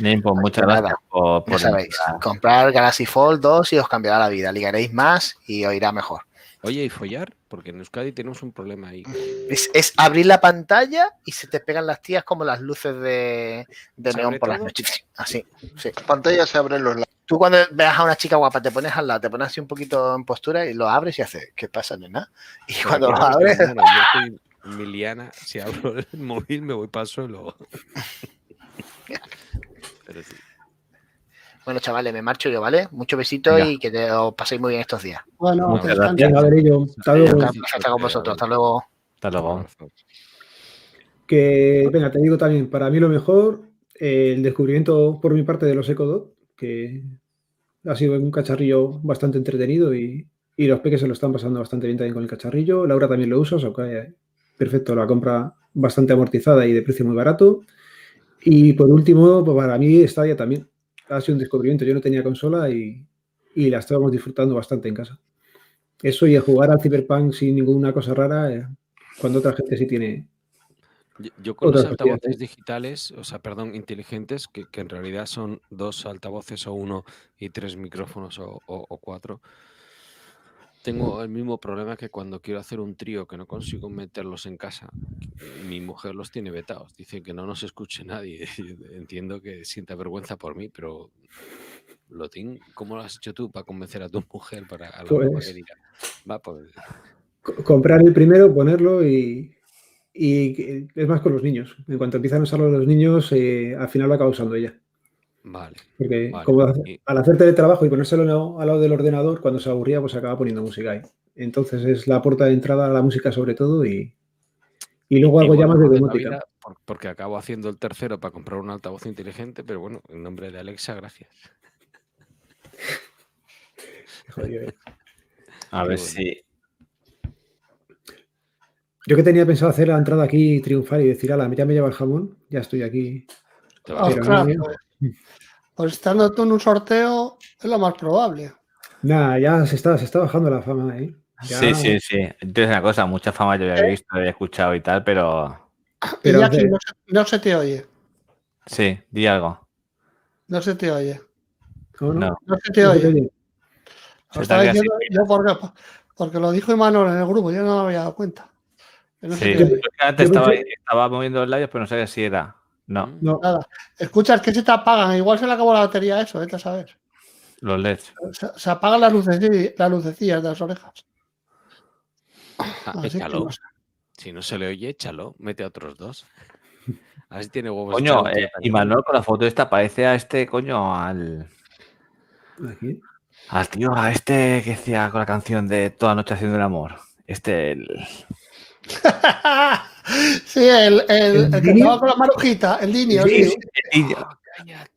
[SPEAKER 1] pues muchas
[SPEAKER 26] Pues
[SPEAKER 1] gracias por,
[SPEAKER 26] Ya
[SPEAKER 1] por
[SPEAKER 26] sabéis, comprar Galaxy Fold 2 y os cambiará la vida. Ligaréis más y os irá mejor.
[SPEAKER 24] Oye, ¿y follar? Porque en Euskadi tenemos un problema ahí.
[SPEAKER 26] Es, es abrir la pantalla y se te pegan las tías como las luces de, de
[SPEAKER 24] ¿Se
[SPEAKER 26] neón por las noches. Así. Sí.
[SPEAKER 3] La pantalla se abren los lados.
[SPEAKER 26] Tú cuando veas a una chica guapa, te pones al lado, te pones así un poquito en postura y lo abres y haces, ¿qué pasa, nena? Y
[SPEAKER 24] Pero
[SPEAKER 26] cuando lo abres,
[SPEAKER 24] yo soy miliana, si abro el móvil me voy para el suelo. Pero sí.
[SPEAKER 26] bueno, chavales, me marcho yo, ¿vale? Muchos besitos
[SPEAKER 1] Venga.
[SPEAKER 26] y que te, os paséis muy bien estos días.
[SPEAKER 2] Bueno,
[SPEAKER 1] Muchas
[SPEAKER 2] pues
[SPEAKER 1] gracias.
[SPEAKER 27] yo. Hasta luego.
[SPEAKER 26] Estar con vosotros. Hasta luego.
[SPEAKER 1] Hasta luego.
[SPEAKER 27] Que, venga, te digo también, para mí lo mejor, eh, el descubrimiento por mi parte de los Echo Dot, que ha sido un cacharrillo bastante entretenido y, y los peques se lo están pasando bastante bien también con el cacharrillo. Laura también lo usa, o sea que perfecto, la compra bastante amortizada y de precio muy barato. Y por último, pues para mí Stadia también ha sido un descubrimiento. Yo no tenía consola y, y la estábamos disfrutando bastante en casa. Eso y el jugar al Cyberpunk sin ninguna cosa rara, eh, cuando otra gente sí tiene
[SPEAKER 24] Yo, yo con los altavoces digitales, o sea, perdón, inteligentes, que, que en realidad son dos altavoces o uno y tres micrófonos o, o- o cuatro, tengo el mismo problema que cuando quiero hacer un trío que no consigo meterlos en casa. Mi mujer los tiene vetados, dice que no nos escuche nadie. Entiendo que sienta vergüenza por mí, pero Lotín, ¿cómo lo has hecho tú para convencer a tu mujer para, a la para
[SPEAKER 27] Pues-
[SPEAKER 24] que diga? Va, pues
[SPEAKER 27] co- comprar el primero, ponerlo y, y que- es más con los niños. En cuanto empiezan a usarlo los niños, eh, al final lo acaba usando ella.
[SPEAKER 24] Vale.
[SPEAKER 27] Porque
[SPEAKER 24] Vale,
[SPEAKER 27] como hace-
[SPEAKER 24] y-
[SPEAKER 27] al hacer teletrabajo y ponérselo al lado del ordenador, cuando se aburría, pues acaba poniendo música ahí. Entonces es la puerta de entrada a la música sobre todo y, y luego algo ya más de domótica.
[SPEAKER 24] porque acabo haciendo el tercero para comprar un altavoz inteligente, pero bueno, en nombre de Alexa, gracias.
[SPEAKER 27] Joder,
[SPEAKER 1] A ver si.
[SPEAKER 27] Yo que tenía pensado hacer la entrada aquí y triunfar y decir, ala, ya me lleva el jamón, ya estoy aquí.
[SPEAKER 24] Te vas
[SPEAKER 2] pues, estando tú en un sorteo es lo más probable.
[SPEAKER 27] Nada, ya se está, se está bajando la fama, ¿eh? Ya-
[SPEAKER 1] Sí, sí, sí. Entonces, una cosa, mucha fama yo había visto, había escuchado y tal, pero.
[SPEAKER 27] Pero
[SPEAKER 2] y aquí
[SPEAKER 27] hace-
[SPEAKER 2] no, se- no se te oye.
[SPEAKER 1] Sí, di algo.
[SPEAKER 2] No se te oye.
[SPEAKER 27] ¿Cómo no?
[SPEAKER 1] No.
[SPEAKER 2] No se te
[SPEAKER 27] se
[SPEAKER 2] oye.
[SPEAKER 1] Se
[SPEAKER 2] estaba diciendo yo porque, porque lo dijo Imanol en el grupo, yo no me había dado cuenta.
[SPEAKER 1] Sí, antes
[SPEAKER 27] Yo
[SPEAKER 1] estaba,
[SPEAKER 27] pensé-
[SPEAKER 1] estaba moviendo los labios, pero no sabía si era. No,
[SPEAKER 27] No,
[SPEAKER 2] Nada. Escuchas que se te apagan, igual se le acabó la batería a eso, vete a saber.
[SPEAKER 1] los LEDs.
[SPEAKER 2] Se, se apagan las lucecillas, las lucecillas de las orejas.
[SPEAKER 24] Ah, échalo.
[SPEAKER 2] no sé.
[SPEAKER 24] Si no se le oye, échalo. Mete a otros dos. A ver si tiene huevos.
[SPEAKER 1] Coño, eh, y Manuel con la foto esta parece a este, coño, al.
[SPEAKER 27] aquí.
[SPEAKER 1] Al tío, a este que decía con la canción de Toda noche haciendo el amor. Este, el.
[SPEAKER 2] sí, el, el,
[SPEAKER 27] ¿El
[SPEAKER 2] el que estaba con la marujita, el Dinio.
[SPEAKER 1] Sí,
[SPEAKER 2] sí.
[SPEAKER 1] el niño.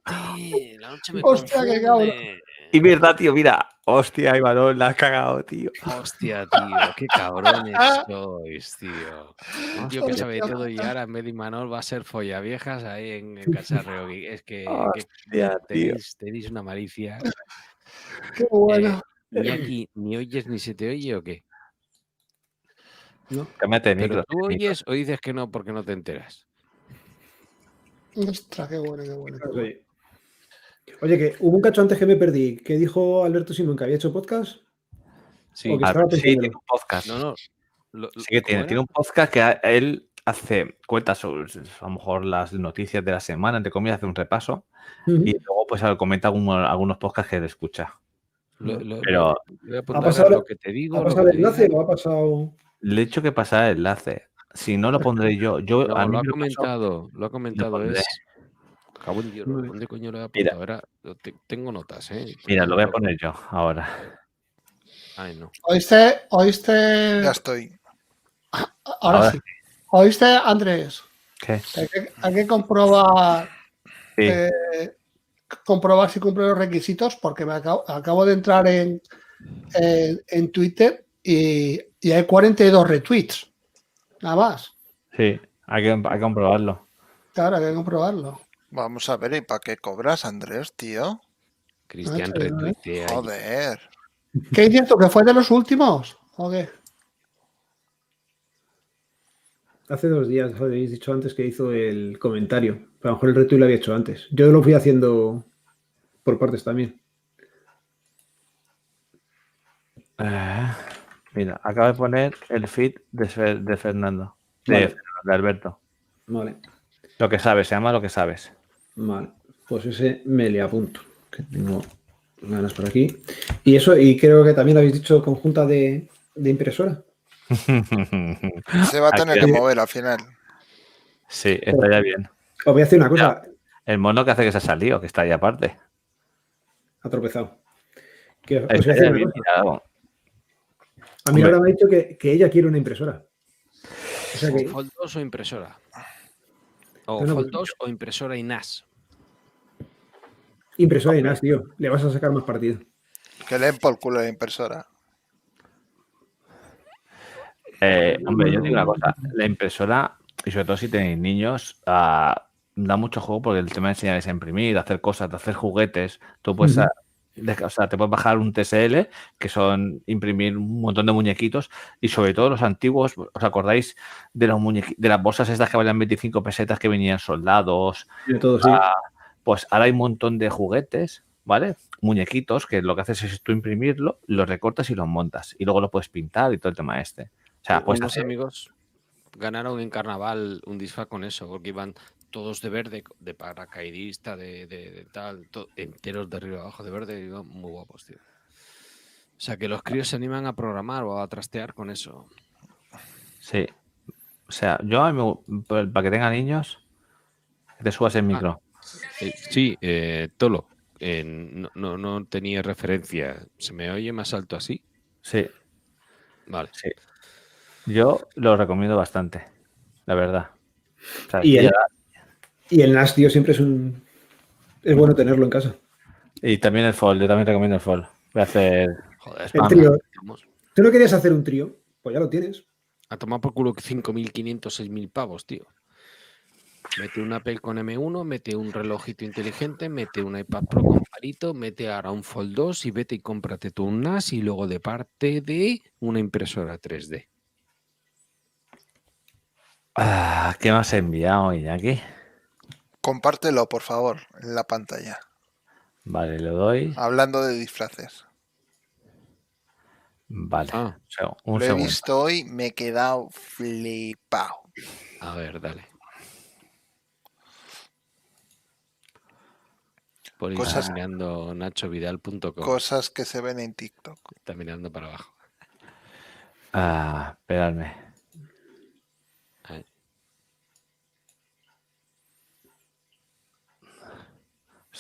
[SPEAKER 24] Cállate, la noche me
[SPEAKER 2] Hostia, qué cabrón.
[SPEAKER 24] confunde.
[SPEAKER 1] Y verdad, tío, mira. Hostia, Imanol, la has cagado, tío.
[SPEAKER 24] Hostia, tío, qué cabrones sois, tío. Un tío que sabe todo y ahora en vez de Imanol va a ser follaviejas ahí en el cacharreo. Es que, que
[SPEAKER 1] Hostia,
[SPEAKER 24] tenéis, tenéis una malicia.
[SPEAKER 2] Qué bueno.
[SPEAKER 24] Eh, ni aquí ni oyes ni se te oye o qué. Pero
[SPEAKER 1] micro.
[SPEAKER 24] tú oyes o dices que no porque no te enteras.
[SPEAKER 2] Ostras, qué bueno, qué bueno. qué bueno.
[SPEAKER 27] Oye. Que hubo un cacho antes que me perdí, que dijo Alberto Simón que había hecho podcast.
[SPEAKER 24] Sí,
[SPEAKER 1] Ah, sí, tiene un podcast.
[SPEAKER 24] no, no. lo-
[SPEAKER 1] Sí que
[SPEAKER 24] ¿cómo
[SPEAKER 1] tiene.
[SPEAKER 24] era?
[SPEAKER 1] Tiene un podcast que a- él hace cuenta sobre, a lo mejor las noticias de la semana, entre comillas, hace un repaso y luego pues comenta algunos, algunos podcasts que él escucha.
[SPEAKER 24] Lo- lo-
[SPEAKER 1] Pero
[SPEAKER 24] voy a
[SPEAKER 27] ¿Ha pasado,
[SPEAKER 24] lo que te digo.
[SPEAKER 27] ¿ha pasado el enlace o ha pasado...?
[SPEAKER 1] Le he hecho que pasara el enlace. Si no lo pondré yo, yo
[SPEAKER 24] No,
[SPEAKER 1] a mí
[SPEAKER 24] lo ha comentado, lo ha comentado,
[SPEAKER 1] pondré.
[SPEAKER 24] es... Cabo en Dios,
[SPEAKER 27] Vale.
[SPEAKER 24] ¿dónde coño lo he
[SPEAKER 1] Mira.
[SPEAKER 24] apuntado? Ahora, te- tengo notas, ¿eh?
[SPEAKER 1] Mira, lo voy a poner yo ahora.
[SPEAKER 24] Ay, no.
[SPEAKER 2] ¿Oíste? ¿Oíste?
[SPEAKER 3] Ya estoy.
[SPEAKER 2] Ahora,
[SPEAKER 1] Ahora
[SPEAKER 2] sí. ¿Oíste, Andrés?
[SPEAKER 1] ¿Qué?
[SPEAKER 2] Hay que, hay que comprobar,
[SPEAKER 1] Sí.
[SPEAKER 2] eh, comprobar si cumple los requisitos porque me acabo, acabo de entrar en, en, en Twitter y, y hay 42 retweets. Nada más.
[SPEAKER 1] Sí, hay que, hay que comprobarlo.
[SPEAKER 2] Claro, hay que comprobarlo.
[SPEAKER 3] Vamos a ver, ¿y para qué cobras, Andrés, tío?
[SPEAKER 24] Cristian
[SPEAKER 2] Macho, ¿eh?
[SPEAKER 24] retuitea.
[SPEAKER 3] Joder.
[SPEAKER 2] ¿Qué dices tú? ¿Que fue de los últimos? ¿O qué?
[SPEAKER 27] Hace dos días habéis dicho antes que hizo el comentario. Pero a lo mejor el retweet lo había hecho antes. Yo lo fui haciendo por partes también.
[SPEAKER 1] Eh, mira, acabo de poner el feed de, Fer- de Fernando. De,
[SPEAKER 27] Vale.
[SPEAKER 1] Fernando, de Alberto.
[SPEAKER 27] Vale,
[SPEAKER 1] Lo que sabes, se llama lo que sabes.
[SPEAKER 27] vale. Pues ese me le apunto. Que tengo ganas por aquí. Y eso, y creo que también habéis dicho conjunta de, de impresora.
[SPEAKER 3] Se va a tener
[SPEAKER 1] Aquí-
[SPEAKER 3] que mover al final.
[SPEAKER 1] Sí, está ya bien.
[SPEAKER 27] Os voy a decir una cosa.
[SPEAKER 1] El mono que hace que se ha salido, que está ahí aparte.
[SPEAKER 27] Ha tropezado. Que os voy a decir una cosa. A mí
[SPEAKER 1] Hombre.
[SPEAKER 27] ahora me ha dicho que, que ella quiere una impresora. O sea que,
[SPEAKER 24] O Fold 2 o impresora. O
[SPEAKER 27] No, no,
[SPEAKER 24] Fold 2 o impresora y NAS.
[SPEAKER 27] impresora y NAS, tío. Le vas a sacar más partido.
[SPEAKER 3] Que leen por culo la impresora.
[SPEAKER 1] Eh, hombre, yo digo una cosa. La impresora, y sobre todo si tenéis niños, ah, da mucho juego porque el tema de enseñarles a imprimir, de hacer cosas, de hacer juguetes. Tú puedes, o sea, te puedes bajar un TSL, que son imprimir un montón de muñequitos, y sobre todo los antiguos, ¿os acordáis de los de las bolsas estas que valían 25 pesetas que venían soldados?
[SPEAKER 27] Todo, sí.
[SPEAKER 1] Ah, pues ahora hay un montón de juguetes, ¿vale? Muñequitos que lo que haces es tú imprimirlo, los recortas y los montas. Y luego lo puedes pintar y todo el tema este. O sea, hacer-
[SPEAKER 24] amigos ganaron en carnaval un disfraz con eso, porque iban todos de verde, de paracaidista, de, de- de tal, to- enteros de arriba abajo de verde, iban muy guapos, tío. O sea, que los críos se animan a programar o a trastear con eso.
[SPEAKER 1] Sí. O sea, yo a mí me gu- pa- para que tenga niños, que te subas el micro.
[SPEAKER 24] Eh, sí, eh, Tolo, eh, no, no, no tenía referencia. ¿Se me oye más alto así?
[SPEAKER 1] Sí.
[SPEAKER 24] Vale.
[SPEAKER 1] Sí. Yo lo recomiendo bastante, la verdad. O sea,
[SPEAKER 27] Y el, y el NAS, tío, siempre es un. Es bueno tenerlo en casa.
[SPEAKER 1] y también el Fold, yo también recomiendo el Fold. Voy a hacer.
[SPEAKER 24] Joder,
[SPEAKER 27] El trío. ¿Tú no querías hacer un trío? Pues ya lo tienes.
[SPEAKER 24] A tomar por culo 5.500, 6.000 pavos, tío. Mete un Apple con M1, mete un relojito inteligente, mete un iPad Pro con palito, mete ahora un Fold 2 y vete y cómprate tú un NAS y luego de parte de una impresora 3D.
[SPEAKER 1] Ah, ¿Qué me has enviado, Iñaki?
[SPEAKER 3] Compártelo, por favor, en la pantalla.
[SPEAKER 1] Vale, le doy.
[SPEAKER 3] Hablando de disfraces.
[SPEAKER 1] Vale.
[SPEAKER 24] Ah.
[SPEAKER 1] un
[SPEAKER 3] Lo he
[SPEAKER 1] segundo.
[SPEAKER 3] visto hoy, me he quedado flipado.
[SPEAKER 24] A ver, dale. Por
[SPEAKER 3] Cosas-
[SPEAKER 24] está mirando nachovidal.com.
[SPEAKER 3] Cosas que se ven en TikTok.
[SPEAKER 24] Está mirando para abajo.
[SPEAKER 1] Ah, esperadme.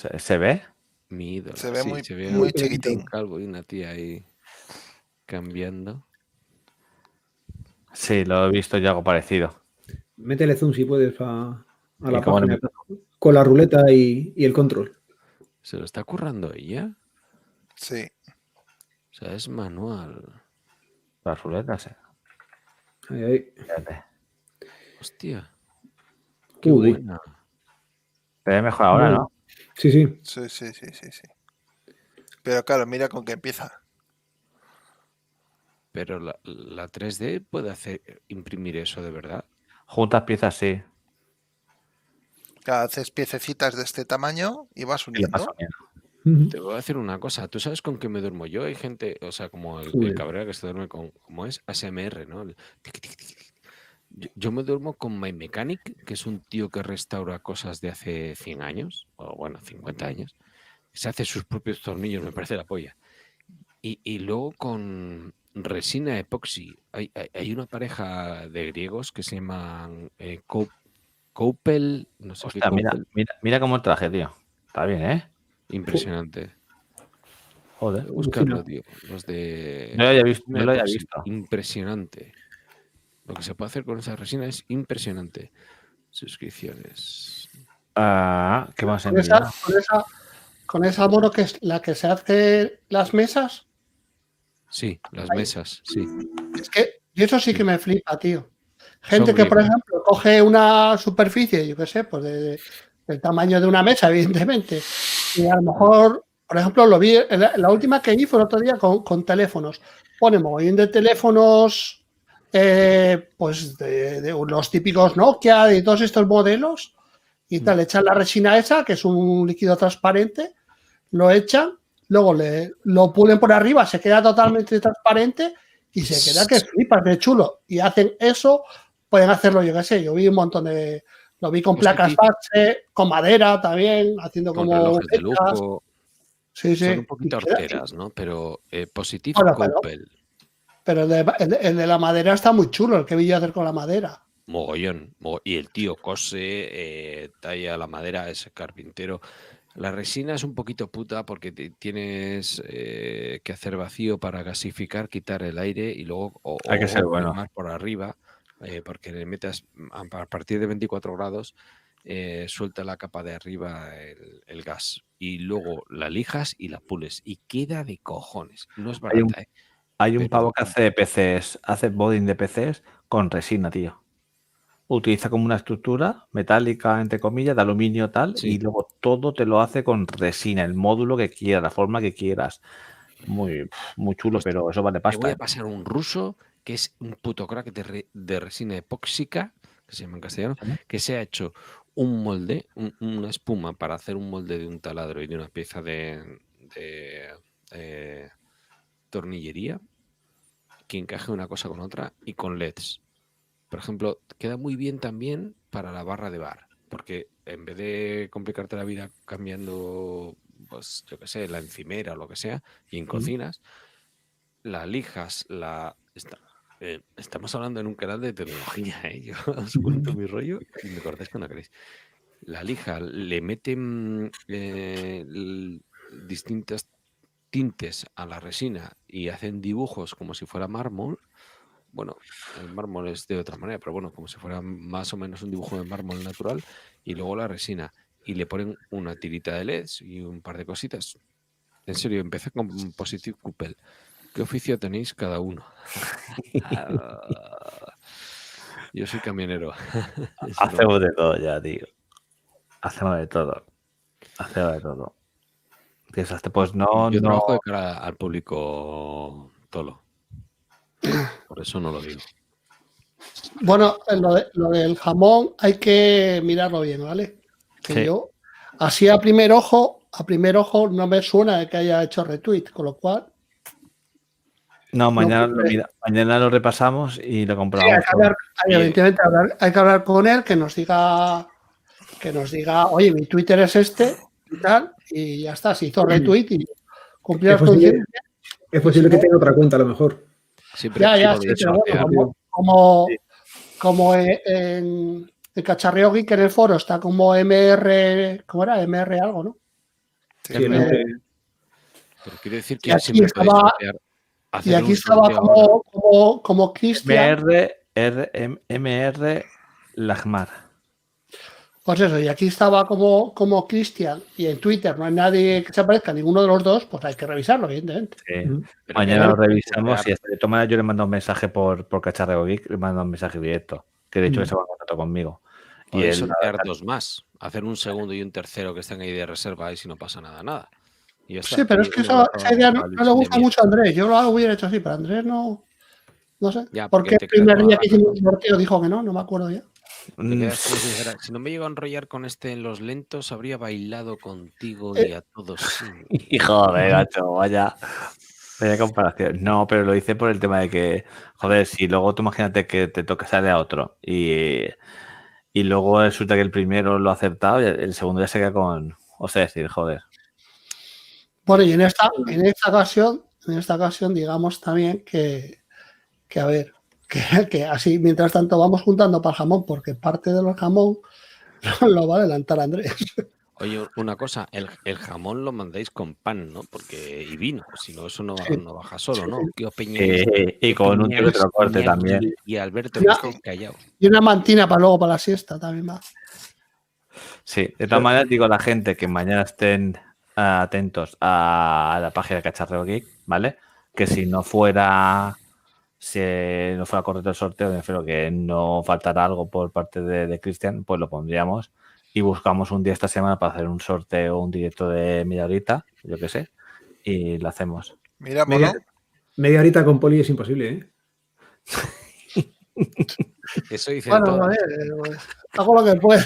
[SPEAKER 1] ¿Se, se ve?
[SPEAKER 24] Mi ídolo.
[SPEAKER 3] Se ve
[SPEAKER 24] sí,
[SPEAKER 3] muy-
[SPEAKER 24] se ve
[SPEAKER 3] muy
[SPEAKER 24] un
[SPEAKER 3] chiquitín.
[SPEAKER 24] calvo y una tía ahí cambiando.
[SPEAKER 1] Sí, lo he visto yo algo parecido.
[SPEAKER 27] Métele zoom si puedes a, a la
[SPEAKER 1] ¿Y cómo le
[SPEAKER 27] página. Con la ruleta y, y el control.
[SPEAKER 24] ¿Se lo está currando ella?
[SPEAKER 3] Sí.
[SPEAKER 24] O sea, es manual.
[SPEAKER 1] Las ruletas, eh.
[SPEAKER 27] Ahí, ahí.
[SPEAKER 24] Hostia. Qué
[SPEAKER 27] Uy.
[SPEAKER 24] buena.
[SPEAKER 1] Se ve mejor ahora, ¿no?
[SPEAKER 27] Sí, sí.
[SPEAKER 3] Sí, sí, sí, sí, sí. Pero claro, mira con qué empieza.
[SPEAKER 24] Pero la, la 3D puede hacer imprimir eso de verdad.
[SPEAKER 1] Juntas piezas, sí.
[SPEAKER 3] Claro, haces piececitas de este tamaño y vas uniendo.
[SPEAKER 24] Te voy a decir una cosa. ¿Tú sabes con qué me duermo yo? Hay gente, o sea, como el, el cabrera que se duerme con, como es ASMR, ¿no? El tic, tic, tic, tic. Yo, yo me duermo con My Mechanic, que es un tío que restaura cosas de hace 100 años, o bueno, 50 años. Se hace sus propios tornillos, me parece la polla. Y, y luego con resina epoxi. Hay, hay- hay una pareja de griegos que se llaman eh, Coupel, no sé qué
[SPEAKER 1] Hostia, mira,
[SPEAKER 24] Coupel.
[SPEAKER 1] mira, mira cómo el traje, tío. Está bien, ¿eh?
[SPEAKER 24] Impresionante.
[SPEAKER 1] Joder.
[SPEAKER 24] Buscarlo, tío. Los de.
[SPEAKER 1] No lo había visto,
[SPEAKER 24] resina
[SPEAKER 1] no lo había
[SPEAKER 24] epoxi.
[SPEAKER 1] visto.
[SPEAKER 24] Impresionante. Lo que se puede hacer con esa resina es impresionante. Suscripciones.
[SPEAKER 1] Ah, ¿Qué más
[SPEAKER 2] Con esa, con esa, con esa mono que es la que se hace las mesas,
[SPEAKER 24] Sí, las
[SPEAKER 2] Ahí.
[SPEAKER 24] mesas, sí.
[SPEAKER 2] es que y eso sí que me flipa, tío. Gente
[SPEAKER 24] Son
[SPEAKER 2] que, por ejemplo, coge una superficie, yo qué sé, pues de- de- del tamaño de una mesa, evidentemente, y a lo mejor, por ejemplo, lo vi, la última que vi fue el otro día con, con teléfonos. Pone mogollón de teléfonos, eh, pues de, de los típicos Nokia, de todos estos modelos, y tal, echan la resina esa, que es un líquido transparente, lo echan, luego le, lo pulen por arriba, se queda totalmente transparente y se queda que flipas de chulo. Y hacen eso, pueden hacerlo, yo qué sé, yo vi un montón de. Lo vi con
[SPEAKER 24] Pues
[SPEAKER 2] placas base, con madera también, haciendo
[SPEAKER 24] Con
[SPEAKER 2] como.
[SPEAKER 24] de
[SPEAKER 2] fechas.
[SPEAKER 24] lujo.
[SPEAKER 2] Sí, sí.
[SPEAKER 24] Son un poquito
[SPEAKER 2] Y
[SPEAKER 24] horteras, ¿no? Pero eh, Positive
[SPEAKER 2] Bueno, pero-
[SPEAKER 24] Coupel.
[SPEAKER 2] Pero el de, el de- el de la madera está muy chulo, el que vi yo hacer con la madera.
[SPEAKER 24] Mogollón. mo- Y el tío cose, eh, talla la madera, es carpintero. La resina es un poquito puta porque te- tienes eh, que hacer vacío para gasificar, quitar el aire y luego o,
[SPEAKER 1] Hay que
[SPEAKER 24] o
[SPEAKER 1] ser bueno.
[SPEAKER 24] quemar por arriba, eh, porque le metas a a partir de 24 grados, eh, suelta la capa de arriba el, el gas. Y luego la lijas y la pules. Y queda de cojones. No es
[SPEAKER 1] Hay un,
[SPEAKER 24] barata, ¿eh?
[SPEAKER 1] Hay un pavo que hace PCs, hace bodding de PCs con resina, tío. Utiliza como una estructura metálica, entre comillas, de aluminio tal, y luego todo te lo hace con resina, el módulo que quieras, la forma que quieras. Muy, muy chulo, pero eso vale
[SPEAKER 24] Te voy
[SPEAKER 1] pasta.
[SPEAKER 24] a
[SPEAKER 1] ¿eh?
[SPEAKER 24] pasar un ruso que es un puto crack de, re- de resina epóxica, que se llama en castellano, que se ha hecho un molde, un- una espuma para hacer un molde de un taladro y de una pieza de, de, eh, tornillería que encaje una cosa con otra y con LEDs. Por ejemplo, queda muy bien también para la barra de bar, porque en vez de complicarte la vida cambiando, pues yo qué sé, la encimera o lo que sea, y en cocinas, la lijas, la... esta- eh, estamos hablando en un canal de tecnología, ¿eh? Yo os cuento mi rollo y me cortáis cuando queréis. La lija, le meten eh, distintas tintes a la resina y hacen dibujos como si fuera mármol. Bueno, el mármol es de otra manera, pero bueno, como si fuera más o menos un dibujo de mármol natural. Y luego la resina. Y le ponen una tirita de LEDs y un par de cositas. En serio, empecé con Positive Coupel. ¿Qué oficio tenéis cada uno? Yo soy camionero.
[SPEAKER 1] Hacemos de todo ya, tío. Hacemos de todo. Hacemos de todo. Desastre, Pues no,
[SPEAKER 24] Yo
[SPEAKER 1] no.
[SPEAKER 24] trabajo de cara al público tolo. Por eso no lo digo.
[SPEAKER 2] Bueno, eh, lo, de- lo del jamón hay que mirarlo bien, ¿vale? Que
[SPEAKER 1] Sí.
[SPEAKER 2] yo, así a primer ojo, a primer ojo no me suena de que haya hecho retweet, con lo cual
[SPEAKER 1] No, mañana, lo mira- mañana lo repasamos y lo
[SPEAKER 2] Sí,
[SPEAKER 1] comprobamos.
[SPEAKER 2] hay que hay, hablar- hay que hablar con él, que nos diga, que nos diga, oye, mi Twitter es este y tal, y ya está, se hizo retweet y cumplió
[SPEAKER 27] Es
[SPEAKER 2] las
[SPEAKER 27] posible,
[SPEAKER 2] condiciones.
[SPEAKER 27] es posible que tenga otra cuenta a lo mejor.
[SPEAKER 2] Ya, ya, sí, pero bueno, como, como, como en, en el Cacharreo Geek en el foro está como MR, ¿cómo era? MR algo, ¿no?
[SPEAKER 27] Sí,
[SPEAKER 2] Eh,
[SPEAKER 27] eh,
[SPEAKER 24] Pero quiero decir
[SPEAKER 2] Y
[SPEAKER 24] que
[SPEAKER 2] aquí
[SPEAKER 24] siempre
[SPEAKER 2] estaba- Y aquí
[SPEAKER 24] un
[SPEAKER 2] estaba como, como, como Cristian.
[SPEAKER 1] MR, R, M- MR Lagmar.
[SPEAKER 2] Pues eso, y aquí estaba como, como Cristian y en Twitter no hay nadie que se aparezca a ninguno de los dos, pues hay que revisarlo, evidentemente.
[SPEAKER 1] Sí. Mañana lo revisamos y hasta de toma yo le mando un mensaje por, por Cacharreo Geek, le mando un mensaje directo, que de hecho
[SPEAKER 24] Mm.
[SPEAKER 1] él se va en contacto conmigo. Y él,
[SPEAKER 24] sortear dos más. Hacer un segundo y un tercero que estén ahí de reserva y si no pasa nada, nada. Y.
[SPEAKER 2] Sí, pero es que
[SPEAKER 24] abrazo
[SPEAKER 2] esa idea no, no le gusta mucho a Andrés. Yo lo hubiera hecho así, pero Andrés no. No sé.
[SPEAKER 24] Ya,
[SPEAKER 2] ¿Por
[SPEAKER 24] porque
[SPEAKER 2] qué el primer día que hicimos el sorteo dijo que no? No me acuerdo ya.
[SPEAKER 24] Como si dijera, si no me llego a enrollar con este en los lentos, habría bailado contigo
[SPEAKER 2] Eh.
[SPEAKER 24] y a todos. sí".
[SPEAKER 1] Hijo de gacho, vaya. Vaya comparación. No, pero lo hice por el tema de que, joder, si luego tú imagínate que te toca sale a otro y, y luego resulta que el primero lo ha acertado y el segundo ya se queda con, o sea, decir, joder.
[SPEAKER 2] Bueno, y en esta, en esta ocasión, en esta ocasión, digamos también que, que a ver, que, que así mientras tanto vamos juntando para el jamón, porque parte de los jamón lo va a adelantar Andrés.
[SPEAKER 24] Oye, una cosa, el, el jamón lo mandéis con pan, ¿no? Porque, y vino, si no, eso no, no baja solo, ¿no?
[SPEAKER 1] Eh, y
[SPEAKER 24] ¿Qué
[SPEAKER 1] con un
[SPEAKER 24] peñáis,
[SPEAKER 1] teletransporte
[SPEAKER 24] Iñaki
[SPEAKER 1] también.
[SPEAKER 24] Y Alberto,
[SPEAKER 2] Ya.
[SPEAKER 24] callados.
[SPEAKER 2] Y una mantina para luego para la siesta también va.
[SPEAKER 1] Sí, de todas maneras digo a la gente que mañana estén atentos a la página de Cacharreo Geek, ¿vale? Que si no fuera si no fuera correcto el sorteo, me refiero que no faltará algo por parte de, de Cristian, pues lo pondríamos y buscamos un día esta semana para hacer un sorteo, un directo de media horita, yo qué sé, y lo hacemos.
[SPEAKER 3] Mira,
[SPEAKER 27] Media,
[SPEAKER 3] mono.
[SPEAKER 27] media horita con poli es imposible, ¿eh?
[SPEAKER 24] Eso dice
[SPEAKER 2] Bueno,
[SPEAKER 24] todo.
[SPEAKER 2] a ver, eh, hago lo que puedo.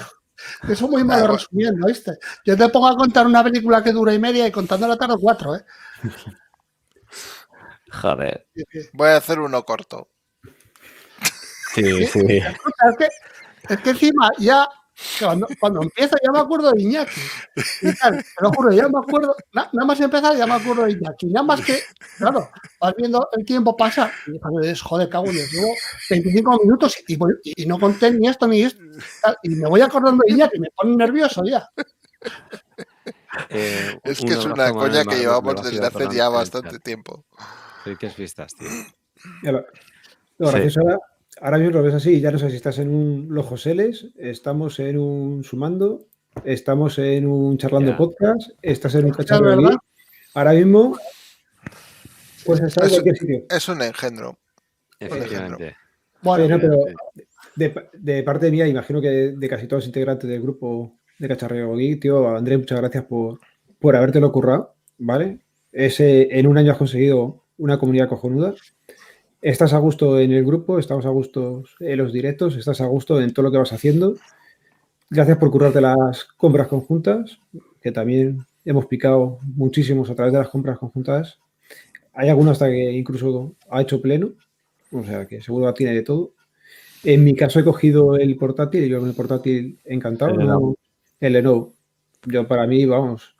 [SPEAKER 2] Que soy muy malo resumiendo, ¿viste? Yo te pongo a contar una película que dura y media y contando la tarde cuatro, ¿eh?
[SPEAKER 1] Joder.
[SPEAKER 3] Voy a hacer uno corto.
[SPEAKER 1] Sí, sí.
[SPEAKER 2] Escucha, Es que, es que encima ya, cuando, cuando empieza ya me acuerdo de Iñaki. Y tal, te lo juro, ya me acuerdo, na- nada más empezar ya me acuerdo de Iñaki. Nada más que, claro, vas viendo el tiempo pasar y dices, joder, cago Dios, llevo 25 minutos y, no conté ni esto ni esto. Y me voy acordando de Iñaki, me pone nervioso ya.
[SPEAKER 24] Eh,
[SPEAKER 3] Es que es una coña que llevamos desde hace ya bastante tiempo.
[SPEAKER 24] Felices fiestas, tío.
[SPEAKER 27] Lo, lo
[SPEAKER 1] Sí.
[SPEAKER 27] gracioso ahora, ahora mismo lo ves así, ya no sé si estás en un Los Joseles, estamos en un Sumando, estamos en un Charlando
[SPEAKER 24] Ya.
[SPEAKER 27] Podcast, estás en un Cacharro
[SPEAKER 2] ¿verdad?
[SPEAKER 27] Ahora mismo, pues en
[SPEAKER 3] Es,
[SPEAKER 27] cualquier sitio.
[SPEAKER 3] es un engendro.
[SPEAKER 24] Efectivamente.
[SPEAKER 2] Bueno,
[SPEAKER 27] Sí, no, pero de, de parte mía, imagino que de, de casi todos los integrantes del grupo de Cacharreo Geek, tío, Andrés, muchas gracias por, por habértelo currado, ¿vale? Ese, en un año has conseguido una comunidad cojonuda. Estás a gusto en el grupo, estamos a gusto en los directos, estás a gusto en todo lo que vas haciendo. Gracias por currarte las compras conjuntas, que también hemos picado muchísimos a través de las compras conjuntas. Hay alguno hasta que incluso ha hecho pleno, o sea que seguro tiene de todo. En mi caso he cogido el portátil yo con el portátil encantado.
[SPEAKER 1] El
[SPEAKER 27] ¿no?
[SPEAKER 1] Lenovo.
[SPEAKER 27] El Lenovo. Yo para mí, vamos,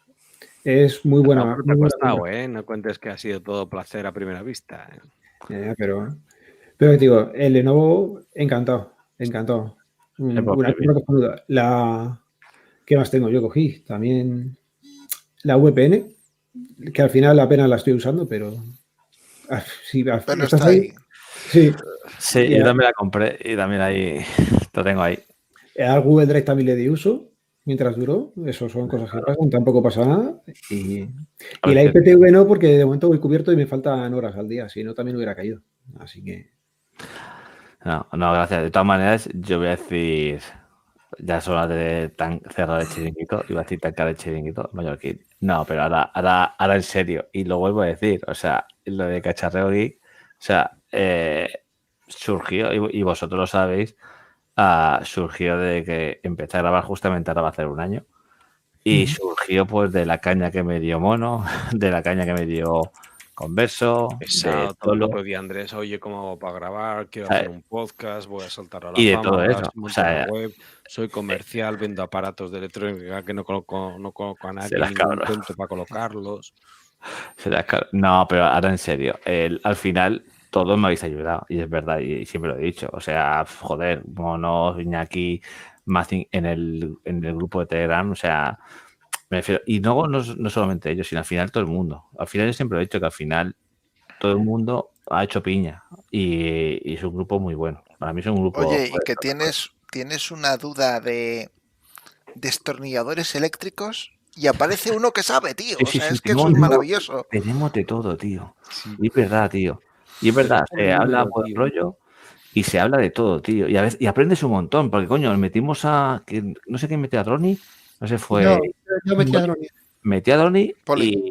[SPEAKER 27] es muy buena.
[SPEAKER 24] No, te ha costado. ¿eh? No cuentes que ha sido todo placer a primera vista. ¿eh?
[SPEAKER 27] Pero, pero te digo, el Lenovo, encantado, encantado.
[SPEAKER 1] Por
[SPEAKER 27] Una cojonuda. La, ¿Qué más tengo? Yo cogí también la VPN, que al final apenas la estoy usando, pero ah, sí, al-
[SPEAKER 3] Pero
[SPEAKER 27] estás
[SPEAKER 3] está ahí.
[SPEAKER 27] Sí,
[SPEAKER 1] Sí,
[SPEAKER 27] Ya.
[SPEAKER 1] yo también la compré y también ahí lo tengo ahí.
[SPEAKER 27] Al Google Drive también le di uso mientras duró. Eso son cosas que pasan, tampoco pasa nada. Y, y la IPTV no, porque de momento voy cubierto y me faltan horas al día, si no también hubiera caído. Así que
[SPEAKER 1] No, no, gracias. De todas maneras, yo voy a decir, ya son las de tan cerrado el chiringuito, iba a decir tan caro el chiringuito, mallorquín. No, pero ahora, ahora, ahora en serio, y lo vuelvo a decir, o sea, lo de cacharreo geek, o sea, eh, surgió, y, y vosotros lo sabéis, ah, surgió de que empecé a grabar justamente ahora va a hacer un año, y surgió pues de la caña que me dio Mono, de la caña que me dio Converso,
[SPEAKER 24] Pesado, todo otro día Andrés, oye, ¿cómo hago para grabar? Quiero
[SPEAKER 1] sea,
[SPEAKER 24] hacer un podcast, voy a saltar a la
[SPEAKER 1] y de
[SPEAKER 24] fama,
[SPEAKER 1] todo
[SPEAKER 24] voy a
[SPEAKER 1] eso, o
[SPEAKER 24] montar
[SPEAKER 1] sea,
[SPEAKER 24] una web, soy comercial, vendo aparatos de electrónica que no conozco, no conozco a nadie, para colocarlos.
[SPEAKER 1] No, pero ahora en serio, el- al final todos me habéis ayudado y es verdad y siempre lo he dicho. O sea, joder, Mono, Iñaki, Mazin en el, en el grupo de Telegram, o sea, me refiero, y no, no, no solamente ellos, sino al final todo el mundo. Al final yo siempre he dicho que al final todo el mundo ha hecho piña y, y es un grupo muy bueno. Para mí es un grupo...
[SPEAKER 3] Oye, y que tienes, tienes una duda de destornilladores eléctricos y aparece uno que sabe, tío.
[SPEAKER 1] Sí,
[SPEAKER 3] O sea,
[SPEAKER 1] sí,
[SPEAKER 3] es que es maravilloso.
[SPEAKER 1] Tenemos de todo, tío. Y es verdad, tío. Y es verdad,
[SPEAKER 24] el
[SPEAKER 1] se habla por
[SPEAKER 24] tío.
[SPEAKER 1] rollo y se habla de todo, tío. Y a veces y aprendes un montón, porque coño, metimos a. que- no sé quién metió a Droni, no sé, fue.
[SPEAKER 2] Yo, yo metí a Droni.
[SPEAKER 1] Metí a Droni
[SPEAKER 3] Poli.
[SPEAKER 1] y.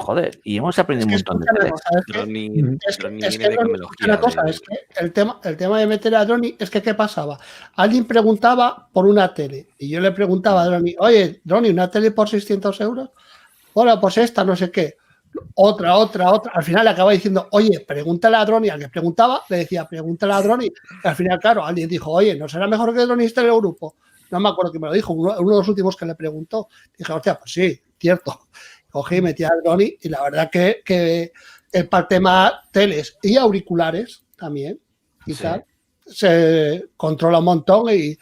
[SPEAKER 1] Joder, y hemos aprendido
[SPEAKER 2] Es que
[SPEAKER 1] un montón de cosas.
[SPEAKER 2] cosa, es que,
[SPEAKER 24] Droni,
[SPEAKER 2] es que, una cosa, es que el tema, el tema de meter a Droni es que ¿qué pasaba? Alguien preguntaba por una tele y yo le preguntaba a Droni, oye, Droni, ¿una tele por 600 euros? Bueno, pues esta, no sé qué. Otra, otra, otra. Al final le acaba diciendo, oye, pregúntale a Droni. Al que preguntaba, le decía, pregúntale a Droni. Y al final, claro, alguien dijo, oye, ¿no será mejor que Droni esté en el grupo? No me acuerdo quién me lo dijo, uno, uno de los últimos que le preguntó. Dije, hostia, pues sí, cierto. Cogí y metí a Droni y la verdad que, que el tema teles y auriculares también y
[SPEAKER 24] Sí.
[SPEAKER 2] se controla un montón y,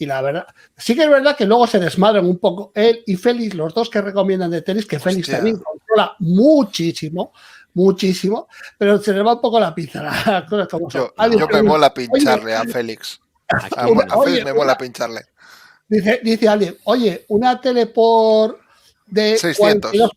[SPEAKER 2] y la verdad, sí que es verdad que luego se desmadran un poco él y Félix, los dos que recomiendan de tenis, que Félix también controla muchísimo, muchísimo, pero se le va un poco la pinza. las cosas como son.
[SPEAKER 3] Yo, me mola
[SPEAKER 2] "Oye,
[SPEAKER 3] pincharle a Félix. A,
[SPEAKER 2] Una-
[SPEAKER 3] a
[SPEAKER 2] oye,
[SPEAKER 3] Félix me mola
[SPEAKER 2] una-
[SPEAKER 3] pincharle.
[SPEAKER 2] Dice, dice alguien, oye, una tele por de
[SPEAKER 3] 600.
[SPEAKER 2] 42,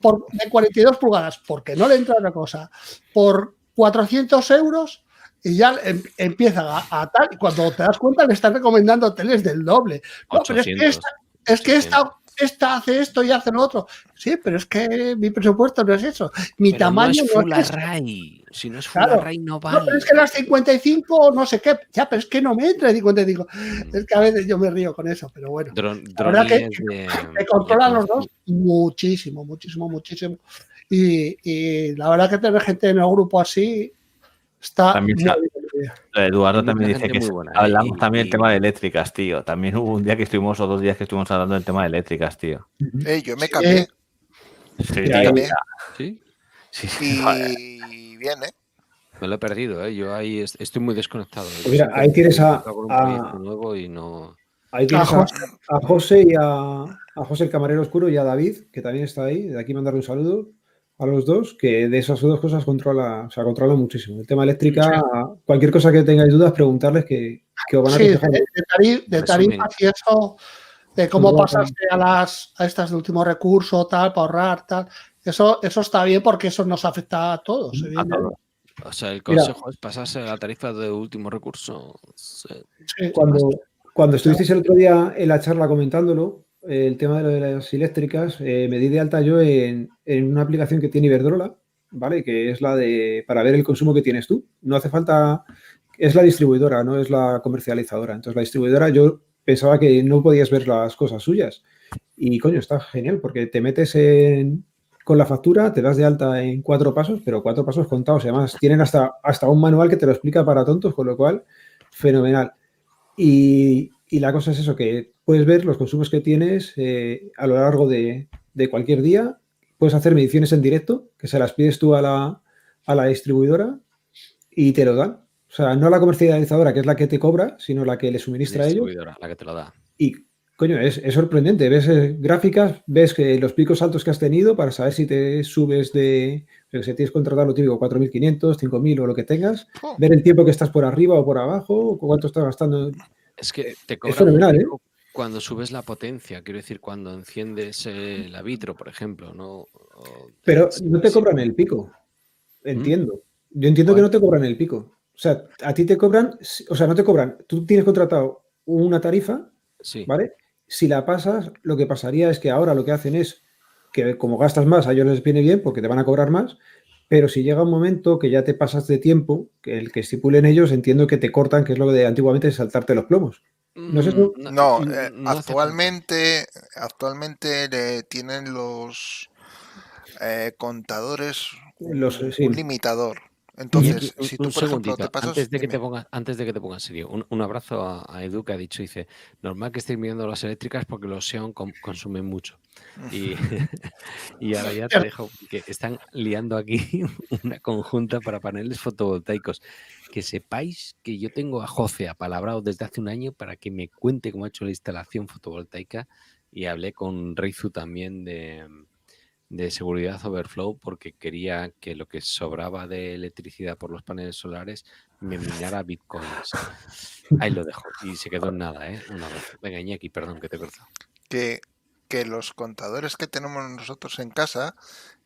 [SPEAKER 2] por, de 42 pulgadas, porque no le entra otra cosa, por 400 euros y ya em- empieza a, a tal, y cuando te das cuenta le están recomendando teles del doble. No, pero es que
[SPEAKER 24] 800,
[SPEAKER 2] esta, es que esta, esta hace esto y hace lo otro. Sí, pero es que mi presupuesto no es eso. Mi
[SPEAKER 24] Pero
[SPEAKER 2] tamaño
[SPEAKER 24] no es
[SPEAKER 2] no
[SPEAKER 24] full
[SPEAKER 2] es ese.
[SPEAKER 24] array. Si no es full
[SPEAKER 2] Claro.
[SPEAKER 24] array no
[SPEAKER 2] No,
[SPEAKER 24] vale.
[SPEAKER 2] pero es que las 55, no sé qué. Ya, pero es que no me entra el 55. Es que a veces yo me río con eso, pero bueno.
[SPEAKER 24] Dron-
[SPEAKER 2] La verdad que,
[SPEAKER 24] es de-
[SPEAKER 2] que controlan los dos muchísimo, muchísimo, muchísimo. Y, y la verdad que tener gente en el grupo así está
[SPEAKER 1] También
[SPEAKER 2] bien.
[SPEAKER 1] Eduardo también dice que
[SPEAKER 24] buena, ¿eh?
[SPEAKER 1] hablamos
[SPEAKER 24] Y-
[SPEAKER 1] también del
[SPEAKER 24] y-
[SPEAKER 1] tema de eléctricas, tío. También hubo un día que estuvimos, o dos días que estuvimos hablando del tema de eléctricas, tío.
[SPEAKER 3] Eh, yo me cambié.
[SPEAKER 1] Sí,
[SPEAKER 3] Me cambié.
[SPEAKER 24] ¿Sí?
[SPEAKER 1] Sí, sí, joder.
[SPEAKER 3] Y bien, ¿eh?
[SPEAKER 24] Me lo he perdido, ¿eh? Yo ahí est- estoy muy desconectado.
[SPEAKER 27] Pues mira, ahí tienes a-
[SPEAKER 24] Con un
[SPEAKER 27] a-
[SPEAKER 24] proyecto nuevo y no...
[SPEAKER 27] Ahí tienes
[SPEAKER 2] A
[SPEAKER 27] a, a José y a, a José el camarero oscuro y a David, que también está ahí. De aquí mandarle un saludo a los dos, que de esas dos cosas controla, o sea, controla muchísimo. El tema eléctrica, cualquier cosa que tengáis dudas, preguntarles que, que os van a
[SPEAKER 2] Sí, de,
[SPEAKER 27] aconsejar.
[SPEAKER 2] de tarif- de
[SPEAKER 24] Resumen.
[SPEAKER 2] tarifas y eso, de cómo
[SPEAKER 27] Luego
[SPEAKER 2] pasaste a las a estas de último recurso, tal, para ahorrar, tal. Eso, eso está bien porque eso nos afecta a todos.
[SPEAKER 1] A
[SPEAKER 2] evidentemente.
[SPEAKER 1] todos.
[SPEAKER 24] O sea, el
[SPEAKER 27] Mira.
[SPEAKER 24] consejo es pasarse a la tarifa de último recurso. Sí.
[SPEAKER 27] Cuando, cuando estuvisteis el otro día en la charla comentándolo, el tema de, las eléctricas, eh, me di de alta yo en, una aplicación que tiene Iberdrola, ¿vale? Que es la de para ver el consumo que tienes tú. No hace falta, es la distribuidora, no es la comercializadora. Entonces la distribuidora yo pensaba que no podías ver las cosas suyas. Y coño, está genial porque te metes en, con la factura, te das de alta en cuatro pasos, pero cuatro pasos contados. Además tienen hasta, hasta un manual que te lo explica para tontos, con lo cual, fenomenal. Y, y la cosa es eso, que puedes ver los consumos que tienes eh, a lo largo de, de cualquier día. Puedes hacer mediciones en directo, que se las pides tú a la, a la distribuidora y te lo dan. O sea, no la comercializadora, que es la que te cobra, sino la que le suministra a ellos.
[SPEAKER 24] Distribuidora, la que te lo da.
[SPEAKER 27] Y, coño, es, es sorprendente. Ves eh, gráficas, ves que los picos altos que has tenido para saber si te subes de, que sé, tienes contratado lo típico, 4.500, 5.000 o lo que tengas, ver el tiempo que estás por arriba o por abajo, o cuánto estás gastando.
[SPEAKER 24] Es que te
[SPEAKER 27] Es
[SPEAKER 24] cobran
[SPEAKER 27] fenomenal, ¿eh?
[SPEAKER 24] cuando subes la potencia, quiero decir, cuando enciendes eh, la vitro, por ejemplo, ¿no? O-
[SPEAKER 27] Pero no te cobran el pico. Entiendo. Yo entiendo que no te cobran el pico. O sea, a ti te cobran, o sea, no te cobran. Tú tienes contratado una tarifa,
[SPEAKER 24] Sí.
[SPEAKER 27] ¿vale? Si la pasas, lo que pasaría es que ahora lo que hacen es que como gastas más, a ellos les viene bien porque te van a cobrar más, pero si llega un momento que ya te pasas de tiempo, que el que estipulen ellos, entiendo que te cortan, que es lo de antiguamente saltarte los plomos. ¿No es eso?
[SPEAKER 24] Mm,
[SPEAKER 3] No,
[SPEAKER 24] no-
[SPEAKER 3] eh, actualmente, actualmente le tienen los eh, contadores un,
[SPEAKER 27] Los, sí.
[SPEAKER 3] un limitador. Entonces,
[SPEAKER 24] un,
[SPEAKER 3] si tú,
[SPEAKER 24] un
[SPEAKER 3] por ejemplo,
[SPEAKER 24] segundito,
[SPEAKER 3] te pasas...
[SPEAKER 24] antes de que te pongas, antes de que te pongas serio, un, un abrazo a, a Edu que ha dicho, dice, normal que estéis mirando las eléctricas porque los Xeon com- consumen mucho. Y, y ahora ya te dejo que están liando aquí una conjunta para paneles fotovoltaicos. Que sepáis que yo tengo a José apalabrado desde hace un año para que me cuente cómo ha hecho la instalación fotovoltaica y hablé con Reizu también de, de seguridad overflow porque quería que lo que sobraba de electricidad por los paneles solares me minara bitcoins. Ahí lo dejo. Y se quedó en nada, ¿eh? Venga, Iñaki, perdón que te corto.
[SPEAKER 3] que, que los contadores que tenemos nosotros en casa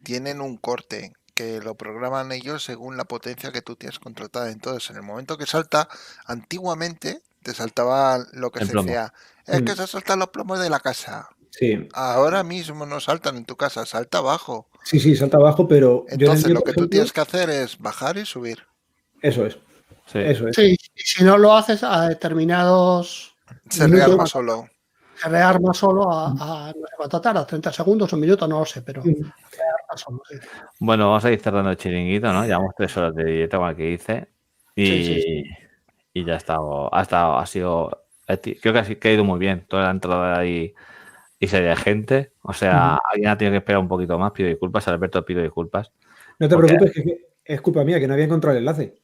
[SPEAKER 3] tienen un corte que lo programan ellos según la potencia que tú tienes contratada. Entonces, en el momento que salta, antiguamente te saltaba lo que
[SPEAKER 27] El
[SPEAKER 3] se decía, es que
[SPEAKER 27] Mm.
[SPEAKER 3] se saltan los plomos de la casa.
[SPEAKER 27] Sí,
[SPEAKER 3] Ahora mismo no saltan en tu casa, salta abajo.
[SPEAKER 27] sí, sí, salta abajo, pero yo
[SPEAKER 3] Entonces, lo que tú
[SPEAKER 27] ejemplo,
[SPEAKER 3] tienes que hacer es bajar y subir.
[SPEAKER 27] Eso es. Eso es.
[SPEAKER 2] Sí, y si no lo haces a determinados
[SPEAKER 3] Se
[SPEAKER 2] minutos,
[SPEAKER 3] rearma solo.
[SPEAKER 2] se rearma solo a, a no sé cuánto tarda, 30 segundos, un minuto, no lo sé, pero solo, sí.
[SPEAKER 1] Bueno, vamos a ir cerrando el chiringuito, ¿no? Llevamos tres horas de directo con el que hice. Y,
[SPEAKER 2] Sí, sí, sí.
[SPEAKER 1] y ya ha estado, ha estado, ha sido. Creo que ha, que ha ido muy bien. Toda la entrada ahí y serie de gente. O sea, alguien ha tenido que esperar un poquito más. Pido disculpas, Alberto, pido disculpas.
[SPEAKER 27] No te
[SPEAKER 1] Porque-
[SPEAKER 27] preocupes, que es culpa mía, que no había encontrado el enlace.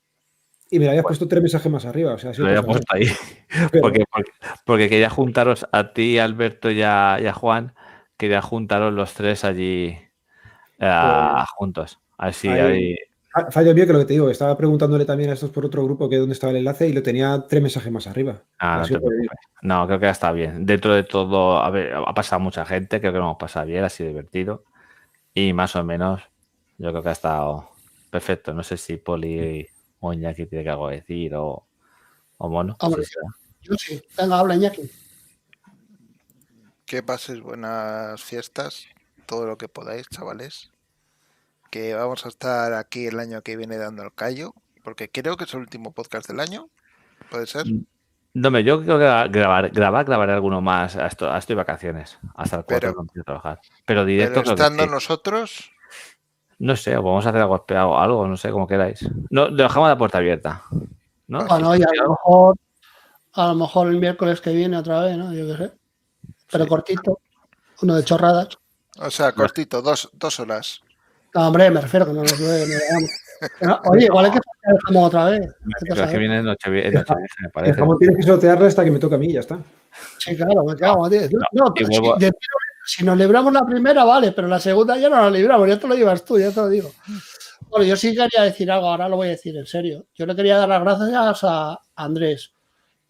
[SPEAKER 27] Y me lo habías puesto tres mensajes más arriba. O sea,
[SPEAKER 1] Lo había puesto ahí.
[SPEAKER 27] Pero-
[SPEAKER 1] Porque, porque, porque quería juntaros a ti, Alberto y a, y a Juan. Quería juntaros los tres allí
[SPEAKER 27] Pues-
[SPEAKER 1] juntos. Así,
[SPEAKER 27] Ahí-
[SPEAKER 1] ahí.
[SPEAKER 27] Fa- Fallo mío que lo que te digo, estaba preguntándole también a estos por otro grupo que dónde estaba el enlace y lo tenía tres mensajes más arriba.
[SPEAKER 1] Ah, no creo que está bien. Dentro de todo, a ver, ha pasado mucha gente, creo que lo hemos pasado bien, ha sido divertido. Y más o menos, yo creo que ha estado perfecto. No sé si Poli o Iñaki tiene que algo decir o, o Mono.
[SPEAKER 2] Hombre,
[SPEAKER 1] será.
[SPEAKER 2] Yo sí. Venga, habla Iñaki.
[SPEAKER 3] Que pases buenas fiestas, todo lo que podáis, chavales. Que vamos a estar aquí el año que viene dando el callo, porque creo que es el último podcast del año. ¿Puede ser?
[SPEAKER 1] No, hombre, yo creo que grabar, grabar, grabaré alguno más. a Esto, a esto y vacaciones. Hasta el 4
[SPEAKER 3] Pero-
[SPEAKER 1] no empiezo a trabajar. Pero directo
[SPEAKER 3] Pero
[SPEAKER 1] que
[SPEAKER 3] estando nosotros,
[SPEAKER 1] No sé, o vamos a hacer algo algo, no sé, como queráis. No, dejamos la puerta abierta. ¿no?
[SPEAKER 2] Bueno, y a lo mejor, a lo mejor el miércoles que viene otra vez, ¿no? Yo qué sé. Pero cortito. Uno de chorradas.
[SPEAKER 3] o sea, cortito, dos, dos horas.
[SPEAKER 2] No, hombre, me refiero que no nos duele, no Oye, igual es que dejamos otra vez. ¿Qué
[SPEAKER 1] Pero es que viene Nochevieja, Nochevieja, me
[SPEAKER 27] El
[SPEAKER 1] parece.
[SPEAKER 27] jamón tienes que sortearla hasta que me toca a mí y ya está.
[SPEAKER 2] Sí, claro, me cago, tío. No, pero
[SPEAKER 1] vuelvo a-
[SPEAKER 2] si, de- si nos libramos la primera, vale, pero la segunda ya no la libramos, ya te lo llevas tú, ya te lo digo. Bueno, yo sí quería decir algo, ahora lo voy a decir en serio. Yo le quería dar las gracias a Andrés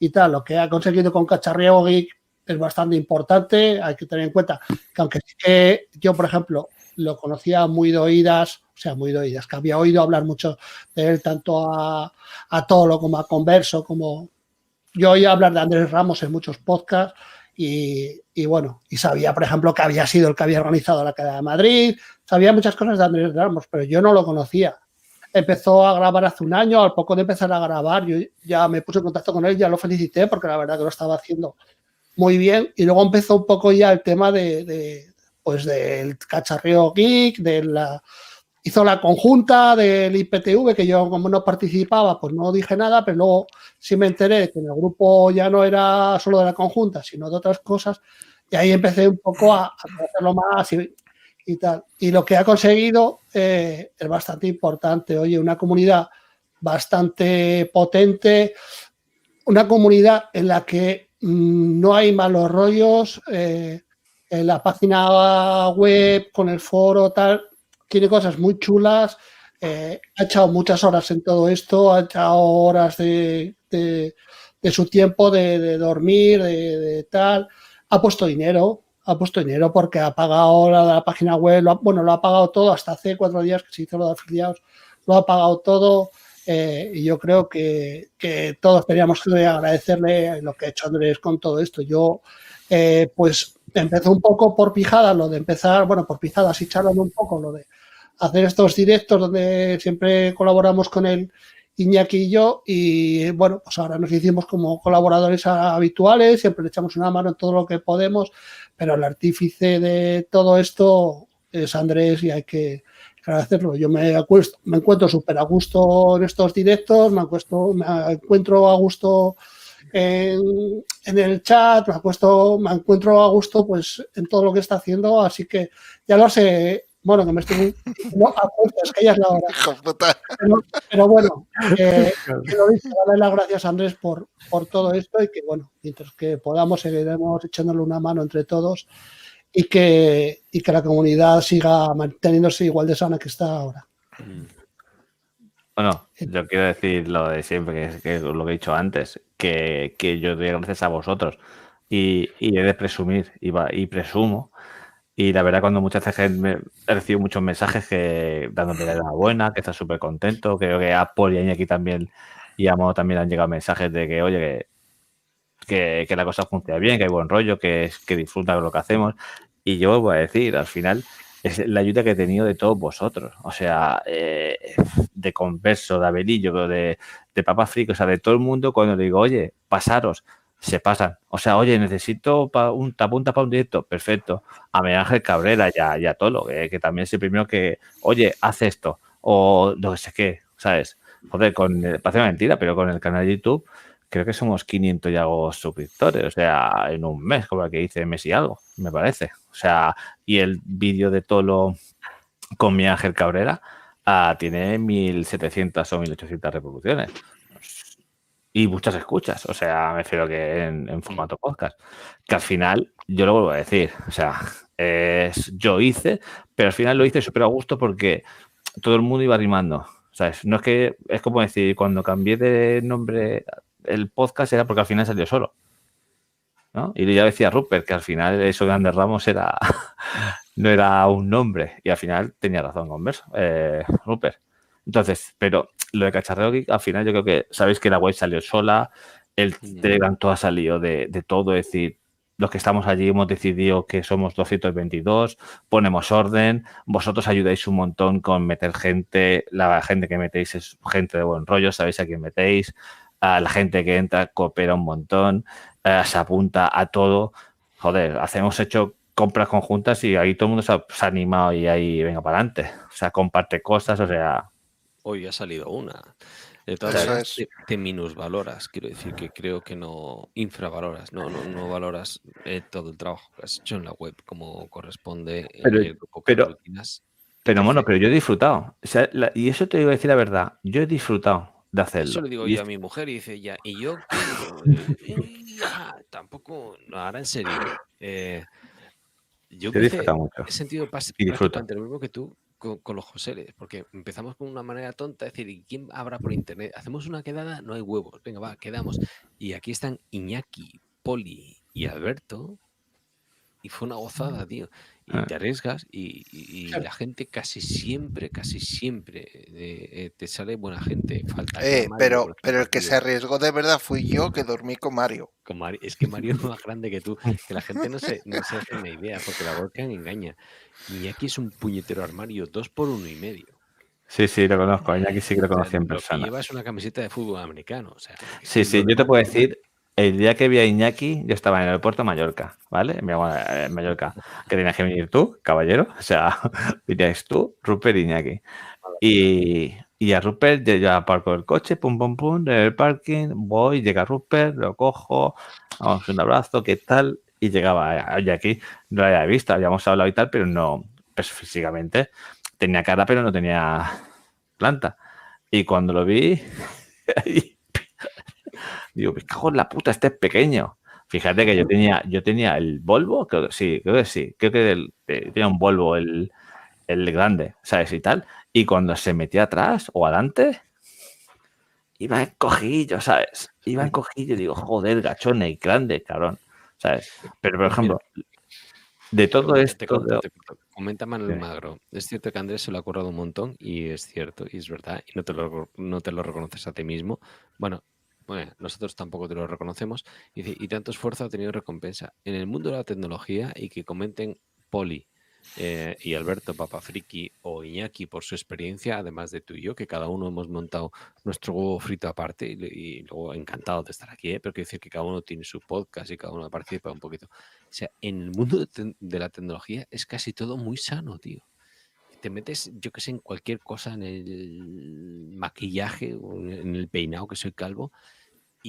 [SPEAKER 2] y tal, lo que ha conseguido con Cacharriego Geek es bastante importante, hay que tener en cuenta que aunque sí que yo, por ejemplo, lo conocía muy de oídas, o sea, muy de oídas, que había oído hablar mucho de él, tanto a, a Tolo como a Converso, como yo oía hablar de Andrés Ramos en muchos podcasts y, y bueno, y sabía, por ejemplo, que había sido el que había organizado la Cadena de Madrid, sabía muchas cosas de Andrés Ramos, pero yo no lo conocía. Empezó a grabar hace un año, al poco de empezar a grabar, yo ya me puse en contacto con él, ya lo felicité porque la verdad que lo estaba haciendo muy bien y luego empezó un poco ya el tema de, de, pues del cacharreo geek, de la hizo la conjunta del IPTV, que yo como no participaba, pues no dije nada, pero luego sí me enteré de que en el grupo ya no era solo de la conjunta, sino de otras cosas, y ahí empecé un poco a, a conocerlo más y, y tal. Y lo que ha conseguido eh, es bastante importante. Oye, una comunidad bastante potente, una comunidad en la que mm, no hay malos rollos, eh, en la página web, con el foro, tal, tiene cosas muy chulas, eh, ha echado muchas horas en todo esto, ha echado horas de, de- su tiempo de, dormir, de, tal, ha puesto dinero, ha puesto dinero porque ha pagado la, página web, lo ha- bueno, lo ha pagado todo hasta hace cuatro días que se hizo lo de afiliados, lo ha pagado todo eh, y yo creo que, todos teníamos que agradecerle lo que ha hecho Andrés con todo esto. Yo, eh, pues, empezó un poco por pijadas, lo de empezar, bueno, por pijadas y charlando un poco, lo de hacer estos directos donde siempre colaboramos con él, Iñaki y yo, y bueno, pues ahora nos hicimos como colaboradores habituales, siempre le echamos una mano en todo lo que podemos, pero el artífice de todo esto es Andrés y hay que agradecerlo. Yo me, acuesto, me encuentro súper a gusto en estos directos, me, acuesto, me encuentro a gusto en, en el chat, me, acuesto, me encuentro a gusto pues en todo lo que está haciendo, así que ya lo sé. Bueno, que me estoy. No, es que ya es la hora. Pero, pero bueno, eh, que lo dice, darle las gracias a Andrés por, por todo esto y que, bueno, mientras que podamos, seguiremos echándole una mano entre todos y que, y que la comunidad siga manteniéndose igual de sana que está ahora.
[SPEAKER 1] Bueno, yo quiero decir lo de siempre, que es, que es lo que he dicho antes, que, que yo doy gracias a vosotros y, y he de presumir y, va- y presumo. Y la verdad, cuando muchas veces me, he recibido muchos mensajes que dándome la enhorabuena, que está súper contento. Creo que a y también y a Mo también han llegado mensajes de que, oye, que, que, la cosa funciona bien, que hay buen rollo, que, que disfrutan lo que hacemos. Y yo voy a decir, al final, es la ayuda que he tenido de todos vosotros. O sea, eh, de Converso, de Abelillo, de, de Papa Frico, o sea, de todo el mundo, cuando digo, oye, pasaros, se pasan. O sea, oye, necesito pa un tapunta para un directo, perfecto. A Miguel Ángel Cabrera ya, ya Tolo, que, que también es el primero que, oye, haz esto, o no sé qué, ¿sabes? Joder, con, el- parece una mentira, pero con el canal de YouTube creo que somos 500 y algo suscriptores, o sea, en un mes, como el que dice Messi algo, me parece. O sea, y el vídeo de Tolo con mi Ángel Cabrera ah, tiene 1700 o 1800 reproducciones y muchas escuchas, o sea, me refiero que en, formato podcast, que al final, yo lo vuelvo a decir, o sea, es, yo hice, pero al final lo hice súper a gusto porque todo el mundo iba rimando, ¿sabes? No es que, es como decir, cuando cambié de nombre el podcast era porque al final salió solo, ¿no? Y ya decía Rupert que al final eso de Ander Ramos era, no era un nombre, y al final tenía razón Converso, eh, Rupert. Entonces, pero lo de Cacharreo Geek, al final yo creo que sabéis que la web salió sola, el Telegram todo ha salido de, de todo, es decir, los que estamos allí hemos decidido que somos 222, ponemos orden, vosotros ayudáis un montón con meter gente, la gente que metéis es gente de buen rollo, sabéis a quién metéis, a la gente que entra coopera un montón, eh, se apunta a todo, joder, hacemos hecho compras conjuntas y ahí todo el mundo se ha, se ha animado y ahí venga para adelante, o sea, comparte cosas, o sea,
[SPEAKER 24] Hoy ha salido una. De todas maneras, te, te minusvaloras, quiero decir que creo que no infravaloras, no, no, no valoras eh, todo el trabajo que has hecho en la web como corresponde en
[SPEAKER 1] Pero-
[SPEAKER 24] el grupo que
[SPEAKER 1] pero- pero bueno, pero yo he disfrutado, o sea, la- y eso te iba a decir la verdad, yo he disfrutado de hacerlo.
[SPEAKER 24] Eso le digo
[SPEAKER 1] Y
[SPEAKER 24] yo a
[SPEAKER 1] es-
[SPEAKER 24] mi mujer y dice ya, y yo eh, eh, tampoco, no, ahora en serio. eh, yo
[SPEAKER 1] He disfrutado mucho.
[SPEAKER 24] he sentido prácticamente lo mismo que tú con, con los Joseles, porque empezamos con una manera tonta, es decir, ¿y quién habrá por internet? Hacemos una quedada, no hay huevos, venga, va, quedamos. Y aquí están Iñaki, Poli y Alberto, y fue una gozada, tío. Y
[SPEAKER 1] Ah.
[SPEAKER 24] te arriesgas y, y- y
[SPEAKER 3] Claro.
[SPEAKER 24] la gente casi siempre, casi siempre eh, eh, te sale buena gente. Falta
[SPEAKER 3] Eh, pero, pero el que se arriesgó de verdad fui yo que dormí con Mario.
[SPEAKER 24] con Mario- es que Mario es más grande que tú, que la gente no se, no se hace una idea, porque la webcam engaña. Y aquí es un puñetero armario, dos por uno y medio.
[SPEAKER 1] Sí, sí, lo conozco, a Iñaki sí que lo conocí en
[SPEAKER 24] lo que
[SPEAKER 1] persona.
[SPEAKER 24] lleva es una camiseta de fútbol americano. O sea,
[SPEAKER 1] Sí, sí, yo te puedo decir, el día que vi a Iñaki, yo estaba en el aeropuerto de Mallorca, ¿vale? En en Mallorca, que tenías que venir tú, caballero, o sea, vinías tú, Rupert Iñaki. Y, y a Rupert yo aparco el coche, pum, pum, pum, en el parking, voy, llega Rupert, lo cojo, vamos, un abrazo, ¿qué tal? Y llegaba Iñaki, no lo había visto, habíamos hablado y tal, pero no, pues físicamente tenía cara, pero no tenía planta. Y cuando lo vi, Digo, me cago en la puta, este es pequeño. Fíjate que yo tenía, yo tenía el Volvo, creo que sí, creo que sí, creo que el- eh, tenía un Volvo, el, el grande, ¿sabes? Y tal. Y cuando se metía atrás o adelante, iba en cojillo, ¿sabes? Iba en cojillo, digo, joder, gachone y grande, cabrón, ¿sabes? Pero, por ejemplo, de todo
[SPEAKER 24] Te
[SPEAKER 1] esto,
[SPEAKER 24] te. Comenta Manuel. Magro. Es cierto que Andrés se lo ha currado un montón y es cierto y es verdad y no te lo, no te lo reconoces a ti mismo. Bueno, bueno, nosotros tampoco te lo reconocemos. Y, dice, y tanto esfuerzo ha tenido recompensa. En el mundo de la tecnología y que comenten Poli eh, y Alberto Papafriki o Iñaki por su experiencia, además de tú y yo, que cada uno hemos montado nuestro huevo frito aparte y, y luego encantado de estar aquí, ¿eh? pero quiero decir que cada uno tiene su podcast y cada uno participa un poquito. O sea, en el mundo de, de la tecnología es casi todo muy sano, tío. Te metes, yo que sé, en cualquier cosa, en el maquillaje o en el peinado, que soy calvo,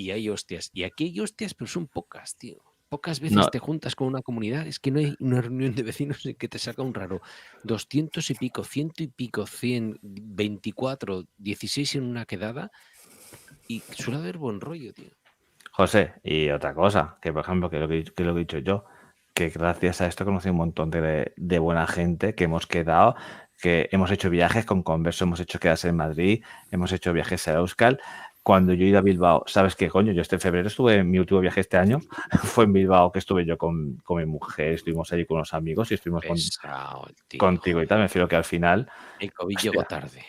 [SPEAKER 24] y hay hostias. Y aquí hay hostias, pero son pocas, tío. Pocas veces
[SPEAKER 1] No.
[SPEAKER 24] te juntas con una comunidad, es que no hay una reunión de vecinos en que te saca un raro 200 y pico, ciento y pico, 100, 24, 16 en una quedada, y suele haber buen rollo, tío.
[SPEAKER 1] José, y otra cosa, que por ejemplo, que lo que, que lo que he dicho yo, que gracias a esto conocí un montón de, de buena gente que hemos quedado, que hemos hecho viajes con Converso, hemos hecho quedas en Madrid, hemos hecho viajes a Euskal. Cuando yo he ido a Bilbao, ¿sabes qué coño? Yo este febrero estuve, mi último viaje este año fue en Bilbao, que estuve yo con, con mi mujer, estuvimos allí con unos amigos y estuvimos con-
[SPEAKER 24] tío.
[SPEAKER 1] contigo y tal. Me refiero que al final
[SPEAKER 24] El COVID
[SPEAKER 1] Hostia.
[SPEAKER 24] llegó tarde.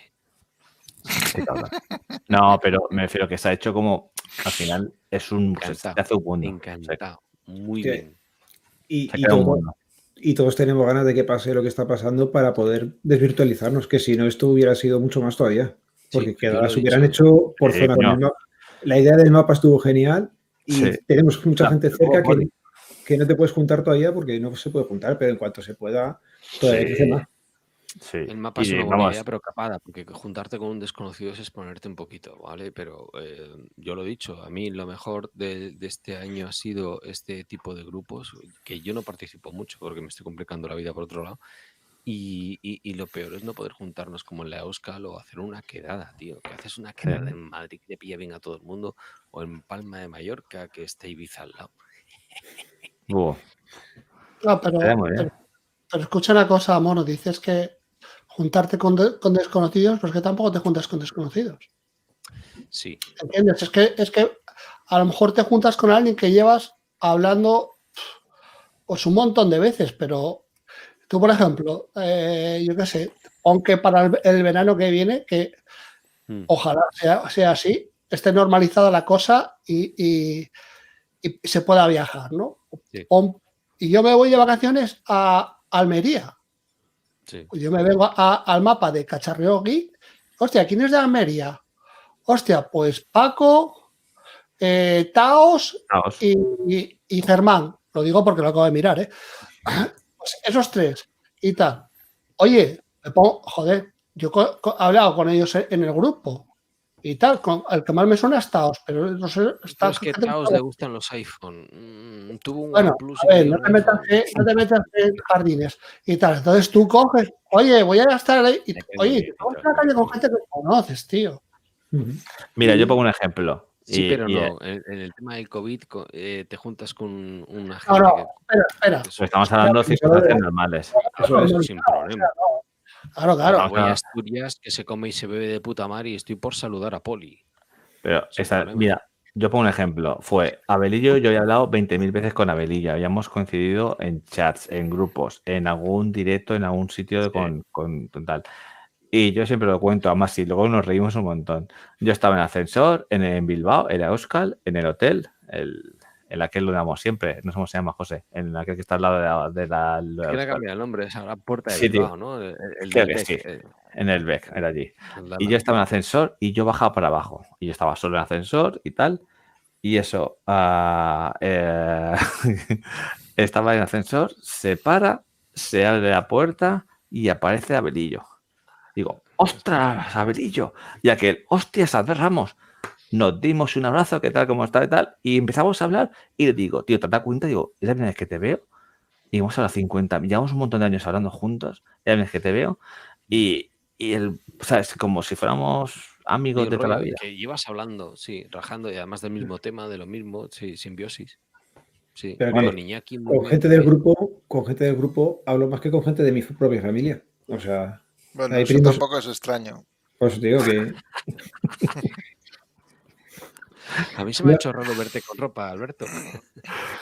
[SPEAKER 1] No, pero me refiero que se ha hecho como, al final es un, se
[SPEAKER 24] Encantado,
[SPEAKER 1] hace un mundo.
[SPEAKER 24] Encantado. Muy
[SPEAKER 27] Sí.
[SPEAKER 24] bien.
[SPEAKER 27] Todo- y todos tenemos ganas de que pase lo que está pasando para poder desvirtualizarnos, que si no esto hubiera sido mucho más todavía. Porque
[SPEAKER 24] lo
[SPEAKER 27] quedadas
[SPEAKER 24] he
[SPEAKER 27] hubieran hecho por
[SPEAKER 1] Sí,
[SPEAKER 27] zona. La idea del mapa estuvo genial y
[SPEAKER 1] Sí.
[SPEAKER 27] tenemos mucha gente cerca
[SPEAKER 1] ¿cómo
[SPEAKER 27] que, que no te puedes juntar todavía porque no se puede juntar, pero en cuanto se pueda, todavía
[SPEAKER 1] Sí.
[SPEAKER 27] más.
[SPEAKER 1] Sí.
[SPEAKER 24] El mapa es una buena
[SPEAKER 1] vamos,
[SPEAKER 24] idea, pero capada, porque juntarte con un desconocido es exponerte un poquito, ¿vale? Pero eh, yo lo he dicho, a mí lo mejor de, de este año ha sido este tipo de grupos, que yo no participo mucho porque me estoy complicando la vida por otro lado. Y, y- y lo peor es no poder juntarnos como en la Euskal o hacer una quedada, tío. Que haces una quedada en Madrid que le pilla bien a todo el mundo, o en Palma de Mallorca, que está Ibiza al lado.
[SPEAKER 2] No, pero escucha una cosa, Mono. Dices que juntarte con, de- con desconocidos, pues que tampoco te juntas con desconocidos.
[SPEAKER 24] Sí.
[SPEAKER 2] ¿Entiendes? Es que, es que a lo mejor te juntas con alguien que llevas hablando pues un montón de veces, pero tú, por ejemplo, eh, yo qué sé, aunque para el, el verano que viene, que
[SPEAKER 24] Mm.
[SPEAKER 2] ojalá sea, sea así, esté normalizada la cosa y, y- y se pueda viajar, ¿no?
[SPEAKER 24] Sí.
[SPEAKER 2] O- y yo me voy de vacaciones a Almería.
[SPEAKER 24] Sí.
[SPEAKER 2] Yo me vengo a- al mapa de Cacharreo Geek. Hostia, ¿quién es de Almería? Hostia, pues Paco, eh, Taos
[SPEAKER 1] Taos.
[SPEAKER 2] y, y- y Germán. Lo digo porque lo acabo de mirar, ¿eh? Pues esos tres y tal. Oye, me pongo- joder, yo co- co- he hablado con ellos en el grupo y tal. Con, el que más me suena es Taos, pero no sé.
[SPEAKER 24] Pero es que a Taos le gustan los iPhone. Mm, tuvo un
[SPEAKER 2] bueno, a ver,
[SPEAKER 24] quería
[SPEAKER 2] no te, metas, no te metas en jardines y tal. Entonces tú coges, oye, voy a gastar ahí. y- oye, te vas a la calle con gente que conoces, tío.
[SPEAKER 1] Mira, yo pongo un ejemplo.
[SPEAKER 24] Sí, pero
[SPEAKER 1] eh,
[SPEAKER 24] no. En, en el tema del COVID co- eh, te juntas con una gente
[SPEAKER 2] No, espera, espera.
[SPEAKER 1] pues estamos hablando de circunstancias normales.
[SPEAKER 24] Eso es, sin problema.
[SPEAKER 2] Claro, claro.
[SPEAKER 24] Voy a Asturias, que se come y se bebe de puta mar y estoy por saludar a Poli.
[SPEAKER 1] Pero, esa- mira, yo pongo un ejemplo. Fue Abelillo, yo he hablado 20.000 veces con Abelillo. Habíamos coincidido en chats, en grupos, en algún directo, en algún sitio con, con- con tal. Y yo siempre lo cuento, además, y luego nos reímos un montón. Yo estaba en ascensor, en, en Bilbao, en Euskal, en el hotel, el, en aquel lo llamamos siempre, no sé cómo se llama, José, en aquel que está al lado de la. De la,
[SPEAKER 24] Es que el nombre, es ahora Puerta de
[SPEAKER 1] Sí.
[SPEAKER 24] Bilbao, ¿no? El, el
[SPEAKER 1] Creo
[SPEAKER 24] del
[SPEAKER 1] que
[SPEAKER 24] Bec,
[SPEAKER 1] sí.
[SPEAKER 24] eh,
[SPEAKER 1] En el BEC, era allí. Y
[SPEAKER 24] la-
[SPEAKER 1] yo estaba en ascensor y yo bajaba para abajo. Y yo estaba solo en ascensor y tal. Y eso, eh, estaba en ascensor, se para, se abre la puerta y aparece Abelillo. Digo, ¡ostras, Abelillo! Y aquel, ¡hostias, Albert Ramos! Nos dimos un abrazo, ¿qué tal, cómo está y tal? Y empezamos a hablar y le digo, tío, ¿te das cuenta? Digo, es la primera vez que te veo. Y vamos a las 50, llevamos un montón de años hablando juntos, es la primera vez que te veo. Y, y el, ¿sabes? Como si fuéramos amigos de toda la vida.
[SPEAKER 24] Que llevas hablando, sí, rajando y además del mismo tema, de lo mismo, sí, simbiosis. Sí,
[SPEAKER 27] Pero
[SPEAKER 24] con Iñaki
[SPEAKER 27] gente
[SPEAKER 24] muy
[SPEAKER 27] del
[SPEAKER 24] bien.
[SPEAKER 27] grupo, con gente del grupo hablo más que con gente de mi propia familia. O sea,
[SPEAKER 3] Bueno,
[SPEAKER 27] hay
[SPEAKER 3] eso
[SPEAKER 27] primos-
[SPEAKER 3] tampoco es extraño.
[SPEAKER 27] te digo que
[SPEAKER 24] A mí se me ha hecho raro verte con ropa, Alberto.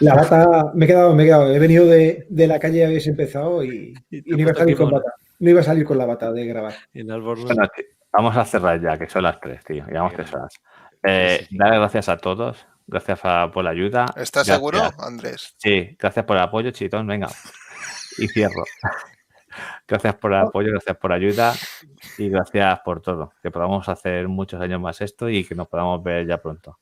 [SPEAKER 27] la bata, me he quedado, me he quedado, he venido de, de la calle, habéis empezado y, y no iba a salir con bata. No iba a salir con la bata de grabar.
[SPEAKER 24] En.
[SPEAKER 1] Bueno, vamos a cerrar ya, que son las tres, tío. Llevamos tres horas. Eh, Dar gracias a todos. Gracias a- por la ayuda.
[SPEAKER 3] ¿Estás
[SPEAKER 1] Gracias.
[SPEAKER 3] seguro, Andrés?
[SPEAKER 1] Sí, gracias por el apoyo, Chitón. Venga. Y cierro. Gracias por el apoyo, gracias por la ayuda y gracias por todo. Que podamos hacer muchos años más esto y que nos podamos ver ya pronto.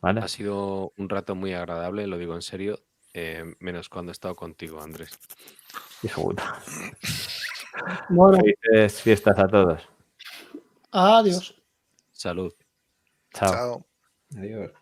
[SPEAKER 1] ¿Vale?
[SPEAKER 24] Ha sido un rato muy agradable, lo digo en serio, eh, menos cuando he estado contigo, Andrés.
[SPEAKER 1] Hijo puta.
[SPEAKER 2] Bueno,
[SPEAKER 1] Felices fiestas a todos.
[SPEAKER 2] adiós.
[SPEAKER 24] Salud.
[SPEAKER 1] Chao.
[SPEAKER 3] Chao.
[SPEAKER 27] Adiós.